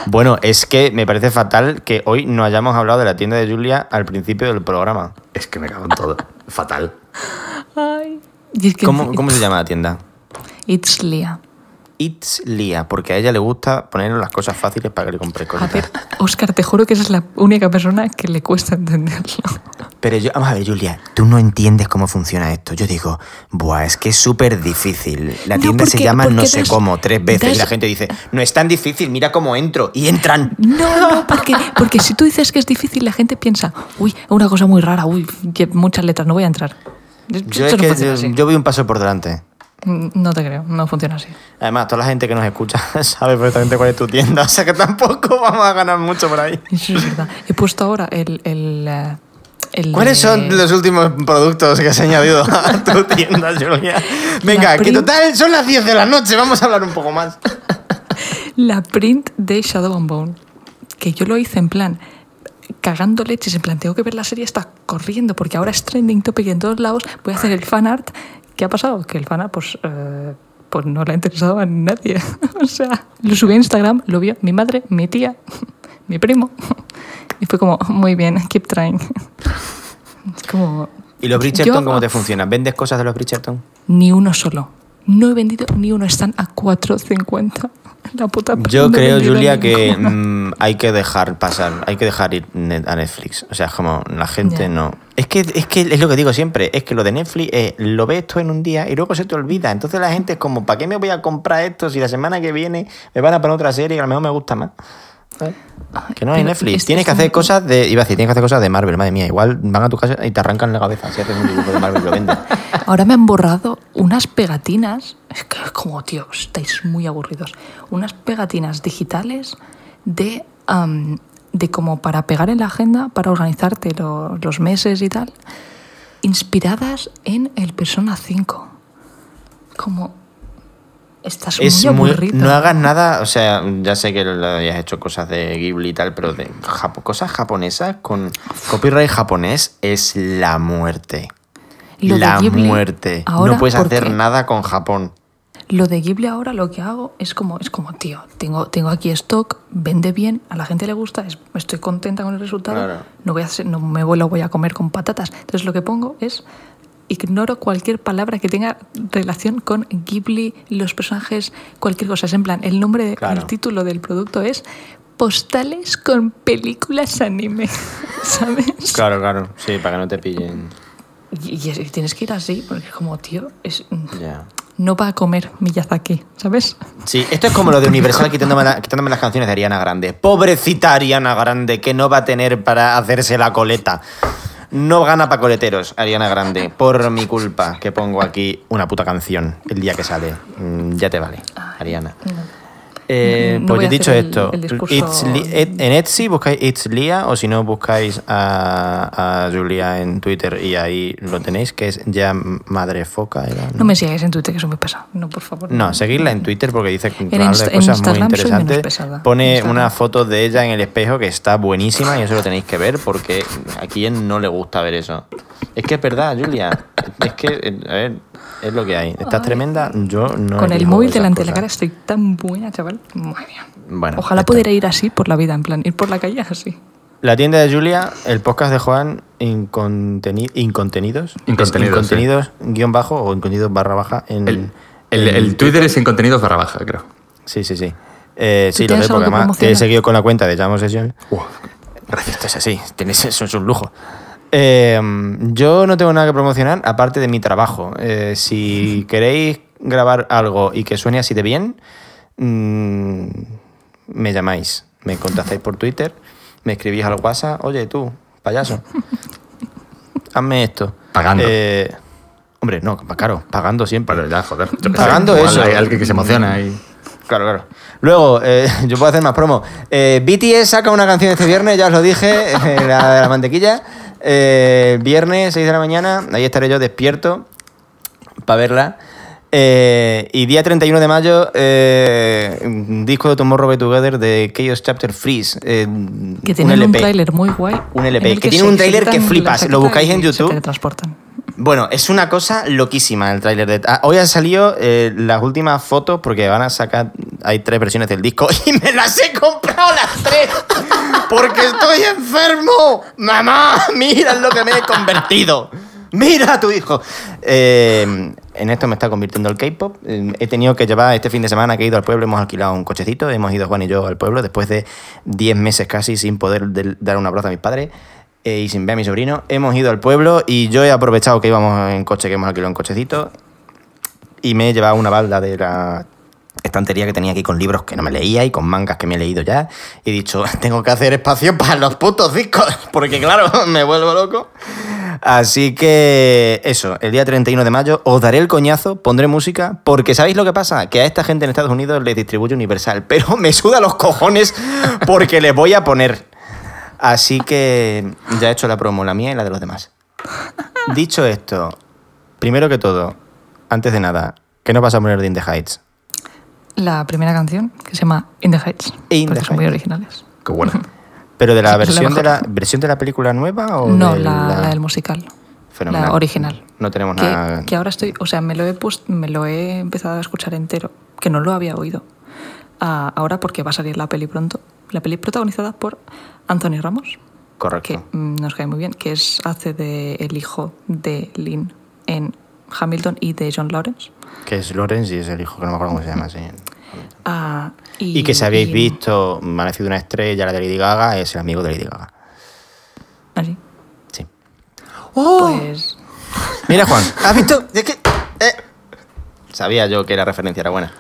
Speaker 1: Bueno, es que me parece fatal que hoy no hayamos hablado de la tienda de Julia al principio del programa.
Speaker 2: Es que me cago en todo. Fatal.
Speaker 3: Ay. Y es que
Speaker 1: ¿Cómo, cómo se llama la tienda?
Speaker 3: It's Lia.
Speaker 1: It's Lia, porque a ella le gusta poner las cosas fáciles para que le compre
Speaker 3: A
Speaker 1: cosas.
Speaker 3: ver, Oscar, te juro que esa es la única persona que le cuesta entenderlo.
Speaker 1: Pero yo, vamos a ver, Julia, tú no entiendes cómo funciona esto. Yo digo, buah, es que es súper difícil. La
Speaker 3: No,
Speaker 1: tienda se llama no sé
Speaker 3: das-
Speaker 1: cómo tres veces y
Speaker 3: das-
Speaker 1: la gente dice, no es tan difícil, mira cómo entro. Y entran.
Speaker 3: No, no, porque, porque si tú dices que es difícil, la gente piensa, uy, una cosa muy rara, uy, muchas letras, no voy a entrar.
Speaker 1: Es que yo voy un paso por delante.
Speaker 3: No te creo, no funciona así.
Speaker 1: Además, toda la gente que nos escucha <laughs> sabe perfectamente cuál es tu tienda, <laughs> o sea que tampoco vamos a ganar mucho por ahí.
Speaker 3: Eso es verdad. He puesto ahora el. el, eh, el
Speaker 1: ¿Cuáles
Speaker 3: de-
Speaker 1: son los últimos productos que has añadido a <laughs> tu tienda, Julia? Venga, que total son las 10 de la noche, vamos a hablar un poco más.
Speaker 3: La print de Shadow and Bone. Que yo lo hice en plan. Cagando leches, en plan, tengo que ver la serie, está corriendo, porque ahora es trending topic en todos lados. Voy a hacer el fan art. ¿Qué ha pasado? Que el fan art, pues. eh, pues no le ha interesado a nadie. <laughs> o sea, lo subí a Instagram, lo vio mi madre, mi tía, <laughs> mi primo. <laughs> y fue como, muy bien, keep trying. es como.
Speaker 1: ¿Y los Bridgerton
Speaker 3: Yo-
Speaker 1: cómo te funcionan? ¿Vendes cosas de los Bridgerton?
Speaker 3: Ni uno solo. No he vendido ni uno, están a 4.50. La puta
Speaker 1: Yo
Speaker 3: no
Speaker 1: creo, Julia, que mm, hay que dejar pasar, hay que dejar ir a Netflix. O sea, es como la gente no. Es que, es que es lo que digo siempre, es que lo de Netflix es, lo ves esto en un día y luego se te olvida. Entonces la gente es como, ¿para qué me voy a comprar esto si la semana que viene me van a poner otra serie que a lo mejor me gusta más? Que no hay
Speaker 3: Pero
Speaker 1: Netflix.
Speaker 3: este
Speaker 1: tienes
Speaker 3: es
Speaker 1: que hacer
Speaker 3: un-
Speaker 1: cosas de. Iba a decir, tienes que hacer cosas de Marvel, madre mía. Igual van a tu casa y te arrancan la cabeza si haces un dibujo de Marvel y lo vendes. <laughs>
Speaker 3: Ahora me han borrado unas pegatinas. Es que es como, tío, estáis muy aburridos. Unas pegatinas digitales de, de como para pegar en la agenda, para organizarte lo- los meses y tal, inspiradas en el Persona 5. Como. Estás
Speaker 1: Es
Speaker 3: muy aburrido.
Speaker 1: No hagas nada. O sea, ya sé que lo hayas hecho cosas de Ghibli y tal, pero de cosas japonesas con copyright japonés es la muerte.
Speaker 3: Lo de
Speaker 1: la muerte.
Speaker 3: ahora,
Speaker 1: no puedes
Speaker 3: ¿por
Speaker 1: hacer
Speaker 3: qué?
Speaker 1: nada con Japón.
Speaker 3: Lo de Ghibli ahora lo que hago es como, es como tío, tengo, tengo aquí stock, vende bien, a la gente le gusta, es- estoy contenta con el resultado,
Speaker 1: Claro.
Speaker 3: no, voy a hacer- no me lo voy a comer con patatas. Entonces lo que pongo es, ignoro cualquier palabra que tenga relación con Ghibli, los personajes, cualquier cosa. Es en plan, el nombre,
Speaker 1: Claro.
Speaker 3: el título del producto es Postales con películas anime, <laughs> ¿sabes?
Speaker 1: Claro, claro. Sí, para que no te pillen.
Speaker 3: Y, y es- y tienes que ir así, porque es como, tío, es,
Speaker 1: Ya.
Speaker 3: no va a comer Miyazaki, ¿sabes?
Speaker 1: Sí, esto es como lo de Universal quitándome, la- quitándome las canciones de Ariana Grande. Pobrecita Ariana Grande, que no va a tener para hacerse la coleta. No gana pa' coleteros, Ariana Grande, por mi culpa, que pongo aquí una puta canción el día que sale. Mm, ya te vale, Ariana. Eh,
Speaker 3: No
Speaker 1: pues
Speaker 3: a
Speaker 1: dicho
Speaker 3: el-
Speaker 1: esto,
Speaker 3: el discurso-
Speaker 1: en Etsy buscáis It's Lia o si no buscáis a, a Julia en Twitter y ahí lo tenéis, que es ya Madre Foca. era,
Speaker 3: No me sigáis en Twitter, que soy muy pesado. No, por favor.
Speaker 1: no, seguirla en Twitter porque dice que habla de cosas muy interesantes. Pone una foto de ella en el espejo que está buenísima y eso lo tenéis que ver porque a quien no le gusta ver eso. Es que es verdad, Julia. Es que, eh, a ver, es lo que hay. Estás tremenda, yo no.
Speaker 3: Con el móvil delante de la cara estoy tan buena, chaval. Madre mía.
Speaker 1: Bueno,
Speaker 3: Ojalá
Speaker 1: esto-
Speaker 3: pudiera ir así por la vida, en plan, ir por la calle así.
Speaker 1: La tienda de Julia, el podcast de Juan, inconteni- incontenidos.
Speaker 2: Incontenidos,
Speaker 1: Es Incontenidos, guion bajo o incontenidos barra baja en.
Speaker 2: El, el-
Speaker 1: en
Speaker 2: el Twitter es en contenidos barra baja, creo.
Speaker 1: Sí, sí, sí. Eh, sí, lo sé, porque
Speaker 3: que
Speaker 1: además te he seguido con la cuenta de Llamo Sesión. Gracias, esto es así. Tienes, eso es un lujo. Eh, yo no tengo nada que promocionar aparte de mi trabajo. Eh, si queréis grabar algo y que suene así de bien, mm, me llamáis. Me contactáis por Twitter, me escribís al WhatsApp. Oye, tú, payaso, <laughs> hazme esto.
Speaker 2: Pagando.
Speaker 1: Eh, hombre, no, claro, pagando siempre.
Speaker 2: Pero ya, joder. yo
Speaker 1: Pagando eso.
Speaker 2: Hay alguien que se emociona y...
Speaker 1: Claro, claro. Luego, eh, <laughs> yo puedo hacer más promo. Eh, BTS saca una canción este viernes, ya os lo dije, <laughs> la de la mantequilla. Eh, viernes, 6 de la mañana, ahí estaré yo despierto para verla. Eh, y día 31 de mayo, eh, un disco de Tomorrow By Together de Chaos Chapter Freeze. eh,
Speaker 3: Que tiene un,
Speaker 1: LP.
Speaker 3: tráiler muy guay.
Speaker 1: Un LP,
Speaker 3: el
Speaker 1: que tiene un tráiler que flipas. Lo buscáis en
Speaker 3: se
Speaker 1: YouTube. Bueno, es una cosa loquísima el tráiler de... Ah, hoy han salido eh, las últimas fotos porque van a sacar... Hay tres versiones del disco <laughs> y me las he comprado las tres porque estoy enfermo. Mamá, mira lo que me he convertido. Mira a tu hijo. Eh, en esto me está convirtiendo el K-pop. He tenido que llevar este fin de semana que he ido al pueblo, hemos alquilado un cochecito, hemos ido Juan y yo al pueblo después de 10 meses casi sin poder dar un abrazo a mis padres eh, y sin ver a mi sobrino. Hemos ido al pueblo y yo he aprovechado que íbamos en coche, que hemos alquilado un cochecito y me he llevado una balda de la estantería que tenía aquí con libros que no me leía y con mangas que me he leído ya. Y he dicho, <laughs> tengo que hacer espacio para los putos discos, <laughs> porque claro, <laughs> me vuelvo loco. Así que eso, el día 31 de mayo os daré el coñazo, pondré música, porque ¿sabéis lo que pasa? Que a esta gente en Estados Unidos les distribuye Universal, <laughs> pero me suda los cojones porque les voy a poner. Así que ya he hecho la promo, la mía y la de los demás. Dicho esto, primero que todo, antes de nada, ¿qué nos vas a poner de In the Heights?
Speaker 3: La primera canción, que se llama In the Heights.
Speaker 1: In
Speaker 3: porque
Speaker 1: the
Speaker 3: son muy originales.
Speaker 2: Qué buena. <laughs>
Speaker 1: ¿Pero de la
Speaker 3: Sí, es la
Speaker 1: versión de la versión de la película nueva o
Speaker 3: No,
Speaker 1: de
Speaker 3: la, la del musical.
Speaker 1: Fenomenal.
Speaker 3: La original.
Speaker 1: No tenemos
Speaker 3: que,
Speaker 1: nada.
Speaker 3: que ahora estoy, o sea, me lo he puesto, me lo he empezado a escuchar entero, que no lo había oído. Ah, ahora porque va a salir la peli pronto. La peli protagonizada por Anthony Ramos,
Speaker 1: Correcto.
Speaker 3: que mm, nos cae muy bien, que es hace de el hijo de Lynn en Hamilton y de John Lawrence.
Speaker 1: Que es Lawrence y es el hijo que no me acuerdo cómo se llama. sí.
Speaker 3: Ah,
Speaker 1: Y, que si habéis
Speaker 3: y-
Speaker 1: visto Amanecido una estrella, la de Lady Gaga, es el amigo de Lady Gaga.
Speaker 3: Así.
Speaker 1: Sí.
Speaker 3: Pues <laughs>
Speaker 1: Mira, Juan, ¿has visto? Es que. eh. Sabía yo que la referencia era buena.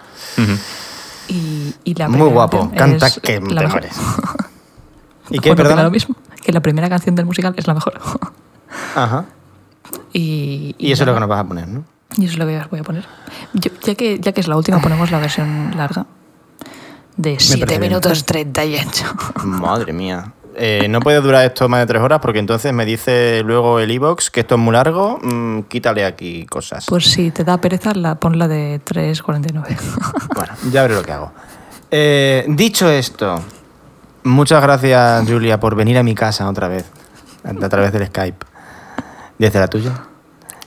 Speaker 3: Y, y la
Speaker 1: Muy guapo, canta
Speaker 3: es
Speaker 1: que
Speaker 3: la
Speaker 1: te
Speaker 3: mejor.
Speaker 1: mueres. <laughs> ¿Y qué,
Speaker 3: lo mismo, que la primera canción del musical es la mejor.
Speaker 1: Ajá. <laughs>
Speaker 3: y,
Speaker 1: Y eso es lo que nos vas a poner, ¿no?
Speaker 3: Y eso es lo que os voy a poner. Yo- ya, que, ya que es la última, ponemos la versión larga de 7
Speaker 1: bien.
Speaker 3: minutos 38.
Speaker 1: Madre mía. Eh, no puede durar esto más de tres horas porque entonces me dice luego el iBox que esto es muy largo. mm, quítale aquí cosas.
Speaker 3: Pues si te da pereza, la, ponla de 3.49.
Speaker 1: Bueno, ya veré lo que hago. Eh, dicho esto, muchas gracias, Julia, por venir a mi casa otra vez, a través del Skype, desde la tuya.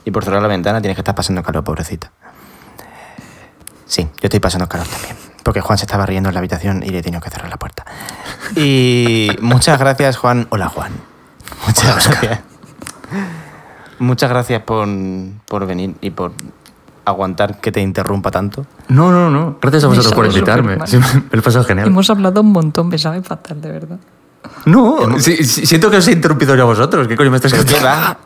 Speaker 1: Y por cerrar la ventana, tienes que estar pasando calor, pobrecita. Sí, yo estoy pasando calor también, porque Juan se estaba riendo en la habitación y le he tenido que cerrar la puerta. Y muchas gracias, Juan. Hola, Juan. Muchas gracias. Muchas gracias por, por venir y por aguantar que te interrumpa tanto.
Speaker 2: No, no, no. Gracias a vosotros por invitarme. Sí, me lo he pasado genial.
Speaker 3: Hemos hablado un montón, me sabe fatal, de verdad.
Speaker 2: No, sí, siento que os he interrumpido yo a vosotros. ¿Qué coño me estás
Speaker 1: ¿Pero qué
Speaker 2: contando?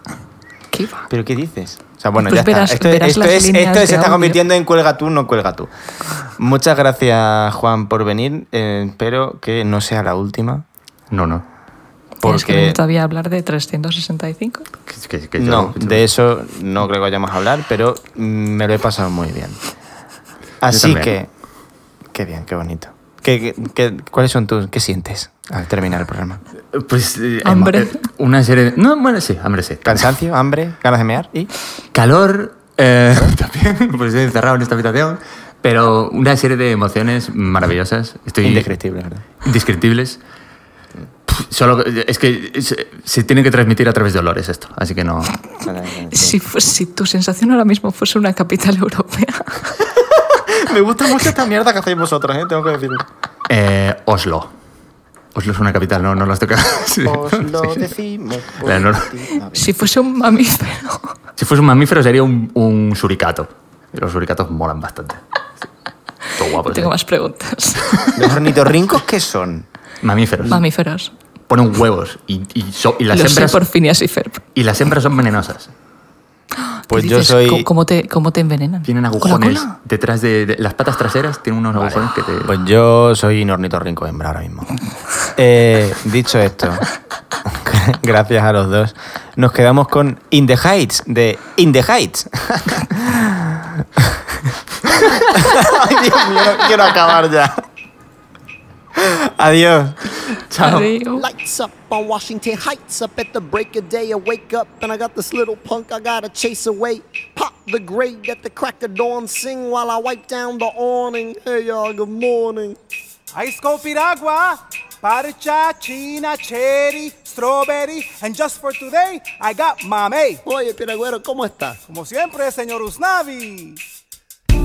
Speaker 3: ¿Qué va?
Speaker 1: ¿Pero qué dices? O sea, bueno,
Speaker 3: Pues
Speaker 1: ya
Speaker 3: verás-
Speaker 1: está. Esto, esto es, esto se está convirtiendo en cuelga tú, no cuelga tú. Muchas gracias, Juan, por venir. Eh, espero que no sea la última.
Speaker 2: No, no.
Speaker 3: Tienes que
Speaker 1: Porque
Speaker 3: venir todavía hablar de 365.
Speaker 2: Que- que- que yo-
Speaker 1: no,
Speaker 2: yo-
Speaker 1: de eso no creo que vayamos a hablar, pero mm, me lo he pasado muy bien. Así que, qué bien, qué bonito. ¿Qué, qué- qué- cuáles son tus, qué sientes al terminar el programa?
Speaker 2: Pues. eh,
Speaker 3: Hambre.
Speaker 2: eh, Una serie de. No, bueno, sí, hambre sí.
Speaker 1: ¿Cansancio, hambre, ganas de mear? ¿Y?
Speaker 2: Calor. eh, <laughs> también, <laughs> pues estoy encerrado en esta habitación. Pero una serie de emociones maravillosas. Estoy.
Speaker 1: Indescriptible, ¿verdad?
Speaker 2: Indescriptibles. Solo es que se, se tiene que transmitir a través de olores esto, así que no.
Speaker 3: Si, si tu sensación ahora mismo fuese una capital europea. <laughs>
Speaker 1: Me gusta mucho esta mierda que hacéis vosotros, ¿eh? tengo que decirlo.
Speaker 2: Eh, Oslo. Oslo es una capital, no, no lo <laughs> sí.
Speaker 1: Os lo
Speaker 2: Sí.
Speaker 1: decimos. ti. A ver.
Speaker 3: Si fuese un mamífero.
Speaker 2: Si fuese un mamífero sería un, un suricato. Y los suricatos molan bastante. <laughs> Todo guapo.
Speaker 3: Tengo
Speaker 2: sí.
Speaker 3: más preguntas. <laughs>
Speaker 1: ¿Los ornitorrincos qué son?
Speaker 2: Mamíferos.
Speaker 3: Mamíferos.
Speaker 2: Ponen huevos y, y, so- y las
Speaker 3: Lo sé
Speaker 2: hembras,
Speaker 3: por Phineas y Ferb.
Speaker 2: y las hembras son venenosas.
Speaker 1: Pues
Speaker 3: ¿Qué
Speaker 1: yo soy.
Speaker 3: ¿Cómo- ¿Cómo te, cómo te envenenan?
Speaker 2: Tienen
Speaker 3: ¿Con la
Speaker 2: agujones
Speaker 3: cola?
Speaker 2: detrás de, de- las patas traseras, tienen unos agujones que te...
Speaker 1: Pues yo soy un ornitorrinco hembra ahora mismo. <laughs> Eh, dicho esto, <laughs> gracias a los dos, nos quedamos con In the Heights de In the Heights. <laughs> Ay, Dios mío, quiero acabar ya. Adiós. Chao.
Speaker 3: Adiós.
Speaker 5: Lights up on Washington Heights up at the break of day. I wake up and I got this little punk I gotta chase away. Pop the grade at the crack of dawn, sing while I wipe down the awning. Hey y'all, good morning.
Speaker 6: Ice cold piragua, parcha, china, cherry, strawberry, and just for today, I got mame.
Speaker 5: Oye, Piragüero, ¿cómo estás?
Speaker 6: Como siempre, señor Usnavi.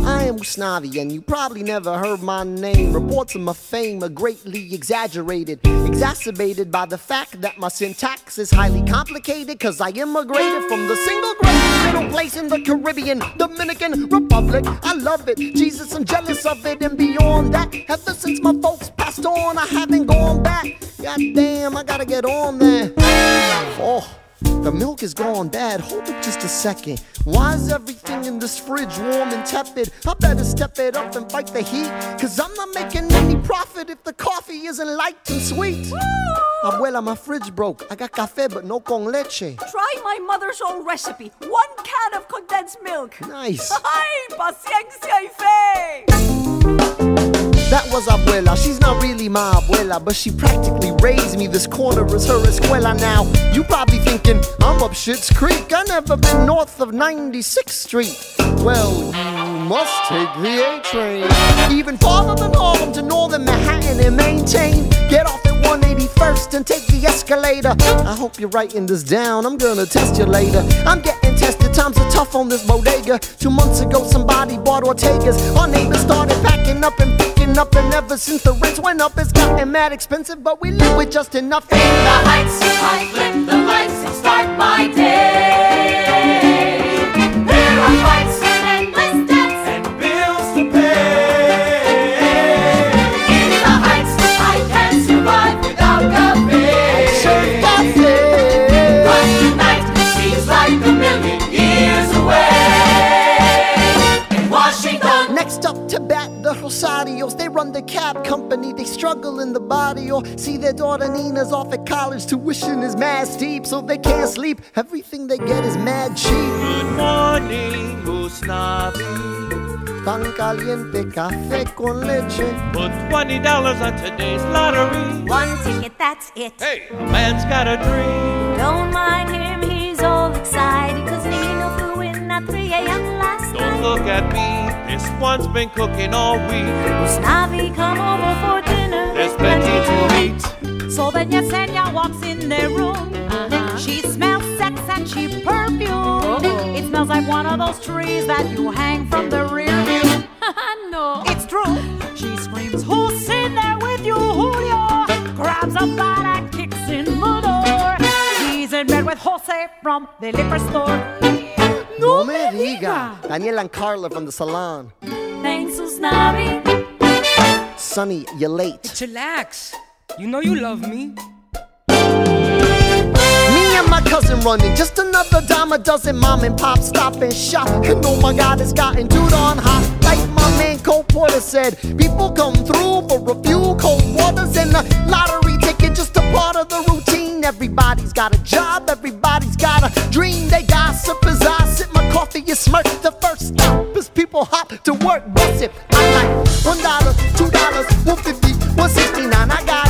Speaker 5: I am Usnavi, and you probably never heard my name. Reports of my fame are greatly exaggerated, exacerbated by the fact that my syntax is highly complicated. Cause I immigrated from the single greatest middle place in the Caribbean, Dominican Republic. I love it, Jesus, I'm jealous of it, and beyond that, ever since my folks passed on, I haven't gone back. God damn, I gotta get on there. Oh. The milk is gone bad. Hold up just a second. Why is everything in this fridge warm and tepid? I better step it up and fight the heat. Cause I'm not making any profit if the coffee isn't light and sweet. Abuela, ah, my fridge broke. I got café, but no con leche.
Speaker 7: Try my mother's own recipe. One can of condensed milk.
Speaker 5: Nice. <laughs>
Speaker 7: Ay, paciencia y fe.
Speaker 5: That was Abuela. She's not really my abuela, but she practically raised me. This corner is her escuela now. You probably thinking I'm up Shit's Creek. I never been north of 96th Street. Well, must take the A train. Even farther than Harlem to northern Manhattan and maintain. Get off at 181st and take the escalator. I hope you're writing this down. I'm gonna test you later. I'm getting tested. Times are tough on this bodega. Two months ago, somebody bought Ortega's. Our neighbors started packing up and picking up, and ever since the rents went up, it's gotten mad expensive. But we live with just enough.
Speaker 7: In the heights, I flip the lights and start my day. The
Speaker 5: Rosarios. They run the cab company, they struggle in the body. Or see their daughter Nina's off at college, tuition is mad steep, so they can't sleep. Everything they get is mad cheap.
Speaker 8: Good morning, Usnavi.
Speaker 5: Pan caliente, café con leche.
Speaker 8: Put twenty dollars on today's lottery.
Speaker 9: One ticket, that's it.
Speaker 8: Hey, a man's got a dream.
Speaker 9: Don't mind him, he's all excited. Cause Nino flew in at 3 a.m. last
Speaker 8: Don't
Speaker 9: night.
Speaker 8: look at me. This one's been cooking all week.
Speaker 9: Snavi, come over for dinner.
Speaker 8: There's plenty to eat.
Speaker 10: So then Yesenia walks in their room. Uh-huh. She smells sex and she perfume. Oh. It smells like one of those trees that you hang from the rear view. <laughs> no, it's true. She screams, "Who's in there with you, Julio?" Grabs a bat and kicks in the door. He's in bed with Jose from the liquor store.
Speaker 5: No me diga. Daniela and Carla from the salon.
Speaker 9: Thanks, Usnavi.
Speaker 5: Sonny, you're late.
Speaker 11: Chillax. You know you love me.
Speaker 5: Me and my cousin running, just another dime a dozen. Mom and pop stop and shop. And oh my god, it's gotten too darn hot. Like my man Cole Porter said, people come through for a few cold waters and a lottery ticket, just a part of the routine. Everybody's got a job, everybody's got a dream. They gossip as I sip my coffee and smirk. The first stop is people hop to work, bust it. I like one dollar, two dollars, one fifty, one sixty nine. I got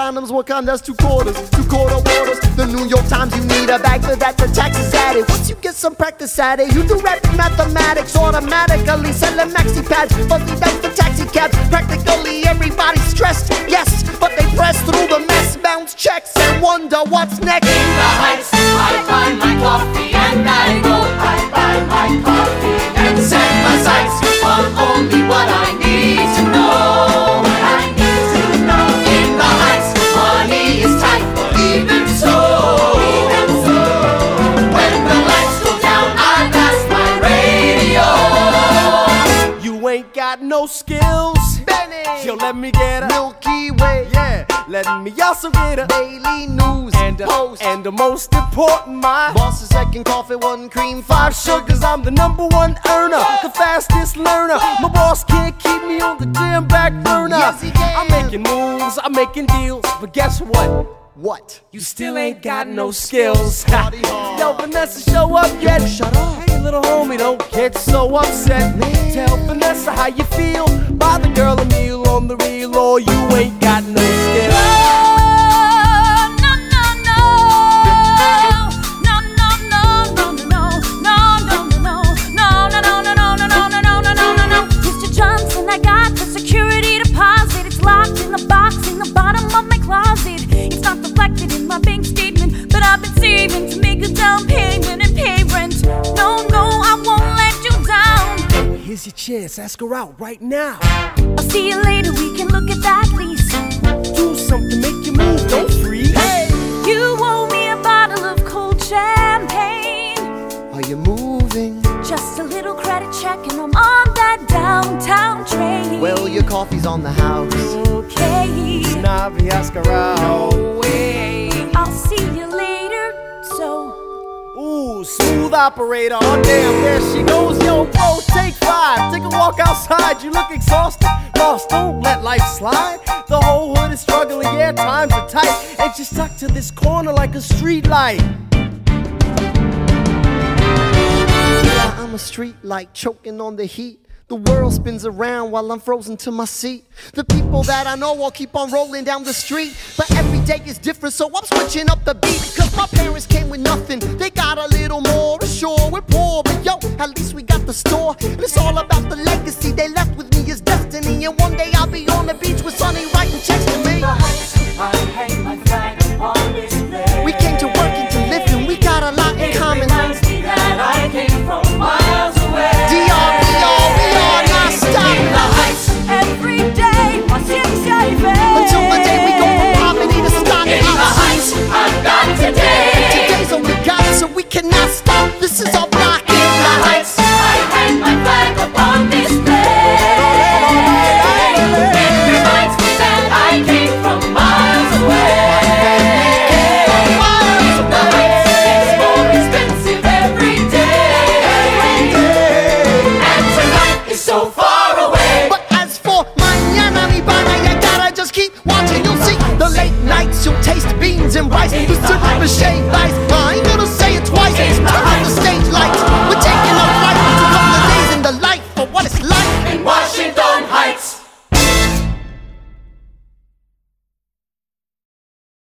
Speaker 5: condoms? What kind? That's two quarters, two quarter waters. The New York Times, you need a bag for that. The tax is added. Once you get some practice at it, you do rapid mathematics automatically. Selling maxi pads, fuzzy dice for taxi cabs. Practically everybody's stressed, yes, but they press through the mess, bounce checks, and wonder what's next.
Speaker 7: In the heights, I buy my coffee and I go. I buy my coffee and set my sights on only what I need
Speaker 6: skills.
Speaker 5: Benny,
Speaker 6: Yo, let me get a
Speaker 5: Milky Way,
Speaker 6: yeah. Let me also get a
Speaker 5: Daily News,
Speaker 6: and a,
Speaker 5: Post,
Speaker 6: and the most important, my
Speaker 5: Boss's second coffee, one cream, five
Speaker 6: sugars. I'm the number one earner, the fastest learner. My boss can't keep me on the damn back burner.
Speaker 5: Yes.
Speaker 6: I'm making moves, I'm making deals, but guess what?
Speaker 5: What?
Speaker 6: You still ain't got no skills.
Speaker 5: Party hard.
Speaker 6: Yo, Vanessa, show up yet?
Speaker 5: Shut up.
Speaker 6: Hey, little homie, don't get so upset.
Speaker 5: Man.
Speaker 6: Tell Vanessa how you feel. Buy the girl a meal on the real, or you ain't got no skills.
Speaker 9: Mr. Johnson, I got the security deposit. It's locked in the box in the bottom of my closet. Not reflected in my bank statement, but I've been saving to make a down payment and pay rent. No, no, I won't let you down.
Speaker 6: Here's your chance, ask her out right now.
Speaker 9: I'll see you later, we can look at that lease.
Speaker 6: Do something, make you move, don't freeze.
Speaker 9: You owe me a bottle of cold champagne.
Speaker 5: Are you moving?
Speaker 9: Just a little credit check, and I'm on that downtown train.
Speaker 5: Well, your coffee's on the house.
Speaker 9: okay.
Speaker 6: Navi, ask her out.
Speaker 9: I'll see you later. So,
Speaker 6: Ooh, smooth operator. Oh, damn, there she goes. Yo, bro, take five. Take a walk outside. You look exhausted. Lost, don't let life slide. The whole hood is struggling. Yeah, times are tight. And she's stuck to this corner like a street
Speaker 5: I'm a street light choking on the heat. The world spins around while I'm frozen to my seat. The people that I know all keep on rolling down the street. But every day is different, so I'm switching up the beat. Cause my parents came with nothing, they got a little more. Sure, we're poor, but yo, at least we got the store. And it's all about the legacy they left with me is destiny. And one day I'll be on the beach with Sonny writing checks to me.
Speaker 7: I hang my flag upon display.
Speaker 5: We came to work and to live, and we got a lot in common. And rice.